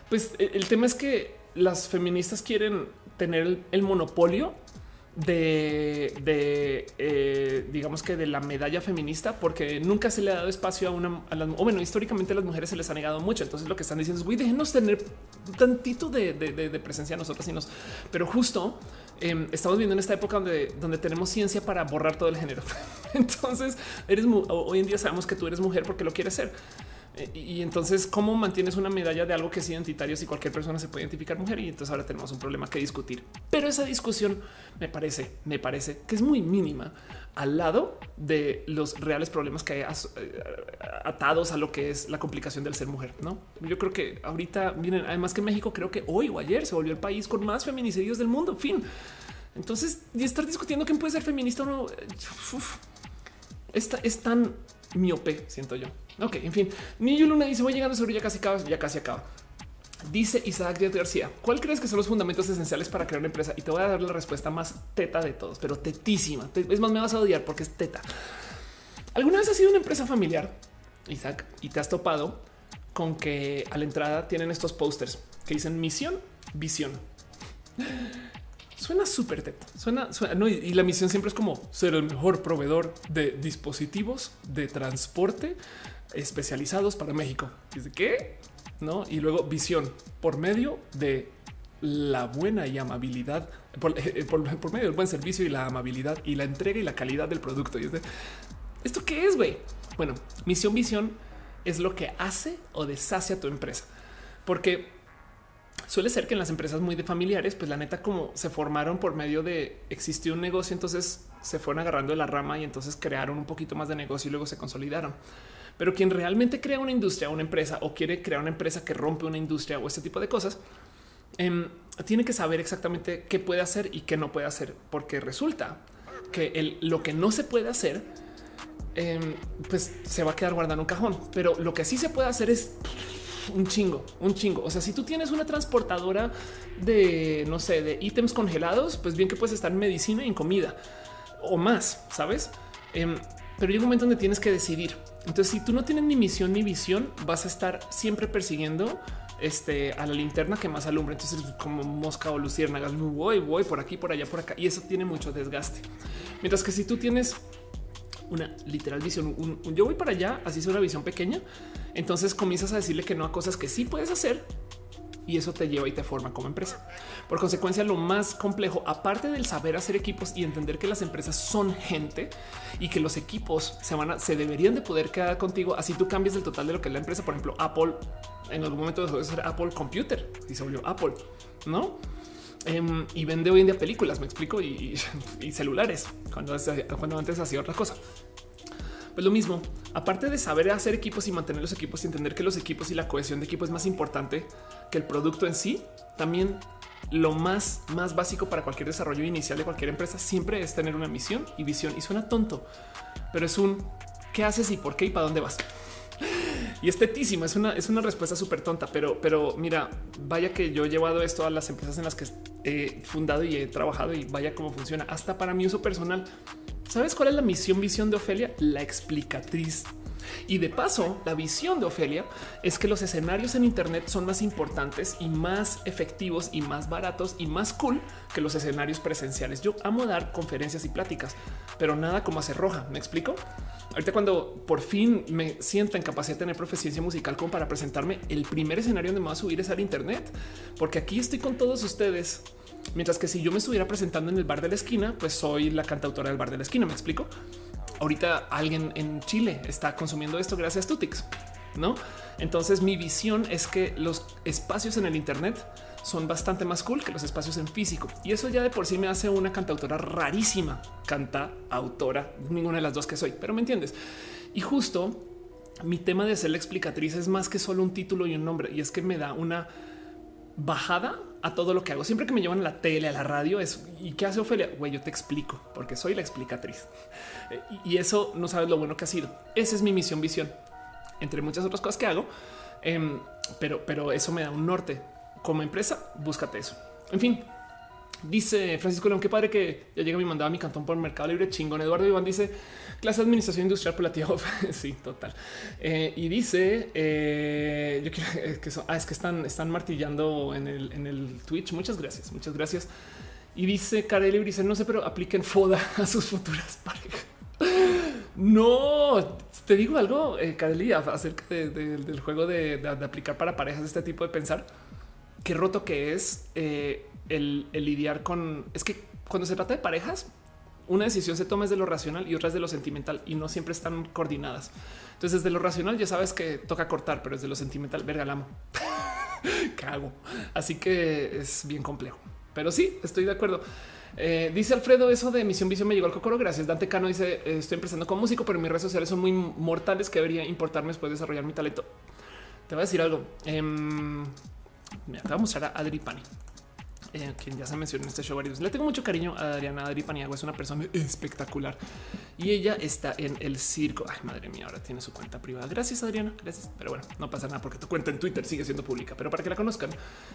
Pues e, el tema es que las feministas quieren tener el monopolio de, eh, digamos que de la medalla feminista, porque nunca se le ha dado espacio a una, o bueno, históricamente a las mujeres se les ha negado mucho. Entonces lo que están diciendo es, güey, déjenos tener tantito de, presencia a nosotros y nos, pero justo em, estamos viendo en esta época donde, donde tenemos ciencia para borrar todo el género. Entonces eres, hoy en día sabemos que tú eres mujer porque lo quieres ser. Eh, y entonces, ¿cómo mantienes una medalla de algo que es identitario si cualquier persona se puede identificar mujer? Y entonces ahora tenemos un problema que discutir. Pero esa discusión me parece, me parece que es muy mínima al lado de los reales problemas que hay eh, atados a lo que es la complicación del ser mujer. No, yo creo que ahorita vienen, además que México creo que hoy o ayer se volvió el país con más feminicidios del mundo. Fin. Entonces, y estar discutiendo quién puede ser feminista o no, eh, es tan miope, siento yo. Ok, en fin. Niño Luna dice voy llegando sobre ya casi acaba, ya casi acaba. Dice Isaac Díaz García, ¿cuál crees que son los fundamentos esenciales para crear una empresa? Y te voy a dar la respuesta más teta de todos, pero tetísima. Es más, me vas a odiar porque es teta. ¿Alguna vez has sido una empresa familiar, Isaac, y te has topado con que a la entrada tienen estos posters que dicen misión, visión? Suena súper teta. Suena, no, y la misión siempre es como ser el mejor proveedor de dispositivos de transporte especializados para México. ¿Dice? No, y luego visión por medio de la buena y amabilidad, por, eh, medio del buen servicio y la amabilidad y la entrega y la calidad del producto. Y es de, ¿esto qué es, güey? Bueno, misión, visión es lo que hace o deshace a tu empresa. Porque suele ser que en las empresas muy de familiares, pues la neta como se formaron por medio de existió un negocio, entonces se fueron agarrando de la rama y entonces crearon un poquito más de negocio y luego se consolidaron. Pero quien realmente crea una industria, una empresa o quiere crear una empresa que rompe una industria o este tipo de cosas, em, tiene que saber exactamente qué puede hacer y qué no puede hacer, porque resulta que lo que no se puede hacer, em, pues se va a quedar guardado en un cajón. Pero lo que sí se puede hacer es un chingo, un chingo. O sea, si tú tienes una transportadora de, no sé, de ítems congelados, pues bien que puedes estar en medicina y en comida o más, ¿sabes? Em, pero llega un momento donde tienes que decidir. Entonces, si tú no tienes ni misión ni visión, vas a estar siempre persiguiendo este, a la linterna que más alumbra. Entonces, como mosca o luciérnagas, voy, voy por aquí, por allá, por acá. Y eso tiene mucho desgaste. Mientras que si tú tienes una literal visión, un, yo voy para allá, así es una visión pequeña, entonces comienzas a decirle que no a cosas que sí puedes hacer y eso te lleva y te forma como empresa. Por consecuencia, lo más complejo, aparte del saber hacer equipos y entender que las empresas son gente y que los equipos se van a, se deberían de poder quedar contigo. Así tú cambias el total de lo que es la empresa. Por ejemplo, Apple en algún momento dejó de ser Apple Computer y se volvió Apple, no? Em, y vende hoy en día películas, me explico, y, celulares cuando, cuando antes hacía otra cosa. Pues lo mismo, aparte de saber hacer equipos y mantener los equipos y entender que los equipos y la cohesión de equipo es más importante que el producto en sí, también lo más, más básico para cualquier desarrollo inicial de cualquier empresa siempre es tener una misión y visión. Y suena tonto, pero es un qué haces y por qué y para dónde vas. Y es es una, es una respuesta súper tonta, pero, pero mira, vaya que yo he llevado esto a las empresas en las que he fundado y he trabajado y vaya cómo funciona. Hasta para mi uso personal, ¿Sabes cuál es la misión visión de Ofelia? La explicatriz. Y de paso, la visión de Ofelia es que los escenarios en Internet son más importantes y más efectivos y más baratos y más cool que los escenarios presenciales. Yo amo dar conferencias y pláticas, pero nada como hacer roja. ¿Me explico? Ahorita cuando por fin me sienta en capacidad de tener proficiencia musical como para presentarme, el primer escenario donde me va a subir es al Internet, porque aquí estoy con todos ustedes Mientras que si yo me estuviera presentando en el bar de la esquina, pues soy la cantautora del bar de la esquina. Me explico. Ahorita alguien en Chile está consumiendo esto gracias a Tutix, no? Entonces mi visión es que los espacios en el Internet son bastante más cool que los espacios en físico. Y eso ya de por sí me hace una cantautora rarísima, canta autora, ninguna de las dos que soy, pero me entiendes. Y justo mi tema de ser la explicatriz es más que solo un título y un nombre, y es que me da una bajada a todo lo que hago. Siempre que me llevan a la tele, a la radio, es y qué hace Ofelia? Güey, yo te explico porque soy la explicatriz eh, y eso no sabes lo bueno que ha sido. Esa es mi misión, visión, entre muchas otras cosas que hago. Em, pero, pero eso me da un norte como empresa. Búscate eso. En fin, Dice Francisco León, qué padre que ya llega mi mandado a mi cantón por Mercado Libre. Chingón. Eduardo Iván dice clase de administración industrial por la tía. sí, total. Eh, y dice eh, yo quiero que ah, es que están, están martillando en el, en el Twitch. Muchas gracias. Muchas gracias. Y dice Kareli dice no sé, pero apliquen foda a sus futuras parejas. No te digo algo, eh, acerca del juego de, de, aplicar para parejas este tipo de pensar. Qué roto que es. Eh, el, lidiar con es que cuando se trata de parejas, una decisión se toma desde lo racional y otra es de lo sentimental y no siempre están coordinadas. Entonces, desde lo racional ya sabes que toca cortar, pero desde lo sentimental, verga, la amo. Cago. Así que es bien complejo. Pero sí, estoy de acuerdo. Eh, dice Alfredo, eso de misión visión me llegó al cocoro. Gracias. Dante Cano dice: Estoy empezando como músico, pero mis redes sociales son muy mortales que debería importarme después de desarrollar mi talento. Te voy a decir algo. Eh, me acabo de mostrar a Adri Pani. Eh, quien ya se mencionó en este show varios. Le tengo mucho cariño a Adriana Adri Paniagua, es una persona espectacular y ella está en el circo. Ay, madre mía, ahora tiene su cuenta privada. Gracias, Adriana. Gracias. Pero bueno, no pasa nada porque tu cuenta en Twitter sigue siendo pública. Pero para que la conozcan,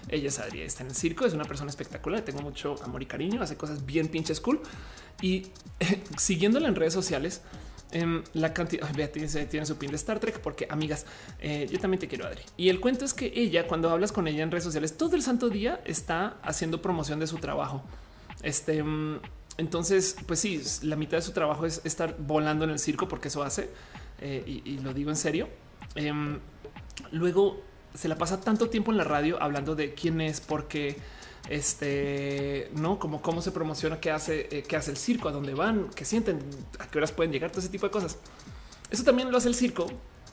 ella es Adriana, está en el circo, es una persona espectacular. Tengo mucho amor y cariño, hace cosas bien pinches cool y siguiéndola en redes sociales Em, la cantidad tiene, tiene su pin de Star Trek porque amigas, eh, yo también te quiero Adri. Y el cuento es que ella, cuando hablas con ella en redes sociales, todo el santo día está haciendo promoción de su trabajo. Este, em, entonces, pues sí, la mitad de su trabajo es estar volando en el circo porque eso hace eh, y, lo digo en serio. Em, luego se la pasa tanto tiempo en la radio hablando de quién es, por qué este no como cómo se promociona, qué hace, eh, qué hace el circo, a dónde van, qué sienten, a qué horas pueden llegar, todo ese tipo de cosas. Eso también lo hace el circo,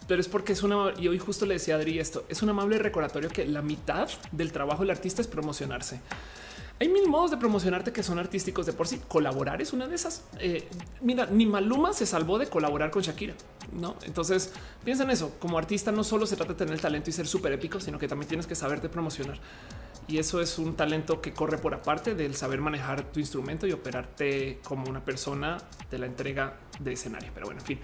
pero es porque es una. Y hoy justo le decía a Adri esto: es un amable recordatorio que la mitad del trabajo del artista es promocionarse. Hay mil modos de promocionarte que son artísticos de por sí. Colaborar es una de esas. Eh, mira, ni Maluma se salvó de colaborar con Shakira, no? Entonces piensa en eso. Como artista, no solo se trata de tener el talento y ser súper épico, sino que también tienes que saberte promocionar. Y eso es un talento que corre por aparte del saber manejar tu instrumento y operarte como una persona de la entrega de escenario. Pero bueno, en fin.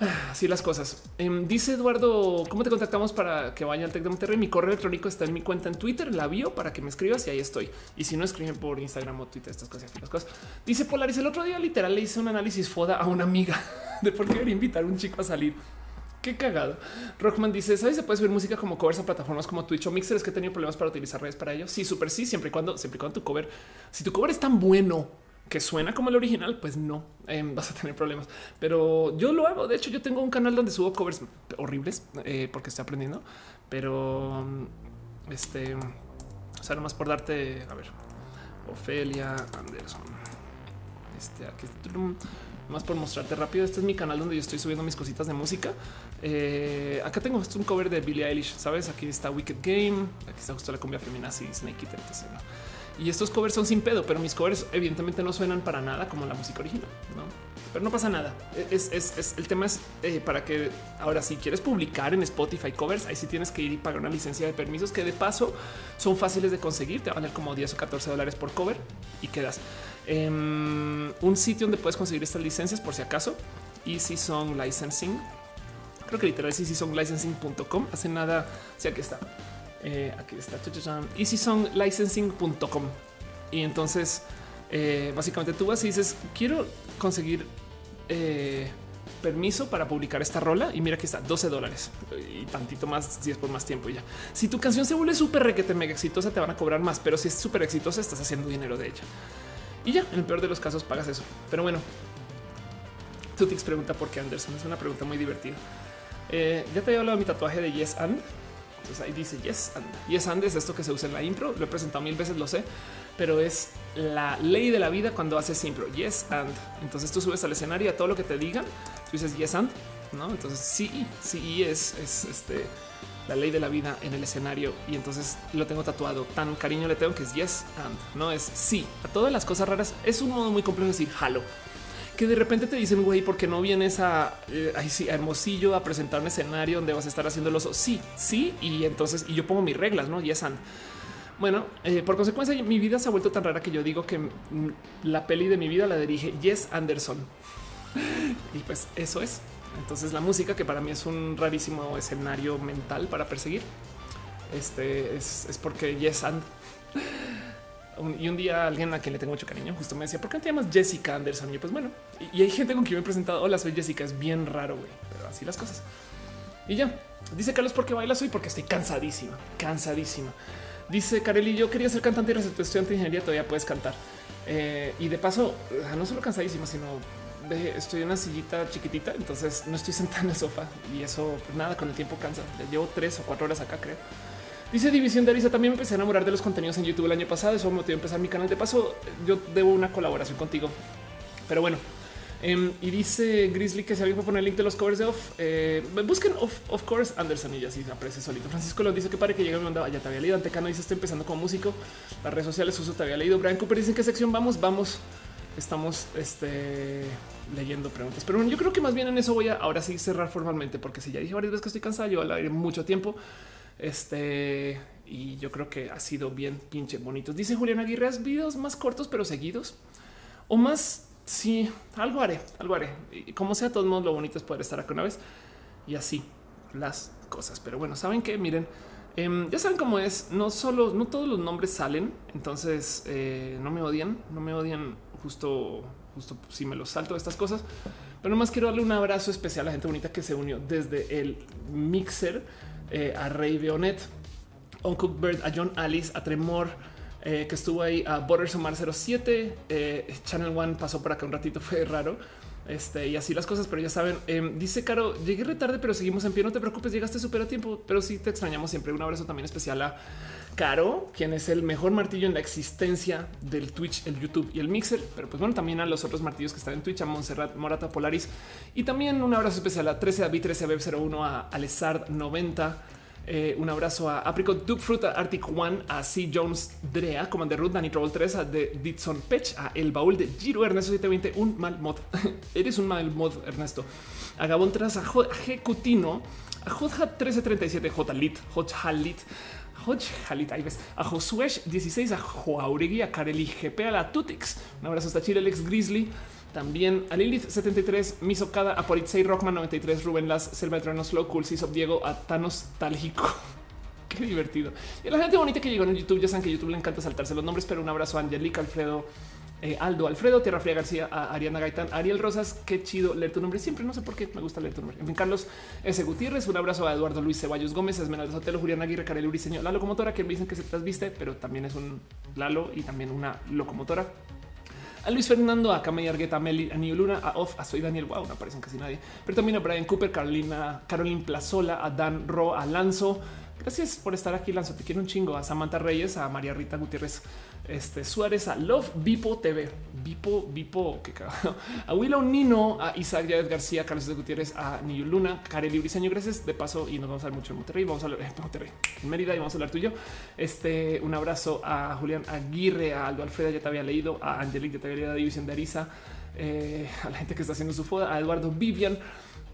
Así las cosas. Em, dice Eduardo, ¿cómo te contactamos para que vaya al Tec de Monterrey? Mi correo electrónico está en mi cuenta en Twitter, la bio para que me escribas y ahí estoy. Y si no escriben por Instagram o Twitter, estas cosas, las cosas. Dice Polaris, el otro día literal le hice un análisis foda a una amiga de por qué invitar a un chico a salir. Qué cagado. Rockman dice: ¿Sabes? Se puede subir música como covers a plataformas como Twitch o Mixer. Es que he tenido problemas para utilizar redes para ello. Sí, súper sí, siempre y cuando, siempre y cuando tu cover, si tu cover es tan bueno que suena como el original, pues no em, vas a tener problemas. Pero yo lo hago. De hecho, yo tengo un canal donde subo covers horribles eh, porque estoy aprendiendo. Pero este, o sea, nomás por darte, a ver, Ofelia Anderson. Este aquí más por mostrarte rápido. Este es mi canal donde yo estoy subiendo mis cositas de música. Eh, acá tengo un cover de Billie Eilish, sabes? Aquí está Wicked Game, aquí está justo la cumbia feminazi, Snake Eater, Y estos covers son sin pedo, pero mis covers evidentemente no suenan para nada como la música original, ¿no? Pero no pasa nada. Es, el tema es eh, para que ahora si quieres publicar en Spotify covers, ahí sí tienes que ir y pagar una licencia de permisos que de paso son fáciles de conseguir. Te van a valer como 10 o 14 dólares por cover y quedas. en un sitio donde puedes conseguir estas licencias por si acaso. Easy Song Licensing creo que literal es easysonglicensing.com. Hace nada, sí, aquí está. Eh, aquí está easysonglicensing.com. Y entonces, eh, básicamente tú vas y dices, quiero conseguir eh, permiso para publicar esta rola. Y mira que está 12 dólares y tantito más si es por más tiempo. ya si tu canción se vuelve súper requete mega exitosa, te van a cobrar más, pero si es súper exitosa, estás haciendo dinero de ella. Y ya en el peor de los casos pagas eso. Pero bueno, Tutix pregunta por qué Anderson. Es una pregunta muy divertida. Eh, ya te había hablado de mi tatuaje de Yes and. Entonces ahí dice Yes and. Yes and es esto que se usa en la impro. Lo he presentado mil veces, lo sé, pero es la ley de la vida cuando haces impro. Yes and. Entonces tú subes al escenario a todo lo que te digan. Tú dices Yes and. No, entonces sí, sí es, es este la ley de la vida en el escenario y entonces lo tengo tatuado. Tan cariño le tengo que es yes and no es sí a todas las cosas raras. Es un modo muy complejo de decir halo que de repente te dicen, güey, ¿por qué no vienes a, eh, sí, a Hermosillo a presentar un escenario donde vas a estar haciendo el oso? Sí, sí. Y entonces, y yo pongo mis reglas, ¿no? Y es Bueno, eh, por consecuencia, mi vida se ha vuelto tan rara que yo digo que la peli de mi vida la dirige Yes Anderson. y pues eso es. Entonces la música, que para mí es un rarísimo escenario mental para perseguir, este es, es porque Yes And y un día alguien a quien le tengo mucho cariño justo me decía, ¿por qué no te llamas Jessica Anderson? Y pues bueno, y, hay gente con quien me he presentado, hola, soy Jessica, es bien raro, güey, pero así las cosas. Y ya, dice Carlos, ¿por qué bailas hoy? Porque estoy cansadísima, cansadísima. Dice Kareli, yo quería ser cantante y resulta estudiante de ingeniería, todavía puedes cantar. Eh, y de paso, no solo cansadísima, sino estoy en una sillita chiquitita, entonces no estoy sentada en el sofá y eso pues nada con el tiempo cansa. Llevo tres o cuatro horas acá, creo. Dice División de Arisa, también me empecé a enamorar de los contenidos en YouTube el año pasado, eso me motivó a empezar mi canal. De paso, yo debo una colaboración contigo. Pero bueno, em, y dice Grizzly que si alguien puede poner el link de los covers de Off, eh, busquen Off, of course Anderson y ya sí aparece solito. Francisco lo dice que pare que llega mi onda. Ya te había leído. Antecano dice estoy empezando como músico. Las redes sociales uso te había leído. Brian Cooper dice en qué sección vamos. Vamos, estamos este, leyendo preguntas, pero yo creo que más bien en eso voy a ahora sí cerrar formalmente, porque si ya dije varias veces que estoy cansado, yo al aire mucho tiempo. Este y yo creo que ha sido bien pinche bonito. Dice Julián Aguirre, ¿has videos más cortos pero seguidos? O más, sí, algo haré, algo haré. Como sea, todos modos, lo bonito es poder estar acá una vez y así las cosas. Pero bueno, saben que miren, em, ya saben cómo es. No solo, no todos los nombres salen. Entonces eh, no me odian, no me odian justo, justo si me los salto de estas cosas. Pero nomás quiero darle un abrazo especial a la gente bonita que se unió desde el mixer eh, a Rey Beonet, a Uncook Bird, a John Alice, a Tremor, eh, que estuvo ahí, a Border Sumar 07, Channel One pasó por acá un ratito, fue raro. Este y así las cosas, pero ya saben, em, dice Caro, llegué retarde, pero seguimos en pie. No te preocupes, llegaste súper a tiempo, pero sí te extrañamos siempre. Un abrazo también especial a Caro, quien es el mejor martillo en la existencia del Twitch, el YouTube y el Mixer. Pero pues bueno, también a los otros martillos que están en Twitch, a Montserrat Morata Polaris y también un abrazo especial a 13 David, 13 Web 01, a Alessard 90 eh, un abrazo a Apricot Duke Fruit, a Arctic One, a C. Jones Drea, Commander Ruth, Danny Trouble 3, a de Ditson Pech, a El Baúl de Giro Ernesto 720, un mal mod. Eres un mal mod, Ernesto. A Gabón Tras, a G. Cutino, a Jotja 1337, J. Lit, J. Ahí ves a Josué 16, a Joauregui, a Kareli GP, a la Tutix. Un abrazo hasta Chile, Alex Grizzly, también a Lilith 73, Misokada, a Politzei Rockman 93, Rubén Las, Selva Eterno Slow, Cool, Sisop Diego, a Talgico. Qué divertido. Y a la gente bonita que llegó en YouTube, ya saben que YouTube le encanta saltarse los nombres, pero un abrazo a Angelica, Alfredo, eh, Aldo, Alfredo, Tierra Fría García, a Ariana Gaitán, Ariel Rosas. Qué chido leer tu nombre. Siempre no sé por qué me gusta leer tu nombre. En fin, Carlos S. Gutiérrez, un abrazo a Eduardo Luis Ceballos Gómez, Esmeralda Sotelo, Julián Aguirre, Karel Uriseño, la locomotora que me dicen que se trasviste, pero también es un Lalo y también una locomotora a Luis Fernando, a Camilla Argueta, a Meli, a Luna, a Off, a Soy Daniel. Wow, no aparecen casi nadie, pero también a Brian Cooper, Carolina, Caroline Plazola, a Dan Ro, a Lanzo. Gracias por estar aquí, Lanzo. Te quiero un chingo. A Samantha Reyes, a María Rita Gutiérrez, este, Suárez, a Love Vipo TV, Vipo, Vipo, que a Willow Nino, a Isaac Yáez García, Carlos Gutiérrez, a Niyu Luna, Kareli Briseño, gracias de paso y nos vamos a ver mucho en Monterrey, vamos a hablar en Monterrey, en Mérida y vamos a hablar tú y yo. Este, un abrazo a Julián Aguirre, a Aldo Alfredo, ya te había leído, a Angelique, ya te había leído a División de Arisa, eh, a la gente que está haciendo su foda, a Eduardo Vivian,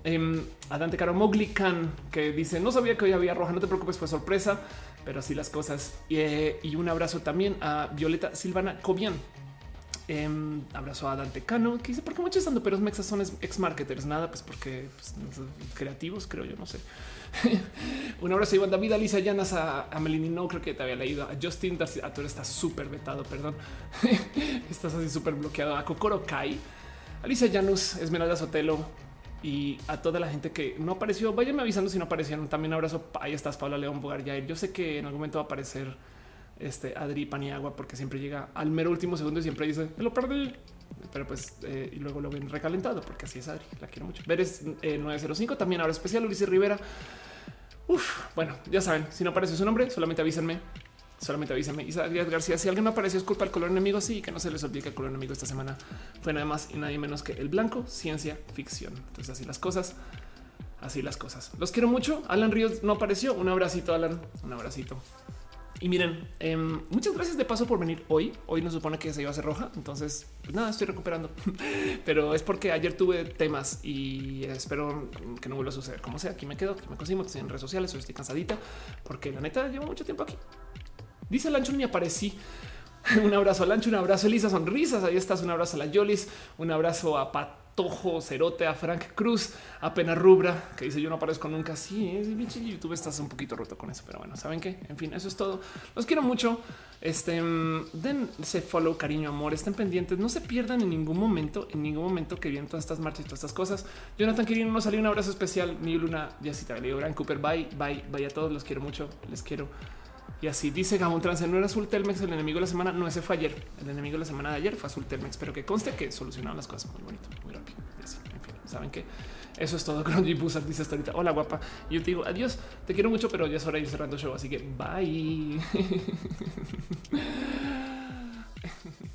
eh, a Dante Caro Moglican, que dice, no sabía que hoy había roja, no te preocupes, fue sorpresa pero así las cosas. Eh, y un abrazo también a Violeta Silvana Cobian. Em, abrazo a Dante Cano que dice por qué muchos estando pero mexas son ex marketers nada pues porque pues, creativos creo yo no sé un abrazo a Iván David Alisa Llanas a, a Melini no creo que te había leído a Justin a ah, tú está súper vetado perdón estás así súper bloqueado a Kokoro Kai Alisa Llanos Esmeralda Sotelo y a toda la gente que no apareció, váyanme avisando si no aparecieron. También abrazo. Ahí estás, Paula León Bogar. Yo sé que en algún momento va a aparecer este Adri Paniagua porque siempre llega al mero último segundo y siempre dice lo perdí. Pero pues eh, y luego lo ven recalentado porque así es Adri. La quiero mucho. Veres 905 eh, también ahora especial. Ulises Rivera. Uf, bueno, ya saben, si no aparece su nombre, solamente avísenme solamente avísame. Isaac García, si alguien no apareció, es culpa del color enemigo. Sí, que no se les olvide que el color enemigo esta semana fue nada más y nadie menos que el blanco, ciencia ficción. Entonces, así las cosas, así las cosas. Los quiero mucho. Alan Ríos no apareció. Un abracito, Alan. Un abracito. Y miren, em, muchas gracias de paso por venir hoy. Hoy nos supone que se iba a hacer roja. Entonces, pues nada, estoy recuperando. Pero es porque ayer tuve temas y espero que no vuelva a suceder. Como sea, aquí me quedo, aquí me consigo, estoy en redes sociales, estoy cansadita porque la neta llevo mucho tiempo aquí. Dice Lancho ni aparecí. Un abrazo a Lancho, un abrazo a Elisa Sonrisas. Ahí estás. Un abrazo a la Yolis, un abrazo a Patojo Cerote, a Frank Cruz, a Pena Rubra, que dice yo no aparezco nunca. Sí, YouTube estás un poquito roto con eso, pero bueno, saben qué? En fin, eso es todo. Los quiero mucho. Este dense follow, cariño, amor, estén pendientes, no se pierdan en ningún momento, en ningún momento que vienen todas estas marchas y todas estas cosas. Jonathan Quirino nos salió un abrazo especial. Mi Luna, ya sí te Gran Cooper. Bye, bye, bye a todos. Los quiero mucho. Les quiero. Y así dice Gabón Trance, no era Azul Telmex el enemigo de la semana. No, ese fue ayer. El enemigo de la semana de ayer fue Azul Telmex, pero que conste que solucionaron las cosas muy bonito, muy rápido. en fin, saben que eso es todo. Grungy Buzzard dice hasta ahorita. Hola, guapa. yo te digo adiós. Te quiero mucho, pero ya es hora de ir cerrando el show. Así que bye.